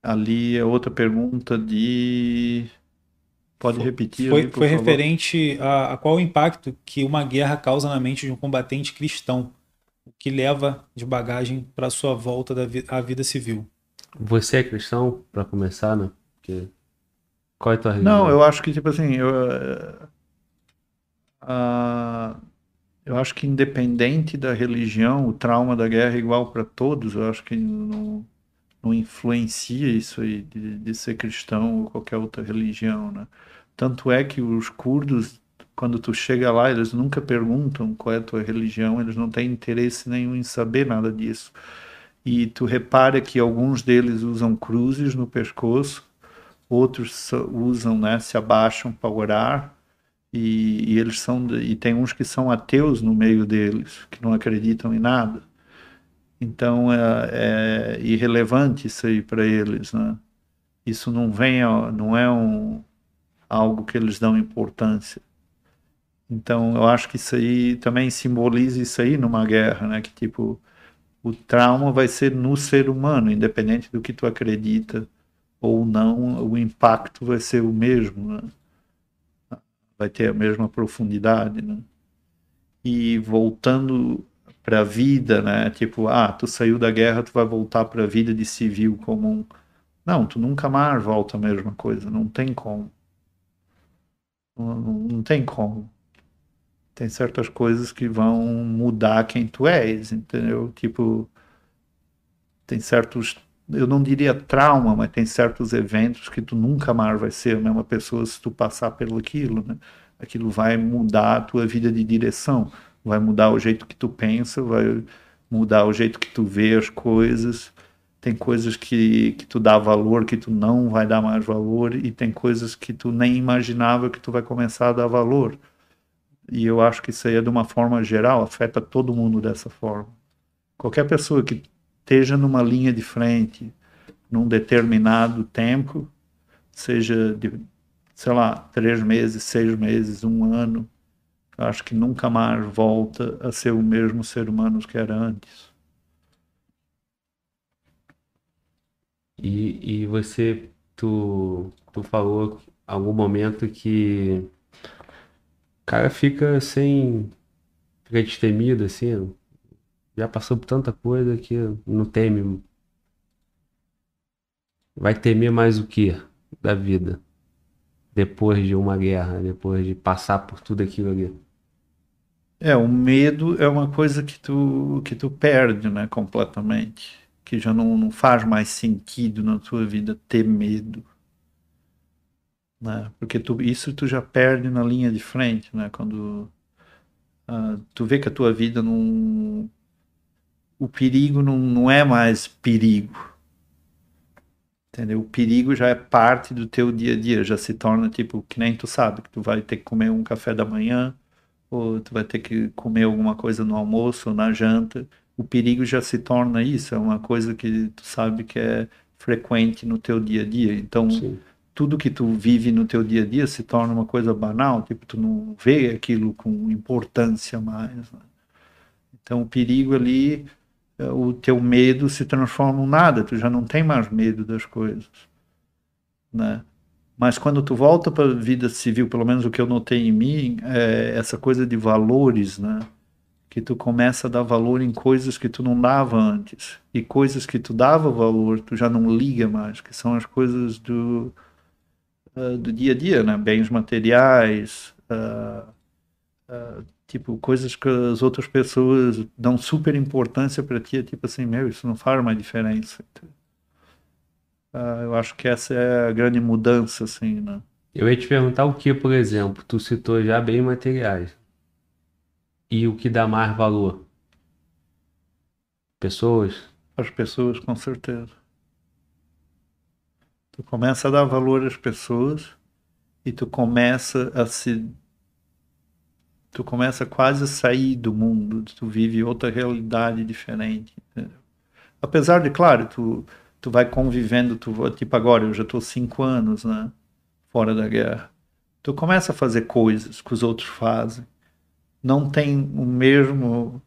Ali é outra pergunta de. Pode repetir?
Foi, ali, foi referente a, a qual o impacto que uma guerra causa na mente de um combatente cristão o que leva de bagagem para sua volta da vi à vida civil.
Você é cristão, para começar, né? Porque... Qual é a tua religião?
Não, eu acho que, tipo assim, eu, uh, eu acho que independente da religião, o trauma da guerra é igual para todos. Eu acho que não, não influencia isso aí de, de ser cristão ou qualquer outra religião, né? Tanto é que os curdos quando tu chega lá, eles nunca perguntam qual é a tua religião, eles não têm interesse nenhum em saber nada disso. E tu repara que alguns deles usam cruzes no pescoço, outros usam, né, se abaixam para orar, e, e, eles são e tem uns que são ateus no meio deles, que não acreditam em nada. Então é, é irrelevante isso aí para eles, né? Isso não vem, não é um algo que eles dão importância. Então, eu acho que isso aí também simboliza isso aí numa guerra, né? Que tipo, o trauma vai ser no ser humano, independente do que tu acredita ou não, o impacto vai ser o mesmo, né? Vai ter a mesma profundidade, né? E voltando para a vida, né? Tipo, ah, tu saiu da guerra, tu vai voltar para a vida de civil comum. Não, tu nunca mais volta a mesma coisa, não tem como. Não, não tem como tem certas coisas que vão mudar quem tu és, entendeu? Tipo, tem certos, eu não diria trauma, mas tem certos eventos que tu nunca mais vai ser a mesma pessoa se tu passar pelo aquilo, né? Aquilo vai mudar a tua vida de direção, vai mudar o jeito que tu pensa, vai mudar o jeito que tu vê as coisas. Tem coisas que, que tu dá valor que tu não vai dar mais valor e tem coisas que tu nem imaginava que tu vai começar a dar valor. E eu acho que isso aí é de uma forma geral, afeta todo mundo dessa forma. Qualquer pessoa que esteja numa linha de frente num determinado tempo, seja de, sei lá, três meses, seis meses, um ano, acho que nunca mais volta a ser o mesmo ser humano que era antes.
E, e você, tu, tu falou algum momento que o cara fica sem. fica destemido, assim, já passou por tanta coisa que não teme. Vai temer mais o que da vida? Depois de uma guerra, depois de passar por tudo aquilo ali.
É, o medo é uma coisa que tu, que tu perde, né, completamente. Que já não, não faz mais sentido na tua vida ter medo. Né? Porque tu, isso tu já perde na linha de frente, né? Quando uh, tu vê que a tua vida não... O perigo não, não é mais perigo. Entendeu? O perigo já é parte do teu dia a dia, já se torna tipo, que nem tu sabe, que tu vai ter que comer um café da manhã, ou tu vai ter que comer alguma coisa no almoço ou na janta, o perigo já se torna isso, é uma coisa que tu sabe que é frequente no teu dia a dia. Então, Sim. tudo que tu vive no teu dia a dia se torna uma coisa banal, tipo, tu não vê aquilo com importância mais. Né? Então, o perigo ali, o teu medo se transforma em nada, tu já não tem mais medo das coisas, né? Mas quando tu volta para a vida civil, pelo menos o que eu notei em mim, é essa coisa de valores, né? Que tu começa a dar valor em coisas que tu não dava antes. E coisas que tu dava valor, tu já não liga mais, que são as coisas do, uh, do dia a dia, né? Bens materiais, uh, uh, tipo, coisas que as outras pessoas dão super importância para ti, é tipo assim, meu, isso não faz mais diferença. Uh, eu acho que essa é a grande mudança, assim, né?
Eu ia te perguntar o que, por exemplo, tu citou já bem materiais. E o que dá mais valor? Pessoas?
As pessoas, com certeza. Tu começa a dar valor às pessoas e tu começa a se tu começa quase a sair do mundo, tu vive outra realidade diferente. Entendeu? Apesar de, claro, tu tu vai convivendo, tu, tipo agora, eu já estou cinco anos, né, fora da guerra. Tu começa a fazer coisas que os outros fazem. Não tem o mesmo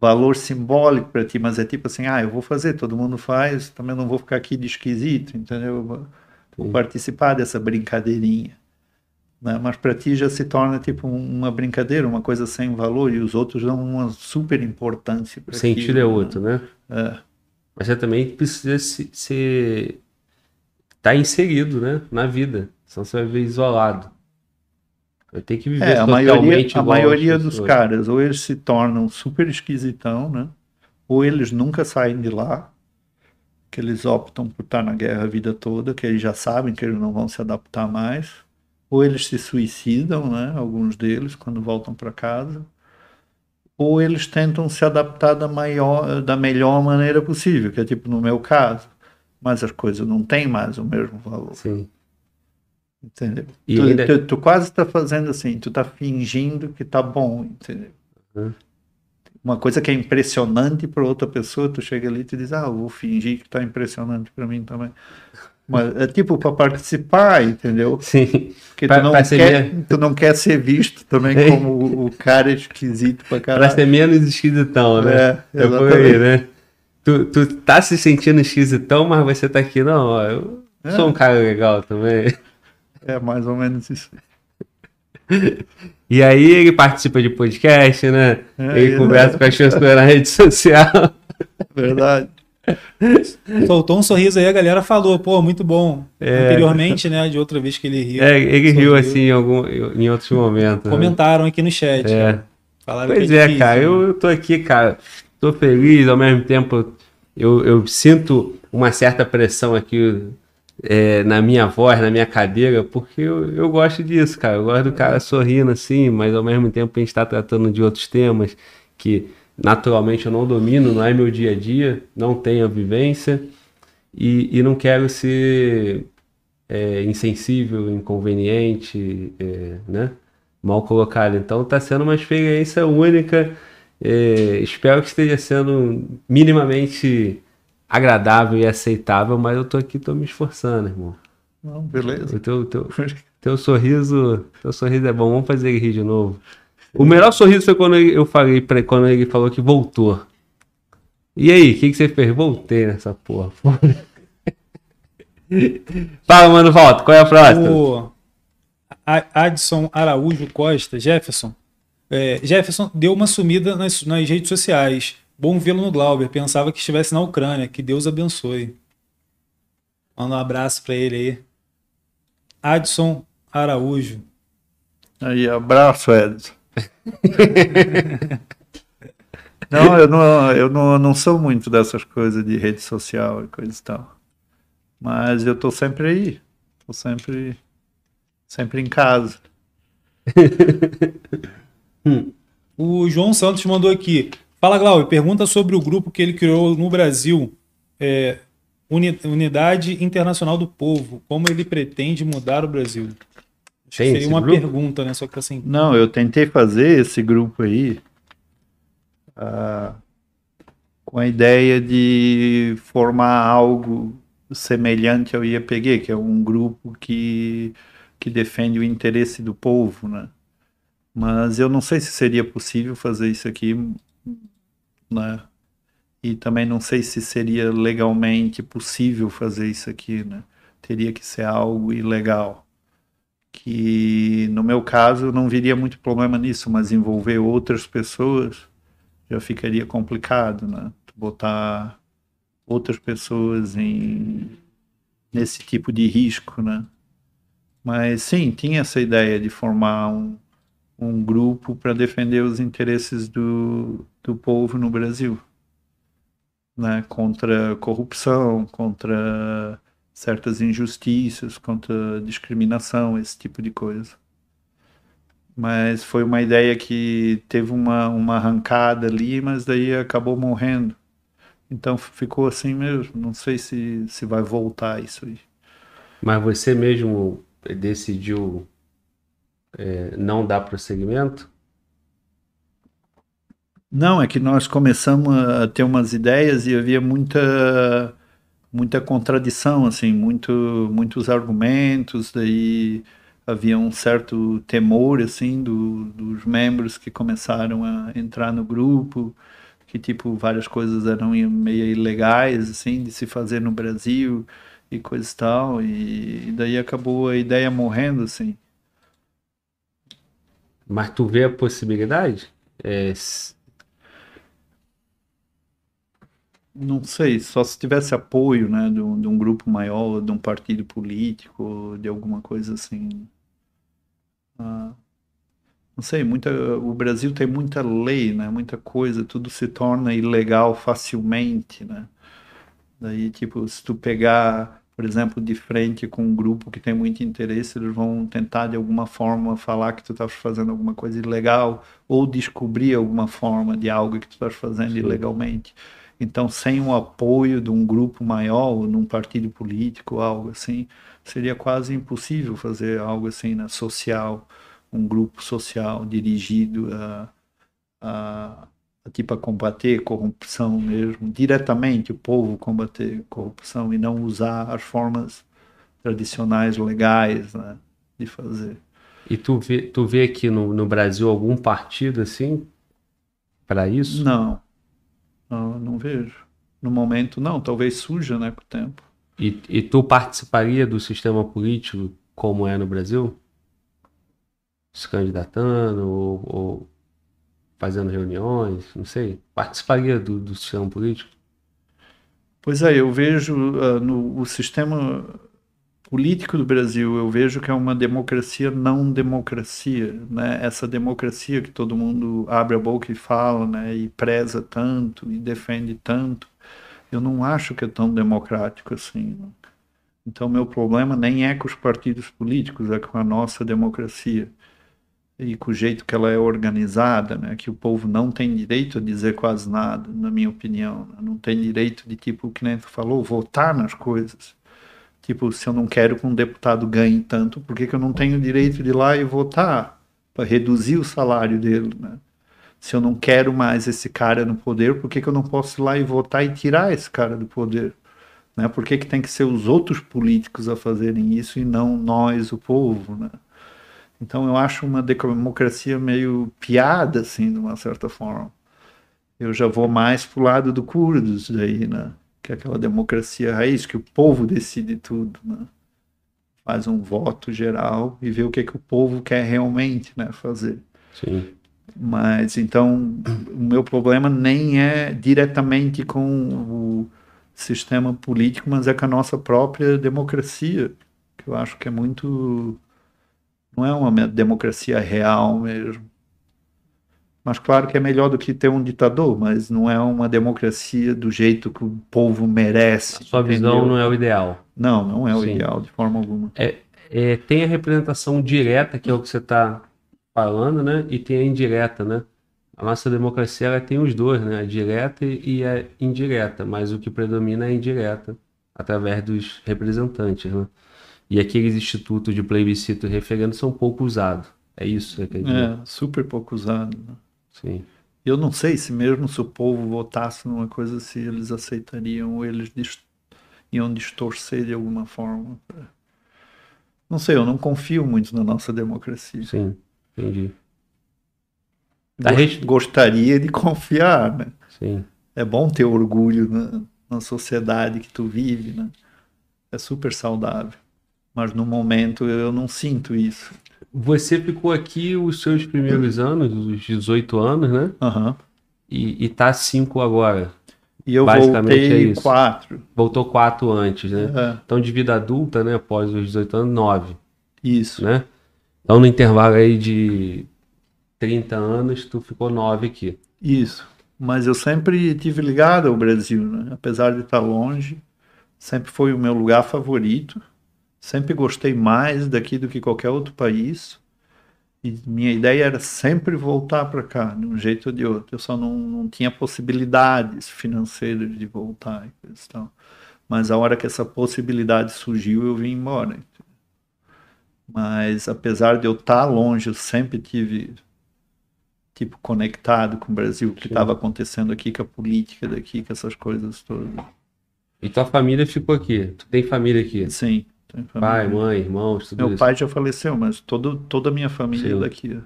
valor simbólico para ti, mas é tipo assim, ah, eu vou fazer, todo mundo faz, também não vou ficar aqui de esquisito, entendeu? Vou, vou participar dessa brincadeirinha. Né? Mas para ti já se torna tipo uma brincadeira, uma coisa sem valor, e os outros dão uma super importância.
O sentido aquilo, é outro, né? né? É. Mas você também precisa se, se tá inserido, né, na vida. Senão você vai viver isolado. Vai ter que viver
é, a maioria, a maioria dos caras, ou eles se tornam super esquisitão, né? Ou eles nunca saem de lá, que eles optam por estar na guerra a vida toda, que eles já sabem que eles não vão se adaptar mais. Ou eles se suicidam, né? Alguns deles, quando voltam para casa ou eles tentam se adaptar da, maior, da melhor maneira possível, que é tipo no meu caso. Mas as coisas não têm mais o mesmo valor.
Sim.
Entendeu? E tu, ainda... tu, tu quase está fazendo assim, tu está fingindo que está bom, entendeu? Uhum. Uma coisa que é impressionante para outra pessoa, tu chega ali e tu diz, ah, eu vou fingir que está impressionante para mim também. Mas é tipo para participar, entendeu?
Sim.
Porque pra, tu, não quer, tu não quer ser visto também como o cara esquisito pra caralho.
Pra ser menos esquisitão, né? É, é por aí, né? Tu, tu tá se sentindo esquisitão, mas você tá aqui, não, ó, eu é. sou um cara legal também.
É mais ou menos isso.
E aí ele participa de podcast, né? É, ele conversa com as pessoas na rede (laughs) social.
Verdade.
Soltou um sorriso aí, a galera falou, pô, muito bom. É... Anteriormente, né, de outra vez que ele riu.
É, ele riu assim em, algum, em outros momentos.
Né? Comentaram né? aqui no chat.
É. Falaram pois é, cara, eu, eu tô aqui, cara, tô feliz, ao mesmo tempo eu, eu sinto uma certa pressão aqui é, na minha voz, na minha cadeira, porque eu, eu gosto disso, cara. Eu gosto do cara sorrindo assim, mas ao mesmo tempo a gente está tratando de outros temas que naturalmente eu não domino, não é meu dia a dia, não tenho a vivência e, e não quero ser é, insensível, inconveniente, é, né? mal colocado. Então está sendo uma experiência única. É, espero que esteja sendo minimamente agradável e aceitável, mas eu tô aqui, tô me esforçando, irmão.
Não, beleza.
O teu, teu, (laughs) teu sorriso, teu sorriso é bom. Vamos fazer ele rir de novo. O melhor sorriso foi quando eu falei pra, quando ele falou que voltou. E aí, o que, que você fez? Voltei nessa porra. (laughs) Fala, mano, volta. Qual é a próxima?
O Adson Araújo Costa, Jefferson. É, Jefferson deu uma sumida nas, nas redes sociais. Bom vê-lo no Glauber. Pensava que estivesse na Ucrânia. Que Deus abençoe. Manda um abraço pra ele aí. Adson Araújo.
Aí, abraço, Edson. (laughs) não, eu não, eu não, não sou muito dessas coisas de rede social e coisa e tal. Mas eu tô sempre aí. Tô sempre, sempre em casa. (laughs)
O João Santos mandou aqui. Fala, Glauber. Pergunta sobre o grupo que ele criou no Brasil. É, Uni- Unidade Internacional do Povo. Como ele pretende mudar o Brasil?
Tem
seria uma
grupo?
pergunta, né? Só que assim.
Não, eu tentei fazer esse grupo aí ah, com a ideia de formar algo semelhante ao IAPG, que é um grupo que, que defende o interesse do povo, né? Mas eu não sei se seria possível fazer isso aqui, né? E também não sei se seria legalmente possível fazer isso aqui, né? Teria que ser algo ilegal que no meu caso não viria muito problema nisso, mas envolver outras pessoas já ficaria complicado, né? Botar outras pessoas em nesse tipo de risco, né? Mas sim, tinha essa ideia de formar um, um grupo para defender os interesses do, do povo no Brasil, né? Contra corrupção, contra certas injustiças, contra discriminação, esse tipo de coisa. Mas foi uma ideia que teve uma, uma arrancada ali, mas daí acabou morrendo. Então ficou assim mesmo. Não sei se, se vai voltar isso aí.
Mas você mesmo decidiu é, não dar prosseguimento?
Não, é que nós começamos a ter umas ideias e havia muita muita contradição, assim, muito, muitos argumentos, daí havia um certo temor, assim, do, dos membros que começaram a entrar no grupo, que, tipo, várias coisas eram meio ilegais, assim, de se fazer no Brasil e coisa e tal, e, e daí acabou a ideia morrendo, assim.
Mas tu vê a possibilidade? É,
Não sei, só se tivesse apoio, né, de um, de um grupo maior, de um partido político, de alguma coisa assim. Ah, não sei, muita, o Brasil tem muita lei, né, muita coisa, tudo se torna ilegal facilmente, né. Daí, tipo, se tu pegar, por exemplo, de frente com um grupo que tem muito interesse, eles vão tentar de alguma forma falar que tu estás fazendo alguma coisa ilegal ou descobrir alguma forma de algo que tu estás fazendo
Sim.
ilegalmente. Então, sem o apoio de um grupo maior, ou num partido político, algo assim, seria quase impossível fazer algo assim, né, social, um grupo social dirigido a, a, a, tipo a combater corrupção mesmo, diretamente o povo combater corrupção e não usar as formas tradicionais legais, né, de fazer.
E tu vê, tu vê aqui no, no Brasil algum partido assim para isso?
Não, não, não vejo. No momento, não. Talvez surja, né, com o tempo.
E, e tu participaria do sistema político como é no Brasil? Se candidatando ou, ou fazendo reuniões, não sei. Participaria do, do sistema político?
Pois é, eu vejo uh, no o sistema político do Brasil, eu vejo que é uma democracia não democracia, né? Essa democracia que todo mundo abre a boca e fala, né? E preza tanto e defende tanto, eu não acho que é tão democrático assim. Então, meu problema nem é com os partidos políticos, é com a nossa democracia e com o jeito que ela é organizada, né? Que o povo não tem direito a dizer quase nada, na minha opinião. né? Não tem direito de, tipo, o que nem tu falou, votar nas coisas. Tipo, se eu não quero que um deputado ganhe tanto, por que, que eu não tenho direito de ir lá e votar para reduzir o salário dele, né? Se eu não quero mais esse cara no poder, por que, que eu não posso ir lá e votar e tirar esse cara do poder? Né? Por que, que tem que ser os outros políticos a fazerem isso e não nós, o povo, né? Então eu acho uma democracia meio piada, assim, de uma certa forma. Eu já vou mais pro lado do Curdos daí, né? Que é aquela democracia raiz, que o povo decide tudo, né? faz um voto geral e vê o que, que o povo quer realmente né, fazer.
Sim.
Mas então o meu problema nem é diretamente com o sistema político, mas é com a nossa própria democracia, que eu acho que é muito não é uma democracia real mesmo. Mas claro que é melhor do que ter um ditador, mas não é uma democracia do jeito que o povo merece.
A sua visão
entendeu?
não é o ideal.
Não, não é o
Sim.
ideal de forma alguma.
É, tem a representação direta, que é o que você está falando, né? E tem a indireta, né? A nossa democracia ela tem os dois, né? A direta e a indireta, mas o que predomina é a indireta, através dos representantes, né? E aqueles institutos de plebiscito e referendo são pouco usados. É isso dizer?
É, super pouco usado. né?
Sim.
Eu não sei se mesmo se o povo votasse numa coisa, se eles aceitariam ou eles dis- iam distorcer de alguma forma. Não sei, eu não confio muito na nossa democracia.
Sim, entendi.
Gos-
res-
Gostaria de confiar, né?
Sim.
É bom ter orgulho na, na sociedade que tu vive, né? É super saudável. Mas no momento eu não sinto isso.
Você ficou aqui os seus primeiros anos, os 18 anos, né?
Aham.
E, e tá 5 agora.
E eu
Basicamente é
voltei
isso.
quatro.
Voltou 4 antes, né?
É,
Então, de vida adulta, né? Após os 18 anos, 9,
isso.
né? Então, no intervalo aí de 30 anos, tu ficou 9 aqui.
Isso. Mas eu sempre tive ligado ao Brasil, né? Apesar de estar longe, sempre foi o meu lugar favorito. Sempre gostei mais daqui do que qualquer outro país. E minha ideia era sempre voltar para cá, de um jeito ou de outro. Eu só não, não tinha possibilidades financeiras de voltar e e tal. Mas a hora que essa possibilidade surgiu, eu vim embora. Mas apesar de eu estar longe, eu sempre tive tipo conectado com o Brasil, o que estava acontecendo aqui, com a política daqui, com essas coisas todas.
E tua família ficou aqui. Tu tem família aqui?
Sim.
Pai, mãe, irmãos, tudo
Meu
isso.
pai já faleceu, mas todo, toda a minha família
Sim.
é daqui.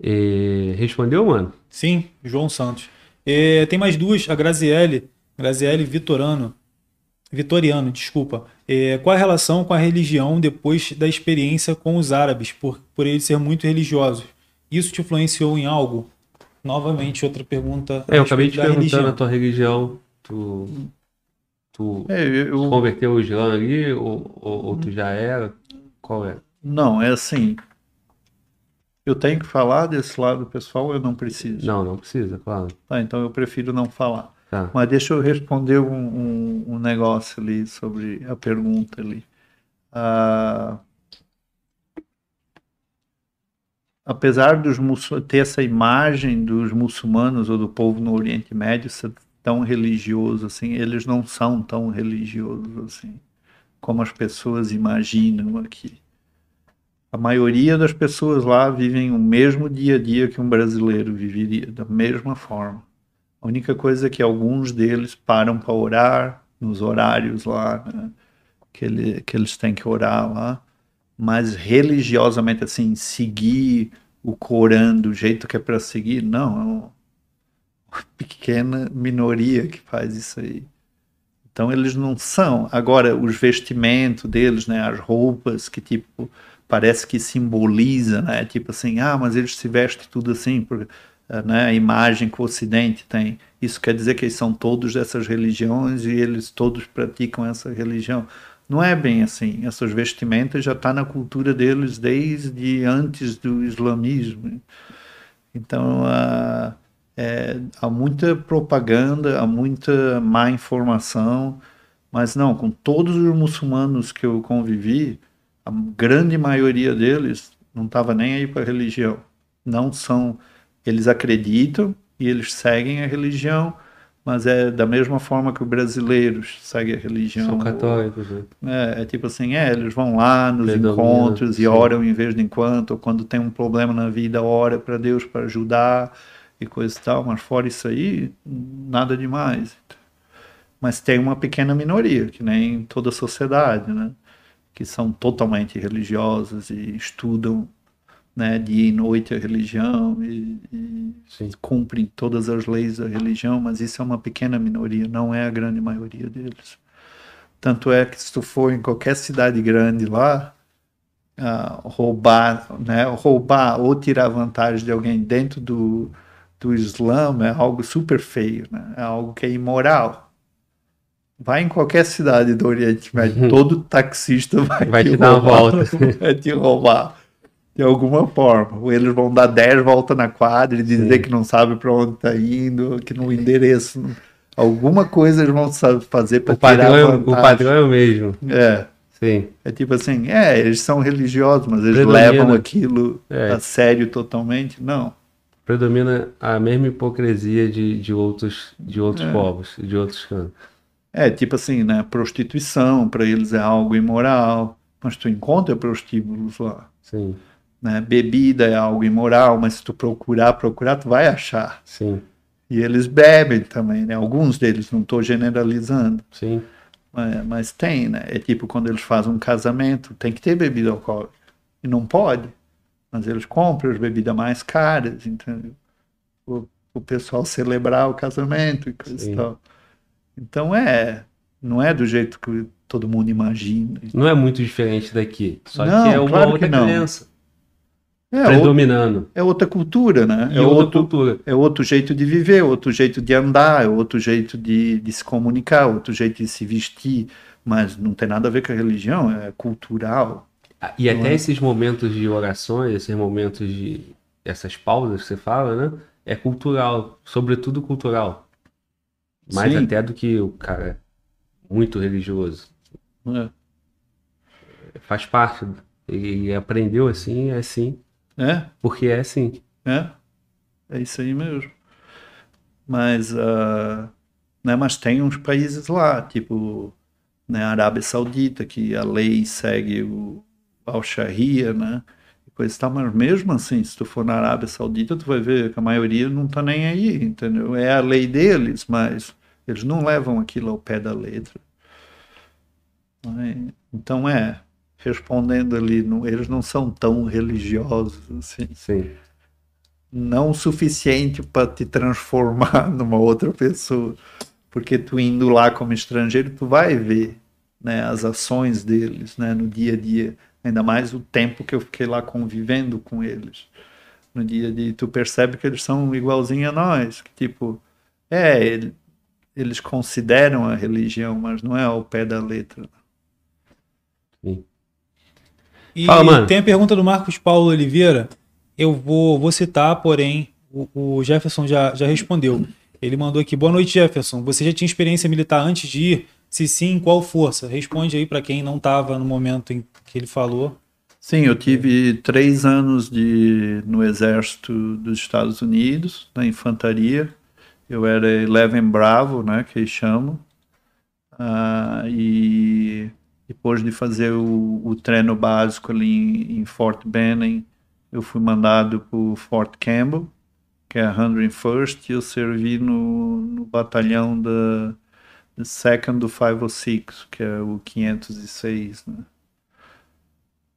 E... Respondeu, mano?
Sim, João Santos. É, tem mais duas, a Graziele, Graziele Vitorano, Vitoriano, desculpa. É, qual a relação com a religião depois da experiência com os árabes, por, por eles ser muito religiosos? Isso te influenciou em algo? Novamente, outra pergunta.
É, eu acabei te perguntando a tua religião. Tu, tu
É, eu, eu-
converteu o Islã ali ou, ou, ou tu já era? Qual é?
Não, é assim. Eu tenho que falar desse lado pessoal ou eu não preciso?
Não, não precisa, claro.
Tá, então eu prefiro não falar.
Tá.
Mas deixa eu responder um, um, um negócio ali sobre a pergunta ali. Ah, apesar dos ter essa imagem dos muçulmanos ou do povo no Oriente Médio tão religioso assim, eles não são tão religiosos assim como as pessoas imaginam aqui. A maioria das pessoas lá vivem o mesmo dia a dia que um brasileiro viveria, da mesma forma. A única coisa é que alguns deles param para orar nos horários lá, né, que, ele, que eles têm que orar lá, mas religiosamente, assim, seguir o Corão do jeito que é para seguir, não, é pequena minoria que faz isso aí. Então eles não são. Agora, os vestimentos deles, né, as roupas que tipo parece que simboliza, né, tipo assim, ah, mas eles se vestem tudo assim, porque né, a imagem que o Ocidente tem. Isso quer dizer que eles são todos dessas religiões e eles todos praticam essa religião. Não é bem assim. Essas vestimentas já está na cultura deles desde antes do islamismo. Então, ah, é, há muita propaganda, há muita má informação, mas não, com todos os muçulmanos que eu convivi, a grande maioria deles não estava nem aí para a religião. Não são eles acreditam e eles seguem a religião, mas é da mesma forma que os brasileiros seguem a religião.
São católicos, né?
É, é tipo assim, é, eles vão lá nos
Predomina,
encontros
sim.
e oram em vez de enquanto, ou quando tem um problema na vida, ora para Deus para ajudar e coisa e tal, mas fora isso aí, nada demais. Mas tem uma pequena minoria, que nem toda a sociedade, né? Que são totalmente religiosas e estudam né, dia e noite a religião e, e cumprem todas as leis da religião, mas isso é uma pequena minoria, não é a grande maioria deles. Tanto é que se tu for em qualquer cidade grande lá, ah, roubar, né, roubar ou tirar vantagem de alguém dentro do, do Islã é algo super feio, né? É algo que é imoral. Vai em qualquer cidade do Oriente Médio, todo taxista vai,
Vai
te,
te dar uma
roubar,
volta. (laughs)
vai te roubar de alguma forma. Ou eles vão dar 10 voltas na quadra e dizer
Sim.
que não sabe para onde está indo, que no endereço. Alguma coisa eles vão fazer para tirar
é, o padrão é o mesmo.
É,
Sim.
é tipo assim, é, eles são religiosos, mas eles
Predomina.
levam aquilo
É.
a sério totalmente? Não.
Predomina a mesma hipocrisia de, de outros, de outros
É.
povos, de outros cantos.
É, tipo assim, né? Prostituição para eles é algo imoral, mas tu encontra prostíbulos lá.
Sim,
Né? Bebida é algo imoral, mas se tu procurar, procurar, tu vai achar.
sim,
E eles bebem também, né? Alguns deles, não estou generalizando,
sim.
mas, mas tem, né? É tipo quando eles fazem um casamento, tem que ter bebida alcoólica. E não pode. Mas eles compram as bebidas mais caras, entendeu? O, o pessoal celebrar o casamento e coisa
Sim.
e tal. Então é, não é do jeito que todo mundo imagina.
Não é muito diferente daqui. Só
Não,
que é uma
claro
outra crença.
É, ou-
predominando.
é outra cultura, né?
E
É
outra
outro,
cultura.
é outro jeito de viver, outro jeito de andar, é outro jeito de, de se comunicar, outro jeito de se vestir, mas não tem nada a ver com a religião, é cultural.
Ah, E até
é?
esses momentos de orações, esses momentos de. essas pausas que você fala, né? É cultural, sobretudo cultural. Mais
Sim.
até do que o cara muito religioso.
né?
Faz parte. Ele aprendeu assim, é assim,
É,
porque é assim.
é, é isso aí mesmo. Mas, ah, né, mas tem uns países lá, tipo, né, Arábia Saudita, que a lei segue o Al-Sharia, né? e tal, mas mesmo assim, se tu for na Arábia Saudita, tu vai ver que a maioria não tá nem aí, entendeu? É a lei deles, mas eles não levam aquilo ao pé da letra. Né? Então é, respondendo ali, não- eles não são tão religiosos assim
Sim.
não o suficiente para te transformar (laughs) numa outra pessoa. Porque tu indo lá como estrangeiro, tu vai ver né, as ações deles né, no dia a dia. Ainda mais o tempo que eu fiquei lá convivendo com eles. No dia dia, tu percebe que eles são igualzinho a nós. Que tipo, é, ele- eles consideram a religião, mas não é ao pé da letra.
E
Fala, mano.
tem a pergunta do Marcos Paulo Oliveira. Eu vou, vou citar, porém, o, o Jefferson já, já respondeu. Ele mandou aqui: Boa noite, Jefferson. Você já tinha experiência militar antes de ir? Se sim, qual força? Responde aí para quem não estava no momento em que ele falou.
Sim, eu tive três anos de, no exército dos Estados Unidos, na infantaria. Eu era Eleven Bravo, né, que eles chamam. Ah, e depois de fazer o, o treino básico ali em, em Fort Benning, eu fui mandado para Fort Campbell, que é a 101st, e eu servi no, no batalhão da Second do 506, que é o 506, né?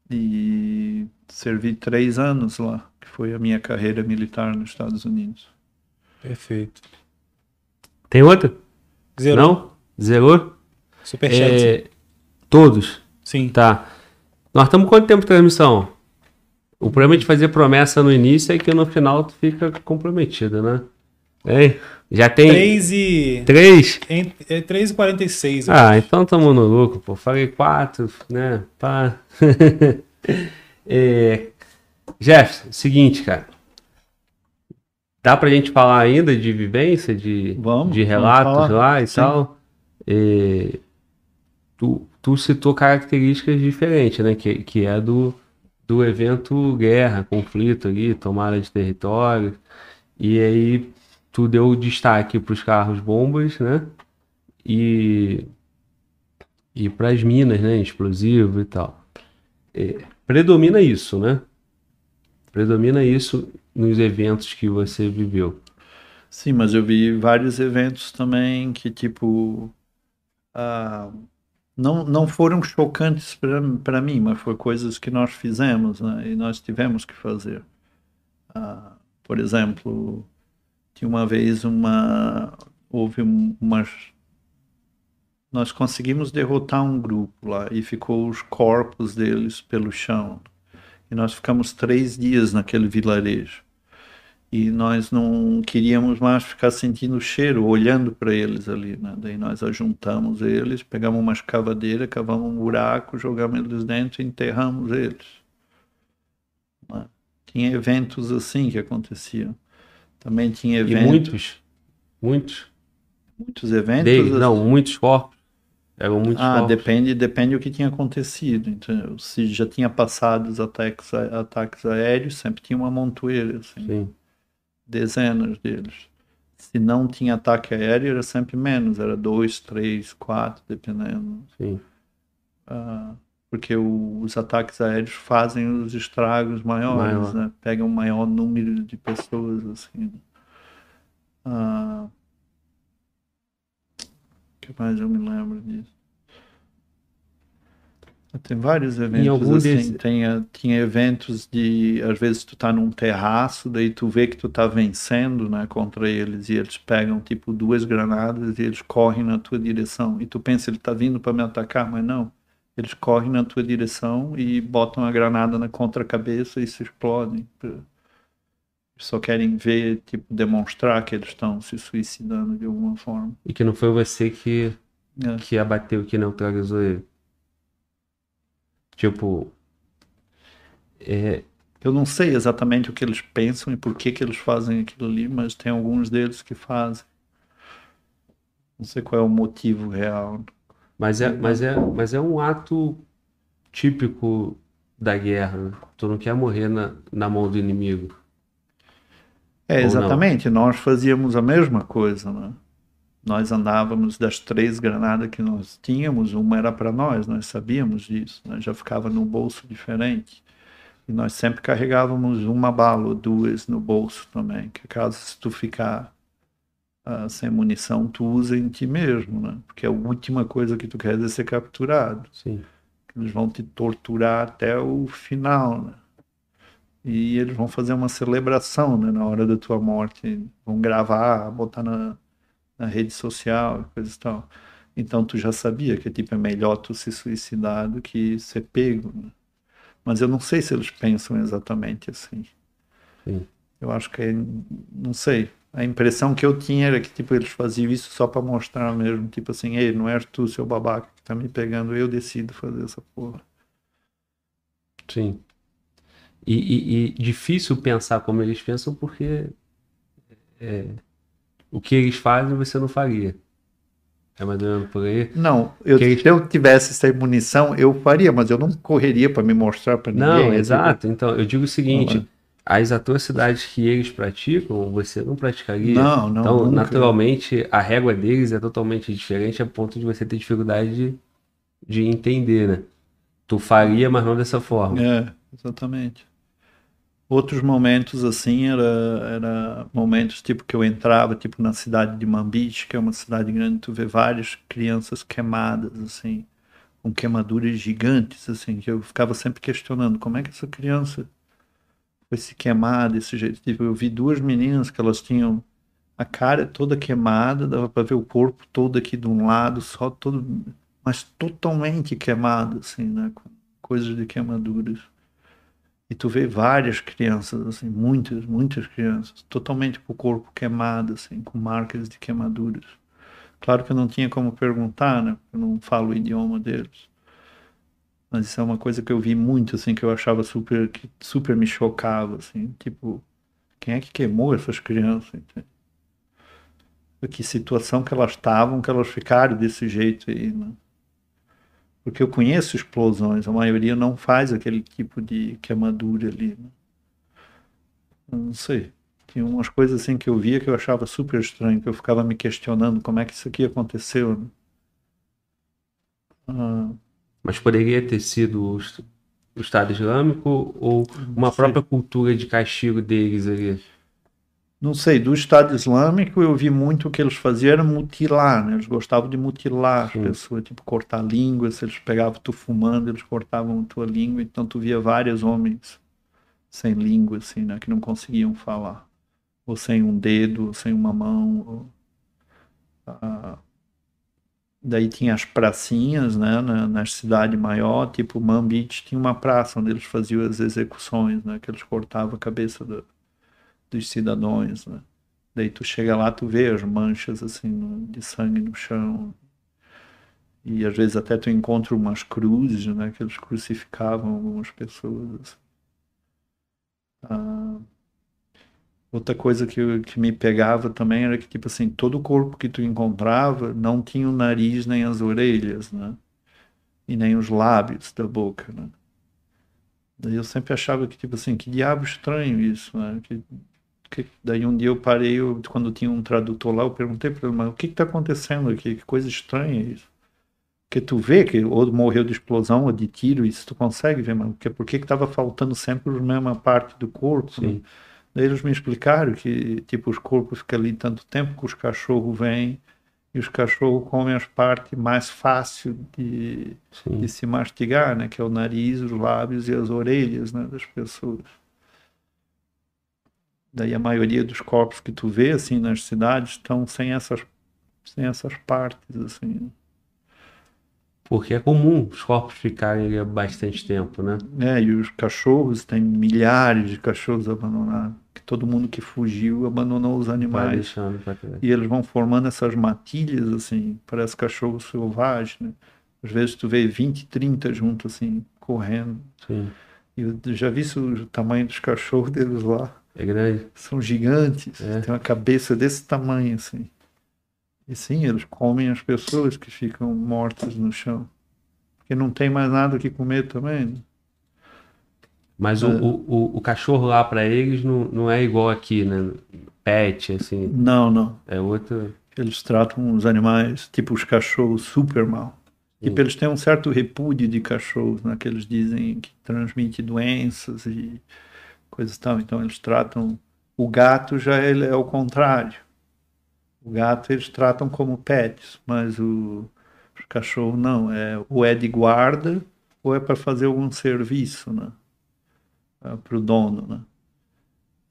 E servi três anos lá, que foi a minha carreira militar nos Estados Unidos.
Perfeito.
Tem outra?
Zerou.
Não? Zerou?
Superchat.
É, todos.
Sim.
Tá. Nós estamos quanto tempo de transmissão? O problema de fazer promessa no início é que no final tu fica comprometido, né? Hein? Já tem
3 e.
três?
em- É 3 e 46.
Ah, então tamo no lucro, pô. Falei quatro, né? Pá. (laughs) é... Jefferson, seguinte, cara. Dá pra gente falar ainda de vivência, de,
Vamos,
de relatos lá e
Sim.
tal? É, Tu, tu citou características diferentes, né? Que, que é do, do evento guerra, conflito ali, tomada de território. E aí tu deu destaque para os carros bombas, né? E, e para as minas, né? Explosivo e tal. É, predomina isso, né? Predomina isso nos eventos que você viveu.
Sim, mas eu vi vários eventos também que, tipo, ah, não, não foram chocantes para mim, mas foi coisas que nós fizemos, né? E nós tivemos que fazer. Ah, por exemplo, Tinha uma vez uma. Houve um- umas. Nós conseguimos derrotar um grupo lá e ficou os corpos deles pelo chão. E nós ficamos três dias naquele vilarejo. E nós não queríamos mais ficar sentindo o cheiro, olhando para eles ali. Né? Daí nós ajuntamos eles, pegamos uma escavadeira, cavamos um buraco, jogamos eles dentro e enterramos eles. Né? Tinha eventos assim que aconteciam. Também tinha
E
eventos.
muitos, muitos,
muitos eventos. assim.
não, muitos corpos. Eram muitos
Ah,
corpos.
depende, depende do que tinha acontecido. Então, se já tinha passado os ataques, ataques aéreos, sempre tinha uma montoeira, assim,
Sim,
dezenas deles. Se não tinha ataque aéreo, era sempre menos, era dois, três, quatro, dependendo.
sim.
Ah, porque o- os ataques aéreos fazem os estragos maiores,
Maior.
né? Pegam um maior número de pessoas, assim. Ah, o que mais eu me lembro disso? Tem vários eventos assim,
desses-
tem, ah, tinha eventos de, às vezes tu tá num terraço, daí tu vê que tu tá vencendo, né, contra eles, e eles pegam tipo duas granadas e eles correm na tua direção, e tu pensa, ele tá vindo para me atacar, mas não. Eles correm na tua direção e botam a granada na contra-cabeça e se explodem. Só querem ver, tipo, demonstrar que eles estão se suicidando de alguma forma.
E que não foi você que,
É.
que abateu, que neutralizou ele. Tipo, é,
Eu não sei exatamente o que eles pensam e por que que eles fazem aquilo ali, mas tem alguns deles que fazem. Não sei qual é o motivo real.
Mas é, mas é, mas é um ato típico da guerra. né? Tu não quer morrer na, na mão do inimigo.
É, exatamente. Nós fazíamos a mesma coisa, né? Nós andávamos das três granadas que nós tínhamos, uma era para nós, nós sabíamos disso, né? Já ficava no bolso diferente. E nós sempre carregávamos uma bala ou duas no bolso também, que caso se tu ficar ah, sem munição, tu usa em ti mesmo, né? Porque a última coisa que tu queres é ser capturado.
Sim.
Eles vão te torturar até o final, né? E eles vão fazer uma celebração, né, na hora da tua morte. Vão gravar, botar na, na rede social, coisa e tal. Então tu já sabia que tipo, é melhor tu se suicidar do que ser pego, né? Mas eu não sei se eles pensam exatamente assim.
Sim.
Eu acho que, é- não sei. A impressão que eu tinha era que tipo, eles faziam isso só pra mostrar mesmo. Tipo assim, ei, não és tu, seu babaca, que tá me pegando, eu decido fazer essa porra.
Sim. E, e- e difícil pensar como eles pensam porque é, o que eles fazem você não faria. É mais ou menos por aí.
Não, eu,
Que-
se eu tivesse sem munição, eu faria, mas eu não correria pra me mostrar pra ninguém.
Não,
né?
exato. Então, eu digo o seguinte:
Não,
as atrocidades que eles praticam, você não praticaria.
Não, não,
Então,
nunca.
naturalmente, a régua deles é totalmente diferente a ponto de você ter dificuldade de, de entender, né? Tu faria, mas não dessa forma.
É, exatamente. Outros momentos assim era, era momentos tipo que eu entrava tipo na cidade de Manbij, que é uma cidade grande, tu vê várias crianças queimadas assim, com queimaduras gigantes assim, que eu ficava sempre questionando como é que essa criança foi se queimar desse jeito. Tipo, eu vi duas meninas que elas tinham a cara toda queimada, dava para ver o corpo todo aqui de um lado, só todo, mas totalmente queimado assim, né, com coisas de queimaduras. E tu vê várias crianças, assim, muitas, muitas crianças, totalmente com o corpo queimado, assim, com marcas de queimaduras. Claro que eu não tinha como perguntar, né? Eu não falo o idioma deles. Mas isso é uma coisa que eu vi muito, assim, que eu achava super, que super me chocava, assim, tipo, quem é que queimou essas crianças? Que situação que elas estavam, que elas ficaram desse jeito aí, né? Porque eu conheço explosões, a maioria não faz aquele tipo de queimadura ali. Né? Não sei. Tinha umas coisas assim que eu via que eu achava super estranho, que eu ficava me questionando como é que isso aqui aconteceu. Né? Ah,
Mas poderia ter sido o, est- o Estado Islâmico ou uma própria cultura de castigo deles ali.
Não sei, do Estado Islâmico eu vi muito o que eles faziam era mutilar, né? Eles gostavam de mutilar as
Sim.
pessoas, tipo cortar a língua, se eles pegavam tu fumando, eles cortavam tua língua, então tu via vários homens sem língua, assim, né? Que não conseguiam falar. ou sem um dedo, ou sem uma mão. Ou, ah, daí tinha as pracinhas, né, na, na cidade maior, tipo Mambit tinha uma praça onde eles faziam as execuções, né, que eles cortavam a cabeça do, dos cidadãos, né. Daí tu chega lá, tu vê as manchas assim de sangue no chão. E às vezes até tu encontra umas cruzes, né, que eles crucificavam algumas pessoas. Assim. Ah, Outra coisa que, que me pegava também era que, tipo assim, todo o corpo que tu encontrava não tinha o nariz nem as orelhas, né? E nem os lábios da boca, né? Daí eu sempre achava que, tipo assim, que diabo estranho isso, né? Que, que, daí um dia eu parei, eu, quando tinha um tradutor lá, eu perguntei para ele, mas o que está acontecendo aqui? Que coisa estranha isso. Porque tu vê que ou morreu de explosão ou de tiro, isso tu consegue ver, mas por que estava faltando sempre a mesma parte do corpo? Né? Daí eles me explicaram que, tipo, os corpos ficam ali tanto tempo que os cachorros vêm e os cachorros comem as partes mais fáceis de, de, se mastigar, né? Que é o nariz, os lábios e as orelhas, né? Das pessoas. Daí a maioria dos corpos que tu vê, assim, nas cidades estão sem essas, sem essas partes, assim.
Porque é comum os corpos ficarem bastante tempo, né?
É, e os cachorros, tem milhares de cachorros abandonados. Que todo mundo que fugiu abandonou os animais. Vai deixando, vai e eles vão formando essas matilhas, assim, parece cachorro selvagem, né? Às vezes tu vê 20, 30 juntos, assim, correndo.
Sim.
E eu já vi o tamanho dos cachorros deles lá.
É grande.
São gigantes. É. Tem uma cabeça desse tamanho, assim. E sim, eles comem as pessoas que ficam mortas no chão. Porque não tem mais nada que comer também. Né?
Mas é. o, o, o, cachorro lá para eles não, não é igual aqui, né? Pet, assim.
Não, não.
É outro.
Eles tratam os animais, tipo os cachorros, super mal. E tipo, eles têm um certo repúdio de cachorros, né? Que eles dizem que transmite doenças e coisas tal. Então eles tratam. O gato já ele é o contrário. O gato eles tratam como pets, mas o, o cachorro não. É, ou é de guarda ou é para fazer algum serviço, né? Ah, para o dono, né?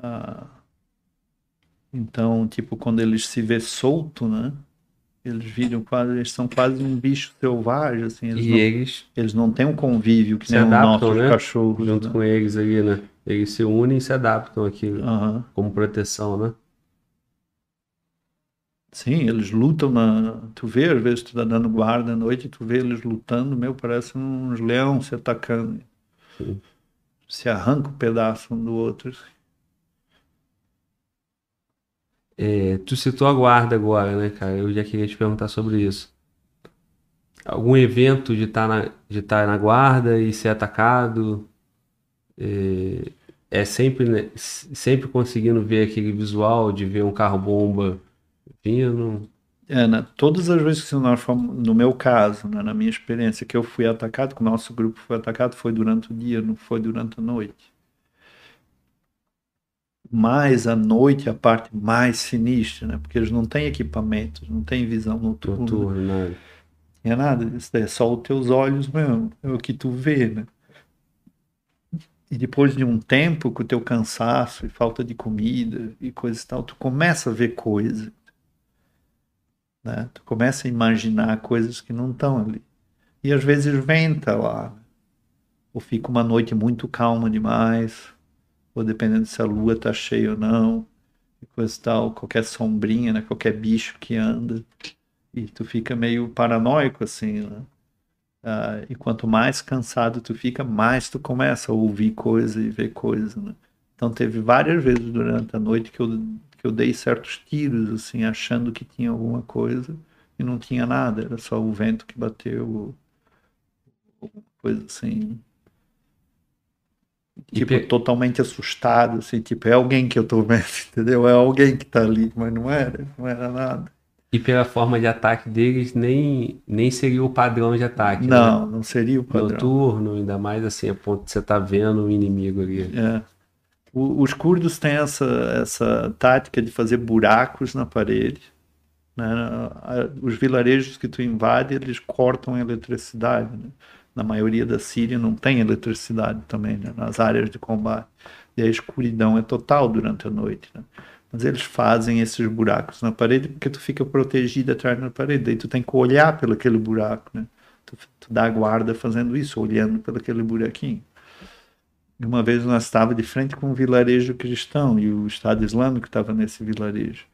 Ah, então, tipo, quando eles se vê solto, né? Eles viram quase, eles são quase um bicho selvagem, assim. Eles
e
não,
eles...
Eles não têm um convívio que nem adaptam, os nossos né? cachorros.
Junto né? com eles ali, né? Eles se unem e se adaptam aqui
uhum.
como proteção, né?
Sim, eles lutam na. Tu vê, às vezes tu tá dando guarda à noite, tu vê eles lutando, meu, parece uns leões se atacando.
Sim.
Se arranca um pedaço um do outro. Assim.
É, tu citou a guarda agora, né, cara? Eu já queria te perguntar sobre isso. Algum evento de estar tá na, de estar tá na guarda e ser atacado? É, é sempre, né, sempre conseguindo ver aquele visual de ver um carro-bomba vindo.
É, né, todas as vezes que nós fomos, no meu caso, né, na minha experiência, que eu fui atacado, que o nosso grupo foi atacado, foi durante o dia, não foi durante a noite. Mas a noite é a parte mais sinistra, né? Porque eles não têm equipamentos, não têm visão noturna.
Noturno.
Não é nada, isso é só os teus olhos mesmo, é o que tu vê, né? E depois de um tempo, com o teu cansaço e falta de comida e coisa e tal, tu começa a ver coisas né? Tu começa a imaginar coisas que não estão ali. E às vezes venta lá. Ou fica uma noite muito calma demais. Ou dependendo se a lua tá cheia ou não. E coisa tal. Qualquer sombrinha, né? Qualquer bicho que anda. E tu fica meio paranoico assim, né? Uh, e quanto mais cansado tu fica, mais tu começa a ouvir coisa e ver coisa, né? Então teve várias vezes durante a noite que eu eu dei certos tiros, assim, achando que tinha alguma coisa e não tinha nada, era só o vento que bateu, coisa assim. Tipo, pe... totalmente assustado, assim, tipo, é alguém que eu tô vendo, (laughs) entendeu? É alguém que tá ali, mas não era, não era nada.
E pela forma de ataque deles, nem, nem seria o padrão de ataque.
Não,
né?
não seria o padrão.
Noturno, ainda mais assim, a ponto de você estar tá vendo o inimigo ali.
É. Os curdos têm essa, essa tática de fazer buracos na parede. Né? Os vilarejos que tu invade, eles cortam a eletricidade. Né? Na maioria da Síria não tem eletricidade também, né? nas áreas de combate. E a escuridão é total durante a noite. Né? Mas eles fazem esses buracos na parede porque tu fica protegido atrás da parede. Daí tu tem que olhar pelo aquele buraco, né? Tu, tu dá guarda fazendo isso, olhando pelo aquele buraquinho. Uma vez nós estávamos de frente com um vilarejo cristão e o Estado Islâmico estava nesse vilarejo.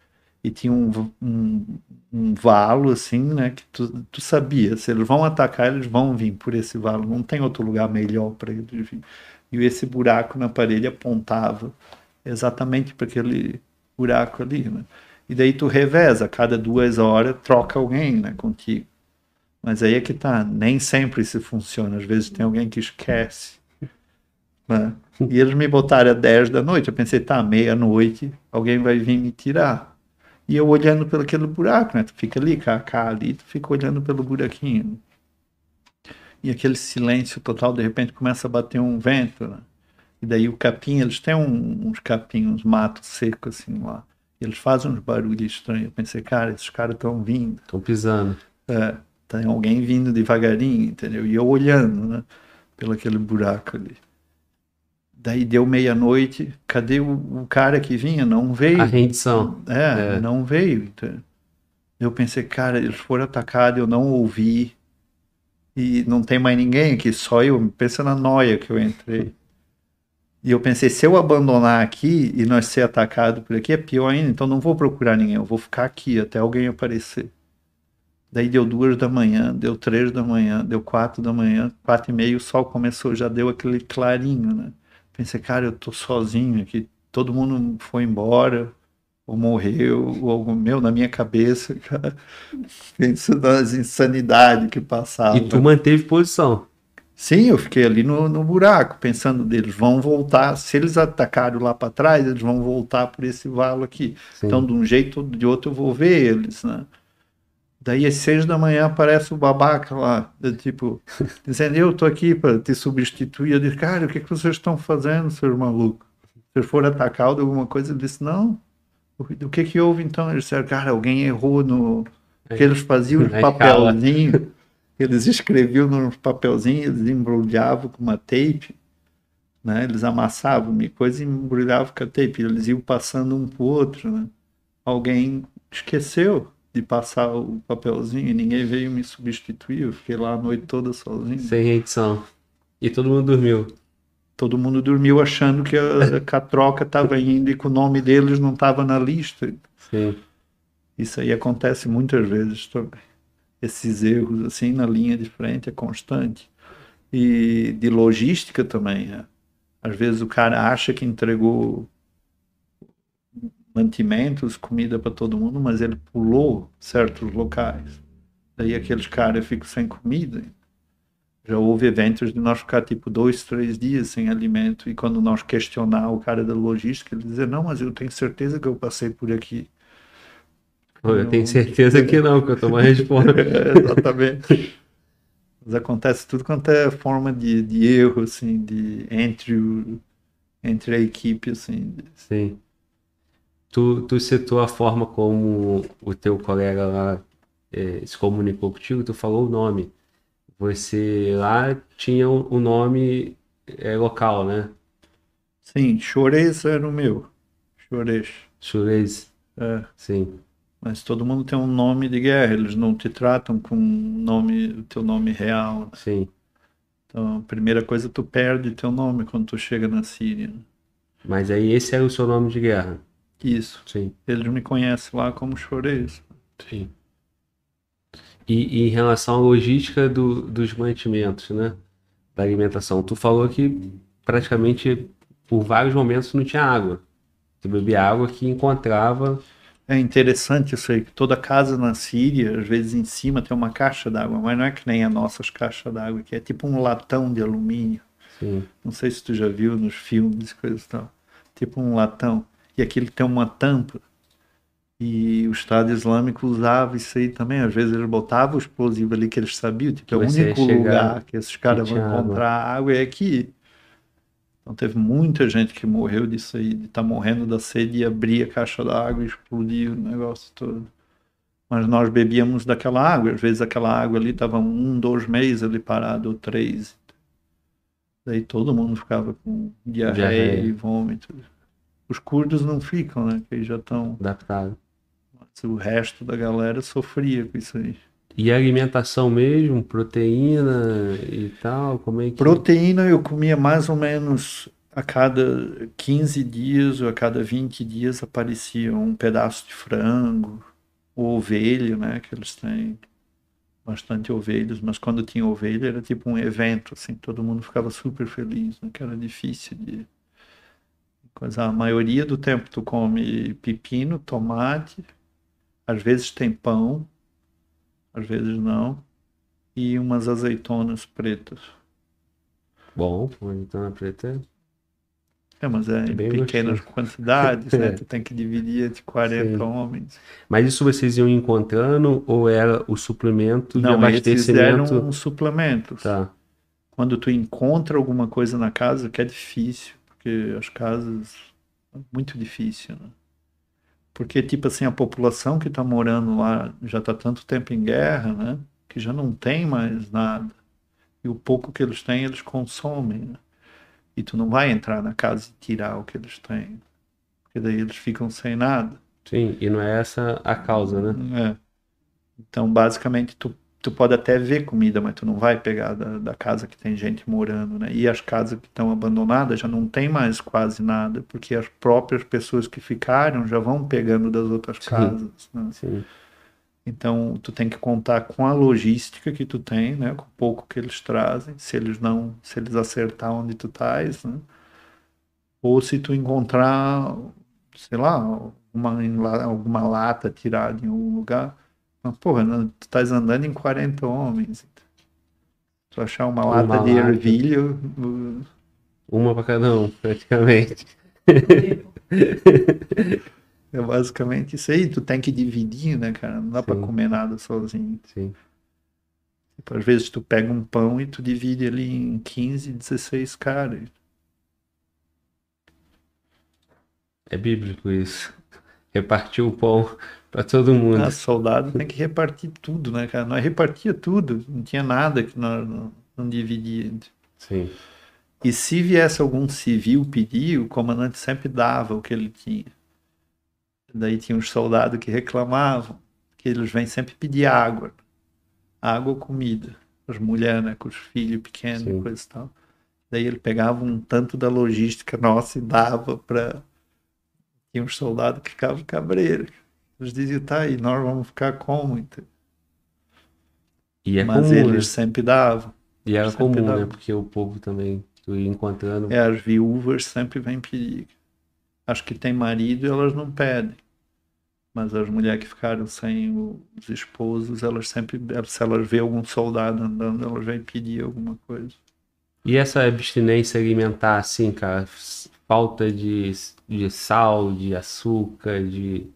E tinha um, um, um valo, assim, né? Que tu, tu sabia, se eles vão atacar, eles vão vir por esse valo. Não tem outro lugar melhor para eles vir. E esse buraco na parede apontava exatamente para aquele buraco ali, né? E daí tu reveza, cada duas horas troca alguém, né, contigo. Mas aí é que tá, nem sempre isso funciona. Às vezes tem alguém que esquece. Né? E eles me botaram às 10 da noite. Eu pensei, tá, meia-noite, alguém vai vir me tirar. E eu olhando pelo aquele buraco, né? Tu fica ali, cá, cá, ali, tu fica olhando pelo buraquinho. E aquele silêncio total, de repente começa a bater um vento, né? E daí o capim, eles têm um, uns capinhos, uns matos secos assim lá. Eles fazem uns barulhos estranhos. Eu pensei, cara, esses caras estão vindo.
Estão pisando.
É, tem alguém vindo devagarinho, entendeu? E eu olhando, né? Pelo aquele buraco ali. Daí deu meia-noite, cadê o, o, cara que vinha? Não veio.
A rendição.
É, é. não veio. Então, eu pensei, cara, eles foram atacados, eu não ouvi. E não tem mais ninguém aqui, só eu. Pensa na noia que eu entrei. E eu pensei, se eu abandonar aqui e nós ser atacado por aqui, é pior ainda, então não vou procurar ninguém, eu vou ficar aqui até alguém aparecer. Daí deu duas da manhã, deu três da manhã, deu quatro da manhã, quatro e meia, o sol começou, já deu aquele clarinho, né? Pensei, cara, eu tô sozinho aqui, todo mundo foi embora, ou morreu, ou algo meu na minha cabeça, cara. (laughs) Penso nas insanidades que passavam.
E tu manteve posição.
Sim, eu fiquei ali no, no buraco, pensando deles, vão voltar, se eles atacaram lá para trás, eles vão voltar por esse valo aqui. Sim. Então, de um jeito ou de outro, eu vou ver eles, né? Daí, às seis da manhã, aparece o babaca lá, tipo, (laughs) dizendo, eu tô aqui para te substituir. Eu disse, cara, o que, que vocês estão fazendo, seus malucos? Vocês foram atacar de alguma coisa? Ele disse, não. O que que houve, então? Eles disseram, cara, alguém errou no... que eles faziam (laughs) os papelzinhos eles escreviam nos papelzinhos, eles embrulhavam com uma tape, né? Eles amassavam uma coisa e embrulhavam com a tape. Eles iam passando um para o outro, né? Alguém esqueceu de passar o papelzinho e ninguém veio me substituir. Eu fiquei lá a noite toda sozinho.
Sem edição. E todo mundo dormiu.
Todo mundo dormiu achando que a, troca estava indo e que o nome deles não estava na lista.
Sim.
Isso aí acontece muitas vezes também esses erros assim na linha de frente é constante. E de logística também. É. Às vezes o cara acha que entregou mantimentos, comida para todo mundo, mas ele pulou certos locais. Daí aqueles caras ficam sem comida. Já houve eventos de nós ficar tipo dois, três dias sem alimento e quando nós questionar o cara da logística, ele dizer, não, mas eu tenho certeza que eu passei por aqui.
Eu tenho certeza que não, que eu tô mais resposta. (laughs)
é, exatamente. Mas acontece tudo quanto é forma de, de erro, assim, de, entre, o, entre a equipe, assim.
Sim. Tu, tu citou a forma como o teu colega lá é, se comunicou contigo, tu falou o nome. Você lá tinha um, um nome é, local, né?
Sim, Chores era o meu. Chores.
Chores.
É.
Sim.
Mas todo mundo tem um nome de guerra, eles não te tratam com nome, o teu nome real. Né?
Sim.
Então, a primeira coisa, tu perde teu nome quando tu chega na Síria. Né?
Mas aí esse é o seu nome de guerra.
Isso.
Sim.
Eles me conhecem lá como Chores.
Sim. E, e, em relação à logística do, dos mantimentos, né? Da alimentação, tu falou que praticamente por vários momentos não tinha água. Tu bebia água que encontrava
é interessante isso aí, que toda casa na Síria, às vezes em cima tem uma caixa d'água, mas não é que nem as nossas caixas d'água, que é tipo um latão de alumínio.
Sim.
Não sei se tu já viu nos filmes, coisas tal. Tipo um latão. E aquilo tem uma tampa. E o Estado Islâmico usava isso aí também. Às vezes eles botavam o explosivo ali que eles sabiam. Tipo, é o único lugar que esses caras vão encontrar água. água é aqui. Então teve muita gente que morreu disso aí, de estar tá morrendo da sede e abrir a caixa d'água e explodir o negócio todo. Mas nós bebíamos daquela água, às vezes aquela água ali estava um, dois meses ali parado, ou três. Daí todo mundo ficava com diarreia, diarreia. e vômito. Os curdos não ficam, né? Que já estão.
Adaptado.
O resto da galera sofria com isso aí.
E a alimentação mesmo, proteína e tal, como é que...
Proteína eu comia mais ou menos a cada 15 dias ou a cada 20 dias aparecia um pedaço de frango, ou ovelha, né, que eles têm bastante ovelhas, mas quando tinha ovelha era tipo um evento, assim, todo mundo ficava super feliz, né, que era difícil de coisa. A maioria do tempo tu come pepino, tomate, às vezes tem pão, às vezes não, e umas azeitonas pretas.
Bom, uma azeitona preta
é, mas é, em pequenas gostoso. quantidades, né? (laughs) Tu tem que dividir entre 40 Sim. homens.
Mas isso vocês iam encontrando ou era o suplemento
Não,
de abastecimento?
Não, eram um suplementos.
Tá.
Quando tu encontra alguma coisa na casa, que é difícil, porque as casas é muito difícil, né? Porque, tipo assim, a população que está morando lá já está tanto tempo em guerra, né? Que já não tem mais nada. E o pouco que eles têm, eles consomem, né? E tu não vai entrar na casa e tirar o que eles têm. Porque daí eles ficam sem nada.
Sim, e não é essa a causa, né?
É. Então, basicamente, tu, tu pode até ver comida, mas tu não vai pegar da, da casa que tem gente morando, né? E as casas que estão abandonadas já não tem mais quase nada, porque as próprias pessoas que ficaram já vão pegando das outras
Sim.
casas. Né?
Sim.
Então, tu tem que contar com a logística que tu tem, né? Com o pouco que eles trazem, se eles não, se eles acertar onde tu estás, né? Ou se tu encontrar, sei lá, uma, alguma lata tirada em algum lugar. Mas, porra, não, tu estás andando em 40 homens. Tu achar uma, uma lata de lata. ervilha...
Uma para cada um, praticamente. (laughs)
É basicamente isso aí, tu tem que dividir, né, cara? Não dá Sim. pra comer nada sozinho.
Sim.
Tipo, às vezes tu pega um pão e tu divide ali em 15, 16 caras.
É bíblico isso. Repartir o pão para todo mundo.
Ah, soldado tem que repartir tudo, né, cara? Nós repartia tudo, não tinha nada que nós não, não dividia.
Sim.
E se viesse algum civil pedir, o comandante sempre dava o que ele tinha. Daí tinha uns soldados que reclamavam que eles vêm sempre pedir água. Água ou comida. As mulheres, né, com os filhos pequenos e coisa e tal. Daí ele pegava um tanto da logística nossa e dava para. Tinha uns soldados que ficavam cabreiros. Eles diziam, tá, e nós vamos ficar como? Então.
E é
Mas
comum,
eles
né?
sempre davam.
E era comum,
davam.
né? Porque o povo também, tu ia encontrando.
É, as viúvas sempre vêm pedir. As que têm marido, elas não pedem. Mas as mulheres que ficaram sem os esposos, elas sempre, se elas vê algum soldado andando, elas vêm pedir alguma coisa.
E essa abstinência alimentar, assim, cara, falta de, de sal, de açúcar, de,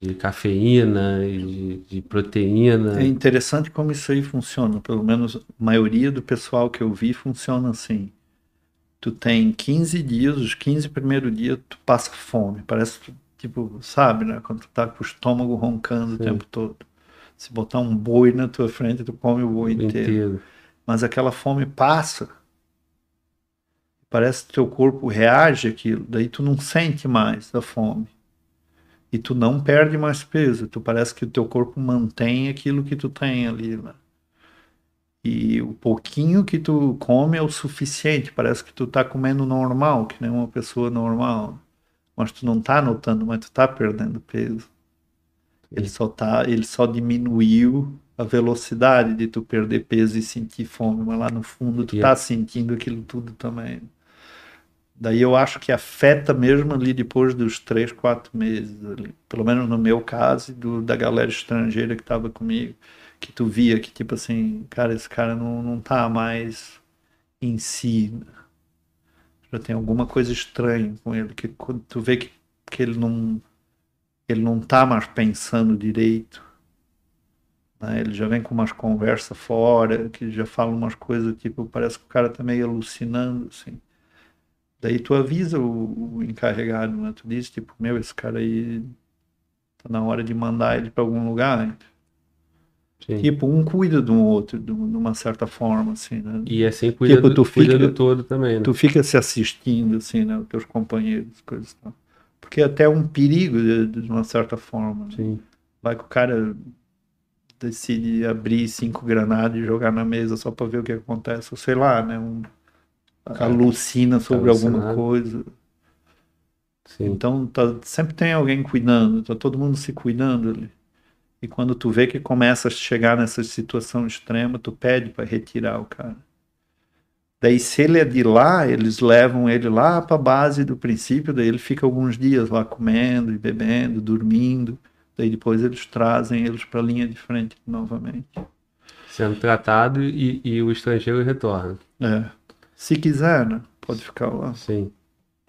de cafeína, de, de proteína.
É interessante como isso aí funciona. Pelo menos a maioria do pessoal que eu vi funciona assim. Tu tem 15 dias, os 15 primeiros dias tu passa fome. Parece tipo, sabe, né? Quando tu tá com o estômago roncando Sim. o tempo todo. Se botar um boi na tua frente, tu come o boi inteiro.
inteiro.
Mas aquela fome passa. Parece que teu corpo reage àquilo. Daí tu não sente mais a fome. E tu não perde mais peso. Tu parece que o teu corpo mantém aquilo que tu tem ali, né? E o pouquinho que tu come é o suficiente. Parece que tu tá comendo normal, que nem uma pessoa normal mas tu não tá notando, mas tu tá perdendo peso. Ele só tá, ele só diminuiu a velocidade de tu perder peso e sentir fome, mas lá no fundo tu tá sentindo aquilo tudo também. Daí eu acho que afeta mesmo ali depois dos três, quatro meses, ali. pelo menos no meu caso, do, da galera estrangeira que tava comigo, que tu via que tipo assim, cara, esse cara não, não tá mais em si, já tem alguma coisa estranha com ele, que quando tu vê que, que ele não ele não tá mais pensando direito, né? ele já vem com umas conversas fora, que já fala umas coisas, tipo, parece que o cara tá meio alucinando, assim. Daí tu avisa o, o encarregado, né? Tu diz, tipo, meu, esse cara aí tá na hora de mandar ele para algum lugar, né?
Sim.
Tipo, um cuida do outro, de um- uma certa forma, assim, né?
E assim cuida,
Tipo,
do,
fica-
do todo também, né?
Tu fica se assistindo, assim, né? Os teus companheiros, coisas e tal. Porque é até um perigo, de, de uma certa forma. né?
Sim.
Vai que o cara decide abrir cinco granadas e jogar na mesa só pra ver o que acontece, ou sei lá, né? Um, alucina sobre alguma
Alucinado.
coisa.
Sim.
Então tá- sempre tem alguém cuidando, tá todo mundo se cuidando ali. E quando tu vê que começa a chegar nessa situação extrema, tu pede para retirar o cara. Daí se ele é de lá, eles levam ele lá para a base do princípio, daí ele fica alguns dias lá comendo e bebendo, dormindo. Daí depois eles trazem eles para a linha de frente novamente.
Sendo tratado e, e o estrangeiro retorna.
É. Se quiser, né? Pode ficar lá.
Sim.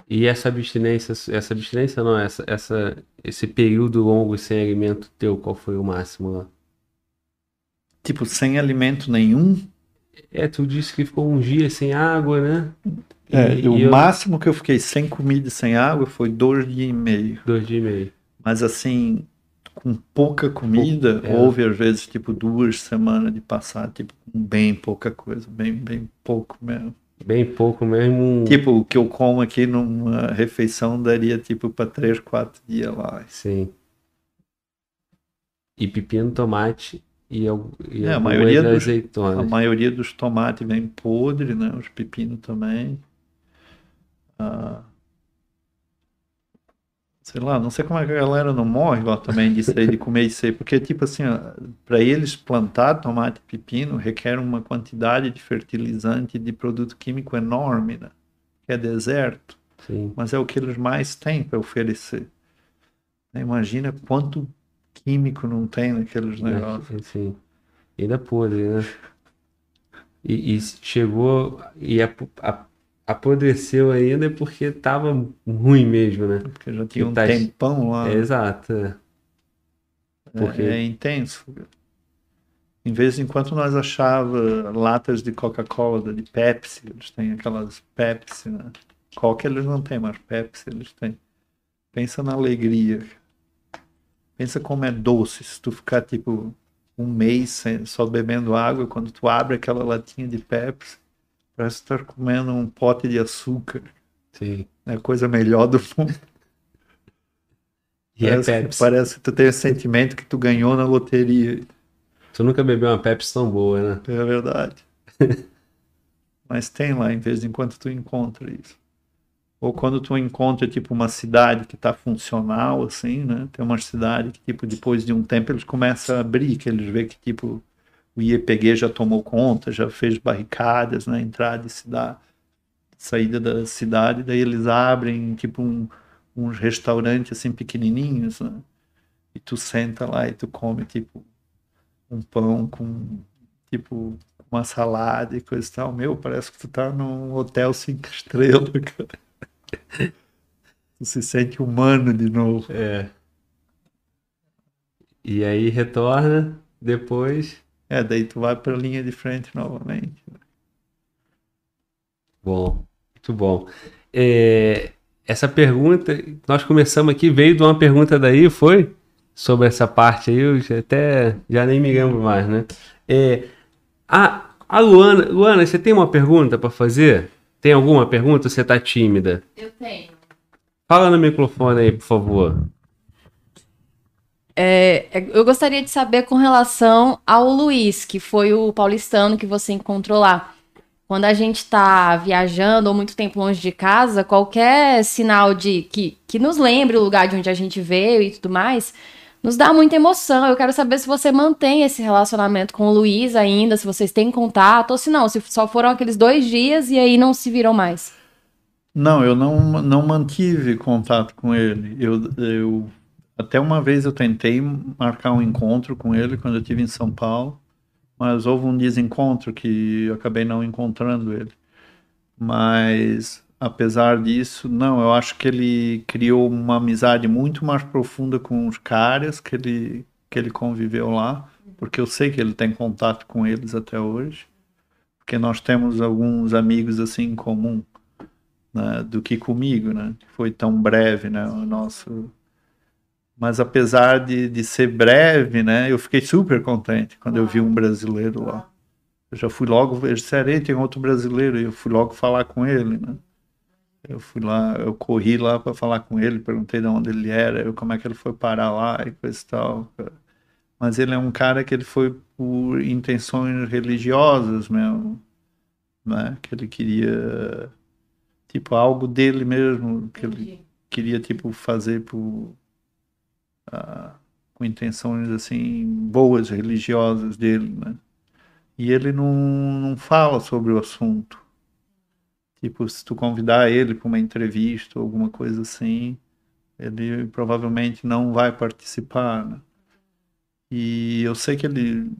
E essa abstinência, essa abstinência não, essa, essa, esse período longo sem alimento teu, qual foi o máximo lá?
Tipo, sem alimento nenhum.
É, tu disse que ficou um dia sem água, né?
É,
E-
o
e eu-
máximo que eu fiquei sem comida e sem água foi dois dias e meio.
Dois dias e meio.
Mas assim, com pouca comida,
é.
houve às vezes tipo duas semanas de passar, tipo, com bem pouca coisa, bem, bem pouco mesmo.
Bem pouco mesmo.
Tipo, o que eu como aqui numa refeição daria tipo para três, quatro dias lá.
Sim. E pepino, tomate e, e
É, a maioria dos- A
azeitonas.
maioria dos tomates vem podre, né? Os pepinos também. Ah, sei lá, não sei como é que a galera não morre lá também disso aí, de comer isso aí, porque tipo assim, para eles plantar tomate e pepino requer uma quantidade de fertilizante de produto químico enorme, né? Que é deserto,
Sim.
mas é o que eles mais têm para oferecer. Imagina quanto químico não tem naqueles negócios.
Sim. Ainda podre, né? E, e chegou e apo- a- apodreceu ainda porque tava ruim mesmo, né?
Porque já tinha um
tá-
tempão lá.
É, exato. é. Porque-
É, é intenso. Em vez em quando nós achava latas de Coca-Cola, de Pepsi, eles têm aquelas Pepsi, né? Coca eles não têm, mas Pepsi eles têm. Pensa na alegria. Pensa como é doce se tu ficar tipo um mês sem- só bebendo água, quando tu abre aquela latinha de Pepsi, parece estar comendo um pote de açúcar.
Sim.
É a coisa melhor do mundo.
E é
parece,
Pepsi.
parece que tu tem o sentimento que tu ganhou na loteria.
Tu nunca bebeu uma Pepsi tão boa, né?
É verdade. (laughs) Mas tem lá, em vez em quando tu encontra isso. Ou quando tu encontra, tipo, uma cidade que tá funcional, assim, né? Tem uma cidade que, tipo, depois de um tempo eles começam a abrir, que eles veem que, tipo, o IEPG já tomou conta, já fez barricadas na entrada e cidade, saída da cidade, daí eles abrem, tipo, um, uns restaurantes, assim, pequenininhos, né? E tu senta lá e tu come, tipo, um pão com, tipo, uma salada e coisa e tal. Meu, parece que tu tá num hotel cinco (laughs) estrelas, cara. Tu se sente humano de novo.
É. E aí retorna depois.
É, daí tu vai pra linha de frente novamente.
Bom, muito bom. É, essa pergunta, nós começamos aqui, veio de uma pergunta daí, foi? Sobre essa parte aí, eu já até já nem me lembro mais, né? É, a, a Luana, Luana, você tem uma pergunta para fazer? Tem alguma pergunta ou você tá tímida?
Eu tenho.
Fala no microfone aí, por favor.
É, é, eu gostaria de saber com relação ao Luiz, que foi o paulistano que você encontrou lá. Quando a gente está viajando ou muito tempo longe de casa, qualquer sinal de que, que nos lembre o lugar de onde a gente veio e tudo mais, nos dá muita emoção. Eu quero saber se você mantém esse relacionamento com o Luiz ainda, se vocês têm contato, ou se não, se só foram aqueles dois dias e aí não se viram mais.
Não, eu não, não mantive contato com ele. Eu, eu até uma vez eu tentei marcar um encontro com ele quando eu estive em São Paulo, mas houve um desencontro que eu acabei não encontrando ele. Mas apesar disso, não, eu acho que ele criou uma amizade muito mais profunda com os caras que ele que ele conviveu lá, porque eu sei que ele tem contato com eles até hoje, porque nós temos alguns amigos assim em comum né, do que comigo, né? Foi tão breve, né? O nosso Mas apesar de, de ser breve, né, eu fiquei super contente quando eu vi um brasileiro lá. Eu já fui logo, eles disseram, "Ei, tem outro brasileiro, e eu fui logo falar com ele, né. Eu fui lá, eu corri lá para falar com ele, perguntei de onde ele era, eu, como é que ele foi parar lá e coisa e tal. Mas ele é um cara que ele foi por intenções religiosas mesmo, né? Que ele queria tipo algo dele mesmo, que ele
Entendi.
queria tipo fazer por ah, com intenções assim boas religiosas dele, né? E ele não, não fala sobre o assunto. Tipo, se tu convidar ele para uma entrevista ou alguma coisa assim, ele provavelmente não vai participar, né? E eu sei que ele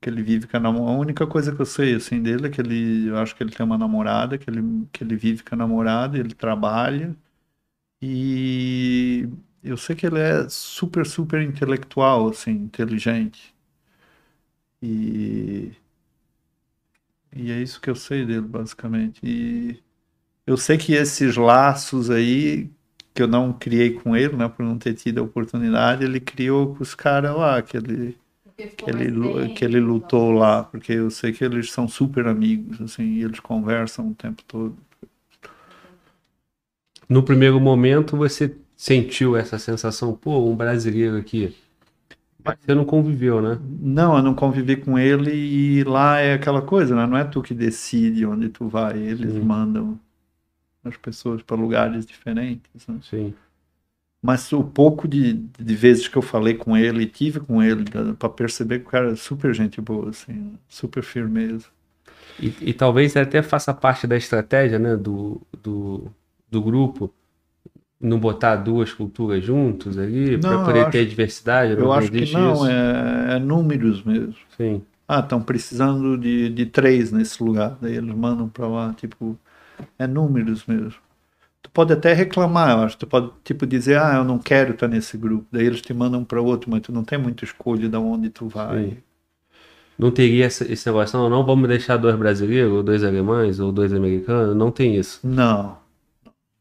que ele vive com a namorada. A única coisa que eu sei assim dele é que ele, eu acho que ele tem uma namorada, que ele que ele vive com a namorada, ele trabalha e eu sei que ele é super super intelectual, assim, inteligente. E e é isso que eu sei dele, basicamente. E eu sei que esses laços aí, que eu não criei com ele, né, por não ter tido a oportunidade, ele criou com os caras lá, que ele, que ele, que ele lutou lá, porque eu sei que eles são super amigos, assim, e eles conversam o tempo todo.
No primeiro momento, você sentiu essa sensação, pô, um brasileiro aqui. Mas você não conviveu, né?
Não, eu não convivi com ele e lá é aquela coisa, né? Não é tu que decide onde tu vai, eles
Sim.
mandam as pessoas para lugares diferentes, né?
Sim.
Mas o pouco de, de vezes que eu falei com ele, tive com ele, para perceber que o cara é super gente boa, assim, super firmeza.
E, e talvez até faça parte da estratégia, né, do, do, do grupo, não botar duas culturas juntos ali, para
eu
poder
acho-
ter diversidade.
Eu
não
acho que não,
isso.
é, é números mesmo.
Sim.
Ah, estão precisando de, de três nesse lugar, daí eles mandam para lá, tipo, é números mesmo. Tu pode até reclamar, eu acho. Tu pode, tipo, dizer, ah, eu não quero estar nesse grupo. Daí eles te mandam para outro, mas tu não tem muita escolha de onde tu vai.
Sim. Não teria essa- esse negócio, não, não vamos deixar dois brasileiros, ou dois alemães, ou dois americanos, não tem isso.
Não,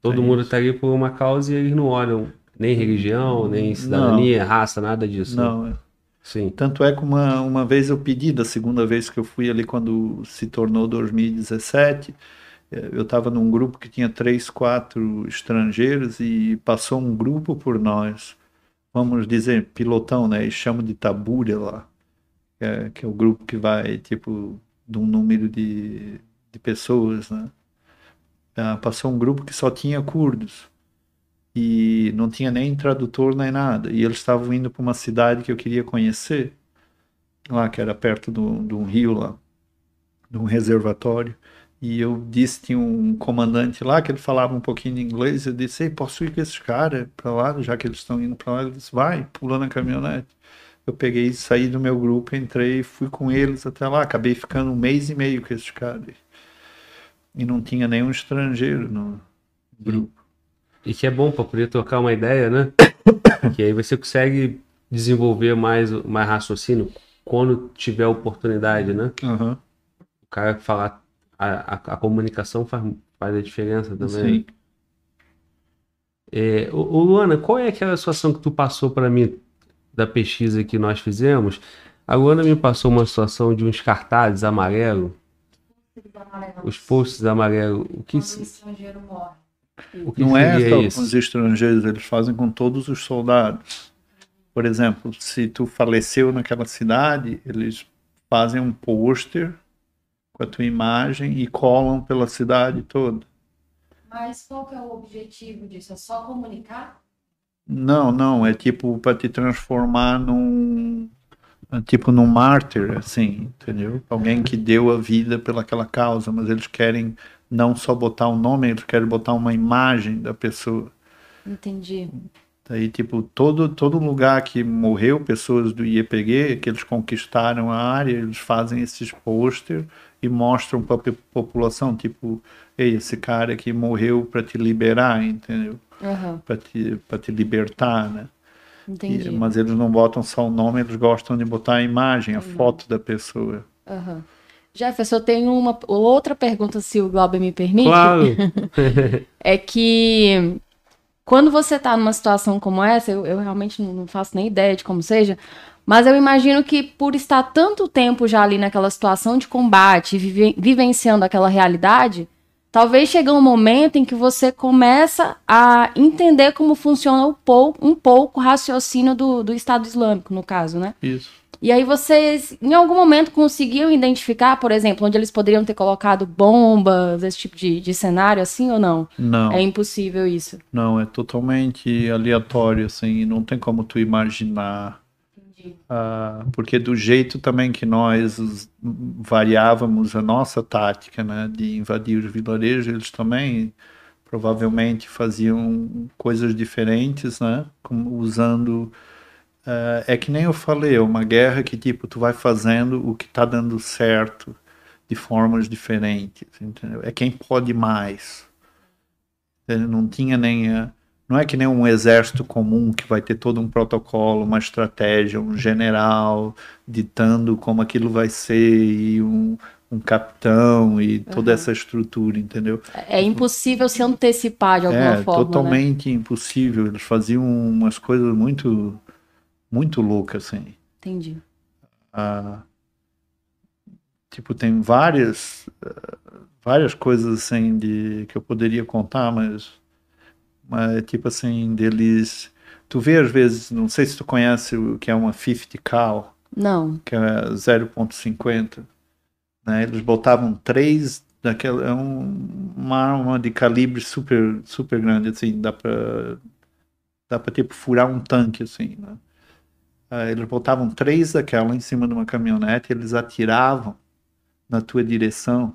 Todo
Tem
mundo
isso.
tá ali por uma causa e eles não olham nem religião, nem cidadania, raça, nada disso. né?
não. é.
Sim.
Tanto é que uma, uma vez eu pedi, da segunda vez que eu fui ali, quando se tornou 2017, eh, eu estava num grupo que tinha três, quatro estrangeiros e passou um grupo por nós, vamos dizer, pilotão, né? E chama de tabúria lá, que é, que é o grupo que vai, tipo, de um número de, de pessoas, né? Ah, passou um grupo que só tinha curdos e não tinha nem tradutor nem nada. E eles estavam indo para uma cidade que eu queria conhecer, lá que era perto de um rio lá, de um reservatório. E eu disse, tinha um comandante lá que ele falava um pouquinho de inglês. Eu disse, Ei, posso ir com esses caras para lá, já que eles estão indo para lá? Ele disse, vai, pula na caminhonete. Eu peguei, saí do meu grupo, entrei fui com eles até lá. Acabei ficando um mês e meio com esses caras. E não tinha nenhum estrangeiro no grupo.
E que é bom para poder trocar uma ideia, né? (coughs) que aí você consegue desenvolver mais, mais raciocínio quando tiver oportunidade, né?
Aham.
O cara falar, a, a, a comunicação faz, faz a diferença também.
Sim.
É, ô, ô, Luana, qual é aquela situação que tu passou para mim da pesquisa que nós fizemos? A Luana me passou uma situação de uns cartazes amarelos, os posts amarelos. O que,
o estrangeiro morre.
o que
Não é só com
isso?
os estrangeiros, eles fazem com todos os soldados. Por exemplo, se tu faleceu naquela cidade, eles fazem um pôster com a tua imagem e colam pela cidade toda.
Mas qual que é o objetivo disso? É só comunicar?
Não, não, é tipo para te transformar num tipo num mártir, assim, entendeu? Alguém que deu a vida pelaquela causa, mas eles querem não só botar o nome, eles querem botar uma imagem da pessoa.
Entendi.
Daí, tipo, todo, todo lugar que morreu pessoas do IEPG, que eles conquistaram a área, eles fazem esses pôster e mostram para a população, tipo, ei, esse cara aqui morreu para te liberar, entendeu?
Aham,
Para te, para te libertar, né? E-
entendi.
mas eles não botam só o nome, eles gostam de botar a imagem, a foto da pessoa.
Aham. Jefferson, eu tenho uma outra pergunta, se o Glauber me permite.
Claro, (laughs)
É que quando você tá numa situação como essa, eu, eu realmente não, não faço nem ideia de como seja, mas eu imagino que por estar tanto tempo já ali naquela situação de combate, vive, vivenciando aquela realidade, talvez chegue um momento em que você começa a entender como funciona um pouco, um pouco o raciocínio do, do Estado Islâmico, no caso, né?
Isso.
E aí vocês, em algum momento, conseguiam identificar, por exemplo, onde eles poderiam ter colocado bombas, esse tipo de, de cenário, assim ou não?
Não.
É impossível isso.
Não, é totalmente aleatório, assim, não tem como tu imaginar. Ah, porque do jeito também que nós os- variávamos a nossa tática, né, de invadir os vilarejos, eles também provavelmente faziam coisas diferentes, né, como usando ah, é que nem eu falei, é uma guerra que tipo tu vai fazendo o que tá dando certo de formas diferentes, entendeu? É quem pode mais. Não tinha nem a- não é que nem um exército comum que vai ter todo um protocolo, uma estratégia, um general ditando como aquilo vai ser e um, um capitão e toda essa estrutura, entendeu?
É impossível se antecipar de alguma
É
forma, né?
totalmente impossível. Eles faziam umas coisas muito, muito loucas, assim.
Entendi.
Ah, tipo, tem várias, ah, várias coisas assim de que eu poderia contar, mas, mas tipo assim, deles. Tu vê às vezes, não sei se tu conhece o que é uma 50 cal,
Não.
que é 0.50, né? Eles botavam três daquela, é um, uma arma de calibre super, super grande, assim, dá pra, dá pra tipo furar um tanque, assim, né? Eles botavam três daquela em cima de uma caminhonete, eles atiravam na tua direção.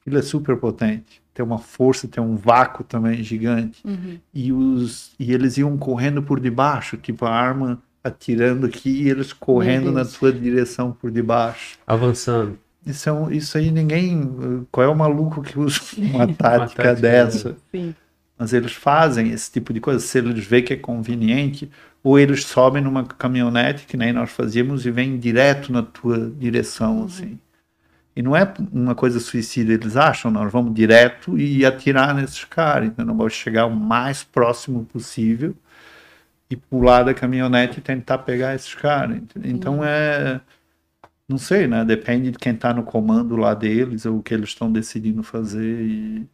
Aquilo é super potente. Tem uma força, tem um vácuo também gigante.
Uhum.
E, os, e eles iam correndo por debaixo, tipo a arma atirando aqui e eles correndo na tua direção por debaixo.
Avançando.
Isso, é um- isso aí ninguém. Qual é o maluco que usa (laughs) uma tática
tática
dessa?
Sim.
Mas eles fazem esse tipo de coisa. Se eles veem que é conveniente, ou eles sobem numa caminhonete, que nem nós fazíamos, e vêm direto na tua direção, assim. E não é uma coisa suicida, eles acham, nós vamos direto e atirar nesses caras, então não vamos chegar o mais próximo possível e pular da caminhonete e tentar pegar esses caras. Então é. Não sei, né? Depende de quem está no comando lá deles, ou o que eles estão decidindo fazer. E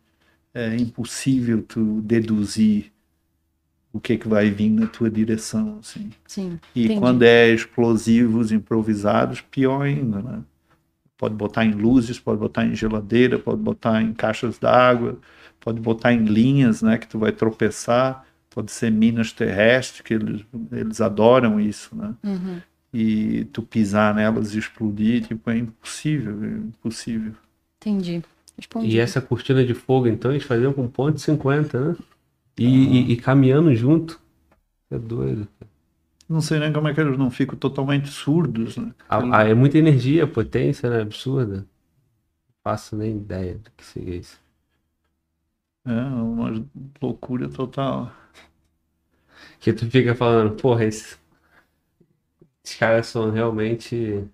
é impossível tu deduzir o que, que vai vir na tua direção, assim.
Sim.
E
Entendi.
quando é explosivos improvisados, pior ainda, né? Pode botar em luzes, pode botar em geladeira, pode botar em caixas d'água, pode botar em linhas, né? Que tu vai tropeçar, pode ser minas terrestres, que eles, eles adoram isso, né?
Uhum.
E tu pisar nelas e explodir, tipo, é impossível, é impossível.
Entendi. Respondi.
E essa cortina de fogo, então, eles faziam com ponto 50, né? E, e- e caminhando junto. É doido.
Não sei nem como é que eles não ficam totalmente surdos, né?
A- a- é muita energia, potência, né? Absurda. Não faço nem ideia do que seria isso.
É uma loucura total.
Que tu fica falando, porra, esses, esses caras são realmente.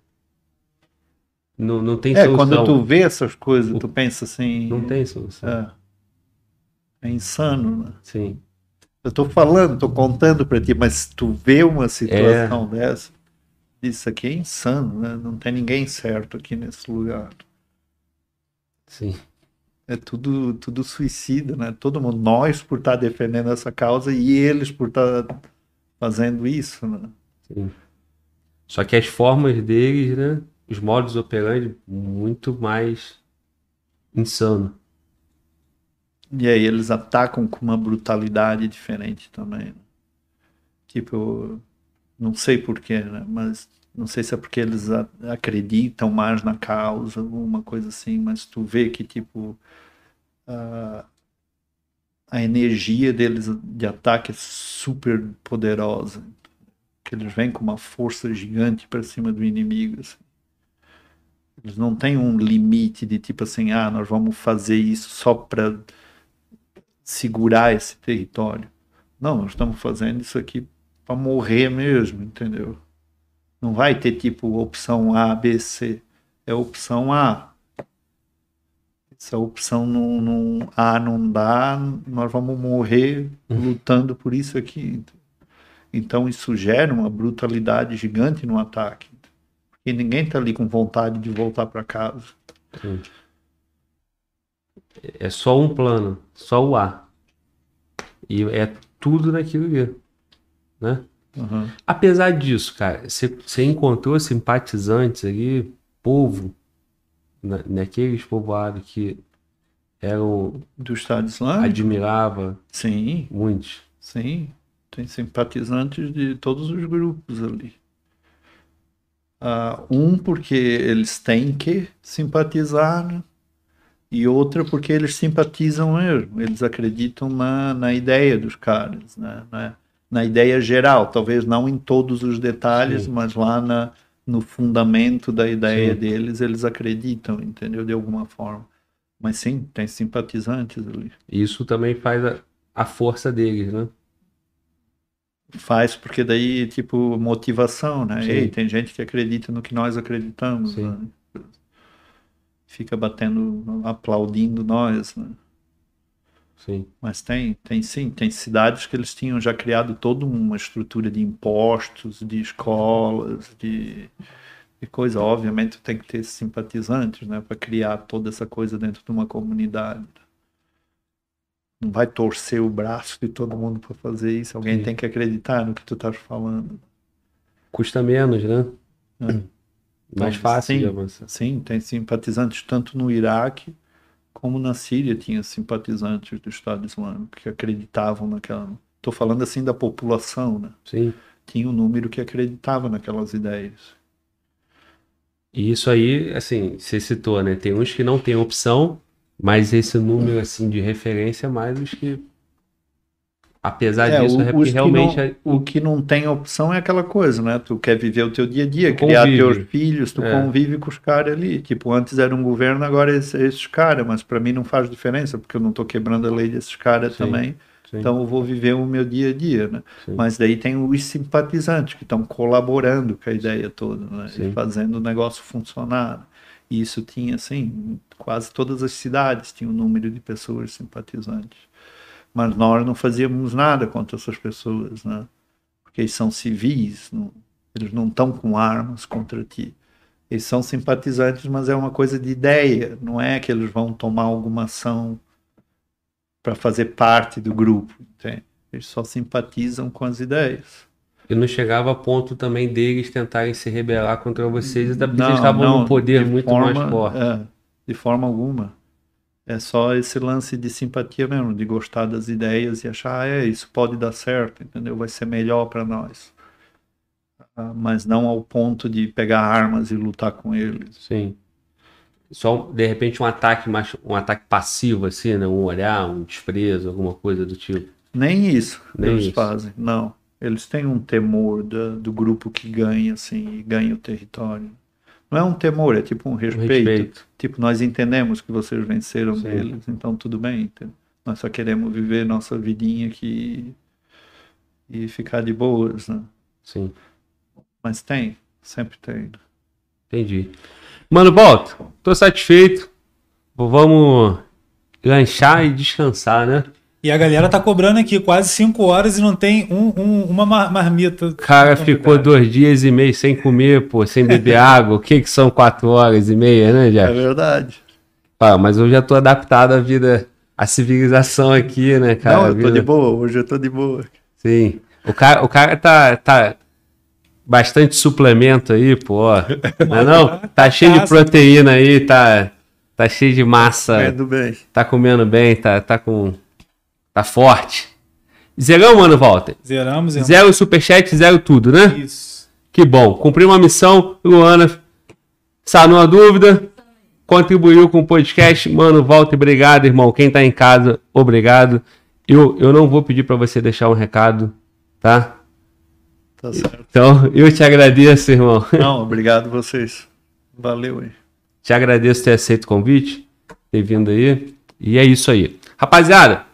Não, não tem
É,
solução.
quando tu vê essas coisas, tu pensa assim.
Não tem solução.
É, é insano, né?
Sim.
Eu tô falando, tô contando pra ti, mas tu vê uma situação dessa, isso aqui é insano, né? Não tem ninguém certo aqui nesse lugar.
Sim.
É tudo, tudo suicida, né? Todo mundo, nós por estar defendendo essa causa e eles por estar fazendo isso, né?
Sim. Só que as formas deles, né? Os modos operandi, muito mais insano.
E aí eles atacam com uma brutalidade diferente também. né? Tipo, não sei porquê, né? Mas não sei se é porque eles acreditam mais na causa, alguma coisa assim, mas tu vê que, tipo, a, a energia deles de ataque é super poderosa. Que eles vêm com uma força gigante para cima do inimigo, assim. Eles não têm um limite de tipo assim, ah, nós vamos fazer isso só para segurar esse território. Não, nós estamos fazendo isso aqui para morrer mesmo, entendeu? Não vai ter tipo opção A, B, C. É opção A. essa opção não, não, ah, não dá, nós vamos morrer lutando por isso aqui. Então isso gera uma brutalidade gigante no ataque. Porque ninguém está ali com vontade de voltar para casa.
É só um plano, só o A. E é tudo naquilo ali, né?
Uhum.
Apesar disso, cara, você encontrou simpatizantes ali, povo, na, naqueles povoados que eram
Do Estado Islâmico?
admirava
Sim,
muitos.
sim. Tem simpatizantes de todos os grupos ali. Ah, um porque eles têm que simpatizar, né? E outra porque eles simpatizam mesmo. Eles acreditam na, na ideia dos caras, né? na, na ideia geral. Talvez não em todos os detalhes,
Sim.
mas lá na, no fundamento da ideia
Sim.
deles, eles acreditam, entendeu? De alguma forma. Mas sim, tem simpatizantes ali.
Isso também faz a, a força deles, né?
Faz porque daí, tipo, motivação, né?
Sim.
Ei, tem gente que acredita no que nós acreditamos,
Sim.
né? Fica batendo, aplaudindo nós, né?
Sim.
Mas tem, tem sim, tem cidades que eles tinham já criado toda uma estrutura de impostos, de escolas, de, de coisa. Obviamente tem que ter simpatizantes, né, para criar toda essa coisa dentro de uma comunidade. Não vai torcer o braço de todo mundo para fazer isso. Alguém
Sim.
tem que acreditar no que tu estás falando.
Custa menos, né?
É.
Mais fácil de
sim.
avançar.
Sim, tem simpatizantes tanto no Iraque como na Síria tinha simpatizantes do Estado Islâmico que acreditavam naquela. Estou falando assim da população, né?
Sim.
Tinha um número que acreditava naquelas ideias.
E isso aí, assim, você citou, né? Tem uns que não tem opção, mas esse número, assim, de referência é mais os que. Apesar
É,
disso,
o-
é porque
que
realmente.
não-
é-
O que não tem opção é aquela coisa, né? Tu quer viver o teu dia a dia,
Tu
criar
convive.
teus filhos, tu
É.
convive com os caras ali. Tipo, antes era um governo, agora é esse- é esses caras, mas para mim não faz diferença, porque eu não tô quebrando a lei desses caras também.
sim,
Então eu vou viver o meu dia a dia, né?
sim.
Mas daí tem os simpatizantes que estão colaborando com a ideia toda, né?
Sim.
E fazendo o negócio funcionar. E isso tinha, assim, quase todas as cidades tinham um número de pessoas simpatizantes. Mas nós não fazíamos nada contra essas pessoas, né? Porque eles são civis, não- eles não estão com armas contra ti. Eles são simpatizantes, mas é uma coisa de ideia, não é que eles vão tomar alguma ação para fazer parte do grupo, entende? Eles só simpatizam com as ideias.
E não chegava a ponto também deles tentarem se rebelar contra vocês, até porque
Não,
eles estavam
não,
num poder
de
muito
forma-
mais forte.
é, de forma alguma. É só esse lance de simpatia mesmo, de gostar das ideias e achar, ah, é, isso pode dar certo, entendeu? Vai ser melhor para nós. Ah, Mas não ao ponto de pegar armas e lutar com eles.
Sim. Só, de repente, um ataque mais, um ataque passivo, assim, né? Um olhar, um desprezo, alguma coisa do tipo.
Nem isso
Nem
eles
isso.
fazem, não. Eles têm um temor da- do grupo que ganha, assim, e ganha o território. Não é um temor, é tipo um
Um
respeito.
respeito.
Tipo, nós entendemos que vocês venceram
Sim.
deles, então tudo bem. entendeu? Nós só queremos viver nossa vidinha aqui e ficar de boas, né?
Sim.
Mas tem, sempre tem.
Entendi. Mano, Balto, tô satisfeito. Vamos lanchar e descansar, né?
E a galera tá cobrando aqui quase 5 horas e não tem um- um- uma mar- marmita.
O cara ficou dois dias e meio sem comer, pô, sem beber (laughs) água. O que que são quatro horas e meia, né,
É
Jeff?
verdade.
Ah, mas eu já tô adaptado à vida, à civilização aqui, né, cara?
não, eu tô
vida-
de boa, hoje eu tô de boa.
Sim. O cara, o cara tá, tá bastante suplemento aí, pô. Não é não? Tá cheio de proteína aí, tá, tá cheio de massa.
Indo bem.
Tá comendo bem, tá, tá com. Tá forte. Zerão, mano, Walter.
Zeramos, irmão.
Zero superchat, zero tudo, né?
Isso.
Que bom. Cumpriu uma missão. Luana sanou a dúvida. Contribuiu com o podcast. Mano, Walter, obrigado, irmão. Quem tá em casa, obrigado. Eu, eu não vou pedir pra você deixar um recado, tá?
Tá certo.
Então, eu te agradeço, irmão.
Não, obrigado vocês. Valeu aí.
Te agradeço ter aceito o convite, ter vindo aí. E é isso aí. Rapaziada,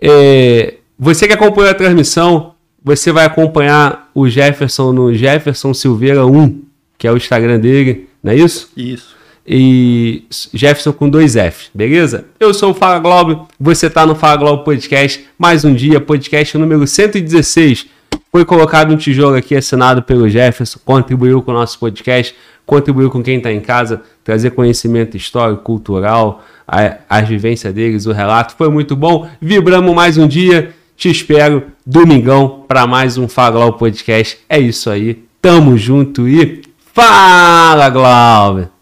é, você que acompanhou a transmissão, você vai acompanhar o Jefferson no Jefferson Silveira 1, que é o Instagram dele, não é isso?
Isso.
e Jefferson com dois F, beleza? Eu sou o Fala Globo, você tá no Fala Globo Podcast, mais um dia, podcast número 116. Foi colocado um tijolo aqui assinado pelo Jefferson, contribuiu com o nosso podcast, contribuiu com quem está em casa, trazer conhecimento histórico, cultural, a, as vivências deles, o relato. Foi muito bom. Vibramos mais um dia. Te espero domingão para mais um Fala Podcast. É isso aí. Tamo junto e fala, Glauber!